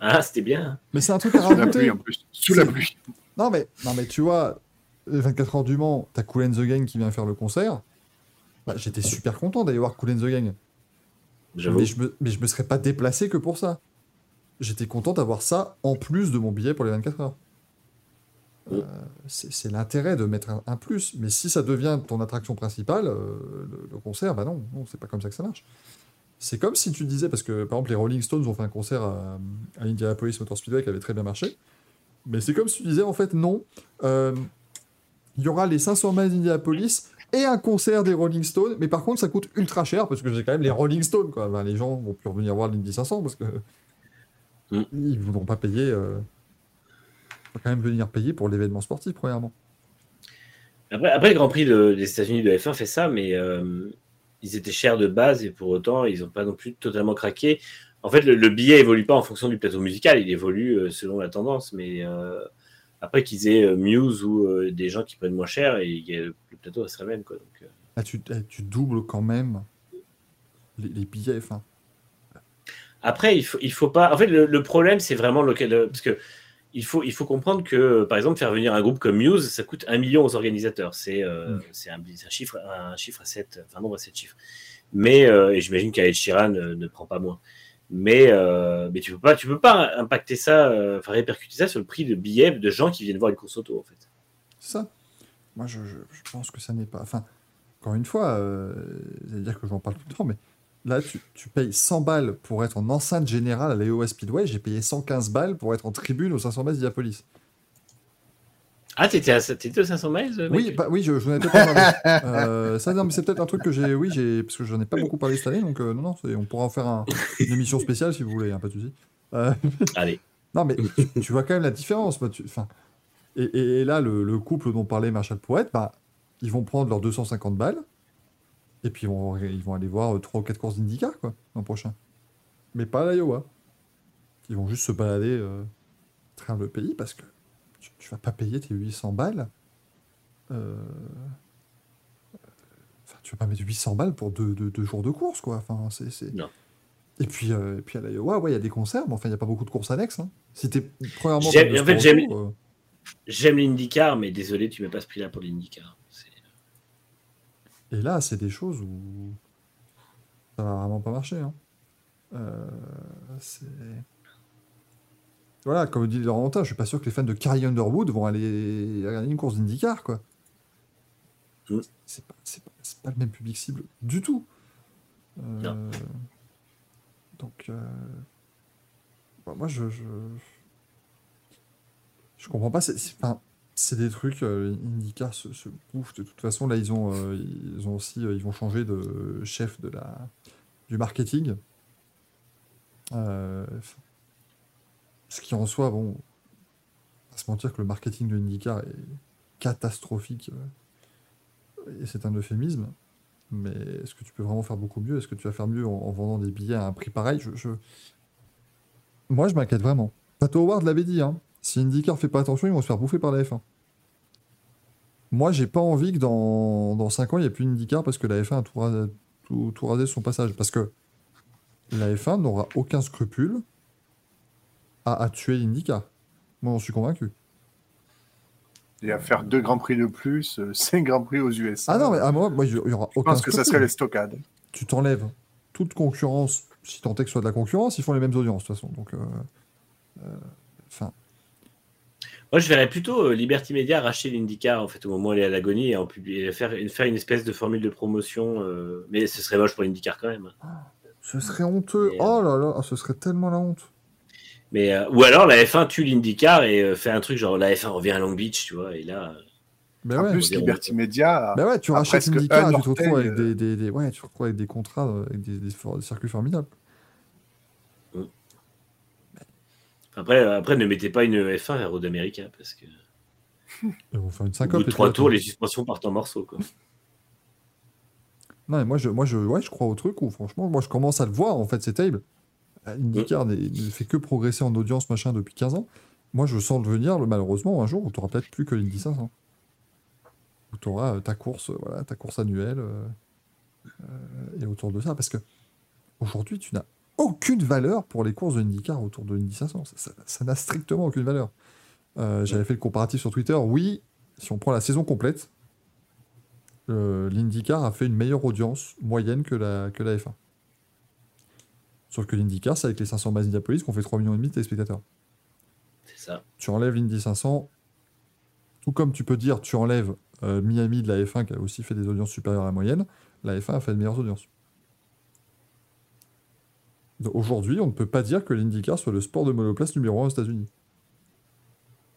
Ah, c'était bien. Mais c'est un truc à Sous la rajouter. pluie en plus. Sous la pluie. Non mais, non mais tu vois, les 24 heures du Mans, t'as Cool and the Gang qui vient faire le concert. Bah, J'étais super content d'aller voir Cool and the Gang. J'avoue. Mais je, me, mais je me serais pas déplacé que pour ça. J'étais content d'avoir ça en plus de mon billet pour les 24 heures. Euh, c'est c'est l'intérêt de mettre un, un plus. Mais si ça devient ton attraction principale, euh, le, le concert, bah non, non c'est pas comme ça que ça marche. C'est comme si tu disais, parce que par exemple les Rolling Stones ont fait un concert à, à Indianapolis Motor Speedway qui avait très bien marché. Mais c'est comme si tu disais, en fait, non, euh, il y aura les 500 miles d'Indianapolis et un concert des Rolling Stones, mais par contre ça coûte ultra cher parce que j'ai quand même les Rolling Stones, quoi. Ben, les gens vont plus revenir voir l'Indy 500 parce que Mm. ils ne voudront pas payer. Euh... Faut quand même venir payer pour l'événement sportif, premièrement. Après, après, le Grand Prix de- des États-Unis de F1 fait ça, mais euh, ils étaient chers de base et pour autant, ils n'ont pas non plus totalement craqué. En fait, le, le billet évolue pas en fonction du plateau musical, il évolue euh, selon la tendance. Mais euh, après qu'ils aient euh, Muse ou euh, des gens qui prennent moins cher, et le plateau resterait le même. Quoi. Donc, Ah, tu, eh, tu doubles quand même les, les billets. Enfin, Après, il faut, il faut pas. En fait, le, le problème, c'est vraiment lequel. euh, Parce que il faut, il faut comprendre que, par exemple, faire venir un groupe comme Muse, ça coûte un million aux organisateurs. C'est euh, Mm. un, chiffre, un chiffre à 7, enfin, nombre à 7 chiffres. Mais, euh, et j'imagine qu'Alex Sheeran ne prend pas moins. Mais, euh, mais tu peux pas, tu peux pas impacter ça, euh, enfin répercuter ça sur le prix de billets de gens qui viennent voir une course auto, en fait. ça. Moi, je, je- je pense que ça n'est pas. Enfin, encore une fois, euh, j'allais dire que j'en parle tout le temps, mais là, tu, tu payes 100 balles pour être en enceinte générale à l'EOS Speedway. J'ai payé 115 balles pour être en tribune au 500 mètres d'Iapolis. Ah, t'étais aux 500 miles Oui, bah, oui, je, je n'en ai pas parlé. Euh, ça, non, mais c'est peut-être un truc que j'ai, oui, j'ai, parce que j'en ai pas beaucoup parlé cette année, donc euh, non, non, on pourra en faire un- une émission spéciale si vous voulez, hein, pas de souci. Euh, Allez. non, mais tu, tu vois quand même la différence. tu- enfin, et, et- et là, le, le couple dont parlait Marshall Poète, bah, ils vont prendre leurs 250 balles, et puis ils vont, ils vont aller voir 3 ou 4 courses d'IndyCar, quoi, l'an prochain. Mais pas à l'Iowa. Ils vont juste se balader euh, le pays, parce que tu, tu vas pas payer tes 800 balles. Euh, Enfin, tu vas pas mettre 800 balles pour deux, deux- deux jours de course, quoi. Enfin, c'est, Non. Et puis, euh, et puis à l'Iowa, ouais, il y a des concerts, mais enfin, il n'y a pas beaucoup de courses annexes. Hein. Si t'es premièrement. J'aime- en fait, euh, J'aime l'IndyCar, mais désolé, tu mets pas ce prix-là pour l'IndyCar. Et là, c'est des choses où ça va vraiment pas marcher. Hein. Euh, c'est... Voilà, comme dit Laurentin, je suis pas sûr que les fans de Carrie Underwood vont aller regarder une course d'IndyCar, quoi. Mm. C'est pas, c'est pas, c'est pas le même public cible du tout. Euh, Non. Donc, euh, bah, moi, je, je, je comprends pas. C'est, c'est, enfin, c'est des trucs. Euh, IndyCar se, se bouffe de toute façon. Là, ils ont, euh, ils ont aussi, euh, ils vont changer de chef de la du marketing. Euh, ce qui en soi, bon, à se mentir que le marketing de IndyCar est catastrophique. et c'est un euphémisme. Mais est-ce que tu peux vraiment faire beaucoup mieux? Est-ce que tu vas faire mieux en, en vendant des billets à un prix pareil? Je- Moi, je m'inquiète vraiment. Pato Howard l'avait dit, hein. Si IndyCar fait pas attention, ils vont se faire bouffer par la F1. Moi, j'ai pas envie que dans, dans 5 ans, il n'y ait plus IndyCar parce que la F1 a tout, ra- tout, tout rasé son passage. Parce que la F1 n'aura aucun scrupule à, à tuer l'IndyCar. Moi, j'en suis convaincu. Et à faire deux grands prix de plus, euh, <laughs> cinq grands prix aux USA. Ah non, mais à moi, moi, il y aura je aucun pense que ça serait les stockades. tu t'enlèves toute concurrence, si tant est que ce soit de la concurrence, ils font les mêmes audiences de toute façon. Donc, euh, euh, Moi, je verrais plutôt euh, Liberty Media racheter l'IndyCar en fait au moment où elle est à l'agonie et en publier, faire, faire une espèce de formule de promotion. euh, mais ce serait moche pour l'IndyCar quand même. ce serait honteux. Mais, euh, Oh là là, ah, ce serait tellement la honte. Mais euh, ou alors la F1 tue l'IndyCar et euh, fait un truc genre la F1 revient à Long Beach, tu vois. Et là, Mais en ouais, plus, Liberty Media, bah ouais, tu rachètes presque IndyCar un et tu te retrouves avec des, des- des- ouais, tu te retrouves avec des contrats, avec des, des for- des circuits formidables. Après, euh, après ne mettez pas une F1 vers Road America parce que Ils vont faire une au syncope. bout de trois tours, les suspensions partent en morceaux. Quoi. Non, mais moi, je, moi je, ouais, je crois au truc où, franchement, moi, je commence à le voir, en fait, c'est terrible. Euh, IndyCar n'est- ne fait que progresser en audience, machin, depuis 15 ans. Moi, je sens le venir, le, malheureusement, un jour où tu n'auras peut-être plus que l'Indy 500. Où tu auras ta course, euh, voilà, ta course annuelle, euh, euh, et autour de ça. Parce que aujourd'hui, tu n'as aucune valeur pour les courses de IndyCar autour de l'Indy 500. Ça- n'a strictement aucune valeur. Euh, J'avais fait le comparatif sur Twitter. Oui, si on prend la saison complète, euh, l'IndyCar a fait une meilleure audience moyenne que la, que la F1. Sauf que l'IndyCar, c'est avec les 500 bases Indianapolis qu'on fait 3 millions et demi de téléspectateurs. C'est ça. Tu enlèves l'Indy 500, tout comme tu peux dire tu enlèves euh, Miami de la F1 qui a aussi fait des audiences supérieures à la moyenne, la F1 a fait de meilleures audiences. Aujourd'hui, on ne peut pas dire que l'IndyCar soit le sport de monoplace numéro 1 aux États-Unis.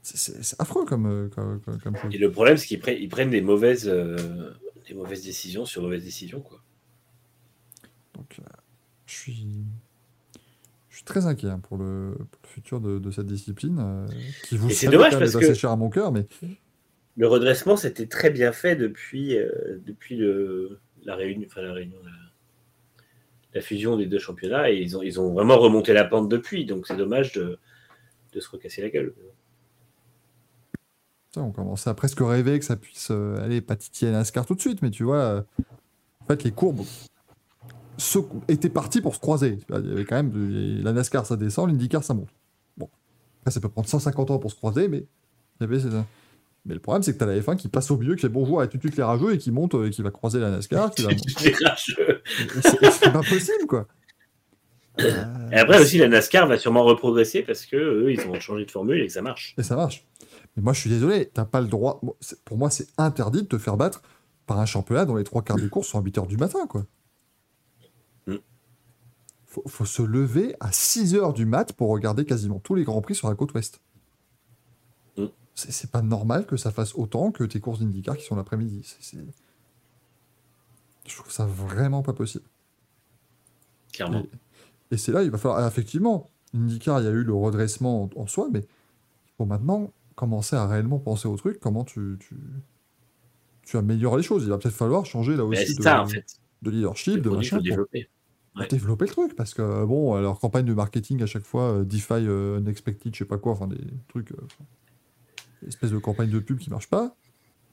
C'est- affreux comme, euh, comme, comme- comme chose. Et le problème, c'est qu'ils prennent, des, mauvaises, euh, des mauvaises décisions sur mauvaises décisions. Quoi. Donc, euh, je suis, je suis très inquiet hein, pour, le, pour le futur de, de cette discipline, euh, qui vous Et c'est dommage parce que- cher à mon cœur, mais Le redressement, c'était très bien fait depuis, depuis le, la réunion, enfin la réunion, la, la fusion des deux championnats, et ils ont, vraiment remonté la pente depuis. Donc c'est dommage de, se recasser la gueule. On commençait à presque rêver que ça puisse euh, aller pas titiller NASCAR tout de suite, mais tu vois, euh, en fait, les courbes étaient parties pour se croiser. Il y avait quand même la NASCAR ça descend, l'IndyCar ça monte. Bon, après ça peut prendre 150 ans pour se croiser, mais Mais le problème, c'est que tu as la F1 qui passe au milieu, qui fait bonjour à tout les rageux et qui monte euh, et qui va croiser la NASCAR. Qui <laughs> va... C'est pas possible, quoi. Euh, Et après aussi, la NASCAR va sûrement reprogresser parce que eux, ils ont changé de formule et que ça marche. Et ça marche. Mais moi, je suis désolé, t'as pas le droit. bon, pour moi, c'est interdit de te faire battre par un championnat dont les trois quarts des courses sont à 8 h du matin, quoi. Mm. Faut, faut se lever à 6 h du mat pour regarder quasiment tous les grands prix sur la côte ouest. C'est pas normal que ça fasse autant que tes courses d'IndyCar qui sont l'après-midi. Je trouve ça vraiment pas possible. Clairement. Et c'est là, il va falloir. ah, effectivement, IndyCar, il y a eu le redressement en, en soi, mais il faut maintenant commencer à réellement penser au truc, comment tu, tu, tu améliores les choses. Il va peut-être falloir changer là aussi de, ça, en fait. de leadership, Le de machin, développer. Ouais. développer le truc. Parce que, bon, leur campagne de marketing à chaque fois, euh, DeFi, euh, Unexpected, je sais pas quoi, enfin des trucs. euh, espèces de campagne de pub qui marchent pas.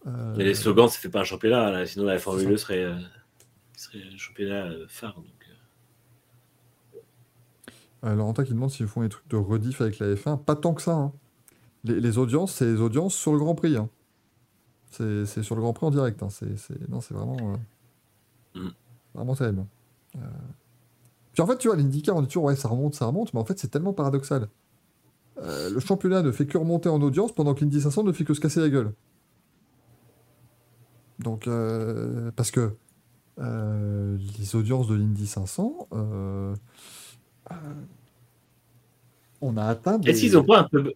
Euh, Mais les slogans, ça fait pas un championnat. là. Sinon, la Formule ça. 2 serait, euh, serait un championnat euh, phare. Donc, euh. Laurentin qui demande s'ils font des trucs de rediff avec la F1. Pas tant que ça. hein. Les, les audiences, c'est les audiences sur le Grand Prix. hein. C'est sur le Grand Prix en direct. hein. C'est non, c'est vraiment, Mm. vraiment terrible. Puis en fait, tu vois, l'IndyCar, on dit toujours, ouais, ça remonte, ça remonte, mais en fait, c'est tellement paradoxal. Euh, le championnat ne fait que remonter en audience pendant que l'Indy 500 ne fait que se casser la gueule. Donc, euh, parce que euh, les audiences de l'Indy 500, euh, euh, on a atteint. Est-ce qu'ils n'ont pas un peu,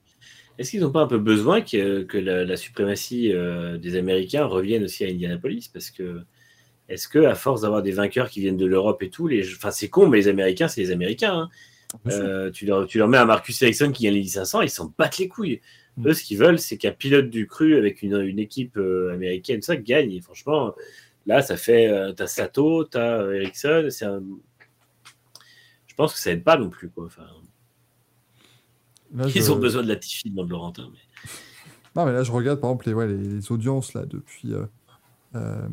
pas un peu besoin que, que la, suprématie des Américains revienne aussi à Indianapolis? Parce que est-ce que à force d'avoir des vainqueurs qui viennent de l'Europe et tout, les, enfin c'est con, mais les Américains, c'est les Américains. hein. Euh, tu, leur, tu leur mets un Marcus Ericsson qui gagne les 500, ils s'en battent les couilles. Mm. Eux, ce qu'ils veulent, c'est qu'un pilote du cru avec une, une équipe euh, américaine, ça gagne. Et franchement, là, ça fait. Euh, t'as Sato, t'as Ericsson. C'est un... Je pense que ça aide pas non plus. Quoi. Enfin, Là, ils je- ont besoin de la Tiffy dans le Laurentin. Mais... Non, mais là, je regarde par exemple les, ouais, les, les audiences là depuis euh, euh,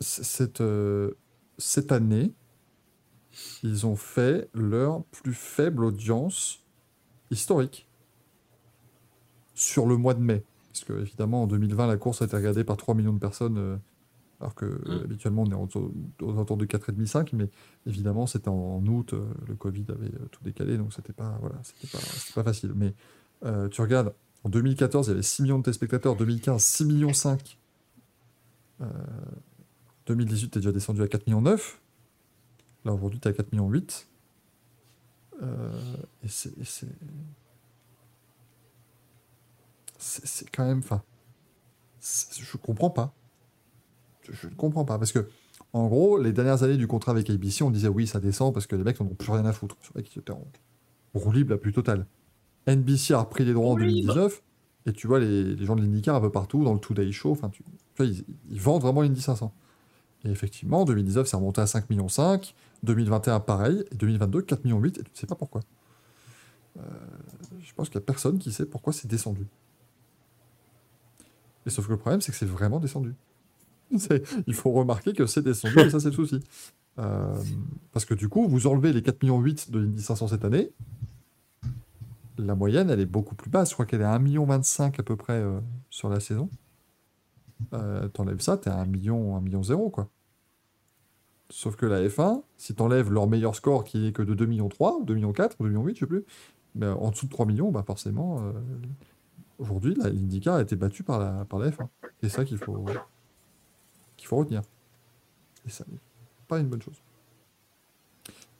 cette, cette année. Ils ont fait leur plus faible audience historique sur le mois de mai. Parce que, évidemment, en 2020, la course a été regardée par 3 millions de personnes, euh, alors que euh, habituellement, on est autour, aux alentours de 4,5-5. Mais évidemment, c'était en, en août, euh, le Covid avait euh, tout décalé, donc c'était pas, voilà, pas, pas facile. Mais euh, tu regardes, en 2014, il y avait 6 millions de téléspectateurs. 2015, 6 millions 5. Euh, 2018, tu es déjà descendu à 4 millions 9. Là, aujourd'hui, tu es à 4 millions 8. Euh, et c'est... c'est- C'est c'est quand même... Enfin... c'est- Je comprends pas. Je, ne comprends pas. Parce que, en gros, les dernières années du contrat avec ABC, on disait oui, ça descend parce que les mecs n'en ont plus rien à foutre. Les mecs, ils étaient en roue libre la plus totale. NBC a repris les droits en Roue libre. 2019. Et tu vois les, les gens de l'IndyCar un peu partout, dans le Today Show. Enfin, tu, tu vois, ils, ils vendent vraiment l'Indy 500. Et effectivement, en 2019, c'est remonté à 5 millions 5. 2021, pareil. Et 2022, 4 millions 8. Et tu ne sais pas pourquoi. Euh, je pense qu'il n'y a personne qui sait pourquoi c'est descendu. Et sauf que le problème, c'est que c'est vraiment descendu. <laughs> Il faut remarquer que c'est descendu, et ça, c'est le souci. Euh, parce que du coup, vous enlevez les 4 millions 8 de l'Indy 500 cette année. la moyenne, elle est beaucoup plus basse. Je crois qu'elle est à 1,25 million à peu près euh, sur la saison. T'enlèves ça, t'es à 1 million, 1 million 0, quoi. Sauf que la F1, si t'enlèves leur meilleur score qui est que de 2 millions 3, ou 2 millions 4, ou 2 millions 8, je sais plus, mais en dessous de 3 millions, bah forcément, euh, aujourd'hui, l'IndyCar a été battue par la, par la F1. C'est ça qu'il faut, qu'il faut retenir. Et ça n'est pas une bonne chose.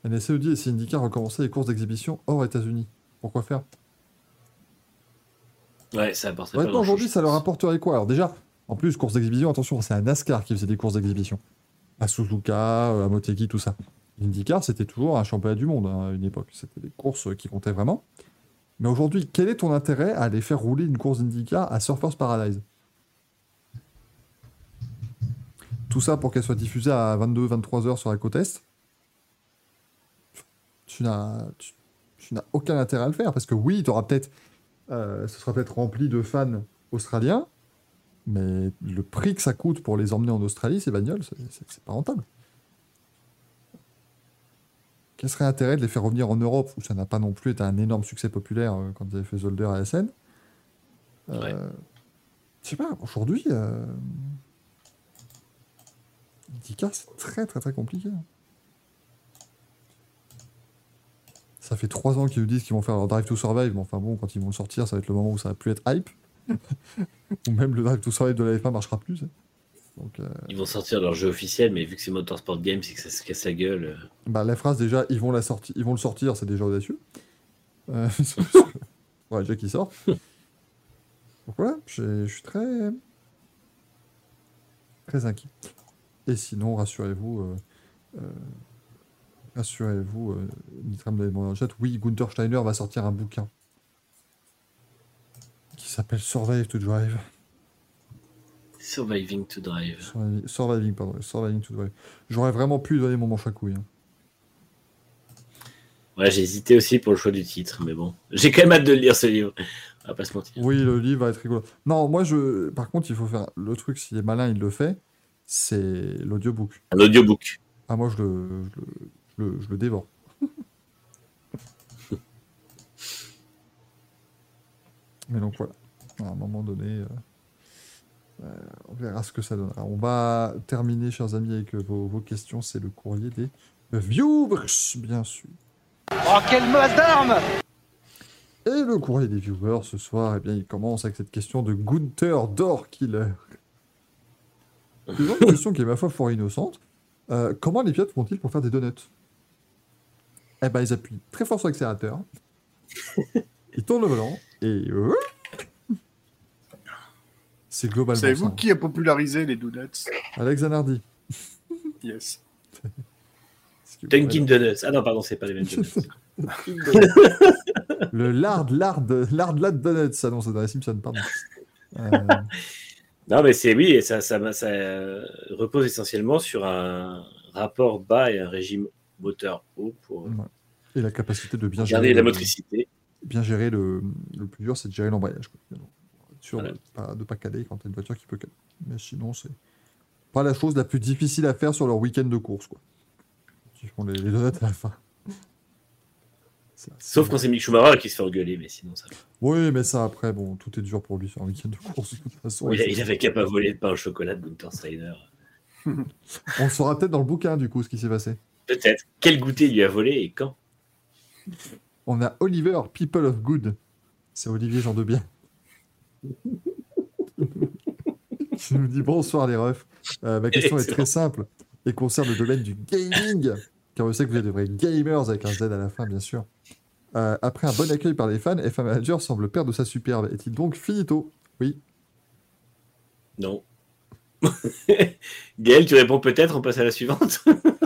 NSCE dit, et si IndyCar recommençait les courses d'exhibition hors États-Unis Pourquoi faire? Ouais, ça apporterait grand-chose, aujourd'hui, ça leur apporterait quoi? Alors déjà, en plus, course d'exhibition, attention, c'est un NASCAR qui faisait des courses d'exhibition. À Suzuka, euh, à Motegi, tout ça. IndyCar, c'était toujours un championnat du monde hein, à une époque. C'était des courses qui comptaient vraiment. Mais aujourd'hui, quel est ton intérêt à aller faire rouler une course d'IndyCar à Surfers Paradise? Tout ça pour qu'elle soit diffusée à 22-23 heures sur la côte Est Tu n'as tu- aucun intérêt à le faire. Parce que oui, tu peut-être euh, ce sera peut-être rempli de fans australiens, mais le prix que ça coûte pour les emmener en Australie, ces bagnoles, c'est- pas rentable. Quel serait l'intérêt de les faire revenir en Europe, où ça n'a pas non plus été un énorme succès populaire euh, quand ils avaient fait Zolder à SN euh, Ouais. Je sais pas, aujourd'hui, euh... C'est très très très compliqué. Ça fait trois ans qu'ils nous disent qu'ils vont faire leur Drive to Survive, mais enfin bon, quand ils vont le sortir, ça va être le moment où ça va plus être hype. Ou même le Drive to Survive de la F1 marchera plus. Donc, euh, Ils vont sortir leur jeu officiel, mais vu que c'est Motorsport Games et que ça se casse la gueule. euh, bah, la phrase déjà, ils vont, la sorti- ils vont le sortir, c'est déjà audacieux. Euh, <laughs> <laughs> ouais, déjà qu'il sort. Donc voilà, j'ai- je suis très. très inquiet. Et sinon, rassurez-vous, euh, euh, rassurez-vous, euh, Nitram l'avait demandé dans le chat, oui, Gunther Steiner va sortir un bouquin qui s'appelle Survive to Drive. Surviving to Drive. Surviving, surviving, pardon, Surviving to Drive. J'aurais vraiment pu donner mon manche à couilles. hein. Ouais, j'ai hésité aussi pour le choix du titre, mais bon. J'ai quand même hâte de lire ce livre. On va pas se mentir. Oui, le livre va être rigolo. Non, moi, je. Par contre, il faut faire. Le truc, s'il est malin, il le fait. C'est l'audiobook. Un audiobook. Ah, moi, je le, je le, je le, je le dévore. Mais donc, voilà. À un moment donné, euh, euh, on verra ce que ça donnera. On va terminer, chers amis, avec euh, vos, vos questions. C'est le courrier des viewers, bien sûr. Oh, quelle masse d'armes Et le courrier des viewers ce soir, eh bien, il commence avec cette question de Gunther Dorkiller. C'est une question qui est ma foi fort innocente. Euh, comment les pilotes font-ils pour faire des donuts? Eh ben, ils appuient très fort sur l'accélérateur. <laughs> ils tournent le volant et euh, c'est globalement Savez-vous qui a popularisé les donuts Alex Zanardi. <laughs> Yes. Dunkin' Donuts. Ah non, pardon, c'est pas les mêmes donuts. <laughs> <laughs> Le lard, lard, lard, lard donuts. Ça, non, c'est dans les Simpsons, pardon. Euh, Non, mais c'est oui, et ça, ça, ça euh, repose essentiellement sur un rapport bas et un régime moteur haut pour ouais. Et la capacité de bien garder gérer la motricité. Bien gérer le, le plus dur, c'est de gérer l'embrayage. sûr Voilà. de pas, de pas caler quand tu as une voiture qui peut caler. Mais sinon, c'est pas la chose la plus difficile à faire sur leur week-end de course. Quoi. Ils font les, les donuts à la fin. Sauf quand c'est Mick Schumacher qui se fait engueuler, mais sinon ça. va. Oui, mais ça, après, bon, tout est dur pour lui sur un week-end de course. De toute façon, il, a- il avait qu'à pas voler de pain au chocolat de Gunther Steiner. <laughs> On le saura peut-être dans le bouquin, du coup, ce qui s'est passé. Peut-être. Quel goûter il lui a volé et quand? On a Oliver, People of Good. C'est Olivier Jean de Bien. <laughs> qui nous dit bonsoir les refs. Euh, ma question est très simple et concerne le domaine du gaming. Car je sais que vous êtes de vrais gamers avec un Z à la fin, bien sûr. Euh, après un bon accueil par les fans, F1 Manager semble perdre sa superbe. Est-il donc finito? Oui. Non. <laughs> Gaël, tu réponds peut-être, on passe à la suivante.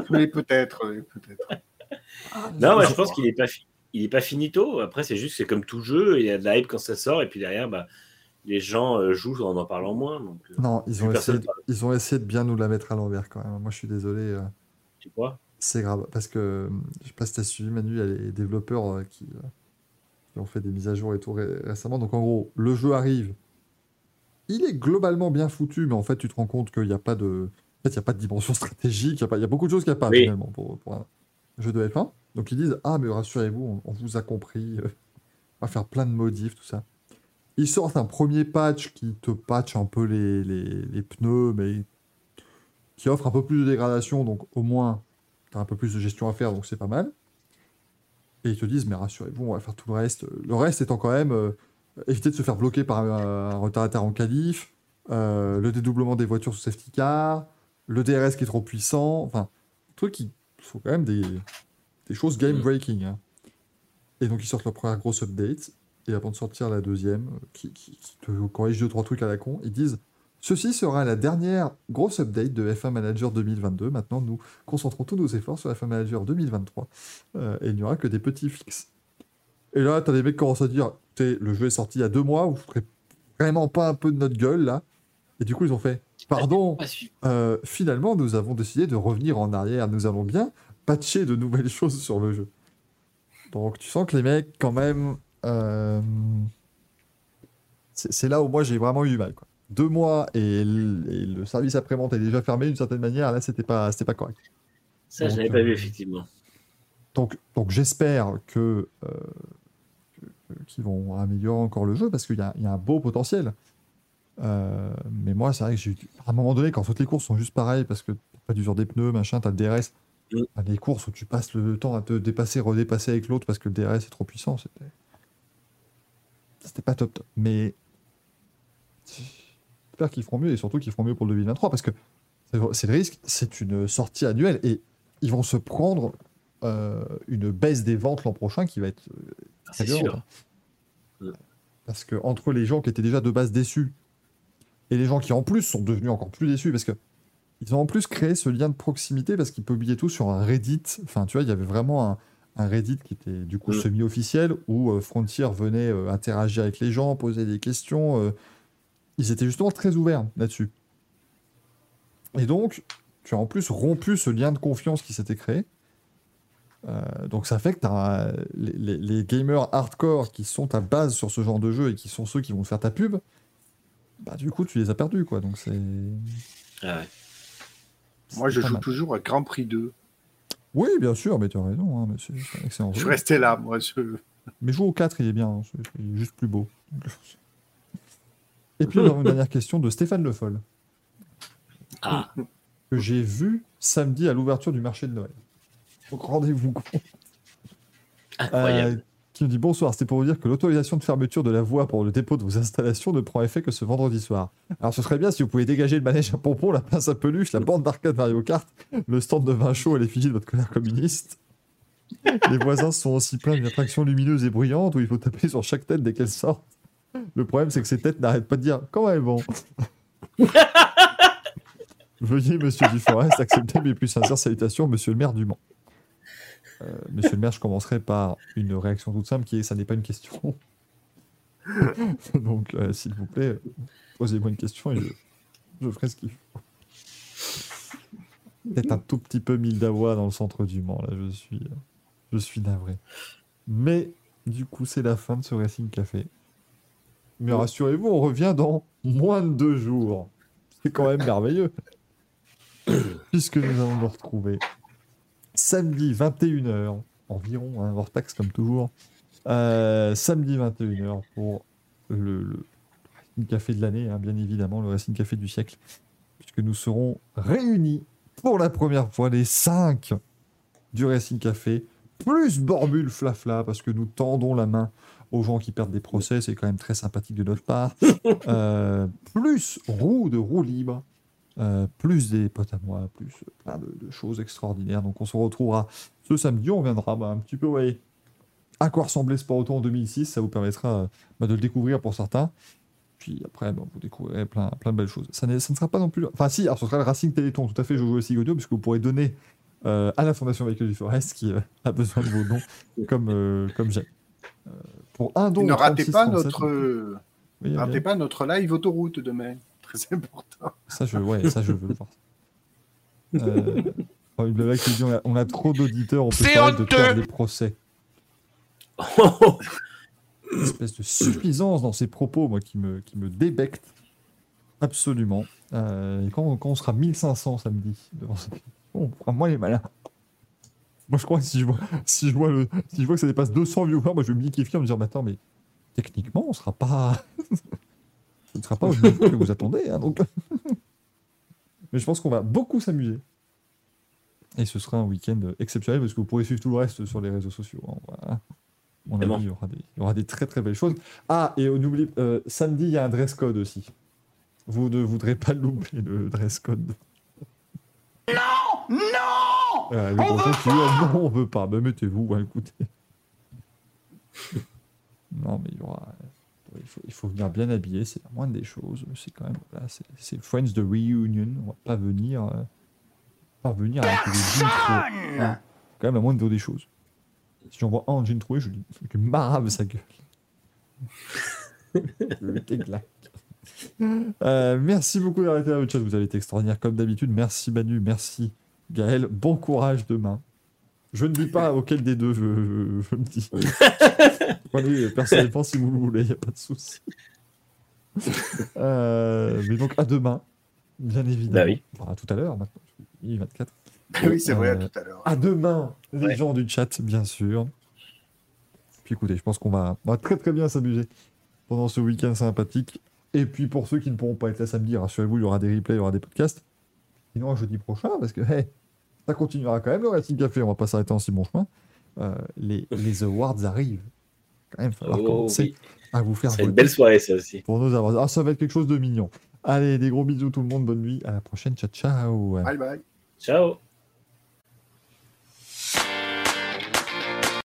Oui, peut-être, oui, peut-être. non, je pense qu'il est pas fi- il est pas finito. Après, c'est juste que c'est comme tout jeu, il y a de la hype quand ça sort, et puis derrière, bah, les gens euh, jouent en en parlant moins. Donc, euh, Non, ils ont, essayé, ils ont essayé de bien nous la mettre à l'envers quand même. Moi, je suis désolé. euh, tu vois C'est grave, parce que je sais pas si tu as suivi Manu, il y a les développeurs qui, qui ont fait des mises à jour et tout ré- récemment. Donc en gros, le jeu arrive, il est globalement bien foutu, mais en fait tu te rends compte qu'il n'y a pas de, en fait, il y a pas de dimension <laughs> stratégique, il y a, pas- il y a beaucoup de choses qu'il n'y a pas Oui. finalement pour, pour un jeu de F1. Donc ils disent ah mais rassurez-vous, on, on vous a compris. euh. à faire plein de modifs, tout ça. Ils sortent un premier patch qui te patch un peu les, les, les pneus, mais qui offre un peu plus de dégradation, donc au moins, tu as un peu plus de gestion à faire, donc c'est pas mal. Et ils te disent, mais rassurez-vous, on va faire tout le reste. Le reste étant quand même euh, éviter de se faire bloquer par un, un retardateur en qualif, euh, le dédoublement des voitures sous safety car, le DRS qui est trop puissant, enfin, trucs qui sont quand même des, des choses game breaking. hein. Et donc ils sortent leur première grosse update, et avant de sortir la deuxième, qui, qui- qui te corrige deux, trois trucs à la con, ils disent Ceci sera la dernière grosse update de F1 Manager 2022. Maintenant, nous concentrons tous nos efforts sur F1 Manager 2023. euh, et il n'y aura que des petits fixes. Et là, t'as des mecs qui commencent à dire le jeu est sorti il y a deux mois, vous ferez vraiment pas un peu de notre gueule là Et du coup, ils ont fait Pardon, euh, finalement, nous avons décidé de revenir en arrière. Nous allons bien patcher de nouvelles <laughs> choses sur le jeu. Donc, tu sens que les mecs, quand même, euh, c'est là où moi j'ai vraiment eu du mal. Quoi. Deux mois et le, et le service après-vente est déjà fermé d'une certaine manière. Là, c'était pas, c'était pas correct. Ça, je Donc, n'avais pas euh, vu, effectivement. Donc, donc j'espère que, euh, qu'ils vont améliorer encore le jeu parce qu'il y a un beau potentiel. Euh, mais moi, c'est vrai que j'ai eu- à un moment donné, quand toutes les courses sont juste pareilles parce que t'as pas d'usure des pneus, machin, t'as le DRS, Mm. t'as des courses où tu passes le temps à te dépasser, redépasser avec l'autre parce que le DRS est trop puissant, c'était c'était pas top top. Mais j'espère qu'ils feront mieux et surtout qu'ils feront mieux pour le 2023 parce que c'est le risque, c'est une sortie annuelle et ils vont se prendre euh, une baisse des ventes l'an prochain qui va être euh, très C'est violente, sûr. hein. Parce que entre les gens qui étaient déjà de base déçus et les gens qui en plus sont devenus encore plus déçus parce que ils ont en plus créé ce lien de proximité parce qu'ils publiaient tout sur un Reddit. Enfin, tu vois, il y avait vraiment un, un Reddit qui était du coup Mm. semi-officiel où euh, Frontier venait euh, interagir avec les gens, poser des questions. euh, ils étaient justement très ouverts là-dessus. Et donc, tu as en plus rompu ce lien de confiance qui s'était créé. Donc ça fait que les, les- les gamers hardcore qui sont ta base sur ce genre de jeu et qui sont ceux qui vont te faire ta pub, bah du coup tu les as perdus quoi. Donc c'est. Ah ouais. Moi, je joue mal. toujours à Grand Prix 2. Oui, bien sûr, mais tu as raison, hein, mais c'est c'est un excellent Je jeu. resté là, moi. je- Mais joue au 4, il est bien, hein, c'est il est juste plus beau. Et puis <laughs> une dernière question de Stéphane Le Foll, Ah, que j'ai vu samedi à l'ouverture du marché de Noël. Donc rendez-vous compte. incroyable. Euh, qui nous dit bonsoir, c'était pour vous dire que l'autorisation de fermeture de la voie pour le dépôt de vos installations ne prend effet que ce vendredi soir. Alors ce serait bien si vous pouvez dégager le manège à pompons, la pince à peluche, la bande d'arcade Mario Kart, le stand de vin chaud et l'effigie de votre colère communiste. Les voisins sont aussi pleins d'une attraction lumineuse et bruyante où il faut taper sur chaque tête dès qu'elle sort. Le problème c'est que ces têtes n'arrêtent pas de dire comment elles vont? <laughs> Veuillez, monsieur Duforest, accepter mes plus sincères salutations, monsieur le maire du Mans. Euh, monsieur le maire, je commencerai par une réaction toute simple qui est ça n'est pas une question. <laughs> Donc, euh, s'il vous plaît, posez-moi une question et je, je ferai ce qu'il faut. Peut-être un tout petit peu mille d'avoie dans le centre du Mans, là, je suis, je suis navré. Mais, du coup, c'est la fin de ce Racing Café. Mais rassurez-vous, on revient dans moins de deux jours. C'est quand même merveilleux. <coughs> Puisque nous allons nous retrouver samedi 21h environ, hein, hors taxe comme toujours. Euh, samedi 21h pour le, le Racing Café de l'année, hein, bien évidemment, le Racing Café du siècle. Puisque nous serons réunis pour la première fois les 5 du Racing Café, plus Borbule Flafla, parce que nous tendons la main aux gens qui perdent des procès, c'est quand même très sympathique de notre part. <laughs> Euh, plus roue de roue libre, euh, plus des potes à moi, plus plein de, de choses extraordinaires. Donc on se retrouvera ce samedi, on viendra bah, un petit peu, ouais, à quoi ressemblait Sport Auto en 2006, ça vous permettra euh, bah, de le découvrir pour certains. Puis après, bah, vous découvrirez plein, plein de belles choses. Ça, ne sera pas non plus... Enfin si, alors ce sera le Racing Téléthon, tout à fait, je joue aussi audio, puisque vous pourrez donner euh, à la Fondation Michael Duforest qui euh, a besoin de vos dons, <laughs> comme, comme j'aime. Euh, pour un don ne ratez 36, pas 37, notre, oui, ratez pas notre live autoroute demain. Très important. Ça, je, ouais, ça, je veux le voir. Euh, oh, qui dit on a, on a trop d'auditeurs, on peut permettre de perdre les procès. Une espèce de suffisance dans ses propos, moi, qui me, qui me débecte absolument. Euh, et quand, quand on sera 1500 samedi, devant cette- on fera moins les malins. Moi, je crois que si je vois, si je vois, le, si je vois que ça dépasse 200 viewers, moi, je vais me liquéfier en me disant, mais attends, mais techniquement, on sera pas. Ce ne sera pas au niveau que vous attendez. hein, donc... <laughs> Mais je pense qu'on va beaucoup s'amuser. Et ce sera un week-end exceptionnel parce que vous pourrez suivre tout le reste sur les réseaux sociaux. hein, voilà. On vu, il y, aura des, il y aura des très très belles choses. Ah, et on oublie, euh, samedi, il y a un dress code aussi. Vous ne voudrez pas louper le dress code. Non Non Euh, On veut dit, oh non, on veut pas. Ben, mettez-vous, hein, écoutez. <laughs> non, mais il y aura. Il faut, il faut venir bien habillé, c'est la moindre des choses. C'est quand même. Voilà, c'est- Friends de Reunion. On va pas venir. euh, pas venir avec des jeans. Personne quand même la moindre des choses. Si j'en vois un en jean troué, je lui je lui marave sa gueule. <laughs> le. Euh, merci beaucoup d'avoir été là le chat, vous avez été extraordinaire comme d'habitude. Merci Manu, merci Gaël, bon courage demain. Je ne dis pas auquel des deux je, je- je me dis. Enfin, oui, <laughs> personnellement, si vous le voulez, il n'y a pas de souci. <laughs> Euh, mais donc à demain, bien évidemment. Bah oui. Enfin, à tout à l'heure maintenant. Oui, 24. oui, c'est vrai, à Euh, tout à l'heure. À demain, les Ouais. gens du chat, bien sûr. Puis écoutez, je pense qu'on va, on va très très bien s'amuser pendant ce week-end sympathique. Et puis pour ceux qui ne pourront pas être là samedi, rassurez-vous, il y aura des replays, il y aura des podcasts. Sinon, jeudi prochain, parce que hey, ça continuera quand même le Racing Café, on va pas s'arrêter en si bon chemin. Euh, les, les awards arrivent. Quand même, il va falloir Oh, commencer oui. à vous faire C'est une belle soirée, ça aussi. pour nos awards. Ah, ça va être quelque chose de mignon. Allez, des gros bisous tout le monde, bonne nuit, à la prochaine, ciao ciao. Bye bye. Ciao